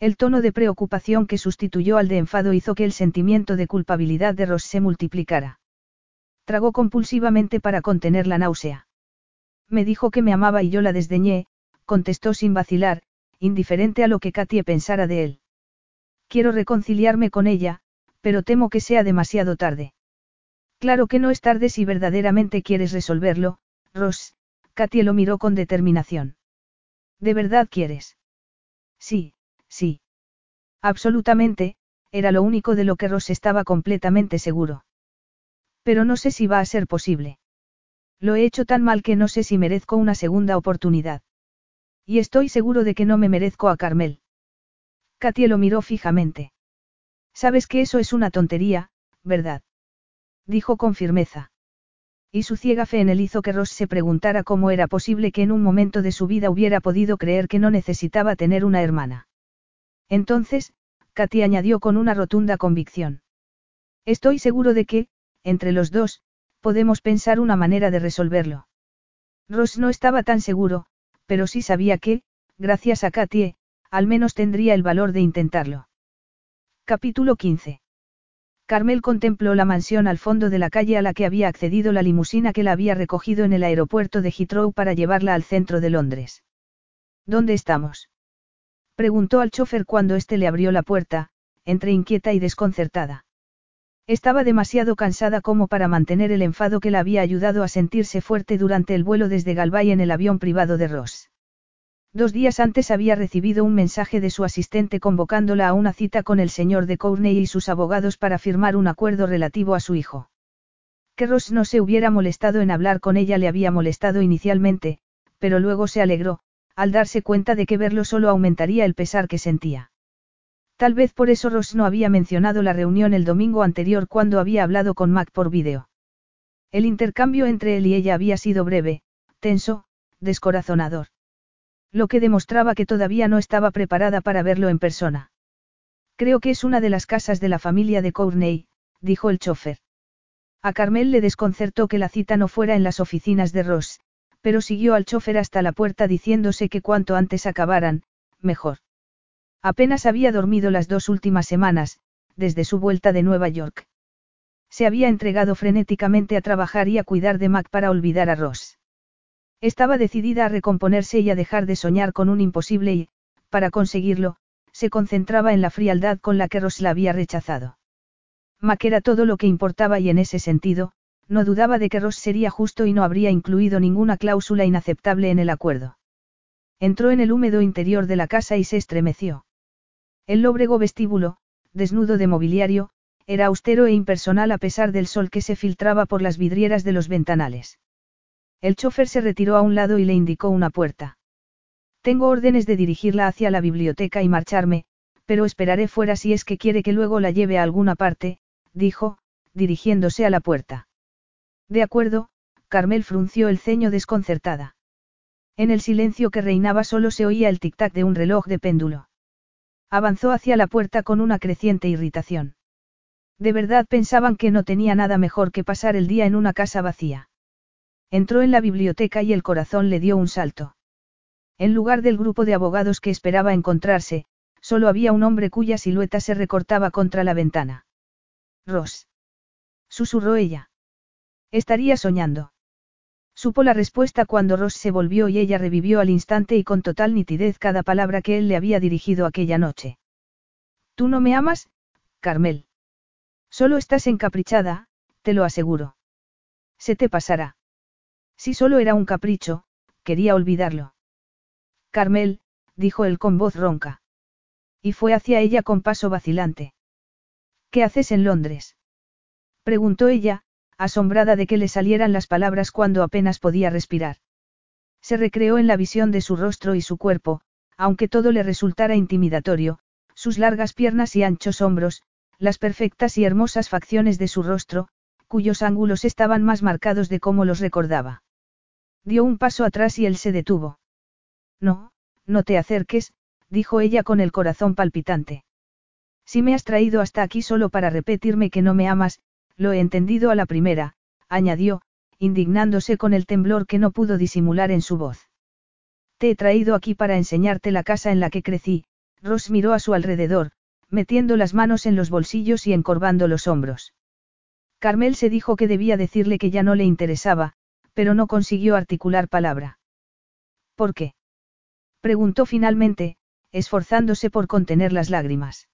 El tono de preocupación que sustituyó al de enfado hizo que el sentimiento de culpabilidad de Ross se multiplicara. Tragó compulsivamente para contener la náusea. Me dijo que me amaba y yo la desdeñé, contestó sin vacilar, indiferente a lo que Katie pensara de él. Quiero reconciliarme con ella, pero temo que sea demasiado tarde. Claro que no es tarde si verdaderamente quieres resolverlo, Ross, Katie lo miró con determinación. ¿De verdad quieres? Sí, sí. Absolutamente, era lo único de lo que Ross estaba completamente seguro. Pero no sé si va a ser posible. Lo he hecho tan mal que no sé si merezco una segunda oportunidad. Y estoy seguro de que no me merezco a Carmel. Katie lo miró fijamente. Sabes que eso es una tontería, ¿verdad? Dijo con firmeza. Y su ciega fe en él hizo que Ross se preguntara cómo era posible que en un momento de su vida hubiera podido creer que no necesitaba tener una hermana. Entonces, Katy añadió con una rotunda convicción. Estoy seguro de que, entre los dos, podemos pensar una manera de resolverlo. Ross no estaba tan seguro, pero sí sabía que, gracias a Katie, al menos tendría el valor de intentarlo. Capítulo 15. Carmel contempló la mansión al fondo de la calle a la que había accedido la limusina que la había recogido en el aeropuerto de Heathrow para llevarla al centro de Londres. ¿Dónde estamos? Preguntó al chofer cuando éste le abrió la puerta, entre inquieta y desconcertada. Estaba demasiado cansada como para mantener el enfado que la había ayudado a sentirse fuerte durante el vuelo desde Galway en el avión privado de Ross. Dos días antes había recibido un mensaje de su asistente convocándola a una cita con el señor de Courney y sus abogados para firmar un acuerdo relativo a su hijo. Que Ross no se hubiera molestado en hablar con ella le había molestado inicialmente, pero luego se alegró, al darse cuenta de que verlo solo aumentaría el pesar que sentía. Tal vez por eso Ross no había mencionado la reunión el domingo anterior cuando había hablado con Mac por vídeo. El intercambio entre él y ella había sido breve, tenso, descorazonador. Lo que demostraba que todavía no estaba preparada para verlo en persona. Creo que es una de las casas de la familia de Courtney, dijo el chofer. A Carmel le desconcertó que la cita no fuera en las oficinas de Ross, pero siguió al chofer hasta la puerta diciéndose que cuanto antes acabaran, mejor. Apenas había dormido las dos últimas semanas, desde su vuelta de Nueva York. Se había entregado frenéticamente a trabajar y a cuidar de Mac para olvidar a Ross. Estaba decidida a recomponerse y a dejar de soñar con un imposible y, para conseguirlo, se concentraba en la frialdad con la que Ross la había rechazado. Mac era todo lo que importaba y en ese sentido, no dudaba de que Ross sería justo y no habría incluido ninguna cláusula inaceptable en el acuerdo. Entró en el húmedo interior de la casa y se estremeció. El lóbrego vestíbulo, desnudo de mobiliario, era austero e impersonal a pesar del sol que se filtraba por las vidrieras de los ventanales. El chofer se retiró a un lado y le indicó una puerta. Tengo órdenes de dirigirla hacia la biblioteca y marcharme, pero esperaré fuera si es que quiere que luego la lleve a alguna parte, dijo, dirigiéndose a la puerta. De acuerdo, Carmel frunció el ceño desconcertada. En el silencio que reinaba solo se oía el tic-tac de un reloj de péndulo. Avanzó hacia la puerta con una creciente irritación. De verdad pensaban que no tenía nada mejor que pasar el día en una casa vacía. Entró en la biblioteca y el corazón le dio un salto. En lugar del grupo de abogados que esperaba encontrarse, solo había un hombre cuya silueta se recortaba contra la ventana. Ross. Susurró ella. Estaría soñando. Supo la respuesta cuando Ross se volvió y ella revivió al instante y con total nitidez cada palabra que él le había dirigido aquella noche. Tú no me amas, Carmel. Solo estás encaprichada, te lo aseguro. Se te pasará. Si solo era un capricho, quería olvidarlo. Carmel, dijo él con voz ronca. Y fue hacia ella con paso vacilante. ¿Qué haces en Londres? preguntó ella, asombrada de que le salieran las palabras cuando apenas podía respirar. Se recreó en la visión de su rostro y su cuerpo, aunque todo le resultara intimidatorio, sus largas piernas y anchos hombros, las perfectas y hermosas facciones de su rostro, cuyos ángulos estaban más marcados de cómo los recordaba. Dio un paso atrás y él se detuvo. No, no te acerques, dijo ella con el corazón palpitante. Si me has traído hasta aquí solo para repetirme que no me amas, lo he entendido a la primera, añadió, indignándose con el temblor que no pudo disimular en su voz. Te he traído aquí para enseñarte la casa en la que crecí, Ross miró a su alrededor, metiendo las manos en los bolsillos y encorvando los hombros. Carmel se dijo que debía decirle que ya no le interesaba, pero no consiguió articular palabra. ¿Por qué? preguntó finalmente, esforzándose por contener las lágrimas.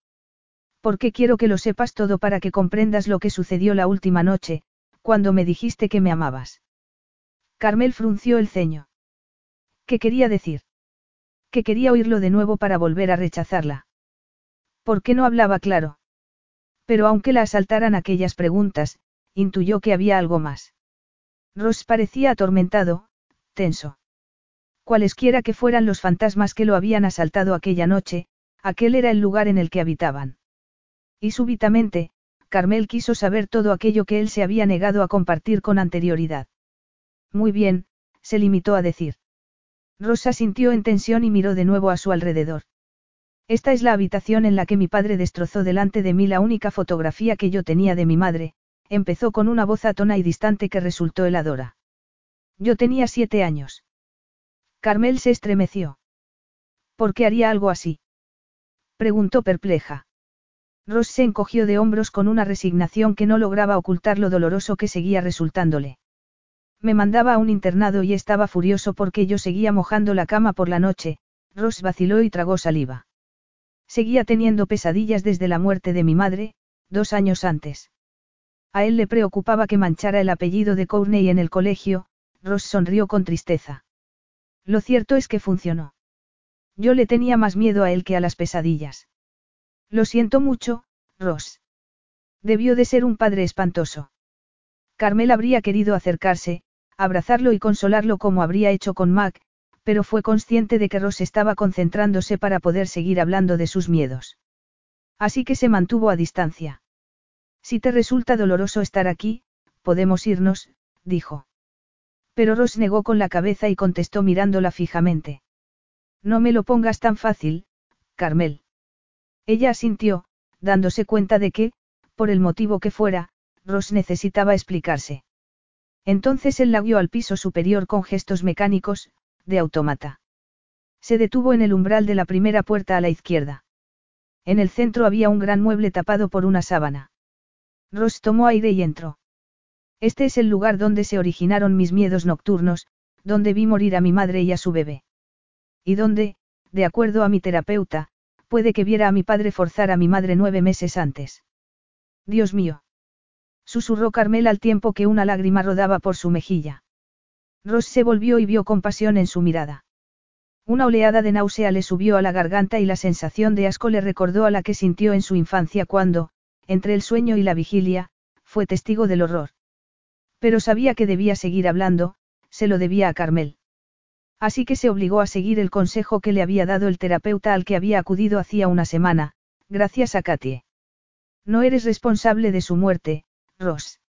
Porque quiero que lo sepas todo para que comprendas lo que sucedió la última noche, cuando me dijiste que me amabas. Carmel frunció el ceño. ¿Qué quería decir? Que quería oírlo de nuevo para volver a rechazarla. ¿Por qué no hablaba claro? Pero aunque la asaltaran aquellas preguntas, intuyó que había algo más. Ross parecía atormentado, tenso. Cualesquiera que fueran los fantasmas que lo habían asaltado aquella noche, aquel era el lugar en el que habitaban. Y súbitamente, Carmel quiso saber todo aquello que él se había negado a compartir con anterioridad. Muy bien, se limitó a decir. Rosa sintió en tensión y miró de nuevo a su alrededor. Esta es la habitación en la que mi padre destrozó delante de mí la única fotografía que yo tenía de mi madre, empezó con una voz atona y distante que resultó heladora. Yo tenía siete años. Carmel se estremeció. ¿Por qué haría algo así? Preguntó perpleja. Ross se encogió de hombros con una resignación que no lograba ocultar lo doloroso que seguía resultándole. Me mandaba a un internado y estaba furioso porque yo seguía mojando la cama por la noche, Ross vaciló y tragó saliva. Seguía teniendo pesadillas desde la muerte de mi madre, dos años antes. A él le preocupaba que manchara el apellido de Courtney en el colegio, Ross sonrió con tristeza. Lo cierto es que funcionó. Yo le tenía más miedo a él que a las pesadillas. Lo siento mucho, Ross. Debió de ser un padre espantoso. Carmel habría querido acercarse, abrazarlo y consolarlo como habría hecho con Mac, pero fue consciente de que Ross estaba concentrándose para poder seguir hablando de sus miedos. Así que se mantuvo a distancia. Si te resulta doloroso estar aquí, podemos irnos, dijo. Pero Ross negó con la cabeza y contestó mirándola fijamente. No me lo pongas tan fácil, Carmel. Ella asintió, dándose cuenta de que, por el motivo que fuera, Ross necesitaba explicarse. Entonces él la guió al piso superior con gestos mecánicos, de automata. Se detuvo en el umbral de la primera puerta a la izquierda. En el centro había un gran mueble tapado por una sábana. Ross tomó aire y entró. Este es el lugar donde se originaron mis miedos nocturnos, donde vi morir a mi madre y a su bebé. Y donde, de acuerdo a mi terapeuta, puede que viera a mi padre forzar a mi madre nueve meses antes. Dios mío. Susurró Carmel al tiempo que una lágrima rodaba por su mejilla. Ross se volvió y vio compasión en su mirada. Una oleada de náusea le subió a la garganta y la sensación de asco le recordó a la que sintió en su infancia cuando, entre el sueño y la vigilia, fue testigo del horror. Pero sabía que debía seguir hablando, se lo debía a Carmel. Así que se obligó a seguir el consejo que le había dado el terapeuta al que había acudido hacía una semana, gracias a Katie. No eres responsable de su muerte, Ross.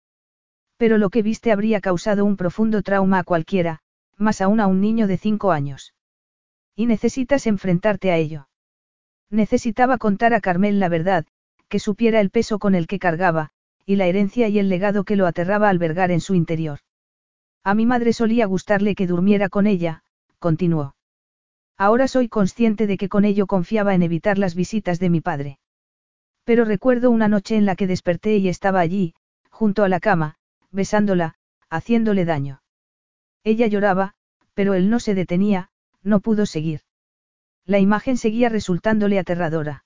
Pero lo que viste habría causado un profundo trauma a cualquiera, más aún a un niño de cinco años. Y necesitas enfrentarte a ello. Necesitaba contar a Carmel la verdad, que supiera el peso con el que cargaba, y la herencia y el legado que lo aterraba albergar en su interior. A mi madre solía gustarle que durmiera con ella, continuó. Ahora soy consciente de que con ello confiaba en evitar las visitas de mi padre. Pero recuerdo una noche en la que desperté y estaba allí, junto a la cama, besándola, haciéndole daño. Ella lloraba, pero él no se detenía, no pudo seguir. La imagen seguía resultándole aterradora.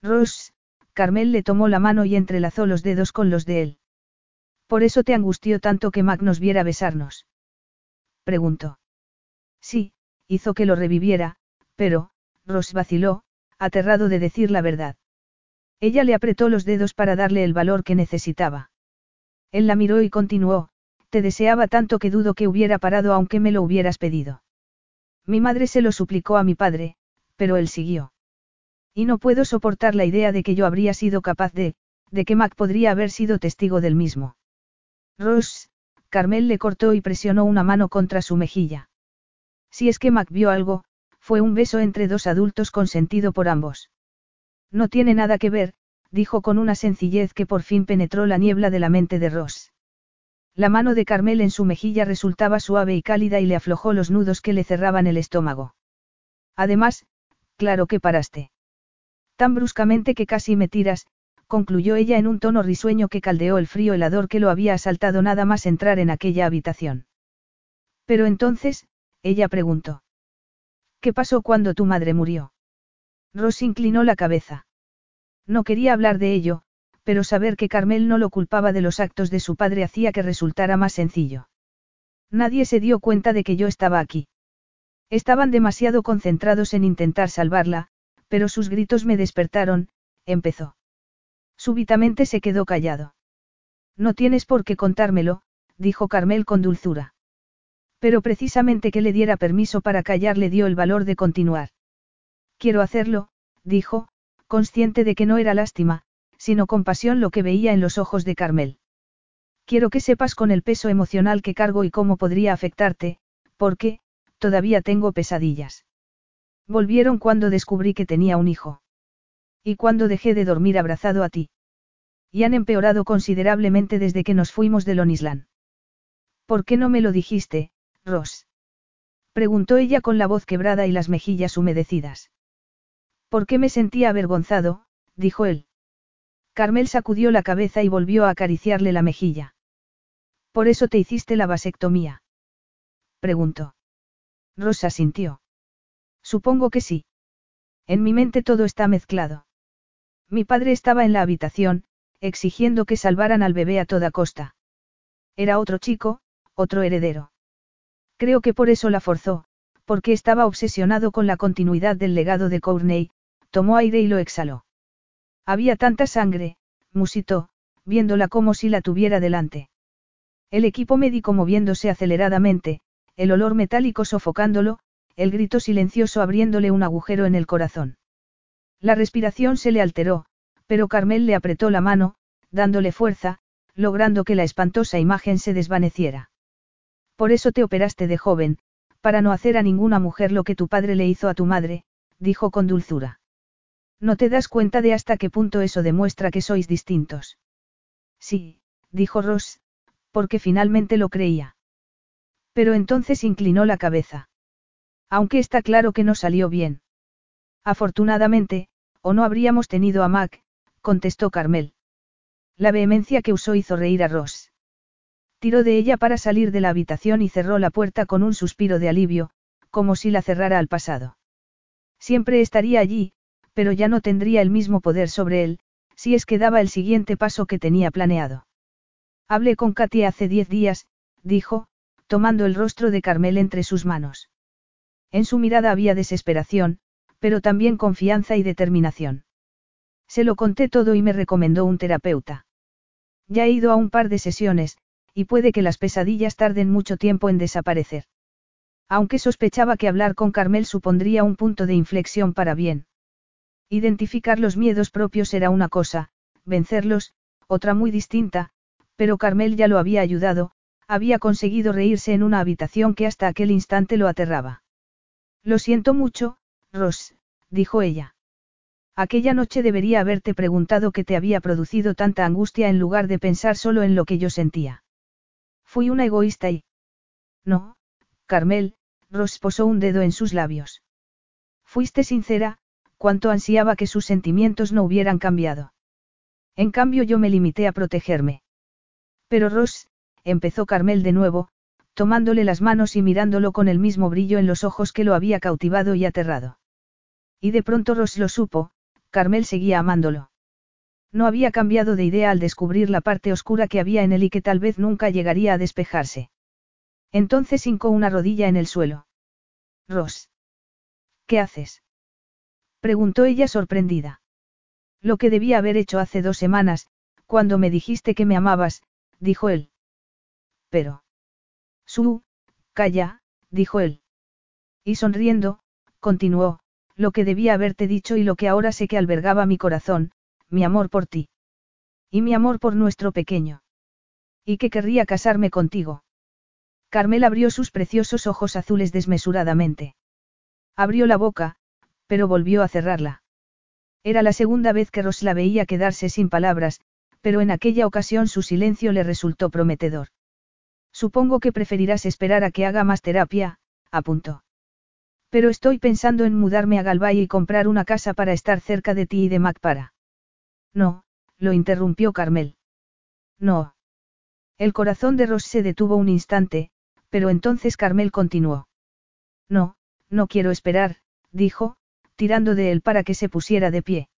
Ross, Carmel le tomó la mano y entrelazó los dedos con los de él. Por eso te angustió tanto que Mac nos viera besarnos. Preguntó. Sí, hizo que lo reviviera, pero, Ross vaciló, aterrado de decir la verdad. Ella le apretó los dedos para darle el valor que necesitaba. Él la miró y continuó, te deseaba tanto que dudo que hubiera parado aunque me lo hubieras pedido. Mi madre se lo suplicó a mi padre, pero él siguió. Y no puedo soportar la idea de que yo habría sido capaz de, de que Mac podría haber sido testigo del mismo. Ross, Carmel le cortó y presionó una mano contra su mejilla. Si es que Mac vio algo, fue un beso entre dos adultos consentido por ambos. No tiene nada que ver, dijo con una sencillez que por fin penetró la niebla de la mente de Ross. La mano de Carmel en su mejilla resultaba suave y cálida y le aflojó los nudos que le cerraban el estómago. Además, claro que paraste. Tan bruscamente que casi me tiras, concluyó ella en un tono risueño que caldeó el frío helador que lo había asaltado nada más entrar en aquella habitación. Pero entonces, ella preguntó. ¿Qué pasó cuando tu madre murió? Ross inclinó la cabeza. No quería hablar de ello, pero saber que Carmel no lo culpaba de los actos de su padre hacía que resultara más sencillo. Nadie se dio cuenta de que yo estaba aquí. Estaban demasiado concentrados en intentar salvarla, pero sus gritos me despertaron, empezó. Súbitamente se quedó callado. No tienes por qué contármelo, dijo Carmel con dulzura. Pero precisamente que le diera permiso para callar le dio el valor de continuar. Quiero hacerlo, dijo, consciente de que no era lástima, sino compasión lo que veía en los ojos de Carmel. Quiero que sepas con el peso emocional que cargo y cómo podría afectarte, porque, todavía tengo pesadillas. Volvieron cuando descubrí que tenía un hijo. Y cuando dejé de dormir abrazado a ti. Y han empeorado considerablemente desde que nos fuimos de Lonisland. ¿Por qué no me lo dijiste, Ross? Preguntó ella con la voz quebrada y las mejillas humedecidas. ¿Por qué me sentía avergonzado? dijo él. Carmel sacudió la cabeza y volvió a acariciarle la mejilla. ¿Por eso te hiciste la vasectomía? Preguntó. Rosa sintió. Supongo que sí. En mi mente todo está mezclado. Mi padre estaba en la habitación, exigiendo que salvaran al bebé a toda costa. Era otro chico, otro heredero. Creo que por eso la forzó, porque estaba obsesionado con la continuidad del legado de Courtney, tomó aire y lo exhaló. Había tanta sangre, musitó, viéndola como si la tuviera delante. El equipo médico moviéndose aceleradamente, el olor metálico sofocándolo, el grito silencioso abriéndole un agujero en el corazón. La respiración se le alteró, pero Carmel le apretó la mano, dándole fuerza, logrando que la espantosa imagen se desvaneciera. Por eso te operaste de joven, para no hacer a ninguna mujer lo que tu padre le hizo a tu madre, dijo con dulzura. No te das cuenta de hasta qué punto eso demuestra que sois distintos. Sí, dijo Ross, porque finalmente lo creía. Pero entonces inclinó la cabeza. Aunque está claro que no salió bien. Afortunadamente, o no habríamos tenido a Mac, contestó Carmel. La vehemencia que usó hizo reír a Ross. Tiró de ella para salir de la habitación y cerró la puerta con un suspiro de alivio, como si la cerrara al pasado. Siempre estaría allí, pero ya no tendría el mismo poder sobre él, si es que daba el siguiente paso que tenía planeado. Hablé con Katy hace diez días, dijo, tomando el rostro de Carmel entre sus manos. En su mirada había desesperación, pero también confianza y determinación. Se lo conté todo y me recomendó un terapeuta. Ya he ido a un par de sesiones, y puede que las pesadillas tarden mucho tiempo en desaparecer. Aunque sospechaba que hablar con Carmel supondría un punto de inflexión para bien. Identificar los miedos propios era una cosa, vencerlos, otra muy distinta, pero Carmel ya lo había ayudado, había conseguido reírse en una habitación que hasta aquel instante lo aterraba. Lo siento mucho, Ross, dijo ella. Aquella noche debería haberte preguntado qué te había producido tanta angustia en lugar de pensar solo en lo que yo sentía. Fui una egoísta y... No, Carmel, Ross posó un dedo en sus labios. Fuiste sincera, cuánto ansiaba que sus sentimientos no hubieran cambiado. En cambio yo me limité a protegerme. Pero Ross, empezó Carmel de nuevo, tomándole las manos y mirándolo con el mismo brillo en los ojos que lo había cautivado y aterrado. Y de pronto Ross lo supo, Carmel seguía amándolo. No había cambiado de idea al descubrir la parte oscura que había en él y que tal vez nunca llegaría a despejarse. Entonces hincó una rodilla en el suelo. Ross. ¿Qué haces? preguntó ella sorprendida. Lo que debía haber hecho hace dos semanas, cuando me dijiste que me amabas, dijo él. Pero. Su, calla, dijo él. Y sonriendo, continuó, lo que debía haberte dicho y lo que ahora sé que albergaba mi corazón, mi amor por ti. Y mi amor por nuestro pequeño. Y que querría casarme contigo. Carmel abrió sus preciosos ojos azules desmesuradamente. Abrió la boca, pero volvió a cerrarla. Era la segunda vez que Ross la veía quedarse sin palabras, pero en aquella ocasión su silencio le resultó prometedor. Supongo que preferirás esperar a que haga más terapia, apuntó. Pero estoy pensando en mudarme a Galvay y comprar una casa para estar cerca de ti y de Mac para. No, lo interrumpió Carmel. No. El corazón de Ross se detuvo un instante, pero entonces Carmel continuó. No, no quiero esperar, dijo, tirando de él para que se pusiera de pie.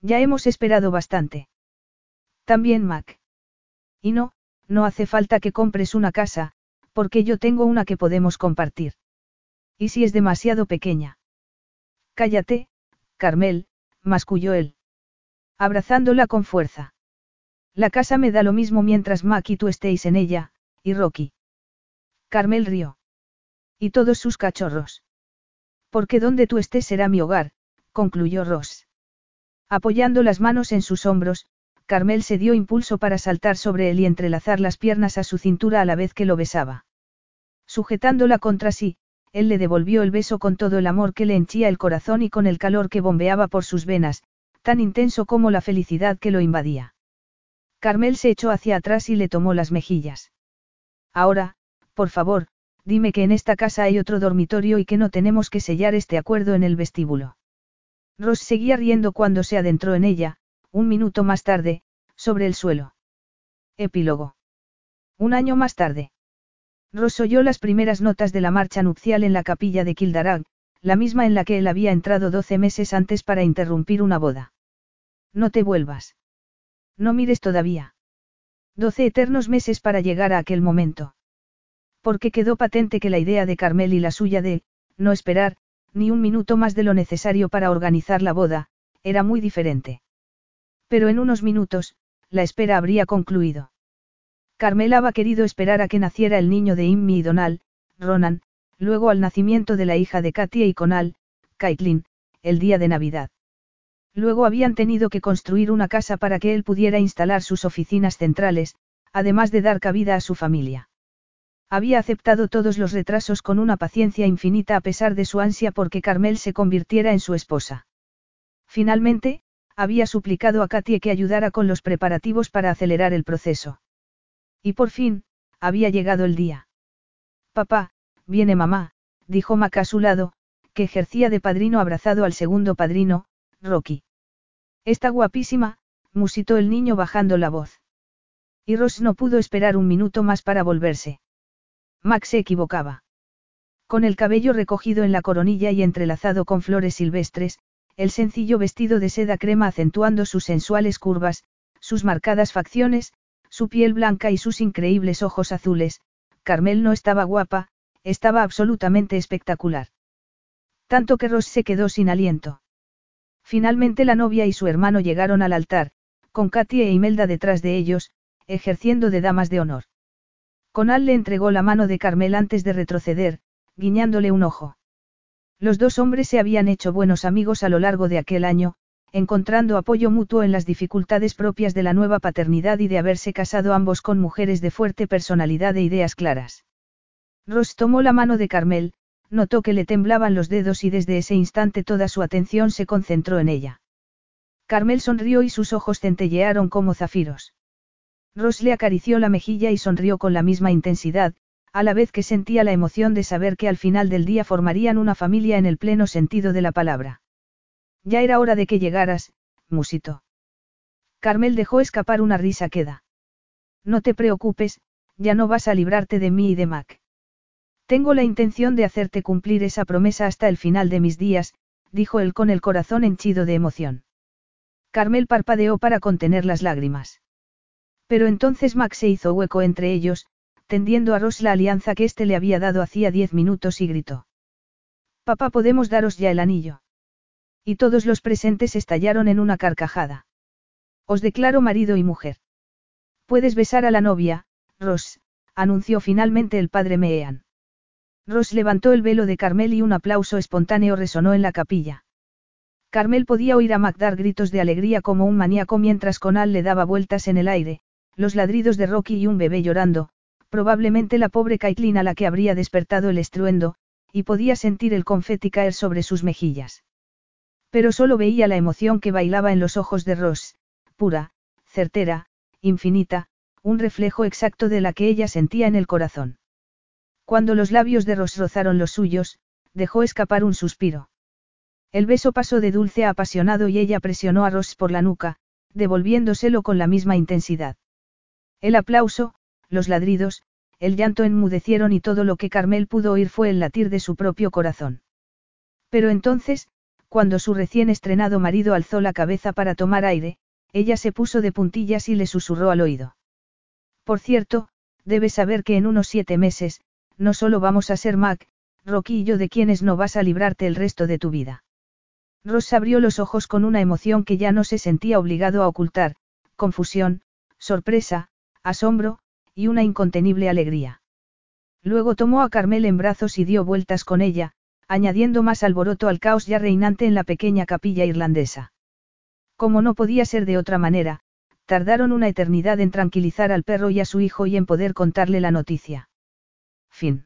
Ya hemos esperado bastante. También Mac. Y no, no hace falta que compres una casa, porque yo tengo una que podemos compartir. ¿Y si es demasiado pequeña? Cállate, Carmel, masculló él. Abrazándola con fuerza. La casa me da lo mismo mientras Mac y tú estéis en ella, y Rocky. Carmel rió. Y todos sus cachorros. Porque donde tú estés será mi hogar, concluyó Ross. Apoyando las manos en sus hombros, Carmel se dio impulso para saltar sobre él y entrelazar las piernas a su cintura a la vez que lo besaba. Sujetándola contra sí, él le devolvió el beso con todo el amor que le henchía el corazón y con el calor que bombeaba por sus venas, tan intenso como la felicidad que lo invadía. Carmel se echó hacia atrás y le tomó las mejillas. Ahora, por favor, dime que en esta casa hay otro dormitorio y que no tenemos que sellar este acuerdo en el vestíbulo. Ross seguía riendo cuando se adentró en ella, un minuto más tarde, sobre el suelo. Epílogo. Un año más tarde. Ross oyó las primeras notas de la marcha nupcial en la capilla de Kildarag, la misma en la que él había entrado doce meses antes para interrumpir una boda. No te vuelvas. No mires todavía. Doce eternos meses para llegar a aquel momento. Porque quedó patente que la idea de Carmel y la suya de, no esperar, ni un minuto más de lo necesario para organizar la boda, era muy diferente. Pero en unos minutos, la espera habría concluido. Carmela había querido esperar a que naciera el niño de Immi y Donal, Ronan, luego al nacimiento de la hija de Katia y Conal, Caitlin, el día de Navidad. Luego habían tenido que construir una casa para que él pudiera instalar sus oficinas centrales, además de dar cabida a su familia. Había aceptado todos los retrasos con una paciencia infinita a pesar de su ansia porque Carmel se convirtiera en su esposa. Finalmente, había suplicado a Katie que ayudara con los preparativos para acelerar el proceso. Y por fin, había llegado el día. Papá, viene mamá, dijo Mac a su lado, que ejercía de padrino abrazado al segundo padrino, Rocky. Está guapísima, musitó el niño bajando la voz. Y Ross no pudo esperar un minuto más para volverse. Max se equivocaba. Con el cabello recogido en la coronilla y entrelazado con flores silvestres, el sencillo vestido de seda crema acentuando sus sensuales curvas, sus marcadas facciones, su piel blanca y sus increíbles ojos azules, Carmel no estaba guapa, estaba absolutamente espectacular. Tanto que Ross se quedó sin aliento. Finalmente la novia y su hermano llegaron al altar, con Katy e Imelda detrás de ellos, ejerciendo de damas de honor. Conal le entregó la mano de Carmel antes de retroceder, guiñándole un ojo. Los dos hombres se habían hecho buenos amigos a lo largo de aquel año, encontrando apoyo mutuo en las dificultades propias de la nueva paternidad y de haberse casado ambos con mujeres de fuerte personalidad e ideas claras. Ross tomó la mano de Carmel, notó que le temblaban los dedos y desde ese instante toda su atención se concentró en ella. Carmel sonrió y sus ojos centellearon como zafiros. Ross le acarició la mejilla y sonrió con la misma intensidad, a la vez que sentía la emoción de saber que al final del día formarían una familia en el pleno sentido de la palabra. Ya era hora de que llegaras, musito. Carmel dejó escapar una risa queda. No te preocupes, ya no vas a librarte de mí y de Mac. Tengo la intención de hacerte cumplir esa promesa hasta el final de mis días, dijo él con el corazón henchido de emoción. Carmel parpadeó para contener las lágrimas. Pero entonces Mac se hizo hueco entre ellos, tendiendo a Ross la alianza que éste le había dado hacía diez minutos y gritó. Papá, podemos daros ya el anillo. Y todos los presentes estallaron en una carcajada. Os declaro marido y mujer. Puedes besar a la novia, Ross, anunció finalmente el padre Meehan. Ross levantó el velo de Carmel y un aplauso espontáneo resonó en la capilla. Carmel podía oír a Mac dar gritos de alegría como un maníaco mientras Conal le daba vueltas en el aire, los ladridos de Rocky y un bebé llorando, probablemente la pobre Caitlin a la que habría despertado el estruendo, y podía sentir el confeti caer sobre sus mejillas. Pero solo veía la emoción que bailaba en los ojos de Ross, pura, certera, infinita, un reflejo exacto de la que ella sentía en el corazón. Cuando los labios de Ross rozaron los suyos, dejó escapar un suspiro. El beso pasó de dulce a apasionado y ella presionó a Ross por la nuca, devolviéndoselo con la misma intensidad. El aplauso, los ladridos, el llanto enmudecieron y todo lo que Carmel pudo oír fue el latir de su propio corazón. Pero entonces, cuando su recién estrenado marido alzó la cabeza para tomar aire, ella se puso de puntillas y le susurró al oído. Por cierto, debes saber que en unos siete meses, no solo vamos a ser Mac, Rocky y yo de quienes no vas a librarte el resto de tu vida. Ross abrió los ojos con una emoción que ya no se sentía obligado a ocultar, confusión, sorpresa, asombro, y una incontenible alegría. Luego tomó a Carmel en brazos y dio vueltas con ella, añadiendo más alboroto al caos ya reinante en la pequeña capilla irlandesa. Como no podía ser de otra manera, tardaron una eternidad en tranquilizar al perro y a su hijo y en poder contarle la noticia. Fin.